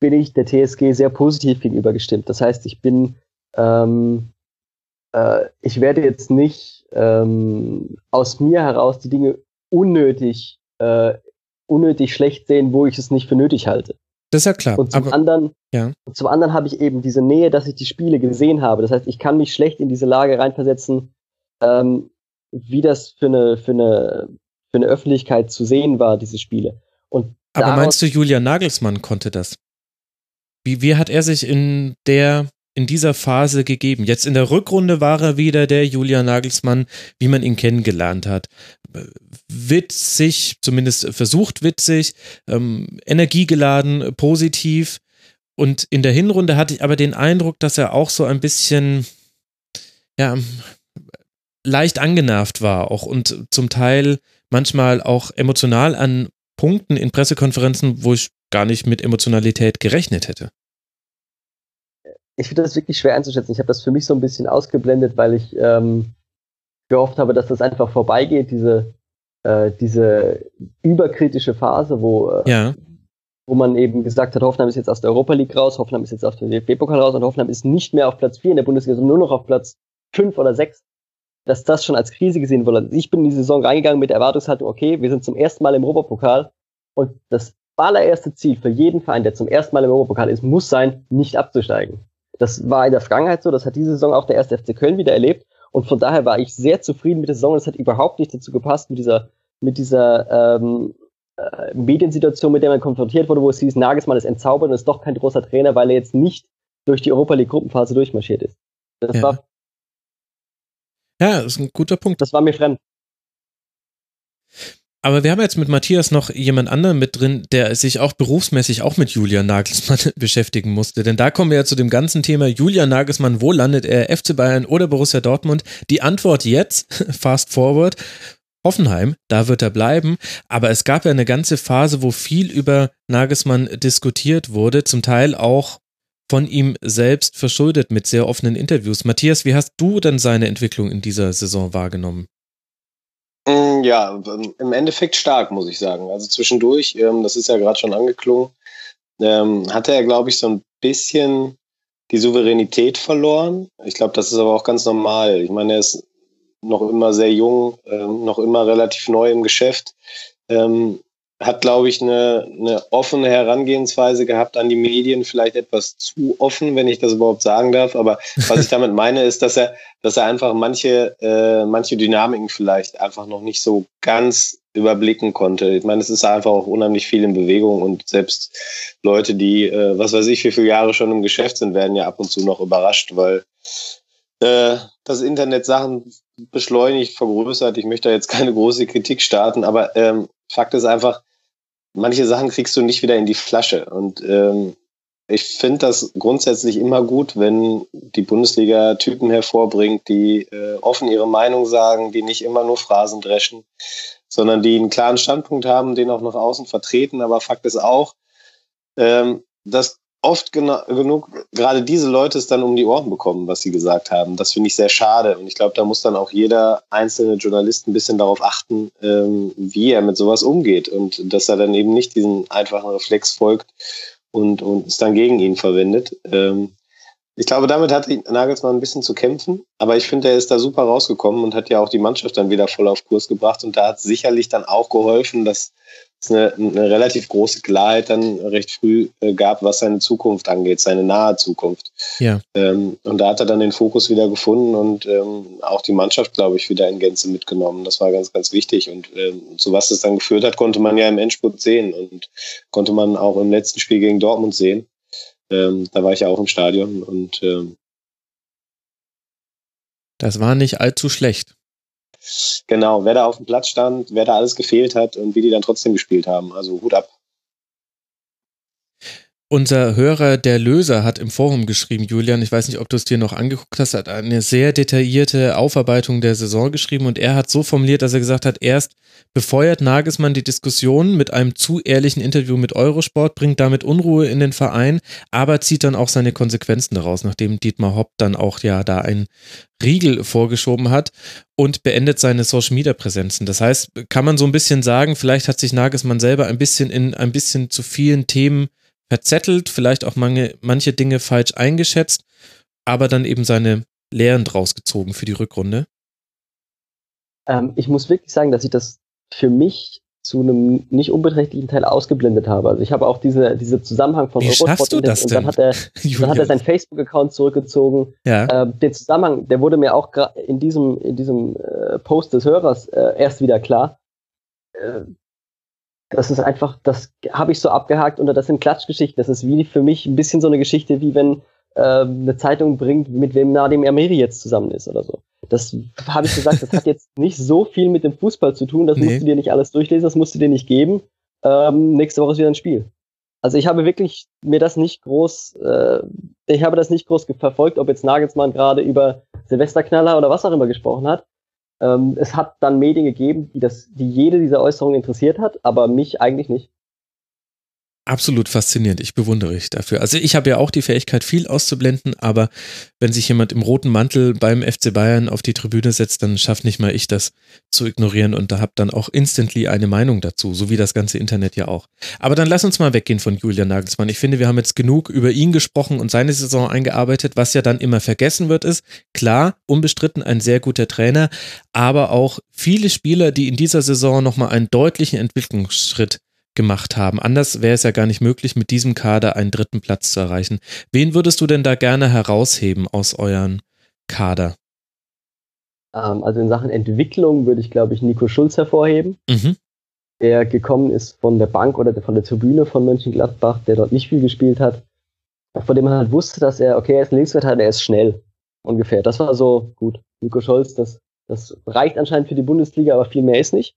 bin ich der TSG sehr positiv gegenüber gestimmt. Das heißt, ich bin, ähm, äh, ich werde jetzt nicht ähm, aus mir heraus die Dinge unnötig, äh, unnötig schlecht sehen, wo ich es nicht für nötig halte. Das ist ja klar. Und zum aber, anderen, ja. und zum anderen habe ich eben diese Nähe, dass ich die Spiele gesehen habe. Das heißt, ich kann mich schlecht in diese Lage reinversetzen, ähm, wie das für eine, für eine, für eine Öffentlichkeit zu sehen war, diese Spiele. Und aber meinst du, Julian Nagelsmann konnte das? Wie, wie hat er sich in der in dieser Phase gegeben? Jetzt in der Rückrunde war er wieder der Julian Nagelsmann, wie man ihn kennengelernt hat. Witzig, zumindest versucht witzig, ähm, energiegeladen, positiv. Und in der Hinrunde hatte ich aber den Eindruck, dass er auch so ein bisschen, ja, leicht angenervt war auch und zum Teil manchmal auch emotional an Punkten in Pressekonferenzen, wo ich gar nicht mit Emotionalität gerechnet hätte. Ich finde das wirklich schwer einzuschätzen. Ich habe das für mich so ein bisschen ausgeblendet, weil ich ähm, gehofft habe, dass das einfach vorbeigeht, diese, äh, diese überkritische Phase, wo, äh, ja. wo man eben gesagt hat, Hoffenheim ist jetzt aus der Europa League raus, Hoffenheim ist jetzt auf dem DFB-Pokal raus und Hoffenheim ist nicht mehr auf Platz 4 in der Bundesliga, sondern nur noch auf Platz 5 oder 6 dass das schon als Krise gesehen wurde. Ich bin in die Saison reingegangen mit der Erwartungshaltung, okay, wir sind zum ersten Mal im Europapokal und das allererste Ziel für jeden Verein, der zum ersten Mal im Europapokal ist, muss sein, nicht abzusteigen. Das war in der Vergangenheit so, das hat diese Saison auch der erste FC Köln wieder erlebt und von daher war ich sehr zufrieden mit der Saison. Es hat überhaupt nicht dazu gepasst mit dieser, mit dieser ähm, äh, Mediensituation, mit der man konfrontiert wurde, wo es hieß, Nagelsmann ist entzaubert und ist doch kein großer Trainer, weil er jetzt nicht durch die Europa League Gruppenphase durchmarschiert ist. Das ja. war ja, das ist ein guter Punkt. Das war mir fremd. Aber wir haben jetzt mit Matthias noch jemand anderen mit drin, der sich auch berufsmäßig auch mit Julian Nagelsmann beschäftigen musste. Denn da kommen wir ja zu dem ganzen Thema Julian Nagelsmann, wo landet er, FC Bayern oder Borussia Dortmund? Die Antwort jetzt, fast forward, Hoffenheim, da wird er bleiben. Aber es gab ja eine ganze Phase, wo viel über Nagelsmann diskutiert wurde, zum Teil auch von ihm selbst verschuldet mit sehr offenen Interviews. Matthias, wie hast du denn seine Entwicklung in dieser Saison wahrgenommen? Mm, ja, ähm, im Endeffekt stark, muss ich sagen. Also zwischendurch, ähm, das ist ja gerade schon angeklungen, ähm, hatte er, glaube ich, so ein bisschen die Souveränität verloren. Ich glaube, das ist aber auch ganz normal. Ich meine, er ist noch immer sehr jung, noch immer relativ neu im Geschäft hat, glaube ich, eine, eine offene Herangehensweise gehabt an die Medien, vielleicht etwas zu offen, wenn ich das überhaupt sagen darf. Aber was ich damit meine, ist, dass er, dass er einfach manche, äh, manche Dynamiken vielleicht einfach noch nicht so ganz überblicken konnte. Ich meine, es ist einfach auch unheimlich viel in Bewegung und selbst Leute, die, äh, was weiß ich, wie viele Jahre schon im Geschäft sind, werden ja ab und zu noch überrascht, weil äh, das Internet Sachen beschleunigt, vergrößert. Ich möchte da jetzt keine große Kritik starten, aber ähm, Fakt ist einfach, manche Sachen kriegst du nicht wieder in die Flasche. Und ähm, ich finde das grundsätzlich immer gut, wenn die Bundesliga Typen hervorbringt, die äh, offen ihre Meinung sagen, die nicht immer nur Phrasen dreschen, sondern die einen klaren Standpunkt haben, den auch nach außen vertreten. Aber Fakt ist auch, ähm, dass oft genug gerade diese Leute es dann um die Ohren bekommen, was sie gesagt haben. Das finde ich sehr schade. Und ich glaube, da muss dann auch jeder einzelne Journalist ein bisschen darauf achten, ähm, wie er mit sowas umgeht und dass er dann eben nicht diesen einfachen Reflex folgt und, und es dann gegen ihn verwendet. Ähm, ich glaube, damit hat Nagelsmann ein bisschen zu kämpfen, aber ich finde, er ist da super rausgekommen und hat ja auch die Mannschaft dann wieder voll auf Kurs gebracht und da hat sicherlich dann auch geholfen, dass es eine, eine relativ große Klarheit dann recht früh äh, gab, was seine Zukunft angeht, seine nahe Zukunft. Ja. Ähm, und da hat er dann den Fokus wieder gefunden und ähm, auch die Mannschaft, glaube ich, wieder in Gänze mitgenommen. Das war ganz, ganz wichtig. Und ähm, zu was es dann geführt hat, konnte man ja im Endspurt sehen und konnte man auch im letzten Spiel gegen Dortmund sehen. Ähm, da war ich ja auch im Stadion und ähm, das war nicht allzu schlecht. Genau, wer da auf dem Platz stand, wer da alles gefehlt hat und wie die dann trotzdem gespielt haben. Also Hut ab. Unser Hörer, der Löser, hat im Forum geschrieben, Julian, ich weiß nicht, ob du es dir noch angeguckt hast, hat eine sehr detaillierte Aufarbeitung der Saison geschrieben und er hat so formuliert, dass er gesagt hat, erst befeuert Nagelsmann die Diskussion mit einem zu ehrlichen Interview mit Eurosport, bringt damit Unruhe in den Verein, aber zieht dann auch seine Konsequenzen daraus, nachdem Dietmar Hopp dann auch ja da ein Riegel vorgeschoben hat und beendet seine Social Media Präsenzen. Das heißt, kann man so ein bisschen sagen, vielleicht hat sich Nagelsmann selber ein bisschen in ein bisschen zu vielen Themen verzettelt, vielleicht auch manche, manche Dinge falsch eingeschätzt, aber dann eben seine Lehren draus gezogen für die Rückrunde? Ähm, ich muss wirklich sagen, dass ich das für mich zu einem nicht unbeträchtlichen Teil ausgeblendet habe. Also ich habe auch diese, diese Zusammenhang von Wie Eurosport du das und dann hat er, dann hat er seinen Facebook-Account zurückgezogen. Ja. Äh, den Zusammenhang, der wurde mir auch in diesem, in diesem äh, Post des Hörers äh, erst wieder klar. Das ist einfach, das habe ich so abgehakt und das sind Klatschgeschichten. Das ist wie für mich ein bisschen so eine Geschichte, wie wenn äh, eine Zeitung bringt, mit wem Nadim Amiri jetzt zusammen ist oder so. Das habe ich gesagt, das hat jetzt nicht so viel mit dem Fußball zu tun, das nee. musst du dir nicht alles durchlesen, das musst du dir nicht geben. Ähm, nächste Woche ist wieder ein Spiel. Also ich habe wirklich mir das nicht groß, äh, ich habe das nicht groß verfolgt, ob jetzt Nagelsmann gerade über Silvesterknaller oder was auch immer gesprochen hat. Ähm, es hat dann Medien gegeben, die, das, die jede dieser Äußerungen interessiert hat, aber mich eigentlich nicht absolut faszinierend. Ich bewundere dich dafür. Also ich habe ja auch die Fähigkeit, viel auszublenden, aber wenn sich jemand im roten Mantel beim FC Bayern auf die Tribüne setzt, dann schafft nicht mal ich das zu ignorieren und da habe dann auch instantly eine Meinung dazu, so wie das ganze Internet ja auch. Aber dann lass uns mal weggehen von Julian Nagelsmann. Ich finde, wir haben jetzt genug über ihn gesprochen und seine Saison eingearbeitet. Was ja dann immer vergessen wird, ist, klar, unbestritten ein sehr guter Trainer, aber auch viele Spieler, die in dieser Saison nochmal einen deutlichen Entwicklungsschritt gemacht haben. Anders wäre es ja gar nicht möglich, mit diesem Kader einen dritten Platz zu erreichen. Wen würdest du denn da gerne herausheben aus euren Kader? Ähm, also in Sachen Entwicklung würde ich, glaube ich, Nico Schulz hervorheben, mhm. der gekommen ist von der Bank oder von der Tribüne von Mönchengladbach, der dort nicht viel gespielt hat, von dem man halt wusste, dass er, okay, er ist ein Linksverteidiger, er ist schnell, ungefähr. Das war so gut. Nico Scholz, das, das reicht anscheinend für die Bundesliga, aber viel mehr ist nicht.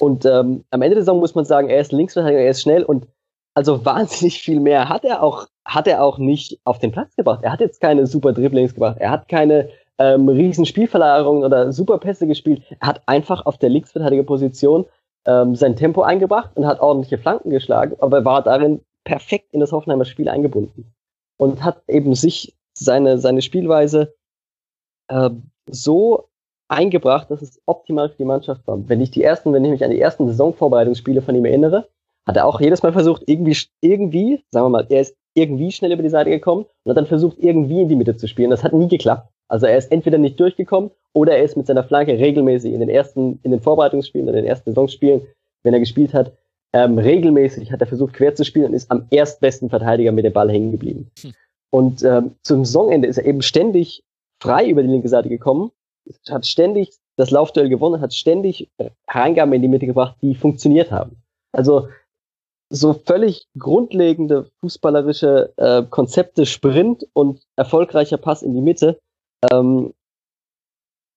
Und ähm, am Ende der Saison muss man sagen, er ist Linksverteidiger, er ist schnell und also wahnsinnig viel mehr hat er auch, hat er auch nicht auf den Platz gebracht. Er hat jetzt keine super Dribblings gebracht. Er hat keine ähm, riesen Spielverlagerungen oder super Pässe gespielt. Er hat einfach auf der Linksverteidigerposition ähm, sein Tempo eingebracht und hat ordentliche Flanken geschlagen, aber er war darin perfekt in das Hoffenheimer Spiel eingebunden und hat eben sich seine, seine Spielweise äh, so eingebracht, dass es optimal für die Mannschaft war. Wenn ich die ersten, wenn ich mich an die ersten Saisonvorbereitungsspiele von ihm erinnere, hat er auch jedes Mal versucht, irgendwie, irgendwie, sagen wir mal, er ist irgendwie schnell über die Seite gekommen und hat dann versucht, irgendwie in die Mitte zu spielen. Das hat nie geklappt. Also er ist entweder nicht durchgekommen oder er ist mit seiner Flanke regelmäßig in den ersten, in den Vorbereitungsspielen, in den ersten Saisonspielen, wenn er gespielt hat, ähm, regelmäßig hat er versucht, quer zu spielen und ist am erstbesten Verteidiger mit dem Ball hängen geblieben. Hm. Und ähm, zum Saisonende ist er eben ständig frei über die linke Seite gekommen hat ständig das Laufduell gewonnen, hat ständig Reingaben in die Mitte gebracht, die funktioniert haben. Also so völlig grundlegende fußballerische äh, Konzepte, Sprint und erfolgreicher Pass in die Mitte, ähm,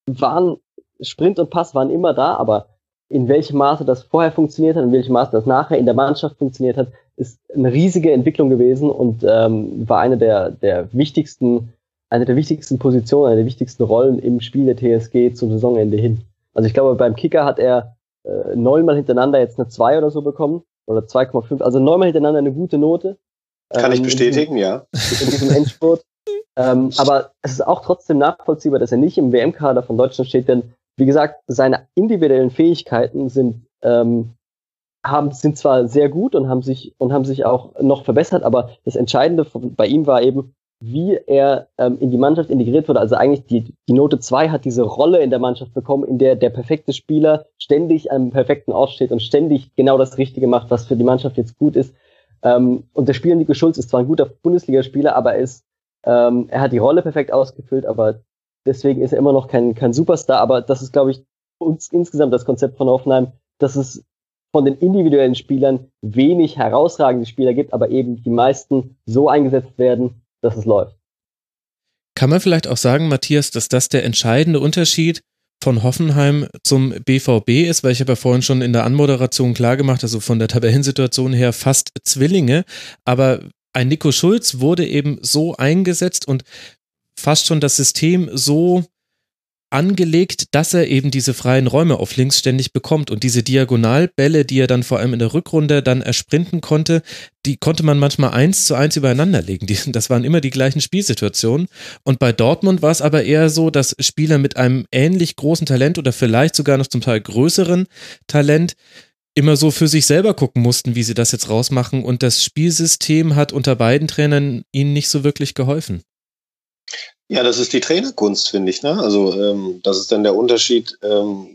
waren, Sprint und Pass waren immer da, aber in welchem Maße das vorher funktioniert hat, in welchem Maße das nachher in der Mannschaft funktioniert hat, ist eine riesige Entwicklung gewesen und ähm, war eine der, der wichtigsten eine der wichtigsten Positionen, eine der wichtigsten Rollen im Spiel der TSG zum Saisonende hin. Also ich glaube, beim Kicker hat er äh, neunmal hintereinander jetzt eine 2 oder so bekommen oder 2,5, also neunmal hintereinander eine gute Note. Kann ich Ähm, bestätigen, ja. in diesem Endspurt. ähm, aber es ist auch trotzdem nachvollziehbar, dass er nicht im WM-Kader von Deutschland steht, denn wie gesagt, seine individuellen Fähigkeiten sind, ähm, haben, sind zwar sehr gut und haben sich und haben sich auch noch verbessert, aber das Entscheidende bei ihm war eben, wie er ähm, in die Mannschaft integriert wurde. Also eigentlich die, die Note 2 hat diese Rolle in der Mannschaft bekommen, in der der perfekte Spieler ständig am perfekten Ort steht und ständig genau das Richtige macht, was für die Mannschaft jetzt gut ist. Ähm, und der Spieler Nico Schulz ist zwar ein guter Bundesligaspieler, aber er ist, ähm, er hat die Rolle perfekt ausgefüllt, aber deswegen ist er immer noch kein, kein Superstar. Aber das ist, glaube ich, uns insgesamt das Konzept von Hoffenheim, dass es von den individuellen Spielern wenig herausragende Spieler gibt, aber eben die meisten so eingesetzt werden, dass es läuft. Kann man vielleicht auch sagen, Matthias, dass das der entscheidende Unterschied von Hoffenheim zum BVB ist, weil ich habe ja vorhin schon in der Anmoderation klargemacht, also von der Tabellensituation her fast Zwillinge, aber ein Nico Schulz wurde eben so eingesetzt und fast schon das System so angelegt, dass er eben diese freien Räume auf links ständig bekommt und diese Diagonalbälle, die er dann vor allem in der Rückrunde dann ersprinten konnte, die konnte man manchmal eins zu eins übereinander legen. Das waren immer die gleichen Spielsituationen. Und bei Dortmund war es aber eher so, dass Spieler mit einem ähnlich großen Talent oder vielleicht sogar noch zum Teil größeren Talent immer so für sich selber gucken mussten, wie sie das jetzt rausmachen. Und das Spielsystem hat unter beiden Trainern ihnen nicht so wirklich geholfen. Ja, das ist die Trainerkunst, finde ich. Ne? Also ähm, das ist dann der Unterschied ähm,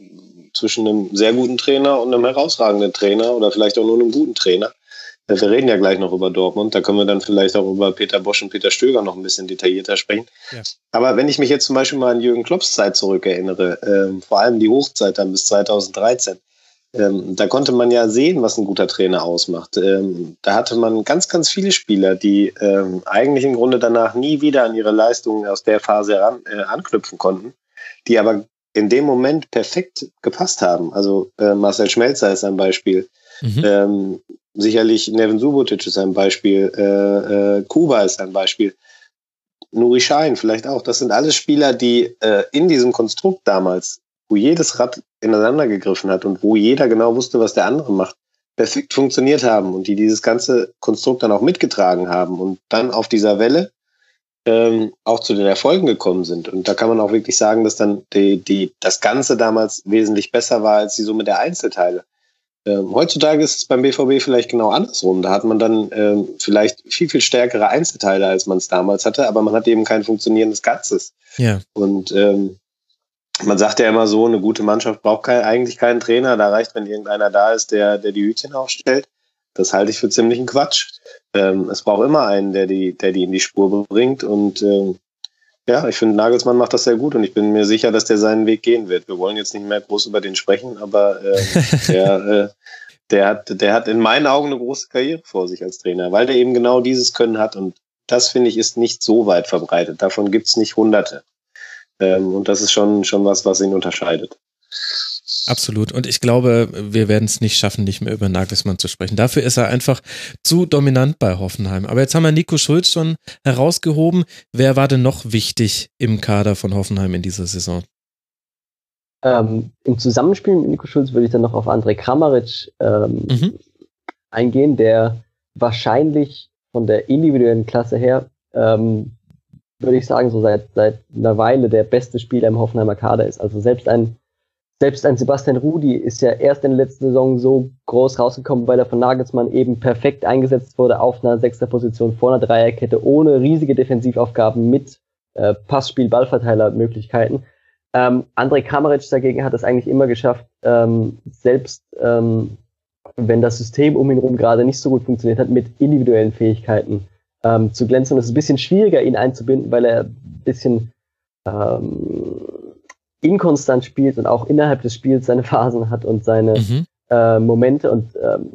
zwischen einem sehr guten Trainer und einem herausragenden Trainer oder vielleicht auch nur einem guten Trainer. Äh, Wir reden ja gleich noch über Dortmund, da können wir dann vielleicht auch über Peter Bosch und Peter Stöger noch ein bisschen detaillierter sprechen. Ja. Aber wenn ich mich jetzt zum Beispiel mal an Jürgen Klopps Zeit zurückerinnere, ähm, vor allem die Hochzeit dann bis 2013, ähm, da konnte man ja sehen, was ein guter Trainer ausmacht. Ähm, da hatte man ganz, ganz viele Spieler, die ähm, eigentlich im Grunde danach nie wieder an ihre Leistungen aus der Phase ran, äh, anknüpfen konnten, die aber in dem Moment perfekt gepasst haben. Also äh, Marcel Schmelzer ist ein Beispiel. Mhm. Ähm, sicherlich Nevin Subotic ist ein Beispiel. Äh, äh, Kuba ist ein Beispiel. Nuri Schein vielleicht auch. Das sind alles Spieler, die äh, in diesem Konstrukt damals, wo jedes Rad ineinander gegriffen hat und wo jeder genau wusste, was der andere macht, perfekt funktioniert haben und die dieses ganze Konstrukt dann auch mitgetragen haben und dann auf dieser Welle ähm, auch zu den Erfolgen gekommen sind. Und da kann man auch wirklich sagen, dass dann die, die, das Ganze damals wesentlich besser war als die Summe der Einzelteile. Ähm, heutzutage ist es beim BVB vielleicht genau andersrum. Da hat man dann ähm, vielleicht viel, viel stärkere Einzelteile, als man es damals hatte, aber man hat eben kein funktionierendes Ganzes. Ja. Und ähm, man sagt ja immer so, eine gute Mannschaft braucht kein, eigentlich keinen Trainer. Da reicht, wenn irgendeiner da ist, der, der die Hütchen aufstellt. Das halte ich für ziemlichen Quatsch. Ähm, es braucht immer einen, der die, der die in die Spur bringt. Und ähm, ja, ich finde, Nagelsmann macht das sehr gut und ich bin mir sicher, dass der seinen Weg gehen wird. Wir wollen jetzt nicht mehr groß über den sprechen, aber äh, der, äh, der, hat, der hat in meinen Augen eine große Karriere vor sich als Trainer, weil der eben genau dieses Können hat. Und das, finde ich, ist nicht so weit verbreitet. Davon gibt's nicht hunderte. Ähm, und das ist schon, schon was, was ihn unterscheidet. Absolut. Und ich glaube, wir werden es nicht schaffen, nicht mehr über Nagelsmann zu sprechen. Dafür ist er einfach zu dominant bei Hoffenheim. Aber jetzt haben wir Nico Schulz schon herausgehoben. Wer war denn noch wichtig im Kader von Hoffenheim in dieser Saison? Ähm, Im Zusammenspiel mit Nico Schulz würde ich dann noch auf André Kramaric ähm, Mhm. eingehen, der wahrscheinlich von der individuellen Klasse her, ähm, würde ich sagen, so seit, seit einer Weile der beste Spieler im Hoffenheimer Kader ist. Also selbst ein, selbst ein Sebastian Rudi ist ja erst in der letzten Saison so groß rausgekommen, weil er von Nagelsmann eben perfekt eingesetzt wurde auf einer sechster Position vor einer Dreierkette, ohne riesige Defensivaufgaben mit äh, Passspiel, Ballverteilermöglichkeiten. Ähm, André Kramaric dagegen hat es eigentlich immer geschafft, ähm, selbst ähm, wenn das System um ihn herum gerade nicht so gut funktioniert hat, mit individuellen Fähigkeiten ähm, zu glänzen. Und es ist ein bisschen schwieriger, ihn einzubinden, weil er ein bisschen ähm, inkonstant spielt und auch innerhalb des Spiels seine Phasen hat und seine Mhm. äh, Momente. Und ähm,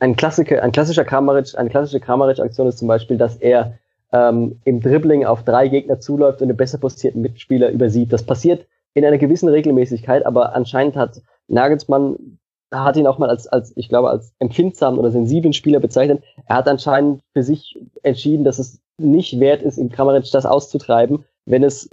ein, Klassiker, ein klassischer Kramaric, eine klassische Kramaric-Aktion ist zum Beispiel, dass er ähm, im Dribbling auf drei Gegner zuläuft und den besser postierten Mitspieler übersieht. Das passiert in einer gewissen Regelmäßigkeit, aber anscheinend hat Nagelsmann hat ihn auch mal als, als, ich glaube, als empfindsamen oder sensiblen Spieler bezeichnet. Er hat anscheinend für sich entschieden, dass es nicht wert ist, im Kramaric das auszutreiben, wenn es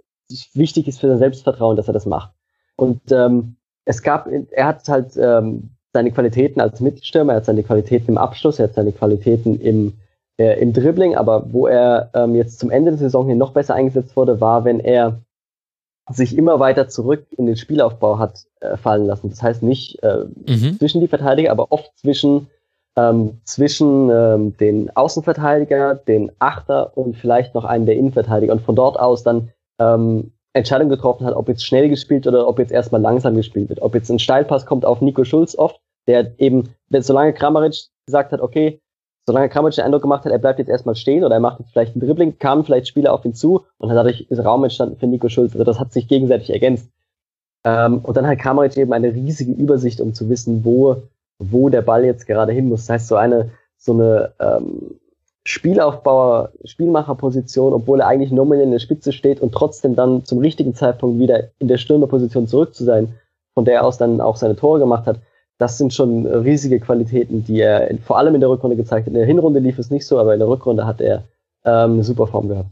wichtig ist für sein Selbstvertrauen, dass er das macht. Und ähm, es gab, er hat halt ähm, seine Qualitäten als Mittelstürmer, er hat seine Qualitäten im Abschluss, er hat seine Qualitäten im äh, im Dribbling, aber wo er ähm, jetzt zum Ende der Saison hier noch besser eingesetzt wurde, war, wenn er sich immer weiter zurück in den Spielaufbau hat äh, fallen lassen. Das heißt nicht äh, mhm. zwischen die Verteidiger, aber oft zwischen ähm, zwischen ähm, den Außenverteidiger, den Achter und vielleicht noch einen der Innenverteidiger und von dort aus dann ähm, Entscheidung getroffen hat, ob jetzt schnell gespielt oder ob jetzt erstmal langsam gespielt wird. Ob jetzt ein Steilpass kommt auf Nico Schulz oft, der eben, solange Kramaric gesagt hat, okay, solange Kramaric den Eindruck gemacht hat, er bleibt jetzt erstmal stehen oder er macht jetzt vielleicht ein Dribbling, kamen vielleicht Spieler auf ihn zu und dadurch ist Raum entstanden für Nico Schulz. Also das hat sich gegenseitig ergänzt. Ähm, und dann hat Kramaric eben eine riesige Übersicht, um zu wissen, wo, wo der Ball jetzt gerade hin muss. Das heißt, so eine, so eine ähm, Spielaufbauer, Spielmacherposition, obwohl er eigentlich nominell in der Spitze steht und trotzdem dann zum richtigen Zeitpunkt wieder in der Stürmerposition zurück zu sein, von der aus dann auch seine Tore gemacht hat, das sind schon riesige Qualitäten, die er in, vor allem in der Rückrunde gezeigt hat. In der Hinrunde lief es nicht so, aber in der Rückrunde hat er ähm, eine super Form gehabt.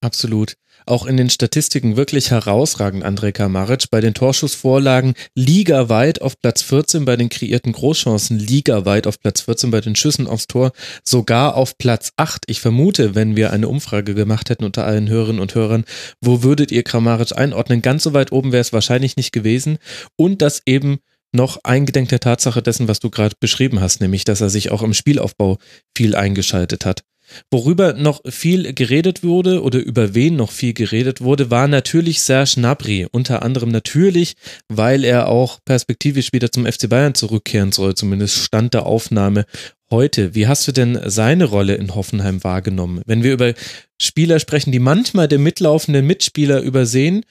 Absolut. Auch in den Statistiken wirklich herausragend, Andrej Kamaric. Bei den Torschussvorlagen ligaweit auf Platz 14, bei den kreierten Großchancen ligaweit auf Platz 14, bei den Schüssen aufs Tor sogar auf Platz 8. Ich vermute, wenn wir eine Umfrage gemacht hätten unter allen Hörerinnen und Hörern, wo würdet ihr Kramaric einordnen? Ganz so weit oben wäre es wahrscheinlich nicht gewesen. Und das eben noch eingedenk der Tatsache dessen, was du gerade beschrieben hast, nämlich, dass er sich auch im Spielaufbau viel eingeschaltet hat. Worüber noch viel geredet wurde oder über wen noch viel geredet wurde, war natürlich Serge Gnabry. Unter anderem natürlich, weil er auch perspektivisch wieder zum FC Bayern zurückkehren soll. Zumindest stand der Aufnahme heute. Wie hast du denn seine Rolle in Hoffenheim wahrgenommen? Wenn wir über Spieler sprechen, die manchmal den mitlaufenden Mitspieler übersehen,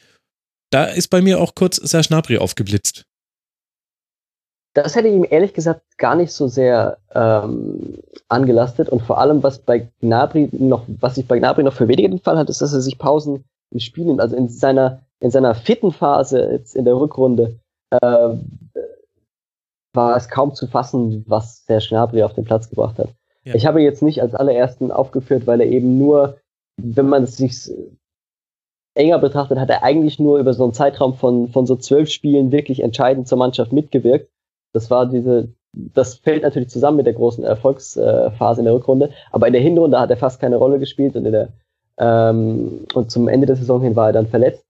da ist bei mir auch kurz Serge Gnabry aufgeblitzt. Das hätte ich ihm ehrlich gesagt gar nicht so sehr ähm, angelastet und vor allem, was bei Gnabry noch, was sich bei Gnabry noch für weniger den Fall hat, ist, dass er sich Pausen im Spiel nimmt. Also in seiner, in seiner fitten Phase jetzt in der Rückrunde äh, war es kaum zu fassen, was der Gnabry auf den Platz gebracht hat. Ja. Ich habe ihn jetzt nicht als allerersten aufgeführt, weil er eben nur, wenn man es sich enger betrachtet, hat er eigentlich nur über so einen Zeitraum von, von so zwölf Spielen wirklich entscheidend zur Mannschaft mitgewirkt. Das war diese, das fällt natürlich zusammen mit der großen Erfolgsphase in der Rückrunde, aber in der Hinrunde hat er fast keine Rolle gespielt und in der ähm, und zum Ende der Saison hin war er dann verletzt.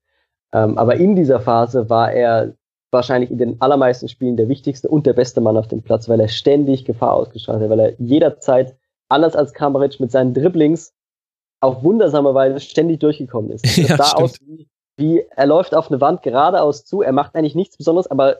Ähm, aber in dieser Phase war er wahrscheinlich in den allermeisten Spielen der wichtigste und der beste Mann auf dem Platz, weil er ständig Gefahr ausgestrahlt hat, weil er jederzeit, anders als Kramaric, mit seinen Dribblings auf wundersame Weise ständig durchgekommen ist. Das ja, sah stimmt. aus wie, wie, er läuft auf eine Wand geradeaus zu, er macht eigentlich nichts Besonderes, aber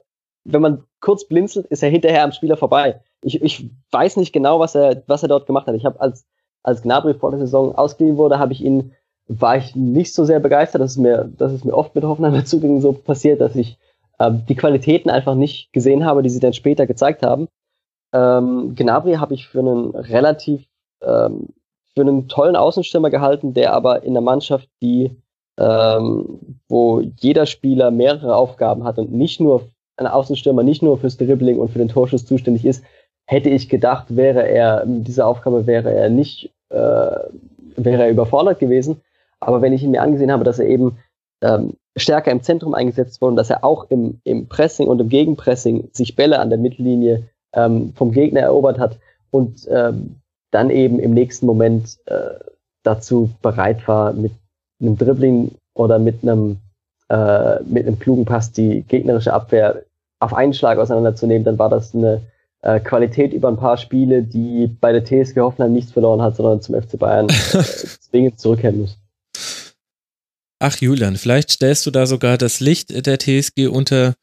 wenn man kurz blinzelt, ist er hinterher am Spieler vorbei. Ich, ich weiß nicht genau, was er, was er dort gemacht hat. Ich habe als, als Gnabry vor der Saison ausgeliehen wurde, habe ich ihn, war ich nicht so sehr begeistert. Das ist mir, das ist mir oft mit Hoffenheimer Zugängen so passiert, dass ich ähm, die Qualitäten einfach nicht gesehen habe, die sie dann später gezeigt haben. Ähm, Gnabry habe ich für einen relativ, ähm, für einen tollen Außenstürmer gehalten, der aber in der Mannschaft, die, ähm, wo jeder Spieler mehrere Aufgaben hat und nicht nur ein Außenstürmer nicht nur fürs Dribbling und für den Torschuss zuständig ist, hätte ich gedacht, wäre er, mit dieser Aufgabe wäre er nicht, äh, wäre er überfordert gewesen. Aber wenn ich ihn mir angesehen habe, dass er eben ähm, stärker im Zentrum eingesetzt wurde, dass er auch im, im Pressing und im Gegenpressing sich Bälle an der Mittellinie ähm, vom Gegner erobert hat und ähm, dann eben im nächsten Moment äh, dazu bereit war, mit einem Dribbling oder mit einem äh, mit einem klugen Pass die gegnerische Abwehr auf einen Schlag auseinanderzunehmen, dann war das eine äh, Qualität über ein paar Spiele, die bei der TSG Hoffenheim nichts verloren hat, sondern zum FC Bayern äh, zwingend zurückkehren muss. Ach Julian, vielleicht stellst du da sogar das Licht der TSG unter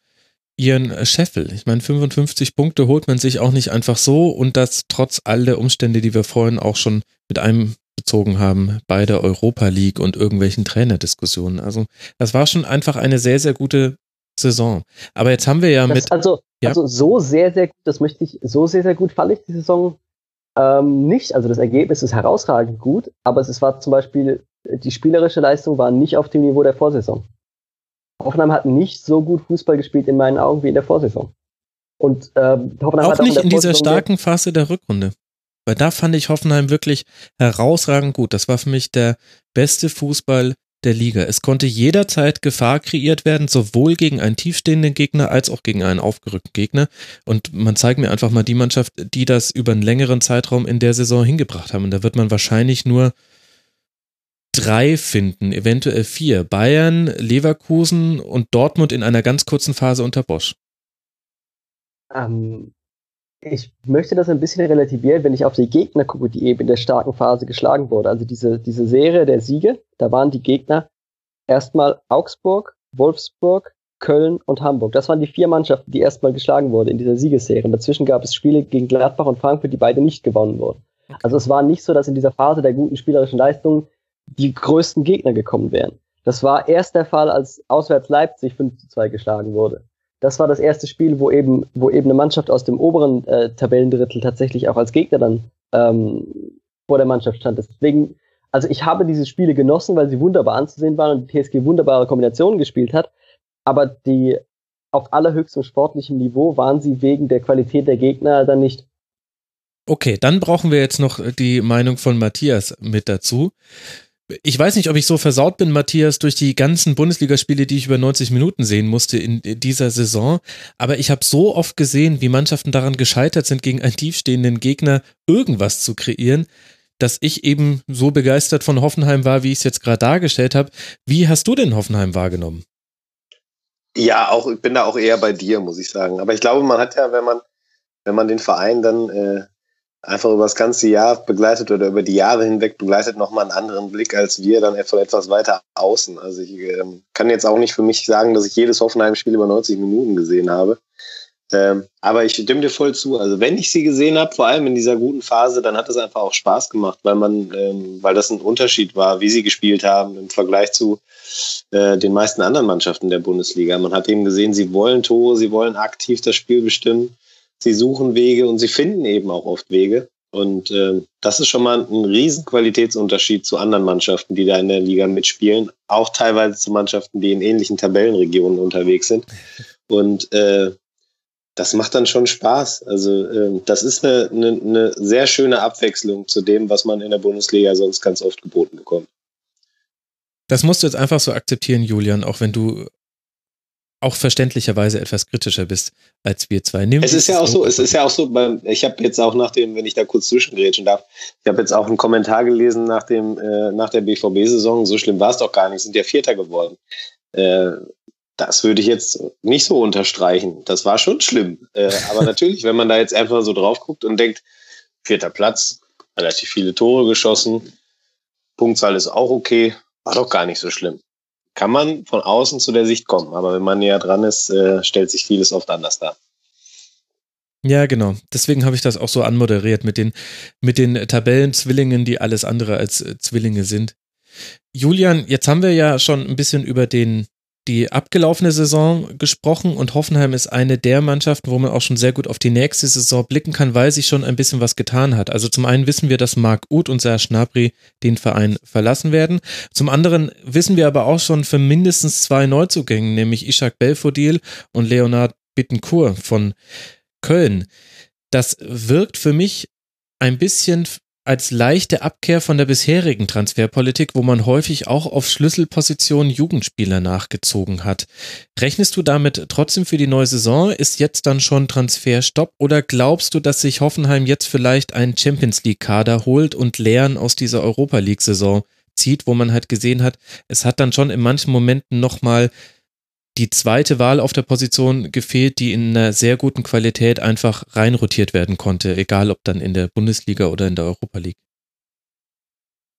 ihren Scheffel. Ich meine, 55 Punkte holt man sich auch nicht einfach so und das trotz all der Umstände, die wir vorhin auch schon mit einem bezogen haben bei der Europa League und irgendwelchen Trainerdiskussionen. Also das war schon einfach eine sehr, sehr gute Saison. Aber jetzt haben wir ja das, mit. Also, ja? also so sehr, sehr gut, das möchte ich, so sehr, sehr gut fand ich die Saison ähm, nicht. Also das Ergebnis ist herausragend gut, aber es war zum Beispiel, die spielerische Leistung war nicht auf dem Niveau der Vorsaison. Hoffenheim hat nicht so gut Fußball gespielt in meinen Augen wie in der Vorsaison. Und ähm, Hoffenheim auch hat auch nicht in, in dieser starken Phase der Rückrunde. Weil da fand ich Hoffenheim wirklich herausragend gut. Das war für mich der beste Fußball, der Liga. Es konnte jederzeit Gefahr kreiert werden, sowohl gegen einen tiefstehenden Gegner als auch gegen einen aufgerückten Gegner. Und man zeigt mir einfach mal die Mannschaft, die das über einen längeren Zeitraum in der Saison hingebracht haben. Und da wird man wahrscheinlich nur drei finden, eventuell vier. Bayern, Leverkusen und Dortmund in einer ganz kurzen Phase unter Bosch. Ähm, ich möchte das ein bisschen relativieren, wenn ich auf die Gegner gucke, die eben in der starken Phase geschlagen wurden. Also diese, diese Serie der Siege, da waren die Gegner erstmal Augsburg, Wolfsburg, Köln und Hamburg. Das waren die vier Mannschaften, die erstmal geschlagen wurden in dieser Siegesserie. Und dazwischen gab es Spiele gegen Gladbach und Frankfurt, die beide nicht gewonnen wurden. Okay. Also es war nicht so, dass in dieser Phase der guten spielerischen Leistungen die größten Gegner gekommen wären. Das war erst der Fall, als auswärts Leipzig 5 zu 2 geschlagen wurde. Das war das erste Spiel, wo eben, wo eben eine Mannschaft aus dem oberen äh, Tabellendrittel tatsächlich auch als Gegner dann ähm, vor der Mannschaft stand. Deswegen, also ich habe diese Spiele genossen, weil sie wunderbar anzusehen waren und die TSG wunderbare Kombinationen gespielt hat. Aber die auf allerhöchstem sportlichen Niveau waren sie wegen der Qualität der Gegner dann nicht. Okay, dann brauchen wir jetzt noch die Meinung von Matthias mit dazu ich weiß nicht, ob ich so versaut bin, Matthias, durch die ganzen Bundesligaspiele, die ich über 90 Minuten sehen musste in dieser Saison. Aber ich habe so oft gesehen, wie Mannschaften daran gescheitert sind, gegen einen tiefstehenden Gegner irgendwas zu kreieren, dass ich eben so begeistert von Hoffenheim war, wie ich es jetzt gerade dargestellt habe. Wie hast du denn Hoffenheim wahrgenommen? Ja, auch ich bin da auch eher bei dir, muss ich sagen. Aber ich glaube, man hat ja, wenn man wenn man den Verein dann äh, einfach über das ganze Jahr begleitet oder über die Jahre hinweg begleitet, nochmal einen anderen Blick als wir dann von etwas weiter außen. Also ich ähm, kann jetzt auch nicht für mich sagen, dass ich jedes Hoffenheim-Spiel über 90 Minuten gesehen habe. Ähm, aber ich stimme dir voll zu. Also wenn ich sie gesehen habe, vor allem in dieser guten Phase, dann hat es einfach auch Spaß gemacht, weil man, ähm, weil das ein Unterschied war, wie sie gespielt haben im Vergleich zu äh, den meisten anderen Mannschaften der Bundesliga. Man hat eben gesehen, sie wollen Tore, sie wollen aktiv das Spiel bestimmen sie suchen Wege und sie finden eben auch oft Wege. Und äh, das ist schon mal ein riesen Qualitätsunterschied zu anderen Mannschaften, die da in der Liga mitspielen. Auch teilweise zu Mannschaften, die in ähnlichen Tabellenregionen unterwegs sind. Und äh, das macht dann schon Spaß. Also äh, das ist eine, eine, eine sehr schöne Abwechslung zu dem, was man in der Bundesliga sonst ganz oft geboten bekommt. Das musst du jetzt einfach so akzeptieren, Julian, auch wenn du auch verständlicherweise etwas kritischer bist als wir zwei. Nimm es ist ja auch so, es ist ja auch so, ich habe jetzt auch nach dem, wenn ich da kurz zwischengrätschen darf, ich habe jetzt auch einen Kommentar gelesen nach dem, äh, nach der BVB-Saison, so schlimm war es doch gar nicht, sind ja Vierter geworden. Äh, das würde ich jetzt nicht so unterstreichen. Das war schon schlimm. Äh, aber natürlich, wenn man da jetzt einfach so drauf guckt und denkt, vierter Platz, relativ viele Tore geschossen, Punktzahl ist auch okay, war doch gar nicht so schlimm kann man von außen zu der Sicht kommen. Aber wenn man näher dran ist, äh, stellt sich vieles oft anders dar. Ja, genau. Deswegen habe ich das auch so anmoderiert mit den, mit den Tabellenzwillingen, die alles andere als äh, Zwillinge sind. Julian, jetzt haben wir ja schon ein bisschen über den die abgelaufene Saison gesprochen und Hoffenheim ist eine der Mannschaften, wo man auch schon sehr gut auf die nächste Saison blicken kann, weil sich schon ein bisschen was getan hat. Also zum einen wissen wir, dass Marc Uth und Serge Gnabry den Verein verlassen werden. Zum anderen wissen wir aber auch schon für mindestens zwei Neuzugänge, nämlich Ishak Belfodil und Leonard Bittencourt von Köln. Das wirkt für mich ein bisschen als leichte Abkehr von der bisherigen Transferpolitik, wo man häufig auch auf Schlüsselpositionen Jugendspieler nachgezogen hat. Rechnest du damit trotzdem für die neue Saison? Ist jetzt dann schon Transferstopp oder glaubst du, dass sich Hoffenheim jetzt vielleicht einen Champions League Kader holt und Lehren aus dieser Europa League Saison zieht, wo man halt gesehen hat, es hat dann schon in manchen Momenten nochmal die zweite Wahl auf der Position gefehlt, die in einer sehr guten Qualität einfach reinrotiert werden konnte, egal ob dann in der Bundesliga oder in der Europa League.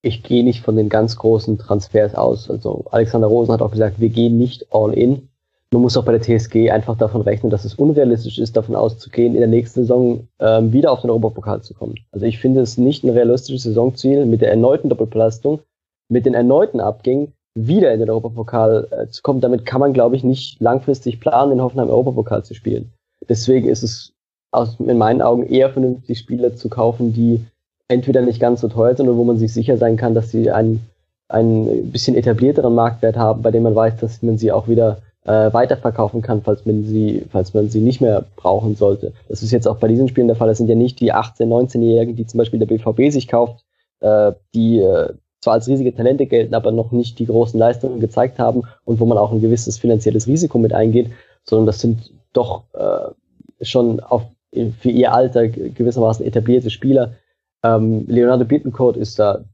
Ich gehe nicht von den ganz großen Transfers aus. Also Alexander Rosen hat auch gesagt, wir gehen nicht all in. Man muss auch bei der TSG einfach davon rechnen, dass es unrealistisch ist, davon auszugehen, in der nächsten Saison ähm, wieder auf den Europapokal zu kommen. Also ich finde es nicht ein realistisches Saisonziel mit der erneuten Doppelbelastung, mit den erneuten Abgängen wieder in den Europapokal äh, zu kommen. Damit kann man, glaube ich, nicht langfristig planen, in Hoffenheim Europapokal zu spielen. Deswegen ist es aus, in meinen Augen eher vernünftig, Spieler zu kaufen, die entweder nicht ganz so teuer sind oder wo man sich sicher sein kann, dass sie einen, einen bisschen etablierteren Marktwert haben, bei dem man weiß, dass man sie auch wieder äh, weiterverkaufen kann, falls man sie, falls man sie nicht mehr brauchen sollte. Das ist jetzt auch bei diesen Spielen der Fall. Das sind ja nicht die 18-, 19-Jährigen, die zum Beispiel der BVB sich kauft, äh, die äh, zwar als riesige Talente gelten, aber noch nicht die großen Leistungen gezeigt haben und wo man auch ein gewisses finanzielles Risiko mit eingeht, sondern das sind doch äh, schon auf, für ihr Alter gewissermaßen etablierte Spieler. Ähm, Leonardo Bittencourt ist da,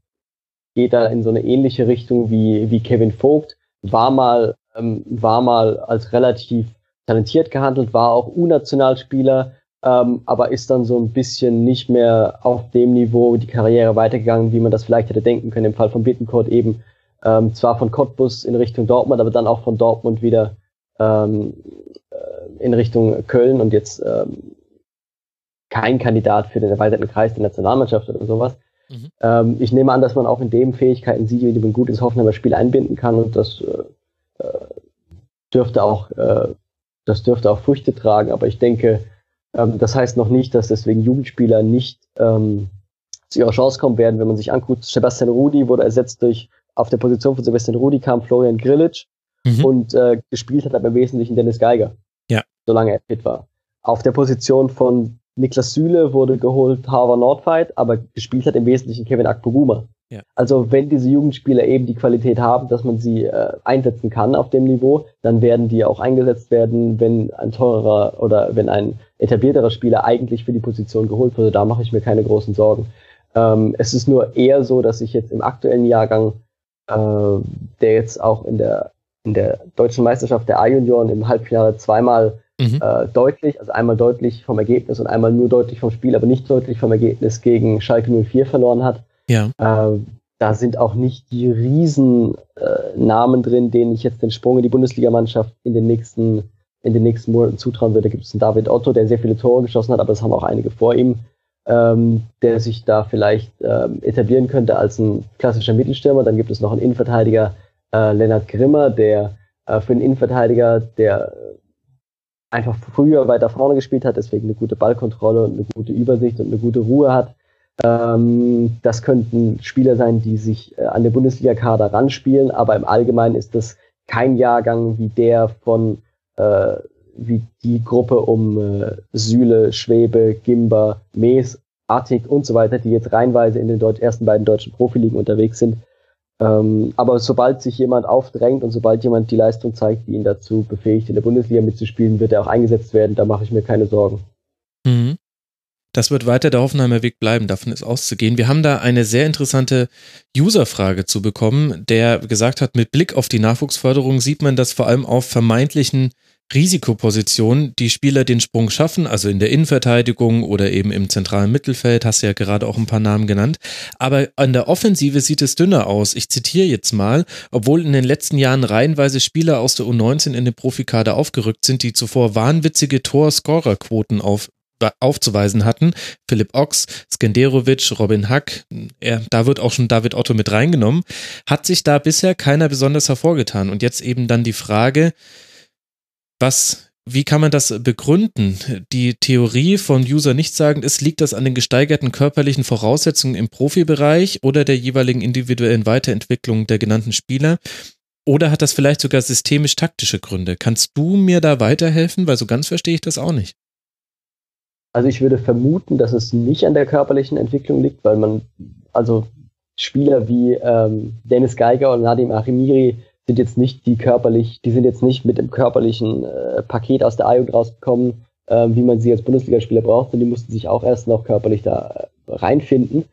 geht da in so eine ähnliche Richtung wie, wie Kevin Vogt, war mal, ähm, war mal als relativ talentiert gehandelt, war auch U-Nationalspieler, ähm, aber ist dann so ein bisschen nicht mehr auf dem Niveau die Karriere weitergegangen, wie man das vielleicht hätte denken können. Im Fall von Bittencourt eben ähm, zwar von Cottbus in Richtung Dortmund, aber dann auch von Dortmund wieder ähm, äh, in Richtung Köln und jetzt ähm, kein Kandidat für den erweiterten Kreis der Nationalmannschaft oder sowas. Mhm. Ähm, ich nehme an, dass man auch in dem Fähigkeiten sieht, wie man gut ins Hoffenheimer Spiel einbinden kann und das äh, äh, dürfte auch äh, das dürfte auch Früchte tragen, aber ich denke, ähm, das heißt noch nicht, dass deswegen Jugendspieler nicht ähm, zu ihrer Chance kommen werden, wenn man sich anguckt. Sebastian Rudi wurde ersetzt durch, auf der Position von Sebastian Rudi kam Florian Grillitsch mhm. und äh, gespielt hat aber im Wesentlichen Dennis Geiger. Ja. Solange er fit war. Auf der Position von Niklas Süle wurde geholt Harvard Nordfight, aber gespielt hat im Wesentlichen Kevin Akpoguma. Ja. Also wenn diese Jugendspieler eben die Qualität haben, dass man sie äh, einsetzen kann auf dem Niveau, dann werden die auch eingesetzt werden, wenn ein teurer oder wenn ein etablierterer Spieler eigentlich für die Position geholt wurde. Da mache ich mir keine großen Sorgen. Ähm, es ist nur eher so, dass ich jetzt im aktuellen Jahrgang, äh, der jetzt auch in der in der deutschen Meisterschaft der A-Junioren im Halbfinale zweimal mhm. äh, deutlich, also einmal deutlich vom Ergebnis und einmal nur deutlich vom Spiel, aber nicht deutlich vom Ergebnis gegen Schalke 04 verloren hat. Ja. Äh, da sind auch nicht die riesen äh, drin, denen ich jetzt den Sprung in die Bundesligamannschaft in den nächsten in den nächsten Monaten zutrauen würde. Da gibt es einen David Otto, der sehr viele Tore geschossen hat, aber es haben auch einige vor ihm, ähm, der sich da vielleicht ähm, etablieren könnte als ein klassischer Mittelstürmer. Dann gibt es noch einen Innenverteidiger, äh, Lennart Grimmer, der äh, für einen Innenverteidiger, der einfach früher weiter vorne gespielt hat, deswegen eine gute Ballkontrolle und eine gute Übersicht und eine gute Ruhe hat, ähm, das könnten Spieler sein, die sich äh, an den Bundesliga-Kader ranspielen, aber im Allgemeinen ist das kein Jahrgang wie der von äh, wie die Gruppe um äh, Süle, Schwebe, Gimber, Mees, Artig und so weiter, die jetzt reinweise in den Deut ersten beiden deutschen Profiligen unterwegs sind. Ähm, aber sobald sich jemand aufdrängt und sobald jemand die Leistung zeigt, die ihn dazu befähigt, in der Bundesliga mitzuspielen, wird er auch eingesetzt werden. Da mache ich mir keine Sorgen. Mhm. Das wird weiter der Hoffenheimer Weg bleiben, davon ist auszugehen. Wir haben da eine sehr interessante User-Frage zu bekommen, der gesagt hat, mit Blick auf die Nachwuchsförderung sieht man, dass vor allem auf vermeintlichen Risikopositionen die Spieler den Sprung schaffen, also in der Innenverteidigung oder eben im zentralen Mittelfeld, hast du ja gerade auch ein paar Namen genannt. Aber an der Offensive sieht es dünner aus. Ich zitiere jetzt mal, obwohl in den letzten Jahren reihenweise Spieler aus der U19 in den Profikader aufgerückt sind, die zuvor wahnwitzige Tor-Scorer-Quoten auf aufzuweisen hatten. Philipp Ochs, Skenderovic, Robin Hack, er, da wird auch schon David Otto mit reingenommen, hat sich da bisher keiner besonders hervorgetan. Und jetzt eben dann die Frage, was, wie kann man das begründen? Die Theorie von User nicht sagen ist, liegt das an den gesteigerten körperlichen Voraussetzungen im Profibereich oder der jeweiligen individuellen Weiterentwicklung der genannten Spieler? Oder hat das vielleicht sogar systemisch-taktische Gründe? Kannst du mir da weiterhelfen? Weil so ganz verstehe ich das auch nicht. Also ich würde vermuten, dass es nicht an der körperlichen Entwicklung liegt, weil man, also Spieler wie ähm, Dennis Geiger und Nadim Arimiri sind jetzt nicht die körperlich, die sind jetzt nicht mit dem körperlichen äh, Paket aus der A-Jugend rausgekommen, äh, wie man sie als Bundesligaspieler braucht, sondern die mussten sich auch erst noch körperlich da äh, reinfinden.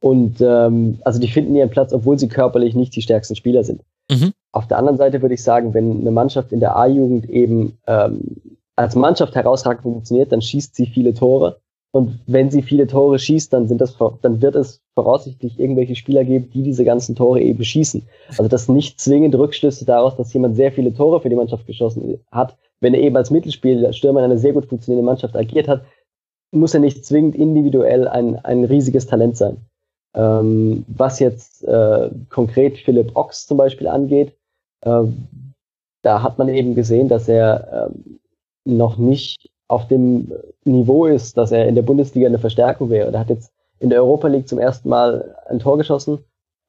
Und ähm, also die finden ihren Platz, obwohl sie körperlich nicht die stärksten Spieler sind. Mhm. Auf der anderen Seite würde ich sagen, wenn eine Mannschaft in der A-Jugend eben ähm, als Mannschaft herausragend funktioniert, dann schießt sie viele Tore. Und wenn sie viele Tore schießt, dann sind das, dann wird es voraussichtlich irgendwelche Spieler geben, die diese ganzen Tore eben schießen. Also das nicht zwingend Rückschlüsse daraus, dass jemand sehr viele Tore für die Mannschaft geschossen hat. Wenn er eben als Mittelspieler, Stürmer in einer sehr gut funktionierenden Mannschaft agiert hat, muss er nicht zwingend individuell ein, ein riesiges Talent sein. Ähm, was jetzt äh, konkret Philipp Ochs zum Beispiel angeht, äh, da hat man eben gesehen, dass er äh, noch nicht auf dem Niveau ist, dass er in der Bundesliga eine Verstärkung wäre. Er hat jetzt in der Europa League zum ersten Mal ein Tor geschossen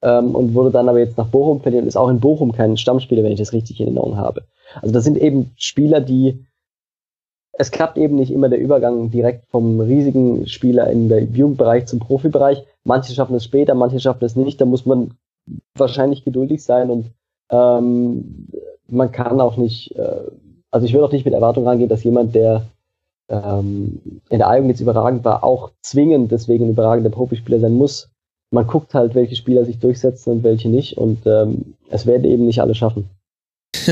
ähm, und wurde dann aber jetzt nach Bochum verliehen und ist auch in Bochum kein Stammspieler, wenn ich das richtig in Erinnerung habe. Also das sind eben Spieler, die es klappt eben nicht immer der Übergang direkt vom riesigen Spieler in der Jugendbereich zum Profibereich. Manche schaffen es später, manche schaffen es nicht. Da muss man wahrscheinlich geduldig sein und ähm, man kann auch nicht, äh, also ich würde auch nicht mit Erwartung rangehen, dass jemand, der ähm, in der Eigung jetzt überragend war, auch zwingend deswegen ein überragender Profispieler sein muss. Man guckt halt, welche Spieler sich durchsetzen und welche nicht und ähm, es werden eben nicht alle schaffen.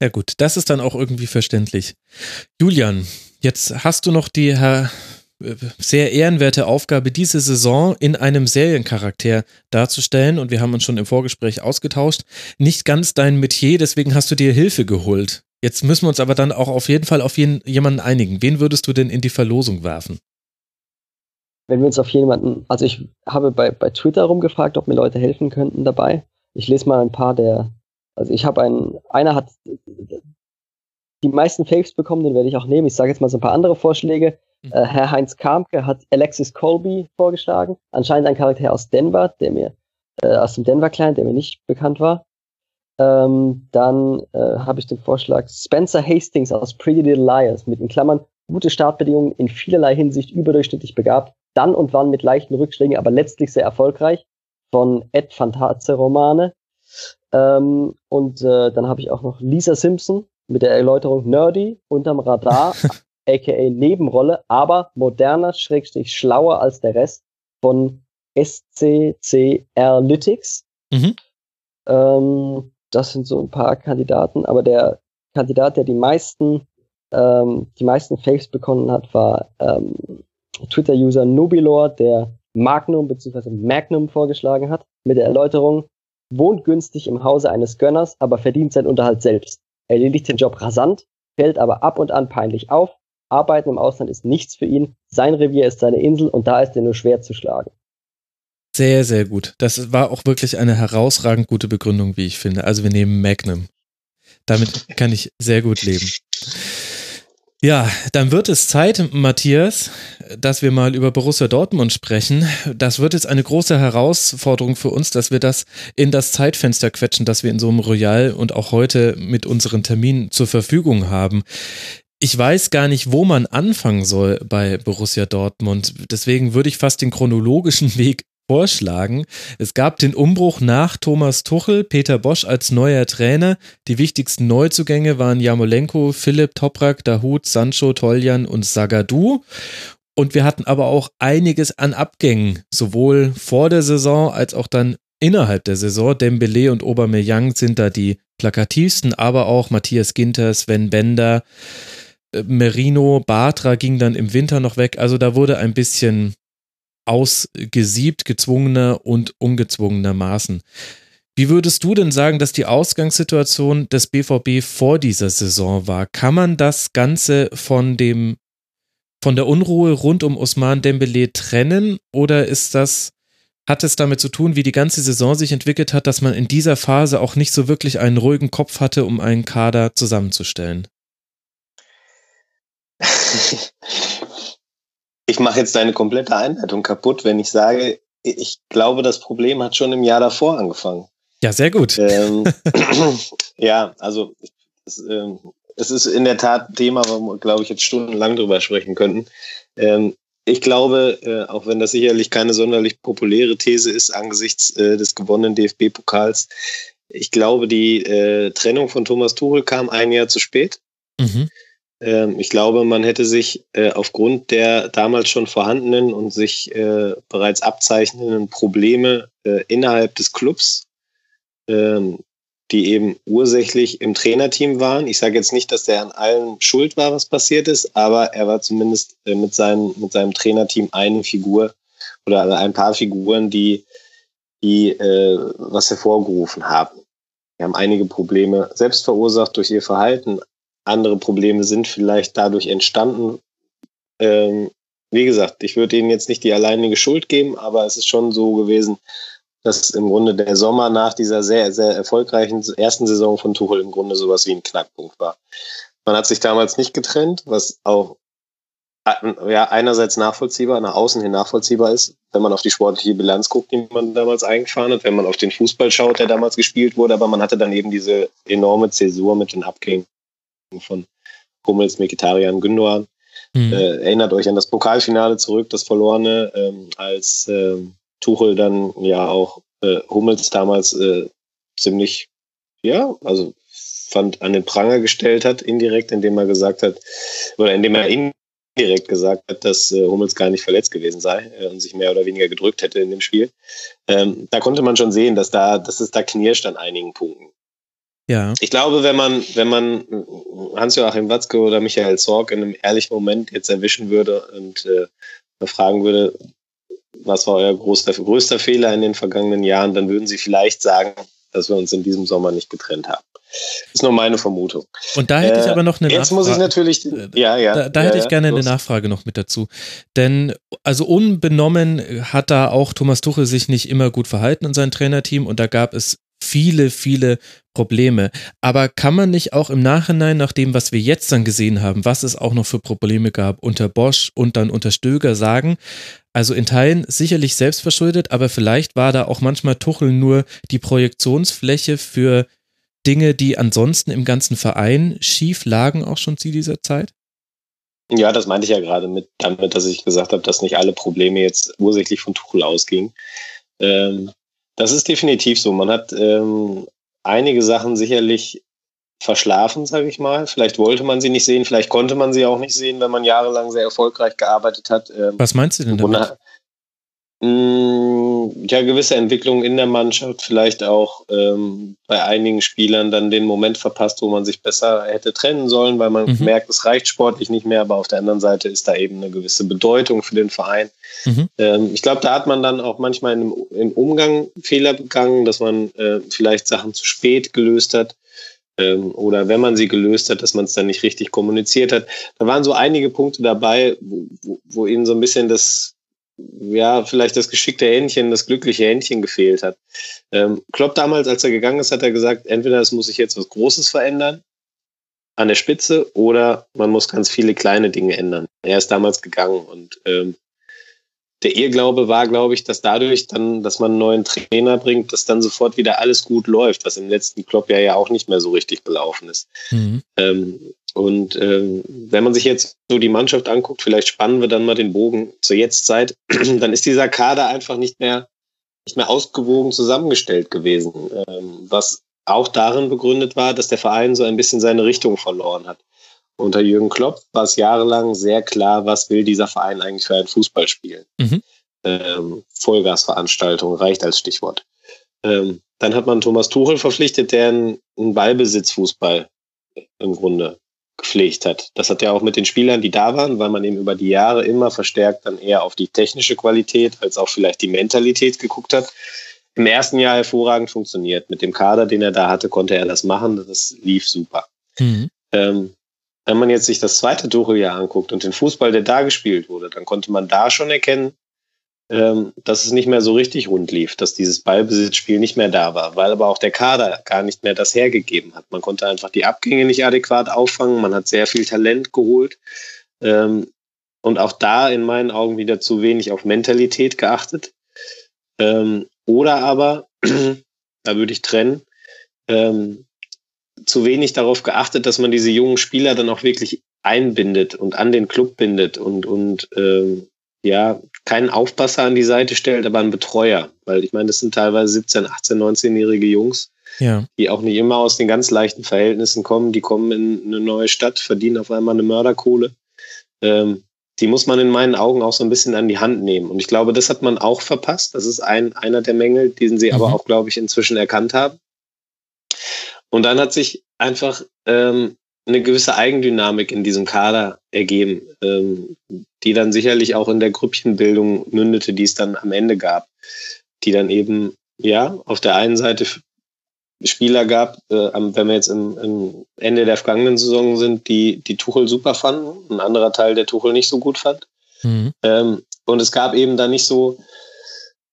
ja gut, das ist dann auch irgendwie verständlich. Julian, jetzt hast du noch die Herr sehr ehrenwerte Aufgabe, diese Saison in einem Seriencharakter darzustellen. Und wir haben uns schon im Vorgespräch ausgetauscht. Nicht ganz dein Metier, deswegen hast du dir Hilfe geholt. Jetzt müssen wir uns aber dann auch auf jeden Fall auf jeden, jemanden einigen. Wen würdest du denn in die Verlosung werfen? Wenn wir uns auf jemanden, also ich habe bei, bei Twitter rumgefragt, ob mir Leute helfen könnten dabei. Ich lese mal ein paar der, also ich habe einen, einer hat die meisten Faves bekommen, den werde ich auch nehmen. Ich sage jetzt mal so ein paar andere Vorschläge. Mhm. Äh, Herr Heinz Kamke hat Alexis Colby vorgeschlagen. Anscheinend ein Charakter aus Denver, der mir, äh, aus dem Denver Client, der mir nicht bekannt war. Ähm, dann äh, habe ich den Vorschlag Spencer Hastings aus Pretty Little Liars mit in Klammern gute Startbedingungen in vielerlei Hinsicht überdurchschnittlich begabt, dann und wann mit leichten Rückschlägen, aber letztlich sehr erfolgreich von Ed Fantaze Romane. Ähm, und äh, dann habe ich auch noch Lisa Simpson mit der Erläuterung Nerdy unterm Radar, aka Nebenrolle, aber moderner, schrägstrich schlauer als der Rest von SCC Analytics. Mhm. Ähm, das sind so ein paar Kandidaten, aber der Kandidat, der die meisten, ähm, die meisten Fakes bekommen hat, war ähm, Twitter-User Nubilor, der Magnum bzw. Magnum vorgeschlagen hat, mit der Erläuterung, wohnt günstig im Hause eines Gönners, aber verdient seinen Unterhalt selbst. Er erledigt den Job rasant, fällt aber ab und an peinlich auf. Arbeiten im Ausland ist nichts für ihn. Sein Revier ist seine Insel und da ist er nur schwer zu schlagen. Sehr, sehr gut. Das war auch wirklich eine herausragend gute Begründung, wie ich finde. Also wir nehmen Magnum. Damit kann ich sehr gut leben. Ja, dann wird es Zeit, Matthias, dass wir mal über Borussia Dortmund sprechen. Das wird jetzt eine große Herausforderung für uns, dass wir das in das Zeitfenster quetschen, das wir in so einem Royal und auch heute mit unseren Terminen zur Verfügung haben. Ich weiß gar nicht, wo man anfangen soll bei Borussia Dortmund. Deswegen würde ich fast den chronologischen Weg vorschlagen. Es gab den Umbruch nach Thomas Tuchel, Peter Bosch als neuer Trainer. Die wichtigsten Neuzugänge waren Jamolenko, Philipp Toprak, Dahut, Sancho, Toljan und Sagadu. Und wir hatten aber auch einiges an Abgängen, sowohl vor der Saison als auch dann innerhalb der Saison. Dembele und Aubameyang sind da die plakativsten, aber auch Matthias Ginter, Sven Bender, äh, Merino, Bartra ging dann im Winter noch weg. Also da wurde ein bisschen ausgesiebt, gezwungener und ungezwungenermaßen. Wie würdest du denn sagen, dass die Ausgangssituation des BVB vor dieser Saison war? Kann man das Ganze von dem von der Unruhe rund um Osman Dembele trennen oder ist das hat es damit zu tun, wie die ganze Saison sich entwickelt hat, dass man in dieser Phase auch nicht so wirklich einen ruhigen Kopf hatte, um einen Kader zusammenzustellen? Ich mache jetzt deine komplette Einleitung kaputt, wenn ich sage, ich glaube, das Problem hat schon im Jahr davor angefangen. Ja, sehr gut. Ähm, ja, also es, ähm, es, ist in der Tat ein Thema, wo wir, glaube ich, jetzt stundenlang drüber sprechen könnten. Ähm, ich glaube, äh, auch wenn das sicherlich keine sonderlich populäre These ist angesichts äh, des gewonnenen DFB-Pokals, ich glaube, die äh, Trennung von Thomas Tuchel kam ein Jahr zu spät. Mhm. Ähm, ich glaube, man hätte sich äh, aufgrund der damals schon vorhandenen und sich äh, bereits abzeichnenden Probleme äh, innerhalb des Clubs, ähm, die eben ursächlich im Trainerteam waren. Ich sage jetzt nicht, dass der an allem schuld war, was passiert ist, aber er war zumindest mit, seinem, mit seinem Trainerteam eine Figur oder ein paar Figuren, die, die was hervorgerufen haben. Wir haben einige Probleme selbst verursacht durch ihr Verhalten, andere Probleme sind vielleicht dadurch entstanden. Ähm, wie gesagt, ich würde ihnen jetzt nicht die alleinige Schuld geben, aber es ist schon so gewesen, dass im Grunde der Sommer nach dieser sehr, sehr erfolgreichen ersten Saison von Tuchel im Grunde sowas wie ein Knackpunkt war. Man hat sich damals nicht getrennt, was auch äh, ja, einerseits nachvollziehbar, nach außen hin nachvollziehbar ist, wenn man auf die sportliche Bilanz guckt, die man damals eingefahren hat, wenn man auf den Fußball schaut, der damals gespielt wurde, aber man hatte dann eben diese enorme Zäsur mit den Abgängen von Hummels, Mkhitaryan, Gündogan. Mhm. Äh, erinnert euch an das Pokalfinale zurück, das verlorene, ähm, als ähm, Tuchel dann ja auch äh, Hummels damals äh, ziemlich, ja, also fand an den Pranger gestellt hat, indirekt, indem er gesagt hat, oder indem er indirekt gesagt hat, dass äh, Hummels gar nicht verletzt gewesen sei äh, und sich mehr oder weniger gedrückt hätte in dem Spiel. Ähm, da konnte man schon sehen, dass da, dass es da knirscht an einigen Punkten. Ja. Ich glaube, wenn man, wenn man Hans-Joachim Watzke oder Michael Zorg in einem ehrlichen Moment jetzt erwischen würde und äh, fragen würde, was war euer größter, größter Fehler in den vergangenen Jahren, dann würden sie vielleicht sagen, dass wir uns in diesem Sommer nicht getrennt haben. Das ist nur meine Vermutung. Und da hätte ich Äh, aber noch eine Jetzt Nachfrage. muss ich natürlich, ja, ja. Da, da ja, hätte ich ja, gerne eine los. Nachfrage noch mit dazu. Denn, also unbenommen hat da auch Thomas Tuchel sich nicht immer gut verhalten in seinem Trainerteam und da gab es viele, viele Probleme. Aber kann man nicht auch im Nachhinein, nach dem, was wir jetzt dann gesehen haben, was es auch noch für Probleme gab unter Bosch und dann unter Stöger, sagen, also in Teilen sicherlich selbstverschuldet, aber vielleicht war da auch manchmal Tuchel nur die Projektionsfläche für Dinge, die ansonsten im ganzen Verein schief lagen, auch schon zu dieser Zeit? Ja, das meinte ich ja gerade mit, damit, dass ich gesagt habe, dass nicht alle Probleme jetzt ursächlich von Tuchel ausgingen. Ähm, das ist definitiv so. Man hat ähm, einige Sachen sicherlich verschlafen, sage ich mal. Vielleicht wollte man sie nicht sehen, vielleicht konnte man sie auch nicht sehen, wenn man jahrelang sehr erfolgreich gearbeitet hat. Ähm, Was meinst du denn damit? Mh, ja, gewisse Entwicklungen in der Mannschaft, vielleicht auch ähm, bei einigen Spielern dann den Moment verpasst, wo man sich besser hätte trennen sollen, weil man Mhm. merkt, es reicht sportlich nicht mehr, aber auf der anderen Seite ist da eben eine gewisse Bedeutung für den Verein. Mhm. Ähm, ich glaube, da hat man dann auch manchmal im, im Umgang Fehler begangen, dass man äh, vielleicht Sachen zu spät gelöst hat. Ähm, oder wenn man sie gelöst hat, dass man es dann nicht richtig kommuniziert hat. Da waren so einige Punkte dabei, wo, wo, wo ihnen so ein bisschen das, ja, vielleicht das geschickte Händchen, das glückliche Händchen gefehlt hat. Ähm, Klopp damals, als er gegangen ist, hat er gesagt, entweder es muss sich jetzt was Großes verändern an der Spitze oder man muss ganz viele kleine Dinge ändern. Er ist damals gegangen und ähm, der Irrglaube war, glaube ich, dass dadurch dann, dass man einen neuen Trainer bringt, dass dann sofort wieder alles gut läuft, was im letzten Klopp ja ja auch nicht mehr so richtig gelaufen ist. Mhm. Ähm, und ähm, wenn man sich jetzt so die Mannschaft anguckt, vielleicht spannen wir dann mal den Bogen zur Jetztzeit, dann ist dieser Kader einfach nicht mehr, nicht mehr ausgewogen zusammengestellt gewesen, ähm, was auch darin begründet war, dass der Verein so ein bisschen seine Richtung verloren hat. Unter Jürgen Klopp war es jahrelang sehr klar, was will dieser Verein eigentlich für einen Fußball spielen. Mhm. Ähm, Vollgasveranstaltung reicht als Stichwort. Ähm, dann hat man Thomas Tuchel verpflichtet, der einen Ballbesitzfußball im Grunde gepflegt hat. Das hat er auch mit den Spielern, die da waren, weil man eben über die Jahre immer verstärkt dann eher auf die technische Qualität als auch vielleicht die Mentalität geguckt hat. Im ersten Jahr hervorragend funktioniert. Mit dem Kader, den er da hatte, konnte er das machen. Das lief super. Mhm. Ähm, wenn man jetzt sich das zweite Tucheljahr anguckt und den Fußball, der da gespielt wurde, dann konnte man da schon erkennen, ähm, dass es nicht mehr so richtig rund lief, dass dieses Ballbesitzspiel nicht mehr da war, weil aber auch der Kader gar nicht mehr das hergegeben hat. Man konnte einfach die Abgänge nicht adäquat auffangen, man hat sehr viel Talent geholt ähm, und auch da in meinen Augen wieder zu wenig auf Mentalität geachtet. Ähm, oder aber, da würde ich trennen, ähm, zu wenig darauf geachtet, dass man diese jungen Spieler dann auch wirklich einbindet und an den Club bindet und, und ähm, ja, keinen Aufpasser an die Seite stellt, aber einen Betreuer. Weil ich meine, das sind teilweise 17, 18, 19-jährige Jungs, Ja. die auch nicht immer aus den ganz leichten Verhältnissen kommen. Die kommen in eine neue Stadt, verdienen auf einmal eine Mörderkohle. Ähm, die muss man in meinen Augen auch so ein bisschen an die Hand nehmen. Und ich glaube, das hat man auch verpasst. Das ist ein, einer der Mängel, den sie aber Mhm. auch, glaube ich, inzwischen erkannt haben. Und dann hat sich einfach ähm, eine gewisse Eigendynamik in diesem Kader ergeben, ähm, die dann sicherlich auch in der Grüppchenbildung mündete, die es dann am Ende gab, die dann eben, ja, auf der einen Seite Spieler gab, äh, wenn wir jetzt im, im Ende der vergangenen Saison sind, die, die Tuchel super fanden, ein anderer Teil, der Tuchel nicht so gut fand. Mhm. Ähm, und es gab eben da nicht so,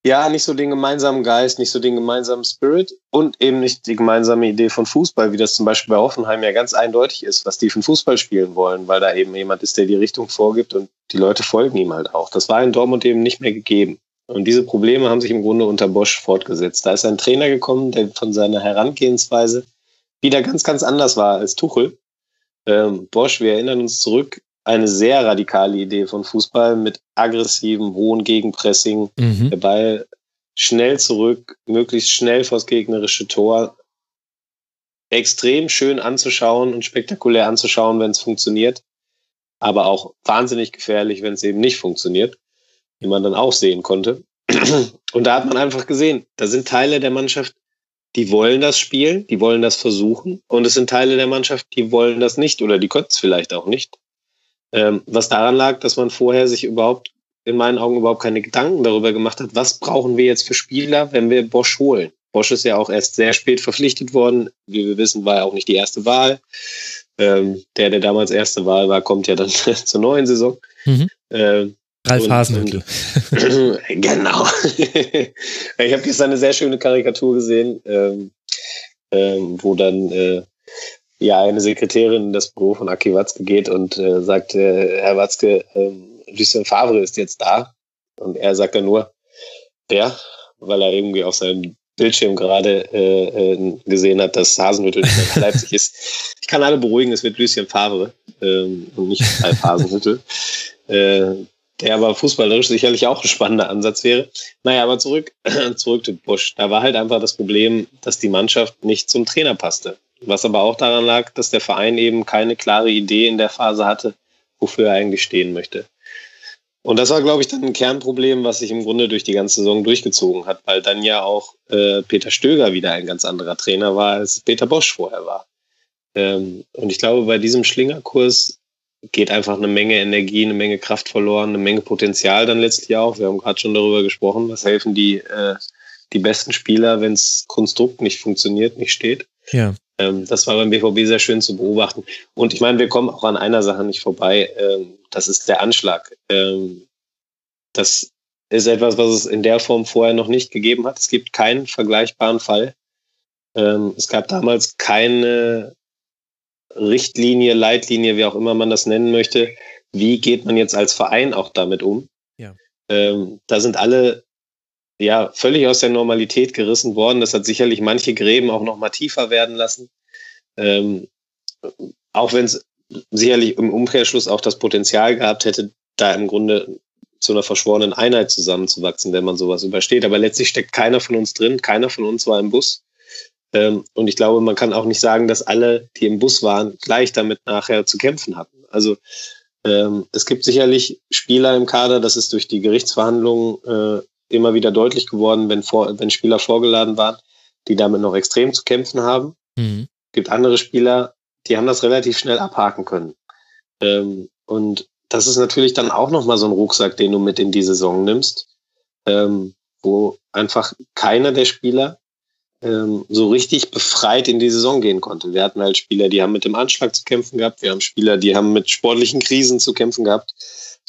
ja, nicht so den gemeinsamen Geist, nicht so den gemeinsamen Spirit und eben nicht die gemeinsame Idee von Fußball, wie das zum Beispiel bei Hoffenheim ja ganz eindeutig ist, was die für Fußball spielen wollen, weil da eben jemand ist, der die Richtung vorgibt und die Leute folgen ihm halt auch. Das war in Dortmund eben nicht mehr gegeben. Und diese Probleme haben sich im Grunde unter Bosch fortgesetzt. Da ist ein Trainer gekommen, der von seiner Herangehensweise wieder ganz, ganz anders war als Tuchel. Ähm, Bosch, wir erinnern uns zurück, eine sehr radikale Idee von Fußball mit aggressivem, hohen Gegenpressing. Mhm. Der Ball schnell zurück, möglichst schnell vors gegnerische Tor. Extrem schön anzuschauen und spektakulär anzuschauen, wenn es funktioniert. Aber auch wahnsinnig gefährlich, wenn es eben nicht funktioniert, wie man dann auch sehen konnte. Und da hat man einfach gesehen, da sind Teile der Mannschaft, die wollen das spielen, die wollen das versuchen. Und es sind Teile der Mannschaft, die wollen das nicht oder die können es vielleicht auch nicht. Ähm, was daran lag, dass man vorher sich überhaupt, in meinen Augen überhaupt keine Gedanken darüber gemacht hat, was brauchen wir jetzt für Spieler, wenn wir Bosch holen. Bosch ist ja auch erst sehr spät verpflichtet worden. Wie wir wissen, war er auch nicht die erste Wahl. Ähm, der, der damals erste Wahl war, kommt ja dann zur neuen Saison. Mhm. Ähm, Ralf Hasenhüttl. genau. ich habe gestern eine sehr schöne Karikatur gesehen, ähm, ähm, wo dann äh, ja eine Sekretärin in das Büro von Aki Watzke geht und äh, sagt, äh, Herr Watzke, ähm, Lucien Favre ist jetzt da. Und er sagt dann nur, wer? Weil er irgendwie auf seinem Bildschirm gerade äh, äh, gesehen hat, dass Hasenhüttel mehr Leipzig ist. Ich kann alle beruhigen, es wird Lucien Favre ähm, und nicht Ralf Hasenhüttel. Äh, der aber fußballerisch sicherlich auch ein spannender Ansatz wäre. Naja, aber zurück, zurück zu Busch. Da war halt einfach das Problem, dass die Mannschaft nicht zum Trainer passte. Was aber auch daran lag, dass der Verein eben keine klare Idee in der Phase hatte, wofür er eigentlich stehen möchte. Und das war, glaube ich, dann ein Kernproblem, was sich im Grunde durch die ganze Saison durchgezogen hat, weil dann ja auch äh, Peter Stöger wieder ein ganz anderer Trainer war, als Peter Bosch vorher war. Ähm, und ich glaube, bei diesem Schlingerkurs geht einfach eine Menge Energie, eine Menge Kraft verloren, eine Menge Potenzial dann letztlich auch. Wir haben gerade schon darüber gesprochen, was helfen die, äh, die besten Spieler, wenn das Konstrukt nicht funktioniert, nicht steht. Ja. Ähm, das war beim BVB sehr schön zu beobachten. Und ich meine, wir kommen auch an einer Sache nicht vorbei. Ähm, das ist der Anschlag. Ähm, das ist etwas, was es in der Form vorher noch nicht gegeben hat. Es gibt keinen vergleichbaren Fall. Ähm, es gab damals keine Richtlinie, Leitlinie, wie auch immer man das nennen möchte, wie geht man jetzt als Verein auch damit um? Ja. Ähm, da sind alle ja völlig aus der Normalität gerissen worden. Das hat sicherlich manche Gräben auch noch mal tiefer werden lassen. Ähm, auch wenn es sicherlich im Umkehrschluss auch das Potenzial gehabt hätte, da im Grunde zu einer verschworenen Einheit zusammenzuwachsen, wenn man sowas übersteht. Aber letztlich steckt keiner von uns drin, keiner von uns war im Bus. Ähm, und ich glaube, man kann auch nicht sagen, dass alle, die im Bus waren, gleich damit nachher zu kämpfen hatten. Also ähm, es gibt sicherlich Spieler im Kader, das ist durch die Gerichtsverhandlungen äh, immer wieder deutlich geworden, wenn, vor, wenn Spieler vorgeladen waren, die damit noch extrem zu kämpfen haben. Mhm. gibt andere Spieler, die haben das relativ schnell abhaken können. Ähm, und das ist natürlich dann auch nochmal so ein Rucksack, den du mit in die Saison nimmst, ähm, wo einfach keiner der Spieler ähm, so richtig befreit in die Saison gehen konnte. Wir hatten halt Spieler, die haben mit dem Anschlag zu kämpfen gehabt. Wir haben Spieler, die haben mit sportlichen Krisen zu kämpfen gehabt.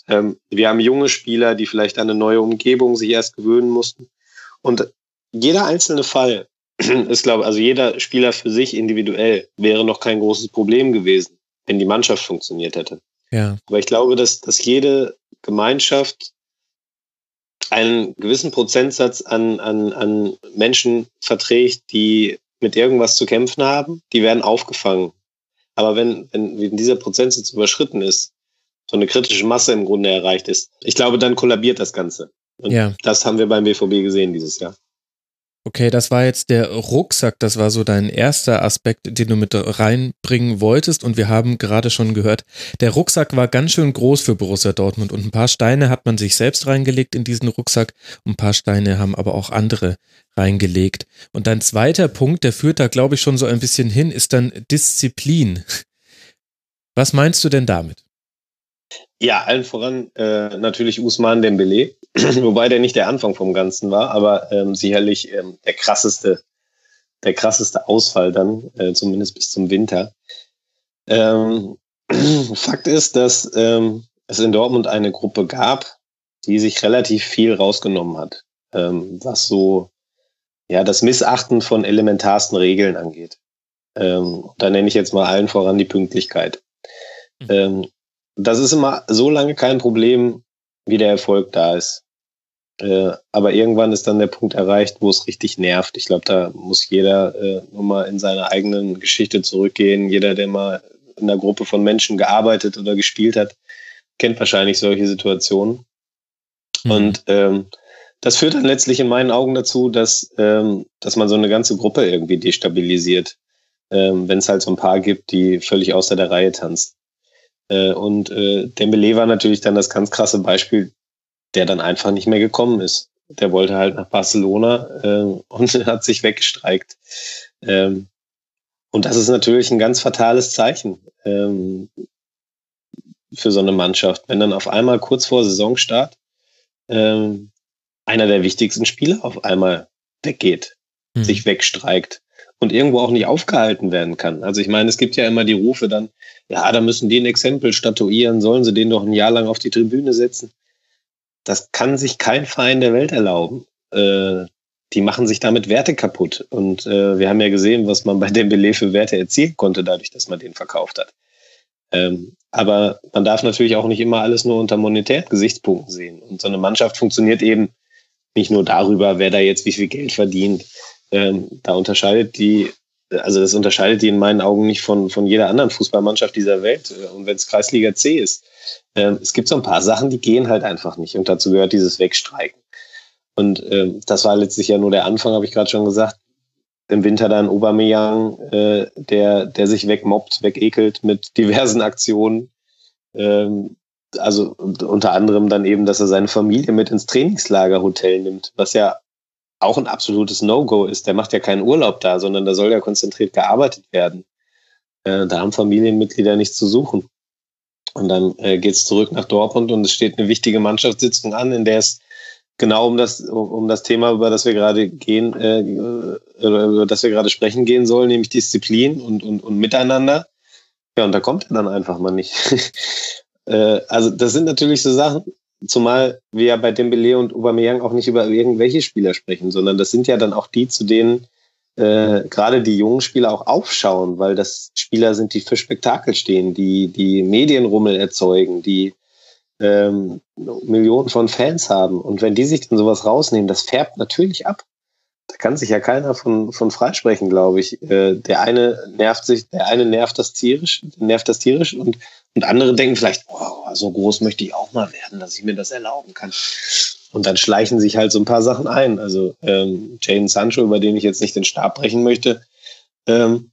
Ähm, wir haben junge Spieler, die vielleicht an eine neue Umgebung sich erst gewöhnen mussten. Und jeder einzelne Fall ist, glaube also jeder Spieler für sich individuell wäre noch kein großes Problem gewesen, wenn die Mannschaft funktioniert hätte. Ja. Aber ich glaube, dass, dass jede Gemeinschaft einen gewissen Prozentsatz an, an, an Menschen verträgt, die mit irgendwas zu kämpfen haben, die werden aufgefangen. Aber wenn, wenn, wenn dieser Prozentsatz überschritten ist, so eine kritische Masse im Grunde erreicht ist, ich glaube, dann kollabiert das Ganze. Und ja. das haben wir beim BVB gesehen dieses Jahr. Okay, das war jetzt der Rucksack, das war so dein erster Aspekt, den du mit reinbringen wolltest und wir haben gerade schon gehört, der Rucksack war ganz schön groß für Borussia Dortmund und ein paar Steine hat man sich selbst reingelegt in diesen Rucksack ein paar Steine haben aber auch andere reingelegt. Und dein zweiter Punkt, der führt da glaube ich schon so ein bisschen hin, ist dann Disziplin. Was meinst du denn damit? Ja, allen voran äh, natürlich Usman Dembele, wobei der nicht der Anfang vom Ganzen war, aber ähm, sicherlich ähm, der krasseste, der krasseste Ausfall dann, äh, zumindest bis zum Winter. Ähm, Fakt ist, dass ähm, es in Dortmund eine Gruppe gab, die sich relativ viel rausgenommen hat, ähm, was so ja das Missachten von elementarsten Regeln angeht. Ähm, da nenne ich jetzt mal allen voran die Pünktlichkeit. Mhm. Ähm, das ist immer so lange kein Problem, wie der Erfolg da ist. Äh, aber irgendwann ist dann der Punkt erreicht, wo es richtig nervt. Ich glaube, da muss jeder äh, nur mal in seiner eigenen Geschichte zurückgehen. Jeder, der mal in einer Gruppe von Menschen gearbeitet oder gespielt hat, kennt wahrscheinlich solche Situationen. Mhm. Und ähm, das führt dann letztlich in meinen Augen dazu, dass, ähm, dass man so eine ganze Gruppe irgendwie destabilisiert, ähm, wenn es halt so ein paar gibt, die völlig außer der Reihe tanzen. Äh, und äh, Dembele war natürlich dann das ganz krasse Beispiel, der dann einfach nicht mehr gekommen ist. Der wollte halt nach Barcelona äh, und hat sich weggestreikt. Ähm, und das ist natürlich ein ganz fatales Zeichen ähm, für so eine Mannschaft, wenn dann auf einmal kurz vor Saisonstart ähm, einer der wichtigsten Spieler auf einmal weggeht, hm. sich wegstreikt und irgendwo auch nicht aufgehalten werden kann. Also ich meine, es gibt ja immer die Rufe dann, ja, da müssen die ein Exempel statuieren, sollen sie den doch ein Jahr lang auf die Tribüne setzen. Das kann sich kein Verein der Welt erlauben. Äh, die machen sich damit Werte kaputt. Und äh, wir haben ja gesehen, was man bei Dembele für Werte erzielen konnte, dadurch, dass man den verkauft hat. Ähm, aber man darf natürlich auch nicht immer alles nur unter monetären Gesichtspunkten sehen. Und so eine Mannschaft funktioniert eben nicht nur darüber, wer da jetzt wie viel Geld verdient. Ähm, da unterscheidet die, also das unterscheidet die in meinen Augen nicht von, von jeder anderen Fußballmannschaft dieser Welt. Und wenn es Kreisliga C ist, ähm, es gibt so ein paar Sachen, die gehen halt einfach nicht. Und dazu gehört dieses Wegstreiken. Und ähm, das war letztlich ja nur der Anfang, habe ich gerade schon gesagt. Im Winter dann Aubameyang, äh, der, der sich wegmobbt, wegekelt mit diversen Aktionen. Ähm, also unter anderem dann eben, dass er seine Familie mit ins Trainingslagerhotel nimmt, was ja auch ein absolutes No-Go ist. Der macht ja keinen Urlaub da, sondern da soll ja konzentriert gearbeitet werden. Äh, da haben Familienmitglieder nichts zu suchen. Und dann äh, geht es zurück nach Dortmund und es steht eine wichtige Mannschaftssitzung an, in der es genau um das, um das Thema, über das wir gerade gehen, äh, über das wir gerade sprechen gehen sollen, nämlich Disziplin und, und, und Miteinander. Ja, und da kommt er dann einfach mal nicht. äh, also das sind natürlich so Sachen, zumal wir ja bei Dembele und Aubameyang auch nicht über irgendwelche Spieler sprechen, sondern das sind ja dann auch die, zu denen äh, gerade die jungen Spieler auch aufschauen, weil das Spieler sind, die für Spektakel stehen, die die Medienrummel erzeugen, die ähm, Millionen von Fans haben. Und wenn die sich dann sowas rausnehmen, das färbt natürlich ab. Da kann sich ja keiner von, von freisprechen, glaube ich. Äh, der eine nervt sich, der eine nervt das tierisch, nervt das tierisch und, und andere denken vielleicht, wow, so groß möchte ich auch mal werden, dass ich mir das erlauben kann. Und dann schleichen sich halt so ein paar Sachen ein. Also ähm, Jaden Sancho, über den ich jetzt nicht den Stab brechen möchte, ähm,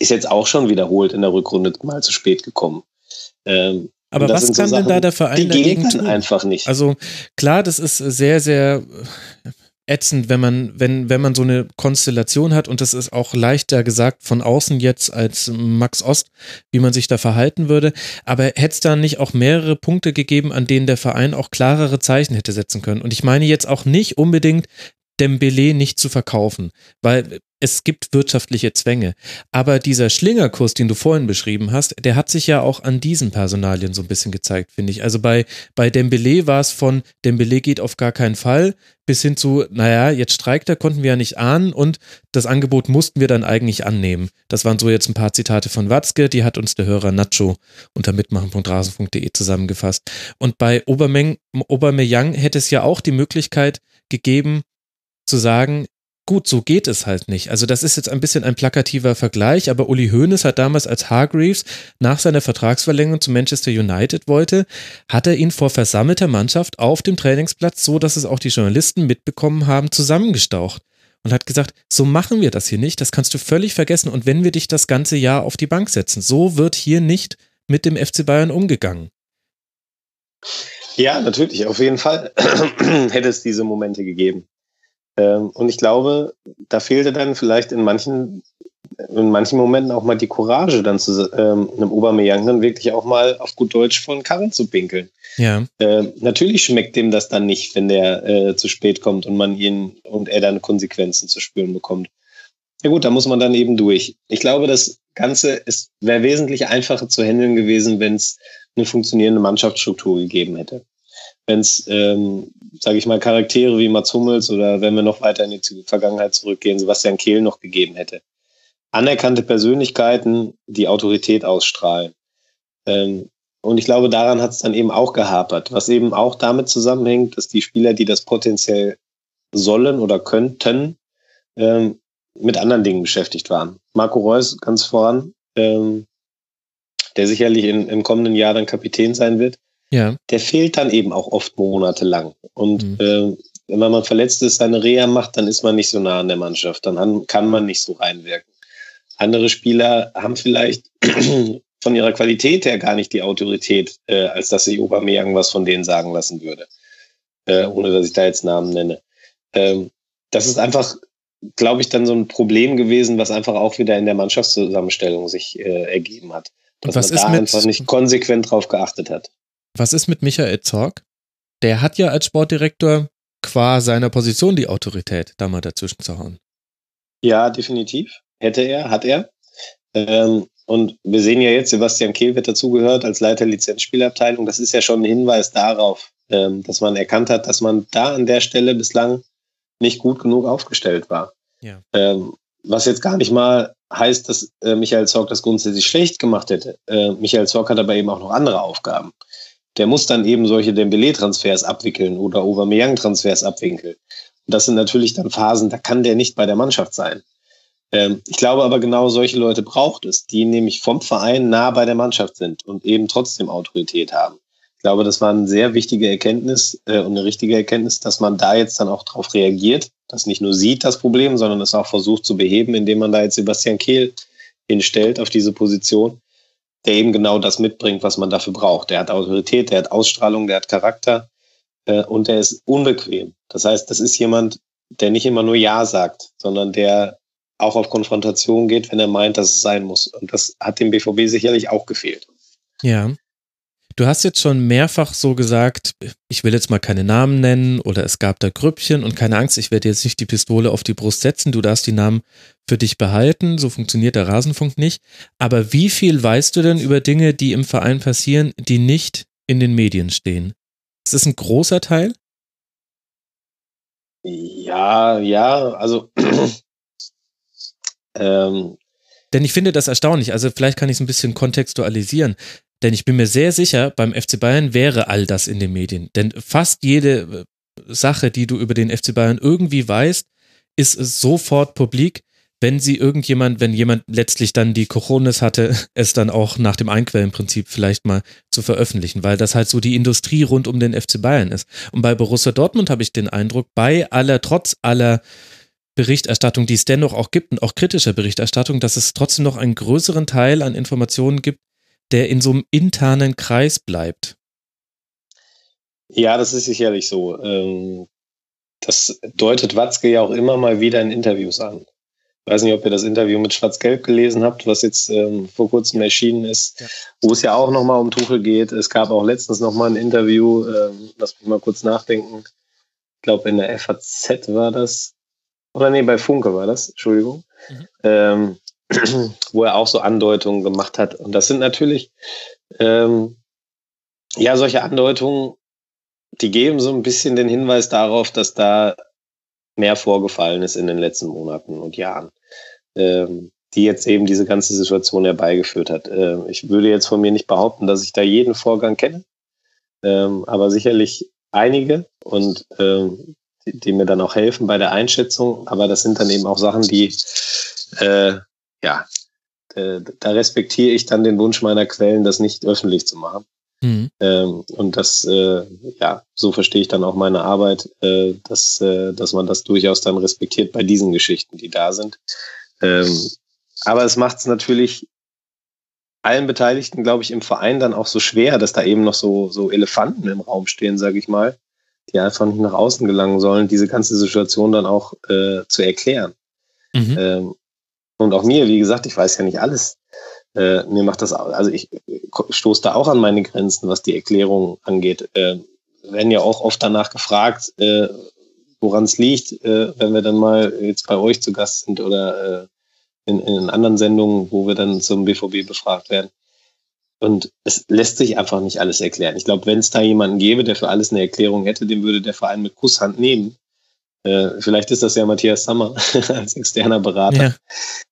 ist jetzt auch schon wiederholt in der Rückrunde mal zu spät gekommen. Ähm, aber was kann so denn da der Verein die dagegen tun? einfach nicht. Also klar, das ist sehr, sehr ätzend, wenn man, wenn, wenn man so eine Konstellation hat und das ist auch leichter gesagt von außen jetzt als Max Ost, wie man sich da verhalten würde. Aber hätte es da nicht auch mehrere Punkte gegeben, an denen der Verein auch klarere Zeichen hätte setzen können? Und ich meine jetzt auch nicht unbedingt Dembele nicht zu verkaufen, weil es gibt wirtschaftliche Zwänge. Aber dieser Schlingerkurs, den du vorhin beschrieben hast, der hat sich ja auch an diesen Personalien so ein bisschen gezeigt, finde ich. Also bei, bei Dembele war es von Dembele geht auf gar keinen Fall bis hin zu, naja, jetzt streikt er, konnten wir ja nicht ahnen und das Angebot mussten wir dann eigentlich annehmen. Das waren so jetzt ein paar Zitate von Watzke, die hat uns der Hörer Nacho unter mitmachen.rasen.de zusammengefasst. Und bei Obermeyang hätte es ja auch die Möglichkeit gegeben, zu sagen, gut, so geht es halt nicht. Also das ist jetzt ein bisschen ein plakativer Vergleich, aber Uli Hoeneß hat damals als Hargreaves nach seiner Vertragsverlängerung zu Manchester United wollte, hat er ihn vor versammelter Mannschaft auf dem Trainingsplatz, so dass es auch die Journalisten mitbekommen haben, zusammengestaucht und hat gesagt, so machen wir das hier nicht, das kannst du völlig vergessen und wenn wir dich das ganze Jahr auf die Bank setzen, so wird hier nicht mit dem FC Bayern umgegangen. Ja, natürlich, auf jeden Fall hätte es diese Momente gegeben. Ähm, und ich glaube, da fehlte dann vielleicht in manchen, in manchen Momenten auch mal die Courage, dann zu ähm, einem Obermeyang dann wirklich auch mal auf gut Deutsch von Karren zu pinkeln. Ja. Ähm, natürlich schmeckt dem das dann nicht, wenn der äh, zu spät kommt und man ihn und er dann Konsequenzen zu spüren bekommt. Ja gut, da muss man dann eben durch. Ich glaube, das Ganze wäre wesentlich einfacher zu handeln gewesen, wenn es eine funktionierende Mannschaftsstruktur gegeben hätte wenn es, ähm, sage ich mal, Charaktere wie Mats Hummels oder wenn wir noch weiter in die Vergangenheit zurückgehen, Sebastian Kehl noch gegeben hätte. Anerkannte Persönlichkeiten, die Autorität ausstrahlen. Ähm, und ich glaube, daran hat es dann eben auch gehapert, was eben auch damit zusammenhängt, dass die Spieler, die das potenziell sollen oder könnten, ähm, mit anderen Dingen beschäftigt waren. Marco Reus ganz voran, ähm, der sicherlich in, im kommenden Jahr dann Kapitän sein wird, ja. der fehlt dann eben auch oft monatelang. Und mhm. äh, wenn man verletzt ist, seine Reha macht, dann ist man nicht so nah an der Mannschaft. Dann kann man nicht so reinwirken. Andere Spieler haben vielleicht von ihrer Qualität her gar nicht die Autorität, äh, als dass sich Aubameyang was von denen sagen lassen würde, äh, ohne dass ich da jetzt Namen nenne. Ähm, das ist einfach, glaube ich, dann so ein Problem gewesen, was einfach auch wieder in der Mannschaftszusammenstellung sich äh, ergeben hat. Dass was man da einfach nicht konsequent drauf geachtet hat. Was ist mit Michael Zorg? Der hat ja als Sportdirektor qua seiner Position die Autorität, da mal dazwischen zu hauen. Ja, definitiv. Hätte er, hat er. Ähm, und wir sehen ja jetzt, Sebastian Kehl wird dazugehört als Leiter Lizenzspielabteilung. Das ist ja schon ein Hinweis darauf, ähm, dass man erkannt hat, dass man da an der Stelle bislang nicht gut genug aufgestellt war. Ja. Ähm, was jetzt gar nicht mal heißt, dass äh, Michael Zorc das grundsätzlich schlecht gemacht hätte. Äh, Michael Zorc hat aber eben auch noch andere Aufgaben. Der muss dann eben solche Dembele-Transfers abwickeln oder Aubameyang-Transfers abwickeln. Und das sind natürlich dann Phasen, da kann der nicht bei der Mannschaft sein. Ähm, ich glaube aber genau solche Leute braucht es, die nämlich vom Verein nah bei der Mannschaft sind und eben trotzdem Autorität haben. Ich glaube, das war eine sehr wichtige Erkenntnis äh, und eine richtige Erkenntnis, dass man da jetzt dann auch darauf reagiert, das nicht nur sieht, das Problem, sondern es auch versucht zu beheben, indem man da jetzt Sebastian Kehl hinstellt auf diese Position, der eben genau das mitbringt, was man dafür braucht. Der hat Autorität, der hat Ausstrahlung, der hat Charakter äh, und der ist unbequem. Das heißt, das ist jemand, der nicht immer nur Ja sagt, sondern der auch auf Konfrontation geht, wenn er meint, dass es sein muss. Und das hat dem BVB sicherlich auch gefehlt. Ja. Du hast jetzt schon mehrfach so gesagt, ich will jetzt mal keine Namen nennen oder es gab da Grüppchen und keine Angst, ich werde jetzt nicht die Pistole auf die Brust setzen, du darfst die Namen für dich behalten, so funktioniert der Rasenfunk nicht. Aber wie viel weißt du denn über Dinge, die im Verein passieren, die nicht in den Medien stehen? Ist das ein großer Teil? Ja, ja, also ähm, Denn ich finde das erstaunlich. Also vielleicht kann ich es ein bisschen kontextualisieren. Denn ich bin mir sehr sicher, beim FC Bayern wäre all das in den Medien. Denn fast jede äh, Sache, die du über den FC Bayern irgendwie weißt, ist sofort publik, wenn sie irgendjemand, wenn jemand letztlich dann die Cojones hatte, es dann auch nach dem Einquellenprinzip vielleicht mal zu veröffentlichen, weil das halt so die Industrie rund um den FC Bayern ist. Und bei Borussia Dortmund habe ich den Eindruck, bei aller, trotz aller Berichterstattung, die es dennoch auch gibt und auch kritischer Berichterstattung, dass es trotzdem noch einen größeren Teil an Informationen gibt, der in so einem internen Kreis bleibt. Ja, das ist sicherlich so. Ähm, das deutet Watzke ja auch immer mal wieder in Interviews an. Ich weiß nicht, ob ihr das Interview mit Schwarz-Gelb gelesen habt, was jetzt ähm, vor kurzem erschienen ist, Ja. wo es ja auch nochmal um Tuchel geht. Es gab auch letztens nochmal ein Interview, ähm, lass mich mal kurz nachdenken. Ich glaube, in der FAZ war das. Oder nee, bei Funke war das, Entschuldigung. Mhm. Ähm, wo er auch so Andeutungen gemacht hat. Und das sind natürlich, ähm, ja, solche Andeutungen, die geben so ein bisschen den Hinweis darauf, dass da mehr vorgefallen ist in den letzten Monaten und Jahren, ähm, die jetzt eben diese ganze Situation herbeigeführt hat. Ähm, ich würde jetzt von mir nicht behaupten, dass ich da jeden Vorgang kenne, ähm, aber sicherlich einige und ähm, die, die mir dann auch helfen bei der Einschätzung. Aber das sind dann eben auch Sachen, die, äh, ja, äh, da respektiere ich dann den Wunsch meiner Quellen, das nicht öffentlich zu machen. Mhm. Ähm, und das, äh, ja, so verstehe ich dann auch meine Arbeit, äh, dass, äh, dass man das durchaus dann respektiert bei diesen Geschichten, die da sind. Ähm, aber es macht es natürlich allen Beteiligten, glaube ich, im Verein dann auch so schwer, dass da eben noch so, so Elefanten im Raum stehen, sage ich mal, die einfach nicht nach außen gelangen sollen, diese ganze Situation dann auch äh, zu erklären. Mhm. Ähm, und auch mir, wie gesagt, ich weiß ja nicht alles. Äh, mir macht das, also ich stoße da auch an meine Grenzen, was die Erklärung angeht. Äh, werden ja auch oft danach gefragt, äh, woran es liegt, äh, wenn wir dann mal jetzt bei euch zu Gast sind oder äh, in, in anderen Sendungen, wo wir dann zum BVB befragt werden. Und es lässt sich einfach nicht alles erklären. Ich glaube, wenn es da jemanden gäbe, der für alles eine Erklärung hätte, den würde der Verein mit Kusshand nehmen. Äh, vielleicht ist das ja Matthias Sammer als externer Berater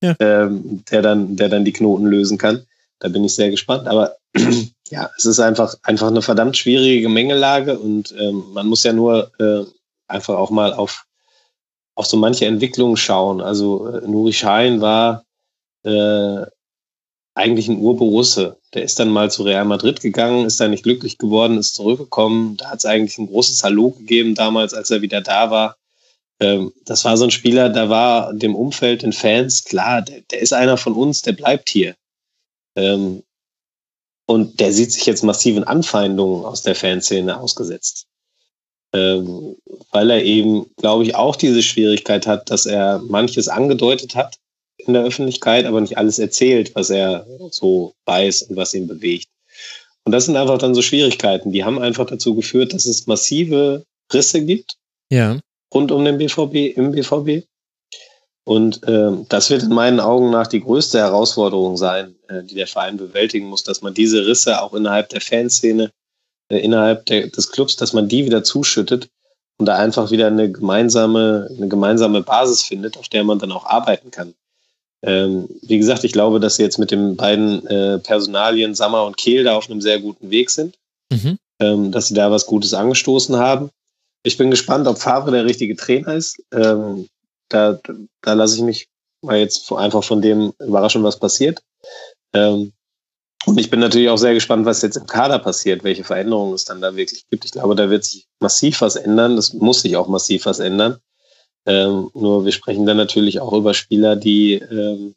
Ja. ähm, der dann, der dann die Knoten lösen kann. Da bin ich sehr gespannt. Aber ja, es ist einfach, einfach eine verdammt schwierige Gemengelage und ähm, man muss ja nur äh, einfach auch mal auf, auf so manche Entwicklungen schauen. Also äh, Nuri Schein war äh, eigentlich ein Urborusse. Der ist dann mal zu Real Madrid gegangen, ist da nicht glücklich geworden, ist zurückgekommen. Da hat es eigentlich ein großes Hallo gegeben damals, als er wieder da war. Ähm, das war so ein Spieler, da war dem Umfeld, den Fans klar, der, der ist einer von uns, der bleibt hier. Ähm, und der sieht sich jetzt massiven Anfeindungen aus der Fanszene ausgesetzt. Ähm, weil er eben, glaube ich, auch diese Schwierigkeit hat, dass er manches angedeutet hat in der Öffentlichkeit, aber nicht alles erzählt, was er so weiß und was ihn bewegt. Und das sind einfach dann so Schwierigkeiten. Die haben einfach dazu geführt, dass es massive Risse gibt. Ja. Rund um den BVB, im BVB. Und äh, das wird in meinen Augen nach die größte Herausforderung sein, äh, die der Verein bewältigen muss, dass man diese Risse auch innerhalb der Fanszene, äh, innerhalb der, des Clubs, dass man die wieder zuschüttet und da einfach wieder eine gemeinsame, eine gemeinsame Basis findet, auf der man dann auch arbeiten kann. Ähm, wie gesagt, ich glaube, dass sie jetzt mit den beiden äh, Personalien Sammer und Kehl da auf einem sehr guten Weg sind, mhm. ähm, dass sie da was Gutes angestoßen haben. Ich bin gespannt, ob Favre der richtige Trainer ist. Ähm, da, da lasse ich mich mal jetzt einfach von dem überraschen, was passiert. Ähm, und ich bin natürlich auch sehr gespannt, was jetzt im Kader passiert, welche Veränderungen es dann da wirklich gibt. Ich glaube, da wird sich massiv was ändern. Das muss sich auch massiv was ändern. Ähm, nur wir sprechen dann natürlich auch über Spieler, die ähm,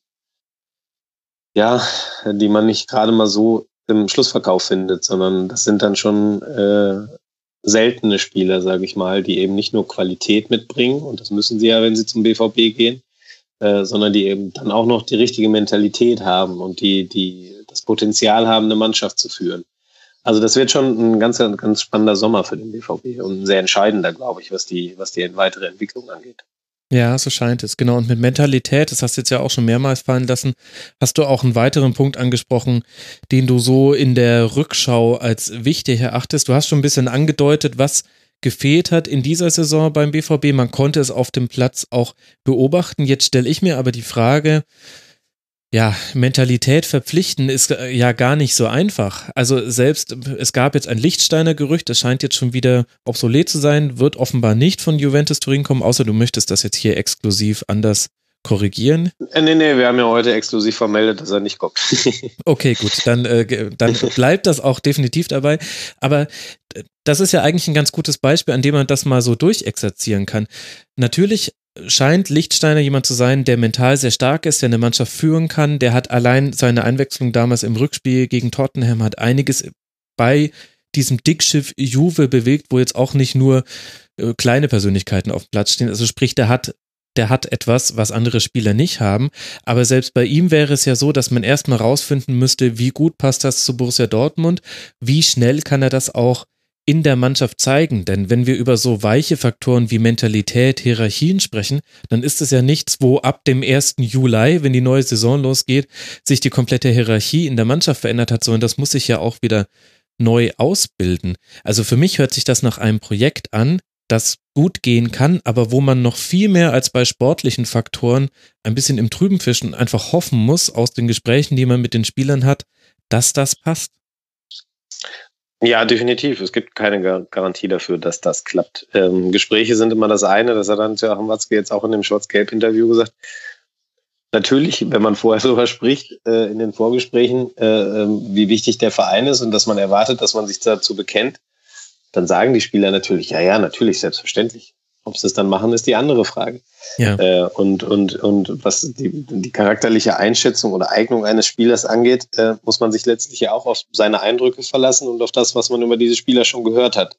ja, die man nicht gerade mal so im Schlussverkauf findet, sondern das sind dann schon äh, seltene Spieler, sage ich mal, die eben nicht nur Qualität mitbringen, und das müssen sie ja, wenn sie zum BVB gehen, äh, sondern die eben dann auch noch die richtige Mentalität haben und die, die das Potenzial haben, eine Mannschaft zu führen. Also das wird schon ein ganz, ganz spannender Sommer für den BVB und ein sehr entscheidender, glaube ich, was die, was die weitere Entwicklung angeht. Ja, so scheint es, genau. Und mit Mentalität, das hast du jetzt ja auch schon mehrmals fallen lassen, hast du auch einen weiteren Punkt angesprochen, den du so in der Rückschau als wichtig erachtest. Du hast schon ein bisschen angedeutet, was gefehlt hat in dieser Saison beim BVB. Man konnte es auf dem Platz auch beobachten. Jetzt stelle ich mir aber die Frage, ja, Mentalität verpflichten ist äh, ja gar nicht so einfach. Also selbst, es gab jetzt ein Lichtsteiner Gerücht, das scheint jetzt schon wieder obsolet zu sein, wird offenbar nicht von Juventus Turin kommen, außer du möchtest das jetzt hier exklusiv anders korrigieren? Äh, nee, nee, wir haben ja heute exklusiv vermeldet, dass er nicht kommt. okay, gut, dann, äh, dann bleibt das auch definitiv dabei. Aber das ist ja eigentlich ein ganz gutes Beispiel, an dem man das mal so durchexerzieren kann. Natürlich scheint Lichtsteiner jemand zu sein, der mental sehr stark ist, der eine Mannschaft führen kann. Der hat allein seine Einwechslung damals im Rückspiel gegen Tottenham hat einiges bei diesem Dickschiff Juve bewegt, wo jetzt auch nicht nur äh, kleine Persönlichkeiten auf dem Platz stehen. Also sprich, der hat der hat etwas, was andere Spieler nicht haben. Aber selbst bei ihm wäre es ja so, dass man erstmal rausfinden müsste, wie gut passt das zu Borussia Dortmund, wie schnell kann er das auch in der Mannschaft zeigen. Denn wenn wir über so weiche Faktoren wie Mentalität, Hierarchien sprechen, dann ist es ja nichts, wo ab dem 1. Juli, wenn die neue Saison losgeht, sich die komplette Hierarchie in der Mannschaft verändert hat, sondern das muss sich ja auch wieder neu ausbilden. Also für mich hört sich das nach einem Projekt an, das gut gehen kann, aber wo man noch viel mehr als bei sportlichen Faktoren ein bisschen im Trüben fischen einfach hoffen muss aus den Gesprächen, die man mit den Spielern hat, dass das passt. Ja, definitiv. Es gibt keine Garantie dafür, dass das klappt. Ähm, Gespräche sind immer das eine, das hat dann Joachim Watzke jetzt auch in dem Schwarz-Gelb-Interview gesagt. Natürlich, wenn man vorher darüber spricht, äh, in den Vorgesprächen, äh, äh, wie wichtig der Verein ist und dass man erwartet, dass man sich dazu bekennt, dann sagen die Spieler natürlich, ja, ja, natürlich, selbstverständlich. Ob sie es dann machen, ist die andere Frage. Ja. Äh, und, und, und was die, die charakterliche Einschätzung oder Eignung eines Spielers angeht, äh, muss man sich letztlich ja auch auf seine Eindrücke verlassen und auf das, was man über diese Spieler schon gehört hat.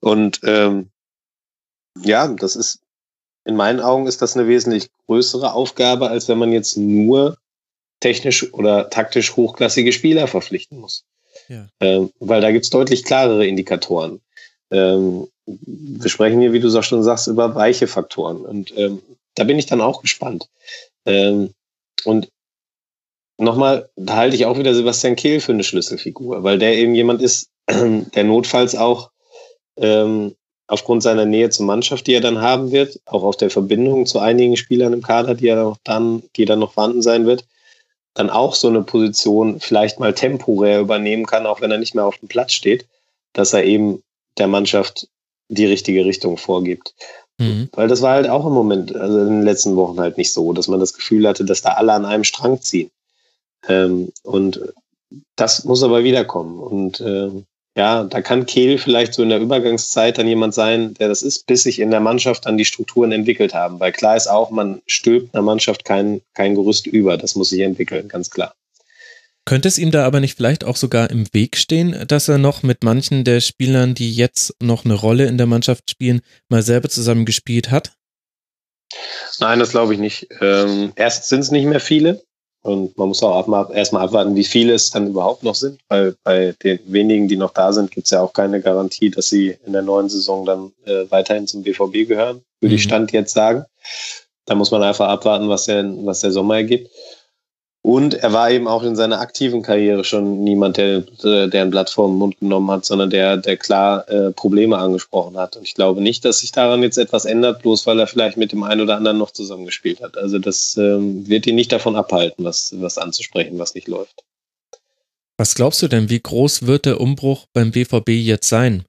Und ähm, ja, das ist in meinen Augen ist das eine wesentlich größere Aufgabe, als wenn man jetzt nur technisch oder taktisch hochklassige Spieler verpflichten muss. Ja. Ähm, weil da gibt's deutlich klarere Indikatoren. Ähm, wir sprechen hier, wie du schon sagst, über weiche Faktoren. Und ähm, da bin ich dann auch gespannt. Ähm, und nochmal, da halte ich auch wieder Sebastian Kehl für eine Schlüsselfigur, weil der eben jemand ist, der notfalls auch ähm, aufgrund seiner Nähe zur Mannschaft, die er dann haben wird, auch auf der Verbindung zu einigen Spielern im Kader, die er dann, die dann noch vorhanden sein wird, dann auch so eine Position vielleicht mal temporär übernehmen kann, auch wenn er nicht mehr auf dem Platz steht, dass er eben der Mannschaft die richtige Richtung vorgibt. Mhm. Weil das war halt auch im Moment, also in den letzten Wochen halt nicht so, dass man das Gefühl hatte, dass da alle an einem Strang ziehen. Ähm, und das muss aber wiederkommen. Und äh, ja, da kann Kehl vielleicht so in der Übergangszeit dann jemand sein, der das ist, bis sich in der Mannschaft dann die Strukturen entwickelt haben. Weil klar ist auch, man stülpt einer Mannschaft kein, kein Gerüst über. Das muss sich entwickeln, ganz klar. Könnte es ihm da aber nicht vielleicht auch sogar im Weg stehen, dass er noch mit manchen der Spielern, die jetzt noch eine Rolle in der Mannschaft spielen, mal selber zusammen gespielt hat? Nein, das glaube ich nicht. Ähm, erst sind es nicht mehr viele. Und man muss auch erstmal abwarten, wie viele es dann überhaupt noch sind, weil bei den wenigen, die noch da sind, gibt es ja auch keine Garantie, dass sie in der neuen Saison dann äh, weiterhin zum BVB gehören, würde mhm. ich Stand jetzt sagen. Da muss man einfach abwarten, was der, was der Sommer ergibt. Und er war eben auch in seiner aktiven Karriere schon niemand, der, der ein Blatt vor den Mund genommen hat, sondern der, der klar äh, Probleme angesprochen hat. Und ich glaube nicht, dass sich daran jetzt etwas ändert, bloß weil er vielleicht mit dem einen oder anderen noch zusammengespielt hat. Also das ähm, wird ihn nicht davon abhalten, was, was anzusprechen, was nicht läuft. Was glaubst du denn, wie groß wird der Umbruch beim BVB jetzt sein?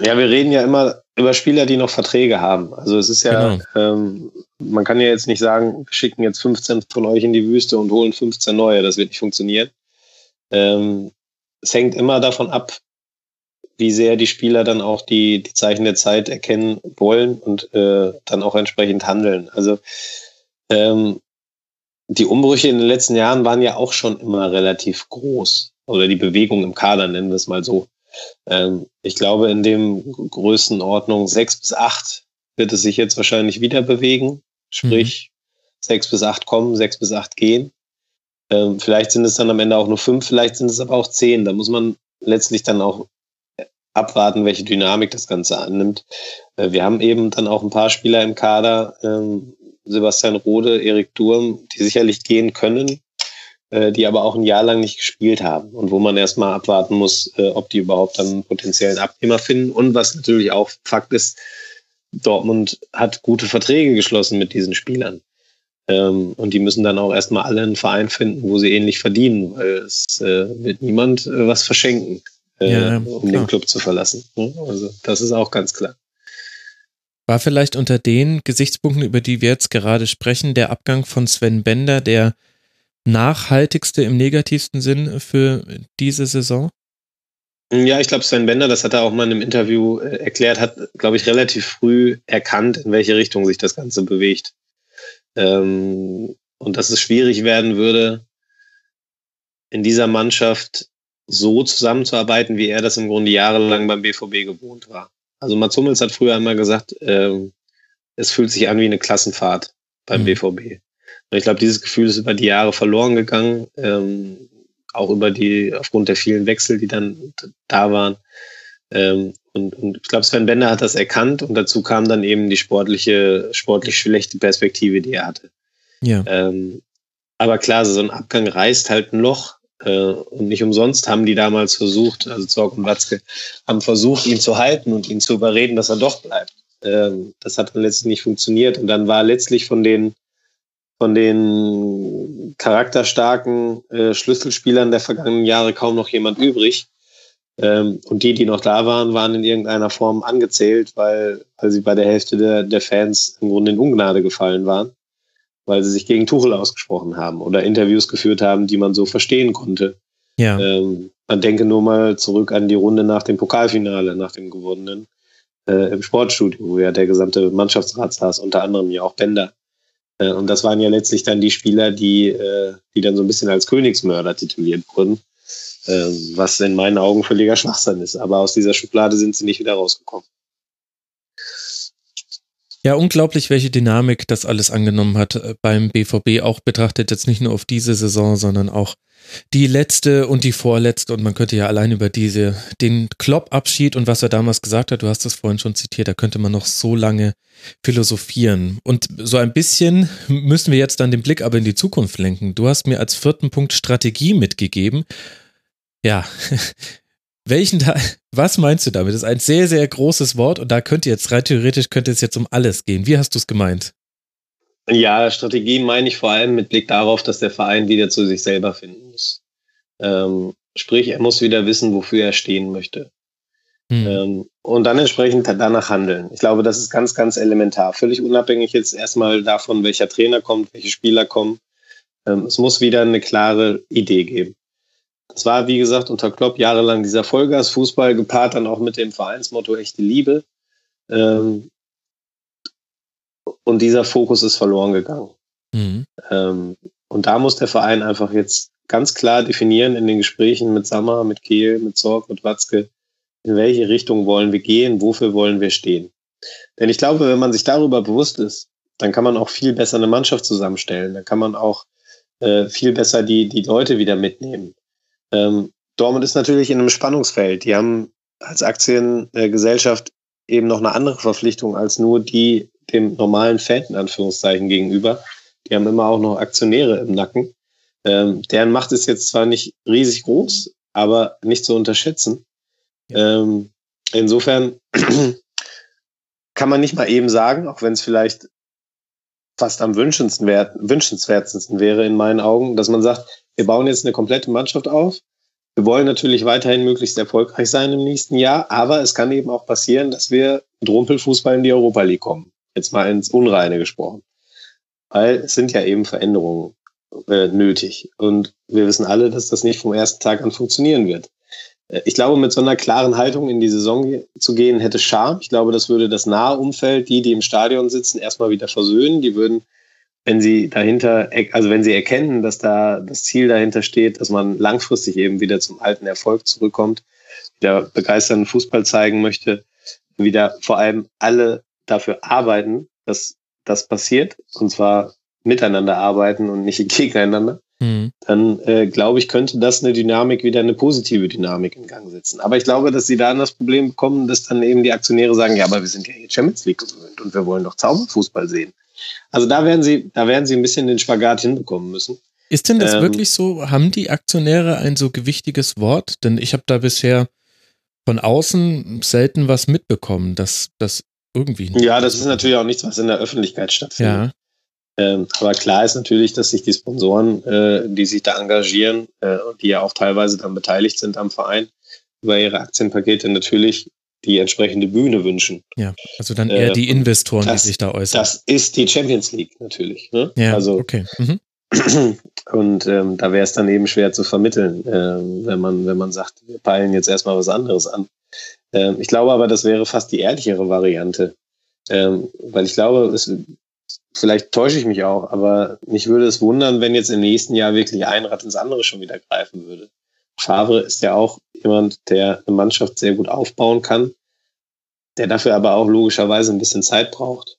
Ja, wir reden ja immer über Spieler, die noch Verträge haben. Also es ist ja, genau. ähm, man kann ja jetzt nicht sagen, wir schicken jetzt 15 von euch in die Wüste und holen 15 neue. Das wird nicht funktionieren. Ähm, es hängt immer davon ab, wie sehr die Spieler dann auch die, die Zeichen der Zeit erkennen wollen und äh, dann auch entsprechend handeln. Also ähm, die Umbrüche in den letzten Jahren waren ja auch schon immer relativ groß. Oder die Bewegung im Kader, nennen wir es mal so. Ähm, ich glaube, in dem Größenordnung sechs bis acht wird es sich jetzt wahrscheinlich wieder bewegen. Sprich, mhm. sechs bis acht kommen, sechs bis acht gehen. Ähm, vielleicht sind es dann am Ende auch nur fünf, vielleicht sind es aber auch zehn. Da muss man letztlich dann auch abwarten, welche Dynamik das Ganze annimmt. Äh, wir haben eben dann auch ein paar Spieler im Kader, ähm, Sebastian Rode, Erik Durm, die sicherlich gehen können, äh, die aber auch ein Jahr lang nicht gespielt haben und wo man erstmal abwarten muss, äh, ob die überhaupt dann einen potenziellen Abnehmer finden. Und was natürlich auch Fakt ist, Dortmund hat gute Verträge geschlossen mit diesen Spielern. Ähm, und die müssen dann auch erstmal alle einen Verein finden, wo sie ähnlich verdienen, weil es äh, wird niemand äh, was verschenken, äh, ja, um den Club zu verlassen. Ne? Also das ist auch ganz klar. War vielleicht unter den Gesichtspunkten, über die wir jetzt gerade sprechen, der Abgang von Sven Bender der nachhaltigste im negativsten Sinn für diese Saison? Ja, ich glaube, Sven Bender, das hat er auch mal in einem Interview äh, erklärt, hat, glaube ich, relativ früh erkannt, in welche Richtung sich das Ganze bewegt. Ähm, und dass es schwierig werden würde, in dieser Mannschaft so zusammenzuarbeiten, wie er das im Grunde jahrelang beim BVB gewohnt war. Also Mats Hummels hat früher einmal gesagt, ähm, es fühlt sich an wie eine Klassenfahrt beim mhm. BVB. Und ich glaube, dieses Gefühl ist über die Jahre verloren gegangen, ähm, auch über die, aufgrund der vielen Wechsel, die dann da waren. Ähm, und, und ich glaube, Sven Bender hat das erkannt und dazu kam dann eben die sportliche, sportlich schlechte Perspektive, die er hatte. Ja. Ähm, aber klar, so ein Abgang reißt halt ein Loch. Äh, und nicht umsonst haben die damals versucht, also Zorg und Watzke, haben versucht, ihn zu halten und ihn zu überreden, dass er doch bleibt. Ähm, das hat dann letztlich nicht funktioniert. Und dann war letztlich von den von den charakterstarken äh, Schlüsselspielern der vergangenen Jahre kaum noch jemand übrig. Ähm, und die, die noch da waren, waren in irgendeiner Form angezählt, weil, weil sie bei der Hälfte der, der Fans im Grunde in Ungnade gefallen waren, weil sie sich gegen Tuchel ausgesprochen haben oder Interviews geführt haben, die man so verstehen konnte. Ja. Ähm, man denke nur mal zurück an die Runde nach dem Pokalfinale, nach dem gewonnenen, äh, im Sportstudio, wo ja der gesamte Mannschaftsrat saß, unter anderem ja auch Bender. Äh, und das waren ja letztlich dann die Spieler, die, äh, die dann so ein bisschen als Königsmörder tituliert wurden, ähm, was in meinen Augen völliger Schwachsinn ist. Aber aus dieser Schublade sind sie nicht wieder rausgekommen. Ja, unglaublich, welche Dynamik das alles angenommen hat äh, beim BVB, auch betrachtet jetzt nicht nur auf diese Saison, sondern auch die letzte und die vorletzte. Und man könnte ja allein über diese, den Klopp-Abschied und was er damals gesagt hat, du hast das vorhin schon zitiert, da könnte man noch so lange philosophieren. Und so ein bisschen müssen wir jetzt dann den Blick aber in die Zukunft lenken. Du hast mir als vierten Punkt Strategie mitgegeben. Ja, welchen Teil, was meinst du damit? Das ist ein sehr, sehr großes Wort und da könnte jetzt rein theoretisch könnte es jetzt um alles gehen. Wie hast du es gemeint? Ja, Strategie meine ich vor allem mit Blick darauf, dass der Verein wieder zu sich selber finden muss. Ähm, sprich, er muss wieder wissen, wofür er stehen möchte. Hm. Ähm, und dann entsprechend danach handeln. Ich glaube, das ist ganz, ganz elementar. Völlig unabhängig jetzt erstmal davon, welcher Trainer kommt, welche Spieler kommen. Ähm, es muss wieder eine klare Idee geben. Das war, wie gesagt, unter Klopp jahrelang dieser Vollgas-Fußball gepaart dann auch mit dem Vereinsmotto echte Liebe. Ähm, und dieser Fokus ist verloren gegangen. Mhm. Ähm, und da muss der Verein einfach jetzt ganz klar definieren in den Gesprächen mit Sammer, mit Kehl, mit Zorg, mit Watzke, in welche Richtung wollen wir gehen, wofür wollen wir stehen. Denn ich glaube, wenn man sich darüber bewusst ist, dann kann man auch viel besser eine Mannschaft zusammenstellen. Dann kann man auch äh, viel besser die, die Leute wieder mitnehmen. Ähm, Dortmund ist natürlich in einem Spannungsfeld. Die haben als Aktiengesellschaft eben noch eine andere Verpflichtung als nur die dem normalen Fan in Anführungszeichen gegenüber. Die haben immer auch noch Aktionäre im Nacken. Ähm, deren Macht ist jetzt zwar nicht riesig groß, aber nicht zu unterschätzen. Ähm, insofern kann man nicht mal eben sagen, auch wenn es vielleicht fast am wünschenswertesten wäre in meinen Augen, dass man sagt, wir bauen jetzt eine komplette Mannschaft auf. Wir wollen natürlich weiterhin möglichst erfolgreich sein im nächsten Jahr, aber es kann eben auch passieren, dass wir mit Rumpelfußball in die Europa League kommen. Jetzt mal ins Unreine gesprochen. Weil es sind ja eben Veränderungen äh, nötig. Und wir wissen alle, dass das nicht vom ersten Tag an funktionieren wird. Äh, ich glaube, mit so einer klaren Haltung in die Saison zu gehen, hätte Charme. Ich glaube, das würde das nahe Umfeld, die, die im Stadion sitzen, erstmal wieder versöhnen. Die würden, wenn sie dahinter, also wenn sie erkennen, dass da das Ziel dahinter steht, dass man langfristig eben wieder zum alten Erfolg zurückkommt, wieder begeisternden Fußball zeigen möchte, wieder vor allem alle dafür arbeiten, dass das passiert, und zwar miteinander arbeiten und nicht gegeneinander, mhm. dann äh, glaube ich, könnte das eine Dynamik wieder eine positive Dynamik in Gang setzen. Aber ich glaube, dass sie da an das Problem bekommen, dass dann eben die Aktionäre sagen, ja, aber wir sind ja hier Champions League gewöhnt und wir wollen doch Zauberfußball sehen. Also da werden sie, da werden sie ein bisschen den Spagat hinbekommen müssen. Ist denn das ähm, wirklich so? Haben die Aktionäre ein so gewichtiges Wort? Denn ich habe da bisher von außen selten was mitbekommen, dass das irgendwie. Ja, das ist natürlich auch nichts, was in der Öffentlichkeit stattfindet. Ja. Ähm, aber klar ist natürlich, dass sich die Sponsoren, äh, die sich da engagieren äh, und die ja auch teilweise dann beteiligt sind am Verein, über ihre Aktienpakete natürlich die entsprechende Bühne wünschen. Ja, also dann eher äh, die Investoren, das, die sich da äußern. Das ist die Champions League natürlich. Ne? Ja, also, okay. Mhm. Und ähm, da wäre es dann eben schwer zu vermitteln, ähm, wenn man wenn man sagt, wir peilen jetzt erstmal was anderes an. Ähm, ich glaube aber, das wäre fast die ehrlichere Variante. Ähm, weil ich glaube, es, vielleicht täusche ich mich auch, aber mich würde es wundern, wenn jetzt im nächsten Jahr wirklich ein Rad ins andere schon wieder greifen würde. Favre ist ja auch jemand, der eine Mannschaft sehr gut aufbauen kann, der dafür aber auch logischerweise ein bisschen Zeit braucht.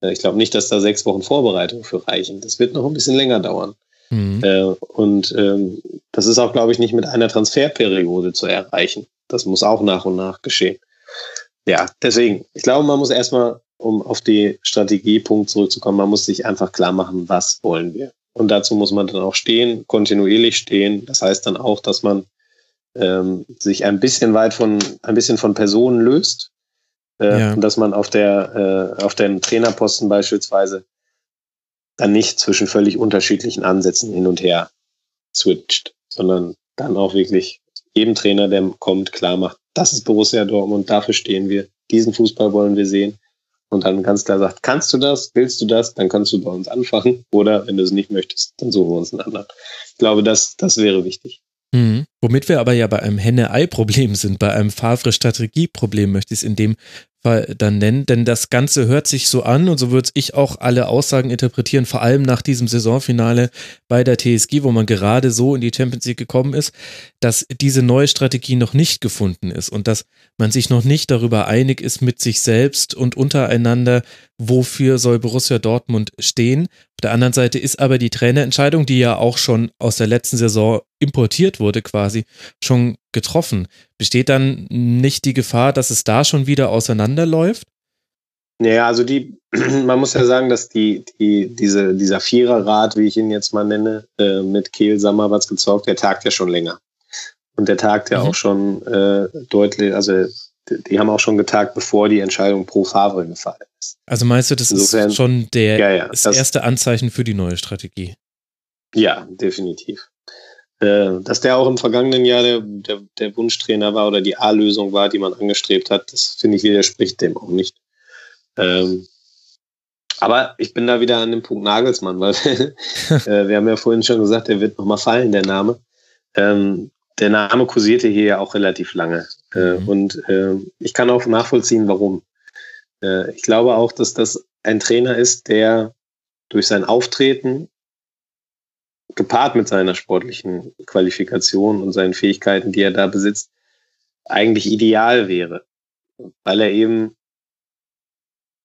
Äh, ich glaube nicht, dass da sechs Wochen Vorbereitung für reichen. Das wird noch ein bisschen länger dauern. Mhm. Äh, und ähm, das ist auch, glaube ich, nicht mit einer Transferperiode zu erreichen. Das muss auch nach und nach geschehen. Ja, deswegen, ich glaube, man muss erstmal, um auf die Strategiepunkt zurückzukommen, man muss sich einfach klar machen, was wollen wir. Und dazu muss man dann auch stehen, kontinuierlich stehen. Das heißt dann auch, dass man ähm, sich ein bisschen weit von, ein bisschen von Personen löst. Äh, ja. Und dass man auf der, äh, auf dem Trainerposten beispielsweise dann nicht zwischen völlig unterschiedlichen Ansätzen hin und her switcht, sondern dann auch wirklich jedem Trainer, der kommt, klar macht, das ist Borussia Dortmund, dafür stehen wir, diesen Fußball wollen wir sehen. Und dann ganz klar sagt, kannst du das, willst du das, dann kannst du bei uns anfangen. Oder wenn du es nicht möchtest, dann suchen wir uns einen anderen. Ich glaube, das, das wäre wichtig. Mhm. Womit wir aber ja bei einem Henne-Ei-Problem sind, bei einem Favre-Strategie-Problem möchte ich es in dem Fall dann nennen, denn das Ganze hört sich so an und so würde ich auch alle Aussagen interpretieren, vor allem nach diesem Saisonfinale bei der TSG, wo man gerade so in die Champions League gekommen ist, dass diese neue Strategie noch nicht gefunden ist und dass man sich noch nicht darüber einig ist mit sich selbst und untereinander, wofür soll Borussia Dortmund stehen. Auf der anderen Seite ist aber die Trainerentscheidung, die ja auch schon aus der letzten Saison importiert wurde quasi, schon getroffen. Besteht dann nicht die Gefahr, dass es da schon wieder auseinanderläuft? Ja, also die, man muss ja sagen, dass die, die, diese, dieser Viererrat, wie ich ihn jetzt mal nenne, äh, mit Kehl Sammerbatz gezockt, der tagt ja schon länger. Und der tagt ja mhm. auch schon äh, deutlich, also die, die, haben auch schon getagt, bevor die Entscheidung pro Favre gefallen. Also meinst du, das Insofern, ist schon der, ja, ja, das, das erste Anzeichen für die neue Strategie? Ja, definitiv. Äh, dass der auch im vergangenen Jahr der, der, der Wunschtrainer war oder die A-Lösung war, die man angestrebt hat, das finde ich widerspricht dem auch nicht. Ähm, Aber ich bin da wieder an dem Punkt Nagelsmann, weil äh, wir haben ja vorhin schon gesagt, der wird nochmal fallen, der Name. Ähm, der Name kursierte hier ja auch relativ lange. Äh, mhm. Und äh, ich kann auch nachvollziehen, warum. Äh, ich glaube auch, dass das ein Trainer ist, der durch sein Auftreten gepaart mit seiner sportlichen Qualifikation und seinen Fähigkeiten, die er da besitzt, eigentlich ideal wäre, weil er eben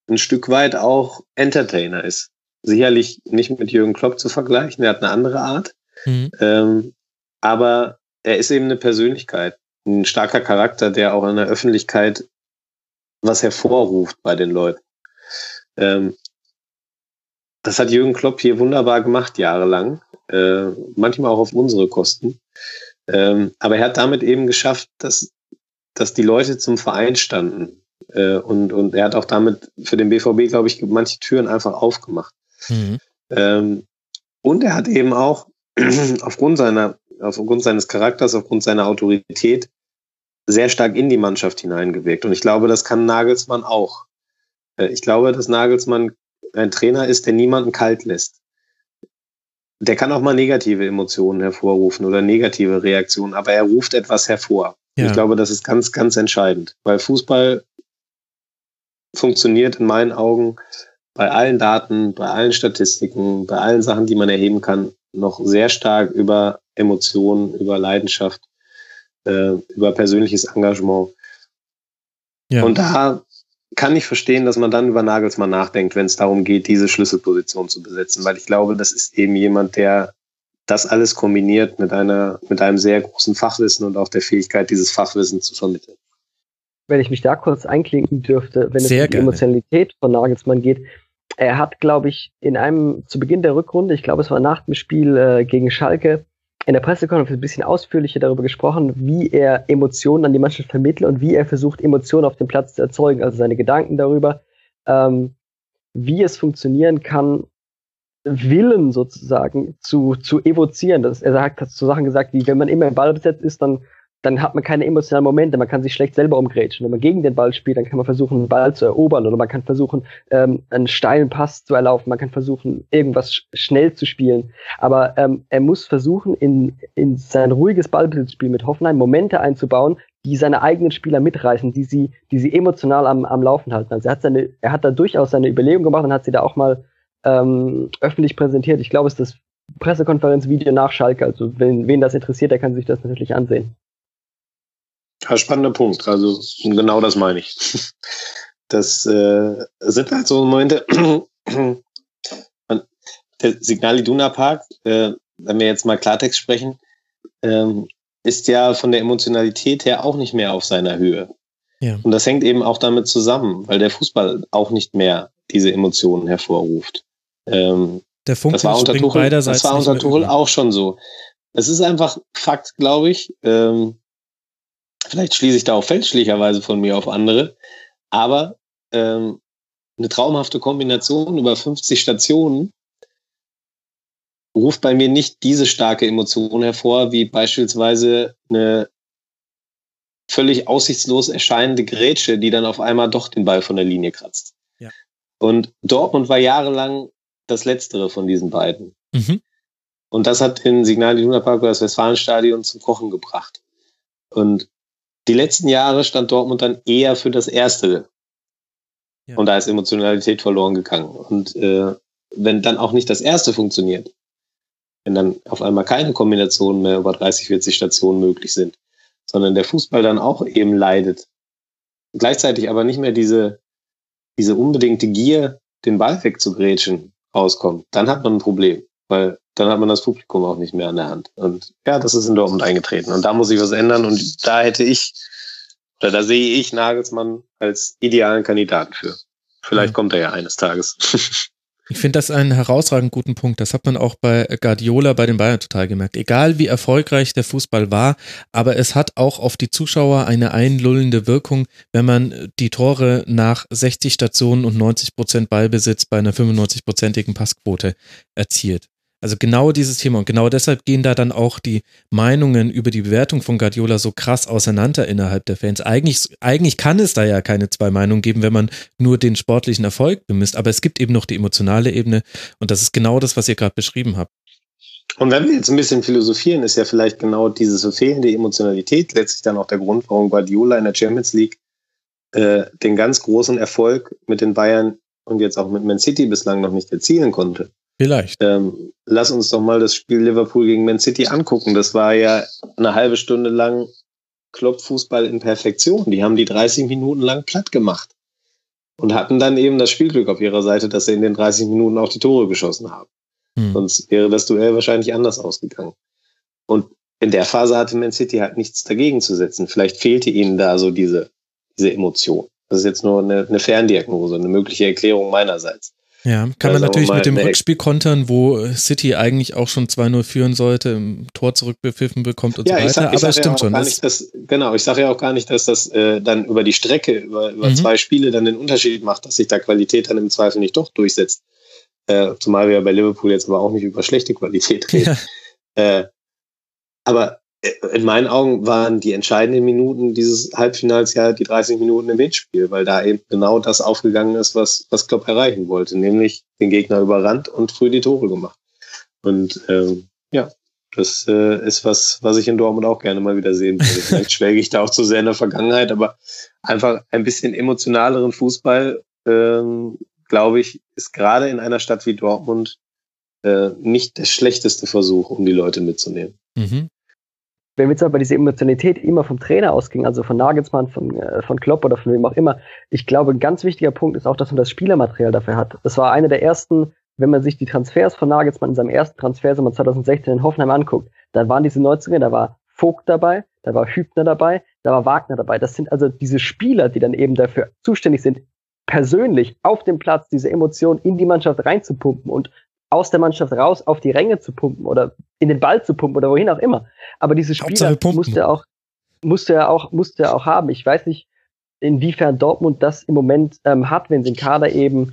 ein Stück weit auch Entertainer ist. Sicherlich nicht mit Jürgen Klopp zu vergleichen, er hat eine andere Art, mhm. ähm, aber er ist eben eine Persönlichkeit, ein starker Charakter, der auch in der Öffentlichkeit was hervorruft bei den Leuten. Ähm, das hat Jürgen Klopp hier wunderbar gemacht, jahrelang äh, manchmal auch auf unsere Kosten. Ähm, aber er hat damit eben geschafft, dass, dass die Leute zum Verein standen. Äh, und, und er hat auch damit für den BVB, glaube ich, manche Türen einfach aufgemacht. Mhm. Ähm, und er hat eben auch aufgrund seiner, aufgrund seines Charakters, aufgrund seiner Autorität sehr stark in die Mannschaft hineingewirkt. Und ich glaube, das kann Nagelsmann auch. Äh, ich glaube, dass Nagelsmann ein Trainer ist, der niemanden kalt lässt der kann auch mal negative Emotionen hervorrufen oder negative Reaktionen, aber er ruft etwas hervor. Ja. Ich glaube, das ist ganz, ganz entscheidend, weil Fußball funktioniert in meinen Augen bei allen Daten, bei allen Statistiken, bei allen Sachen, die man erheben kann, noch sehr stark über Emotionen, über Leidenschaft, äh, über persönliches Engagement. Ja. Und da kann ich verstehen, dass man dann über Nagelsmann nachdenkt, wenn es darum geht, diese Schlüsselposition zu besetzen, weil ich glaube, das ist eben jemand, der das alles kombiniert mit einer, mit einem sehr großen Fachwissen und auch der Fähigkeit, dieses Fachwissen zu vermitteln. Wenn ich mich da kurz einklinken dürfte, wenn es um die Emotionalität von Nagelsmann geht, er hat, glaube ich, in einem, zu Beginn der Rückrunde, ich glaube, es war nach dem Spiel äh, gegen Schalke, in der Pressekonferenz ein bisschen ausführlicher darüber gesprochen, wie er Emotionen an die Mannschaft vermittelt und wie er versucht, Emotionen auf dem Platz zu erzeugen, also seine Gedanken darüber, ähm, wie es funktionieren kann, Willen sozusagen zu, zu evozieren. Das, er hat, so Sachen gesagt, wie wenn man immer im Ball besetzt ist, dann dann hat man keine emotionalen Momente, man kann sich schlecht selber umgrätschen. Wenn man gegen den Ball spielt, dann kann man versuchen, einen Ball zu erobern oder man kann versuchen, ähm, einen steilen Pass zu erlaufen, man kann versuchen, irgendwas sch schnell zu spielen. Aber ähm, er muss versuchen, in, in sein ruhiges Ballbesitzspiel mit Hoffenheim Momente einzubauen, die seine eigenen Spieler mitreißen, die sie, die sie emotional am, am Laufen halten. Also er hat seine, er hat da durchaus seine Überlegung gemacht und hat sie da auch mal ähm, öffentlich präsentiert. Ich glaube, es ist das Pressekonferenzvideo nach Schalke. Also wenn, wen das interessiert, der kann sich das natürlich ansehen. Ja, spannender Punkt. Also genau das meine ich. Das äh, sind halt so Momente. der Signal Iduna Park, äh, wenn wir jetzt mal Klartext sprechen, ähm, ist ja von der Emotionalität her auch nicht mehr auf seiner Höhe. Ja. Und das hängt eben auch damit zusammen, weil der Fußball auch nicht mehr diese Emotionen hervorruft. Ähm, der Funke das war unter Tuchel, das war unter Tuchel auch schon so. Es ist einfach Fakt, glaube ich. Ähm, Vielleicht schließe ich da auch fälschlicherweise von mir auf andere. Aber ähm, eine traumhafte Kombination über 50 Stationen ruft bei mir nicht diese starke Emotion hervor, wie beispielsweise eine völlig aussichtslos erscheinende Grätsche, die dann auf einmal doch den Ball von der Linie kratzt. Ja. Und Dortmund war jahrelang das letztere von diesen beiden. Mhm. Und das hat den Signal Iduna Park oder das Westfalenstadion zum Kochen gebracht. Und die letzten Jahre stand Dortmund dann eher für das Erste. Ja. Und da ist Emotionalität verloren gegangen. Und äh, wenn dann auch nicht das Erste funktioniert, wenn dann auf einmal keine Kombinationen mehr über 30, 40 Stationen möglich sind, sondern der Fußball dann auch eben leidet, gleichzeitig aber nicht mehr diese, diese unbedingte Gier, den Ball wegzugrätschen, rauskommt, dann hat man ein Problem. Weil dann hat man das Publikum auch nicht mehr an der Hand. Und ja, das ist in Dortmund eingetreten. Und da muss ich was ändern. Und da hätte ich, oder da sehe ich Nagelsmann als idealen Kandidaten für. Vielleicht ja. kommt er ja eines Tages. Ich finde das einen herausragend guten Punkt. Das hat man auch bei Guardiola bei den Bayern total gemerkt. Egal wie erfolgreich der Fußball war, aber es hat auch auf die Zuschauer eine einlullende Wirkung, wenn man die Tore nach 60 Stationen und 90 Prozent Ballbesitz bei einer 95-prozentigen Passquote erzielt. Also genau dieses Thema und genau deshalb gehen da dann auch die Meinungen über die Bewertung von Guardiola so krass auseinander innerhalb der Fans. Eigentlich, eigentlich kann es da ja keine zwei Meinungen geben, wenn man nur den sportlichen Erfolg bemisst, aber es gibt eben noch die emotionale Ebene und das ist genau das, was ihr gerade beschrieben habt. Und wenn wir jetzt ein bisschen philosophieren, ist ja vielleicht genau diese fehlende Emotionalität letztlich dann auch der Grund, warum Guardiola in der Champions League äh, den ganz großen Erfolg mit den Bayern und jetzt auch mit Man City bislang noch nicht erzielen konnte. Vielleicht. Ähm, lass uns doch mal das Spiel Liverpool gegen Man City angucken. Das war ja eine halbe Stunde lang Klopp-Fußball in Perfektion. Die haben die 30 Minuten lang platt gemacht und hatten dann eben das Spielglück auf ihrer Seite, dass sie in den 30 Minuten auch die Tore geschossen haben. Hm. Sonst wäre das Duell wahrscheinlich anders ausgegangen. Und in der Phase hatte Man City halt nichts dagegen zu setzen. Vielleicht fehlte ihnen da so diese, diese Emotion. Das ist jetzt nur eine, eine Ferndiagnose, eine mögliche Erklärung meinerseits. Ja, kann man natürlich mit dem Rückspiel kontern, wo City eigentlich auch schon 2-0 führen sollte, im Tor zurückbepfiffen bekommt und ja, so weiter. Sag, Aber es stimmt ja schon. Nicht, dass, genau, ich sage ja auch gar nicht, dass das äh, dann über die Strecke, über, über mhm. zwei Spiele dann den Unterschied macht, dass sich da Qualität dann im Zweifel nicht doch durchsetzt. Äh, zumal wir bei Liverpool jetzt aber auch nicht über schlechte Qualität reden. Ja. Äh, aber in meinen Augen waren die entscheidenden Minuten dieses Halbfinals ja die 30 Minuten im Hinspiel, weil da eben genau das aufgegangen ist, was, was Klopp erreichen wollte, nämlich den Gegner überrannt und früh die Tore gemacht. Und ähm, ja, das äh, ist was, was ich in Dortmund auch gerne mal wieder sehen würde. Vielleicht schläge ich da auch zu sehr in der Vergangenheit, aber einfach ein bisschen emotionaleren Fußball, ähm, glaube ich, ist gerade in einer Stadt wie Dortmund äh, nicht der schlechteste Versuch, um die Leute mitzunehmen. Mhm wenn wir jetzt aber diese Emotionalität immer vom Trainer ausging, also von Nagelsmann, von, äh, von Klopp oder von wem auch immer, ich glaube, ein ganz wichtiger Punkt ist auch, dass man das Spielermaterial dafür hat. Das war einer der ersten, wenn man sich die Transfers von Nagelsmann in seinem ersten Transfersommer 2016 in Hoffenheim anguckt, da waren diese 90er, da war Vogt dabei, da war Hübner dabei, da war Wagner dabei. Das sind also diese Spieler, die dann eben dafür zuständig sind, persönlich auf dem Platz diese Emotionen in die Mannschaft reinzupumpen und aus der Mannschaft raus auf die Ränge zu pumpen oder in den Ball zu pumpen oder wohin auch immer. Aber diese Spieler musste er auch, musste er auch, musste er auch haben. Ich weiß nicht, inwiefern Dortmund das im Moment ähm, hat, wenn sie den Kader eben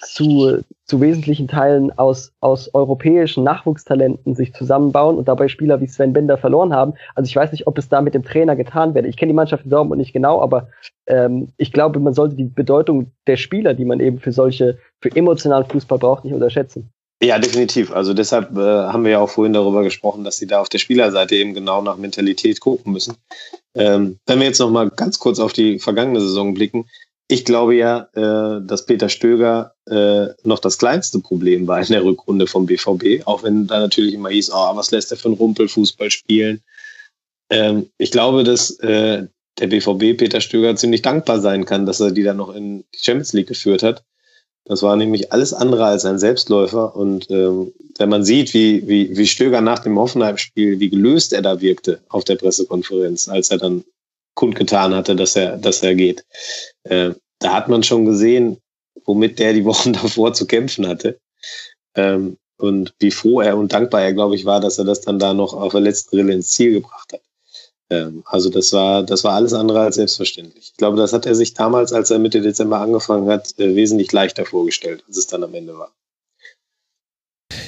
zu, zu wesentlichen Teilen aus, aus europäischen Nachwuchstalenten sich zusammenbauen und dabei Spieler wie Sven Bender verloren haben. Also ich weiß nicht, ob es da mit dem Trainer getan werde. Ich kenne die Mannschaft in Dortmund nicht genau, aber ähm, ich glaube, man sollte die Bedeutung der Spieler, die man eben für solche, für emotionalen Fußball braucht, nicht unterschätzen. Ja, definitiv. Also deshalb äh, haben wir ja auch vorhin darüber gesprochen, dass sie da auf der Spielerseite eben genau nach Mentalität gucken müssen. Ähm, wenn wir jetzt noch mal ganz kurz auf die vergangene Saison blicken, ich glaube ja, äh, dass Peter Stöger äh, noch das kleinste Problem war in der Rückrunde vom BVB, auch wenn da natürlich immer hieß, oh, was lässt er für einen Rumpelfußball spielen. Ähm, ich glaube, dass äh, der BVB Peter Stöger ziemlich dankbar sein kann, dass er die dann noch in die Champions League geführt hat das war nämlich alles andere als ein Selbstläufer. Und ähm, wenn man sieht, wie, wie, wie Stöger nach dem Hoffenheim-Spiel, wie gelöst er da wirkte auf der Pressekonferenz, als er dann kundgetan hatte, dass er, dass er geht, äh, da hat man schon gesehen, womit der die Wochen davor zu kämpfen hatte. Ähm, und wie froh er und dankbar er, glaube ich, war, dass er das dann da noch auf der letzten Rille ins Ziel gebracht hat. Ähm, also das war, das war alles andere als selbstverständlich. Ich glaube, das hat er sich damals, als er Mitte Dezember angefangen hat, äh, wesentlich leichter vorgestellt, als es dann am Ende war.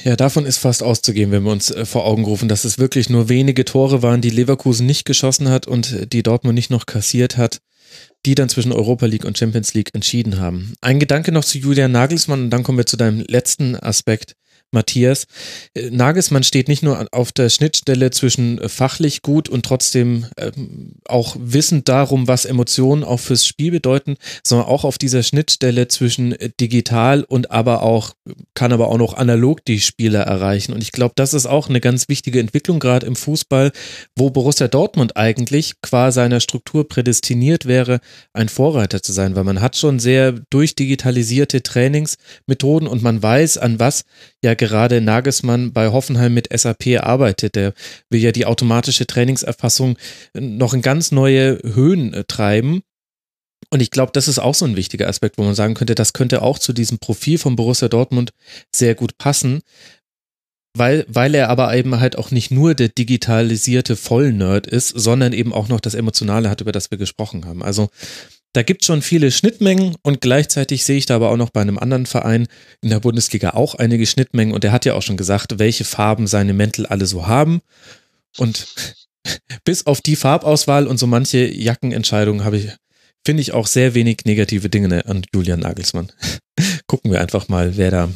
Ja, davon ist fast auszugehen, wenn wir uns äh, vor Augen rufen, dass es wirklich nur wenige Tore waren, die Leverkusen nicht geschossen hat und die Dortmund nicht noch kassiert hat, die dann zwischen Europa League und Champions League entschieden haben. Ein Gedanke noch zu Julian Nagelsmann und dann kommen wir zu deinem letzten Aspekt. Matthias. Äh, Nagelsmann steht nicht nur auf der Schnittstelle zwischen äh, fachlich gut und trotzdem ähm, auch wissend darum, was Emotionen auch fürs Spiel bedeuten, sondern auch auf dieser Schnittstelle zwischen äh, digital und aber auch, kann aber auch noch analog die Spieler erreichen. Und ich glaube, das ist auch eine ganz wichtige Entwicklung gerade im Fußball, wo Borussia Dortmund eigentlich qua seiner Struktur prädestiniert wäre, ein Vorreiter zu sein, weil man hat schon sehr durchdigitalisierte Trainingsmethoden und man weiß, an was ja gerade Nagelsmann bei Hoffenheim mit SAP arbeitet. Der will ja die automatische Trainingserfassung noch in ganz neue Höhen äh, treiben. Und ich glaube, das ist auch so ein wichtiger Aspekt, wo man sagen könnte, das könnte auch zu diesem Profil von Borussia Dortmund sehr gut passen, weil, weil er aber eben halt auch nicht nur der digitalisierte Vollnerd ist, sondern eben auch noch das Emotionale hat, über das wir gesprochen haben. Also da gibt es schon viele Schnittmengen und gleichzeitig sehe ich da aber auch noch bei einem anderen Verein in der Bundesliga auch einige Schnittmengen und der hat ja auch schon gesagt, welche Farben seine Mäntel alle so haben. Und bis auf die Farbauswahl und so manche Jackenentscheidungen habe ich, finde ich auch sehr wenig negative Dinge an Julian Nagelsmann. Gucken wir einfach mal, wer da,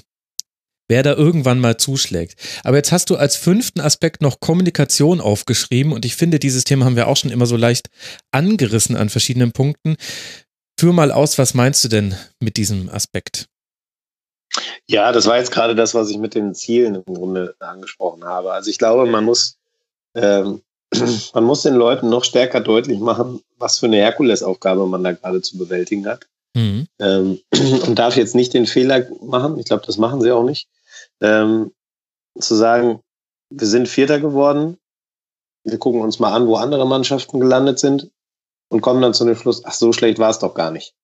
wer da irgendwann mal zuschlägt. Aber jetzt hast du als fünften Aspekt noch Kommunikation aufgeschrieben und ich finde, dieses Thema haben wir auch schon immer so leicht angerissen an verschiedenen Punkten. Führ mal aus, was meinst du denn mit diesem Aspekt? Ja, das war jetzt gerade das, was ich mit den Zielen im Grunde angesprochen habe. Also ich glaube, man muss ähm, man muss den Leuten noch stärker deutlich machen, was für eine Herkulesaufgabe man da gerade zu bewältigen hat. Mhm. Ähm, und darf jetzt nicht den Fehler machen, ich glaube, das machen sie auch nicht, ähm, zu sagen, wir sind Vierter geworden, wir gucken uns mal an, wo andere Mannschaften gelandet sind und kommen dann zu dem Schluss, ach, so schlecht war es doch gar nicht.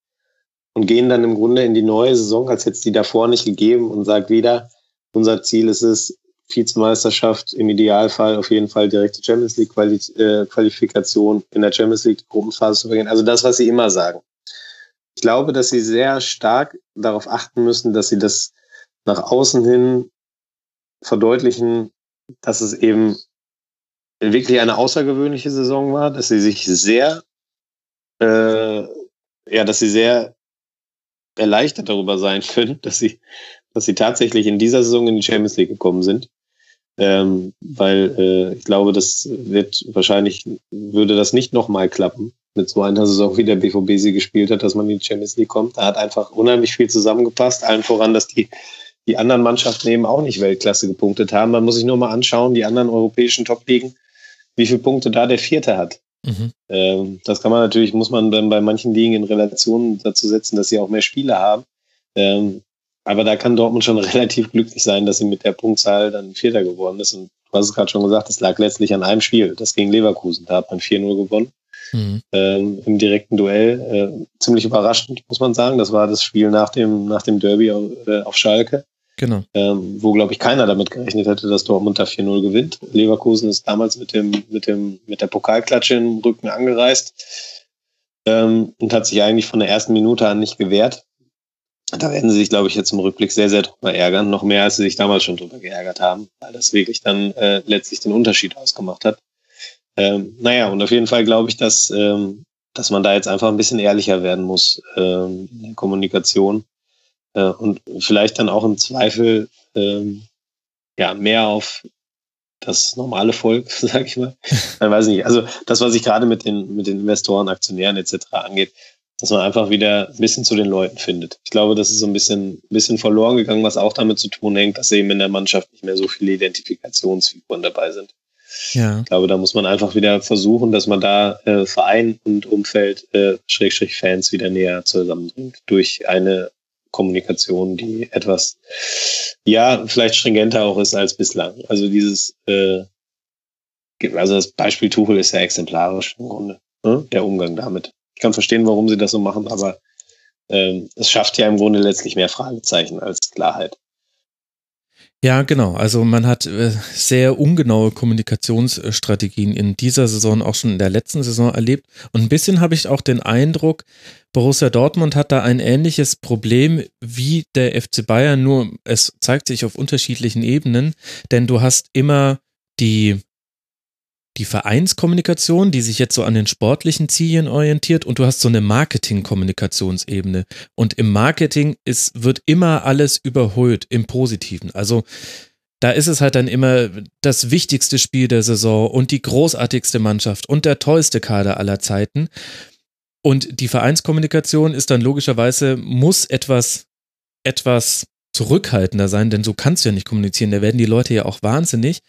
Und gehen dann im Grunde in die neue Saison, als jetzt die davor nicht gegeben und sagt wieder, unser Ziel ist es, Vizemeisterschaft, im Idealfall auf jeden Fall direkte Champions League Quali äh, Qualifikation in der Champions League Gruppenphase zu beginnen. Also das, was sie immer sagen. Ich glaube, dass sie sehr stark darauf achten müssen, dass sie das nach außen hin verdeutlichen, dass es eben wirklich eine außergewöhnliche Saison war, dass sie sich sehr, äh, ja, dass sie sehr erleichtert darüber sein können, dass sie, dass sie tatsächlich in dieser Saison in die Champions League gekommen sind. Ähm, weil äh, ich glaube, das wird wahrscheinlich, würde das nicht nochmal klappen mit so einer Saison, wie der BVB sie gespielt hat, dass man in die Champions League kommt. Da hat einfach unheimlich viel zusammengepasst, allen voran, dass die, die anderen Mannschaften eben auch nicht Weltklasse gepunktet haben. Man muss sich nur mal anschauen, die anderen europäischen Top-Ligen, wie viele Punkte da der Vierte hat. Mhm. Ähm, das kann man natürlich, muss man dann bei manchen Ligen in Relation dazu setzen, dass sie auch mehr Spiele haben. Ähm, aber da kann Dortmund schon relativ glücklich sein, dass sie mit der Punktzahl dann Vierter geworden ist. Und du hast es gerade schon gesagt, es lag letztlich an einem Spiel, das gegen Leverkusen. Da hat man 4-0 gewonnen. Mhm. Ähm, Im direkten Duell. Äh, ziemlich überraschend, muss man sagen. Das war das Spiel nach dem, nach dem Derby auf, äh, auf Schalke. Genau. Ähm, wo, glaube ich, keiner damit gerechnet hätte, dass Dortmund da 4-0 gewinnt. Leverkusen ist damals mit dem, mit dem, mit der Pokalklatsche im Rücken angereist ähm, und hat sich eigentlich von der ersten Minute an nicht gewehrt. Da werden sie sich, glaube ich, jetzt im Rückblick sehr, sehr drüber ärgern. Noch mehr, als sie sich damals schon drüber geärgert haben, weil das wirklich dann äh, letztlich den Unterschied ausgemacht hat. Ähm, naja, und auf jeden Fall glaube ich, dass, ähm, dass man da jetzt einfach ein bisschen ehrlicher werden muss ähm, in der Kommunikation äh, und vielleicht dann auch im Zweifel ähm, ja mehr auf das normale Volk, sag ich mal. Ich weiß nicht. Also das, was ich gerade mit den mit den Investoren, Aktionären etc. angeht, dass man einfach wieder ein bisschen zu den Leuten findet. Ich glaube, das ist so ein bisschen, ein bisschen verloren gegangen, was auch damit zu tun hängt, dass eben in der Mannschaft nicht mehr so viele Identifikationsfiguren dabei sind. Ja. Ich glaube, da muss man einfach wieder versuchen, dass man da äh, Verein und Umfeld, äh, Schrägstrich Fans wieder näher zusammenbringt durch eine Kommunikation, die etwas, ja, vielleicht stringenter auch ist als bislang. Also dieses, äh, also das Beispiel Tuchel ist ja exemplarisch im Grunde, ne? der Umgang damit. Ich kann verstehen, warum sie das so machen, aber ähm, es schafft ja im Grunde letztlich mehr Fragezeichen als Klarheit. Ja, genau. Also man hat äh, sehr ungenaue Kommunikationsstrategien in dieser Saison, auch schon in der letzten Saison erlebt. Und ein bisschen habe ich auch den Eindruck, Borussia Dortmund hat da ein ähnliches Problem wie der FC Bayern, nur es zeigt sich auf unterschiedlichen Ebenen, denn du hast immer die die Vereinskommunikation, die sich jetzt so an den sportlichen Zielen orientiert und du hast so eine Marketing-Kommunikationsebene. Und im Marketing ist, wird immer alles überholt im Positiven. Also da ist es halt dann immer das wichtigste Spiel der Saison und die großartigste Mannschaft und der tollste Kader aller Zeiten. Und die Vereinskommunikation ist dann logischerweise, muss etwas, etwas zurückhaltender sein, denn so kannst du ja nicht kommunizieren. Da werden die Leute ja auch wahnsinnig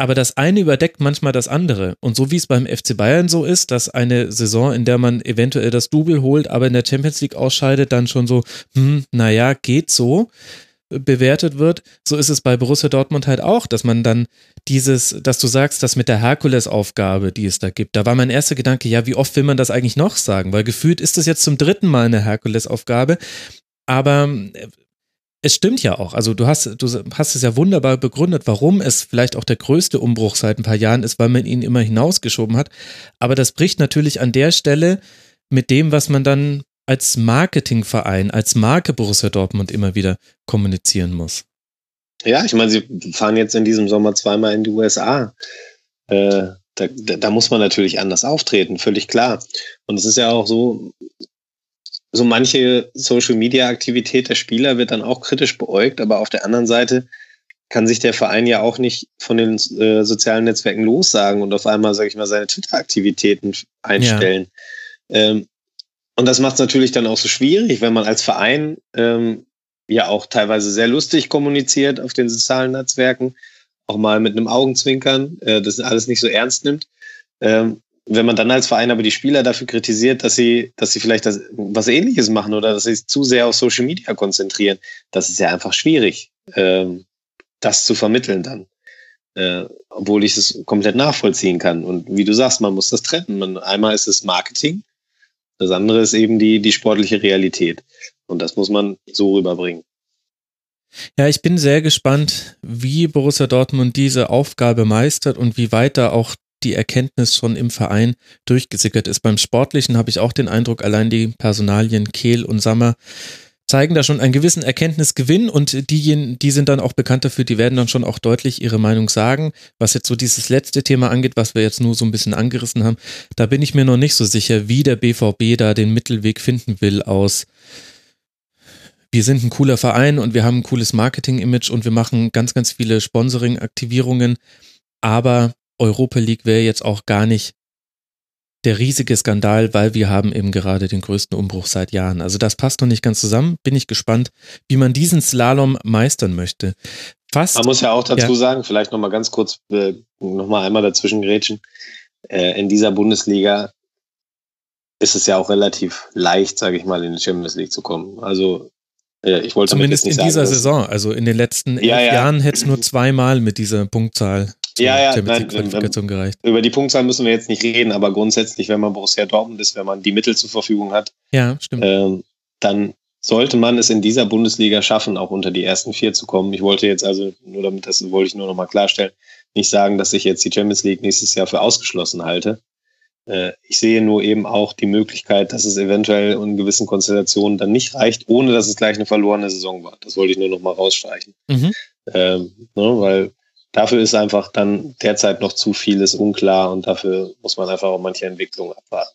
aber das eine überdeckt manchmal das andere. Und so wie es beim FC Bayern so ist, dass eine Saison, in der man eventuell das Double holt, aber in der Champions League ausscheidet, dann schon so, hm, naja, geht so bewertet wird, so ist es bei Borussia Dortmund halt auch, dass man dann dieses, dass du sagst, das mit der Herkulesaufgabe, die es da gibt, da war mein erster Gedanke, ja, wie oft will man das eigentlich noch sagen? Weil gefühlt ist das jetzt zum dritten Mal eine Herkulesaufgabe, aber es stimmt ja auch. Also du hast, du hast es ja wunderbar begründet, warum es vielleicht auch der größte Umbruch seit ein paar Jahren ist, weil man ihn immer hinausgeschoben hat. Aber das bricht natürlich an der Stelle mit dem, was man dann als Marketingverein, als Marke Borussia Dortmund immer wieder kommunizieren muss. Ja, ich meine, sie fahren jetzt in diesem Sommer zweimal in die USA. Äh, da, da muss man natürlich anders auftreten, völlig klar. Und es ist ja auch so, so manche Social Media Aktivität der Spieler wird dann auch kritisch beäugt, aber auf der anderen Seite kann sich der Verein ja auch nicht von den äh, sozialen Netzwerken lossagen und auf einmal, sage ich mal, seine Twitter-Aktivitäten einstellen. Ja. Ähm, und das macht es natürlich dann auch so schwierig, wenn man als Verein ähm, ja auch teilweise sehr lustig kommuniziert auf den sozialen Netzwerken, auch mal mit einem Augenzwinkern, äh, das alles nicht so ernst nimmt. Ähm, wenn man dann als Verein aber die Spieler dafür kritisiert, dass sie, dass sie vielleicht das, was ähnliches machen oder dass sie sich zu sehr auf Social Media konzentrieren, das ist ja einfach schwierig, ähm, das zu vermitteln dann. Äh, obwohl ich es komplett nachvollziehen kann. Und wie du sagst, man muss das trennen. Man, einmal ist es Marketing, das andere ist eben die, die sportliche Realität. Und das muss man so rüberbringen. Ja, ich bin sehr gespannt, wie Borussia Dortmund diese Aufgabe meistert und wie weit da auch die Erkenntnis schon im Verein durchgesickert ist. Beim Sportlichen habe ich auch den Eindruck, allein die Personalien Kehl und Sammer zeigen da schon einen gewissen Erkenntnisgewinn und diejenigen, die sind dann auch bekannt dafür, die werden dann schon auch deutlich ihre Meinung sagen. Was jetzt so dieses letzte Thema angeht, was wir jetzt nur so ein bisschen angerissen haben, da bin ich mir noch nicht so sicher, wie der BVB da den Mittelweg finden will aus wir sind ein cooler Verein und wir haben ein cooles Marketing-Image und wir machen ganz, ganz viele Sponsoring-Aktivierungen, aber Europa League wäre jetzt auch gar nicht der riesige Skandal, weil wir haben eben gerade den größten Umbruch seit Jahren. Also das passt noch nicht ganz zusammen. Bin ich gespannt, wie man diesen Slalom meistern möchte. Fast, man muss ja auch dazu ja. sagen, vielleicht nochmal ganz kurz, äh, nochmal einmal dazwischen grätschen. Äh, in dieser Bundesliga ist es ja auch relativ leicht, sage ich mal, in die Champions League zu kommen. Also äh, ich wollte zumindest in sagen, dieser Saison. Also in den letzten ja, elf ja. Jahren hätte es nur zweimal mit dieser Punktzahl ja, ja, nein, Qualifikation gereicht. Über die Punktzahl müssen wir jetzt nicht reden, aber grundsätzlich, wenn man Borussia Dortmund ist, wenn man die Mittel zur Verfügung hat, ja, stimmt. Ähm, dann sollte man es in dieser Bundesliga schaffen, auch unter die ersten vier zu kommen. Ich wollte jetzt also, nur damit das wollte ich nur nochmal klarstellen, nicht sagen, dass ich jetzt die Champions League nächstes Jahr für ausgeschlossen halte. Äh, ich sehe nur eben auch die Möglichkeit, dass es eventuell in gewissen Konstellationen dann nicht reicht, ohne dass es gleich eine verlorene Saison war. Das wollte ich nur nochmal rausstreichen. Mhm. Ähm, ne, weil dafür ist einfach dann derzeit noch zu vieles unklar und dafür muss man einfach auch manche Entwicklungen abwarten.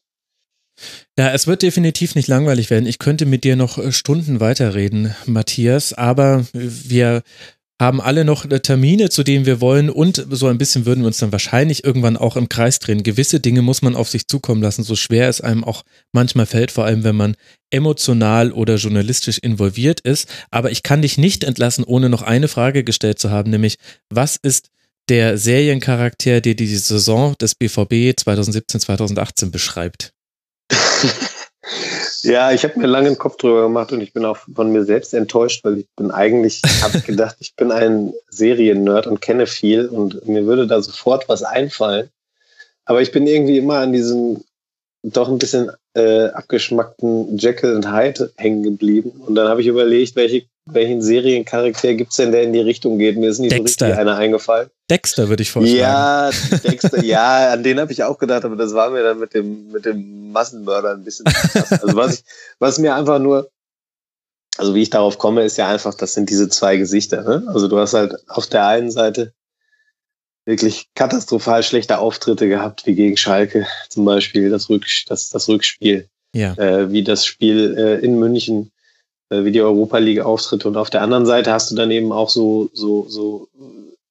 Ja, es wird definitiv nicht langweilig werden. Ich könnte mit dir noch äh, Stunden weiterreden, Matthias, aber wir haben alle noch äh, Termine, zu denen wir wollen und so ein bisschen würden wir uns dann wahrscheinlich irgendwann auch im Kreis drehen. Gewisse Dinge muss man auf sich zukommen lassen, so schwer es einem auch manchmal fällt, vor allem wenn man emotional oder journalistisch involviert ist. Aber ich kann dich nicht entlassen, ohne noch eine Frage gestellt zu haben, nämlich was ist der Seriencharakter, der die Saison des BVB 2017-2018 beschreibt? Ja, ich habe mir lange einen Kopf drüber gemacht und ich bin auch von mir selbst enttäuscht, weil ich bin eigentlich, habe gedacht, ich bin ein Serien-Nerd und kenne viel und mir würde da sofort was einfallen. Aber ich bin irgendwie immer an diesem doch ein bisschen äh, abgeschmackten Jekyll und Hyde hängen geblieben. Und dann habe ich überlegt, welche, welchen Seriencharakter gibt's denn, der in die Richtung geht. Mir ist nicht Dexter. so richtig einer eingefallen. Dexter würde ich vorschlagen. Ja, Dexter, ja, an den habe ich auch gedacht, aber das war mir dann mit dem, mit dem Massenmörder ein bisschen krass. Also was ich, was mir einfach nur, also wie ich darauf komme, ist ja einfach, das sind diese zwei Gesichter. Ne? Also du hast halt auf der einen Seite wirklich katastrophal schlechte Auftritte gehabt, wie gegen Schalke zum Beispiel, das, Rück, das, das Rückspiel, ja. äh, wie das Spiel äh, in München, äh, wie die Europa League Auftritte. Und auf der anderen Seite hast du dann eben auch so, so, so,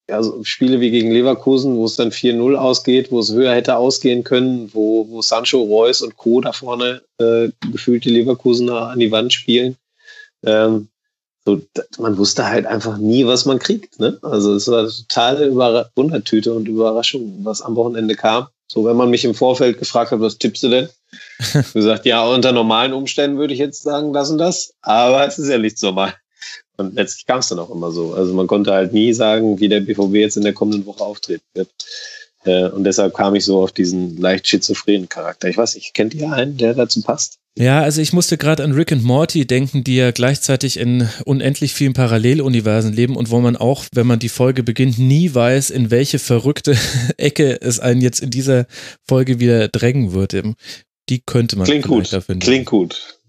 ja, so Spiele wie gegen Leverkusen, wo es dann 4-0 ausgeht, wo es höher hätte ausgehen können, wo, wo Sancho, Reus und Co. da vorne äh, gefühlt die Leverkusener an die Wand spielen. Ähm, so, man wusste halt einfach nie, was man kriegt. Ne? Also es war eine totale Überra Wundertüte und Überraschung, was am Wochenende kam. So, wenn man mich im Vorfeld gefragt hat, was tippst du denn? gesagt, ja, unter normalen Umständen würde ich jetzt sagen, das und das, aber es ist ja nichts normal. Und letztlich kam es dann auch immer so. Also man konnte halt nie sagen, wie der BVB jetzt in der kommenden Woche auftreten wird. Äh, und deshalb kam ich so auf diesen leicht schizophrenen Charakter. Ich weiß nicht, kennt ihr einen, der dazu passt? Ja, also ich musste gerade an Rick und Morty denken, die ja gleichzeitig in unendlich vielen Paralleluniversen leben und wo man auch, wenn man die Folge beginnt, nie weiß, in welche verrückte Ecke es einen jetzt in dieser Folge wieder drängen wird. Die könnte man Klingt gut. dafür Klingt gut.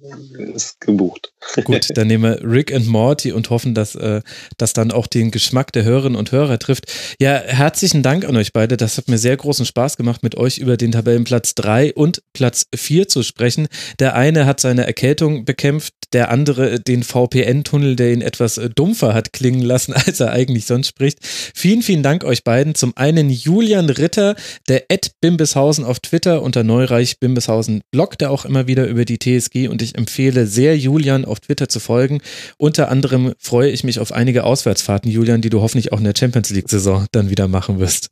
Ist gebucht. Gut, dann nehmen wir Rick and Morty und hoffen, dass äh, das dann auch den Geschmack der Hörerinnen und Hörer trifft. Ja, herzlichen Dank an euch beide. Das hat mir sehr großen Spaß gemacht, mit euch über den Tabellenplatz 3 und Platz 4 zu sprechen. Der eine hat seine Erkältung bekämpft, der andere den VPN-Tunnel, der ihn etwas äh, dumpfer hat klingen lassen, als er eigentlich sonst spricht. Vielen, vielen Dank euch beiden. Zum einen Julian Ritter, der Ed Bimbeshausen auf Twitter unter Neureich Bimbeshausen bloggt er auch immer wieder über die TSG und ich empfehle sehr Julian auf Twitter zu folgen. Unter anderem freue ich mich auf einige Auswärtsfahrten, Julian, die du hoffentlich auch in der Champions League-Saison dann wieder machen wirst.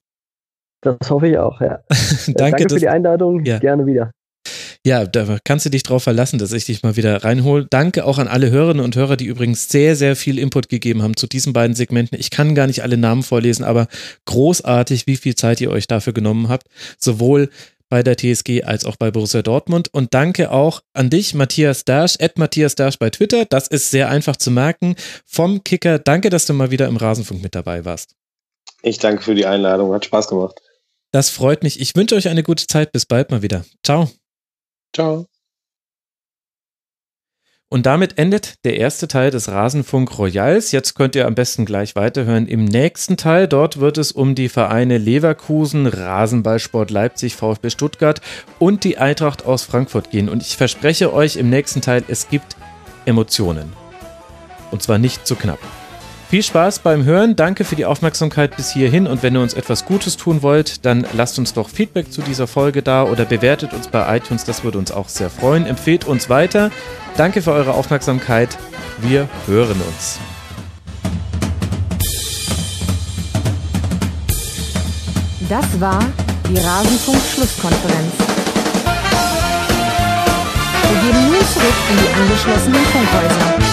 Das hoffe ich auch, ja. Danke, Danke für dass- die Einladung. Ja. Gerne wieder. Ja, da kannst du dich drauf verlassen, dass ich dich mal wieder reinhole. Danke auch an alle Hörerinnen und Hörer, die übrigens sehr, sehr viel Input gegeben haben zu diesen beiden Segmenten. Ich kann gar nicht alle Namen vorlesen, aber großartig, wie viel Zeit ihr euch dafür genommen habt. Sowohl bei der TSG als auch bei Borussia Dortmund. Und danke auch an dich, Matthias Dasch, at Matthias Dasch bei Twitter. Das ist sehr einfach zu merken. Vom Kicker. Danke, dass du mal wieder im Rasenfunk mit dabei warst. Ich danke für die Einladung. Hat Spaß gemacht. Das freut mich. Ich wünsche euch eine gute Zeit. Bis bald mal wieder. Ciao. Ciao. Und damit endet der erste Teil des Rasenfunk Royals. Jetzt könnt ihr am besten gleich weiterhören im nächsten Teil. Dort wird es um die Vereine Leverkusen, Rasenballsport Leipzig, VfB Stuttgart und die Eintracht aus Frankfurt gehen. Und ich verspreche euch im nächsten Teil, es gibt Emotionen. Und zwar nicht zu knapp. Viel Spaß beim Hören, danke für die Aufmerksamkeit bis hierhin und wenn ihr uns etwas Gutes tun wollt, dann lasst uns doch Feedback zu dieser Folge da oder bewertet uns bei iTunes, das würde uns auch sehr freuen. Empfehlt uns weiter. Danke für eure Aufmerksamkeit. Wir hören uns. Das war die Rasenfunk-Schlusskonferenz. Wir geben nun zurück in die angeschlossenen Funkhäuser.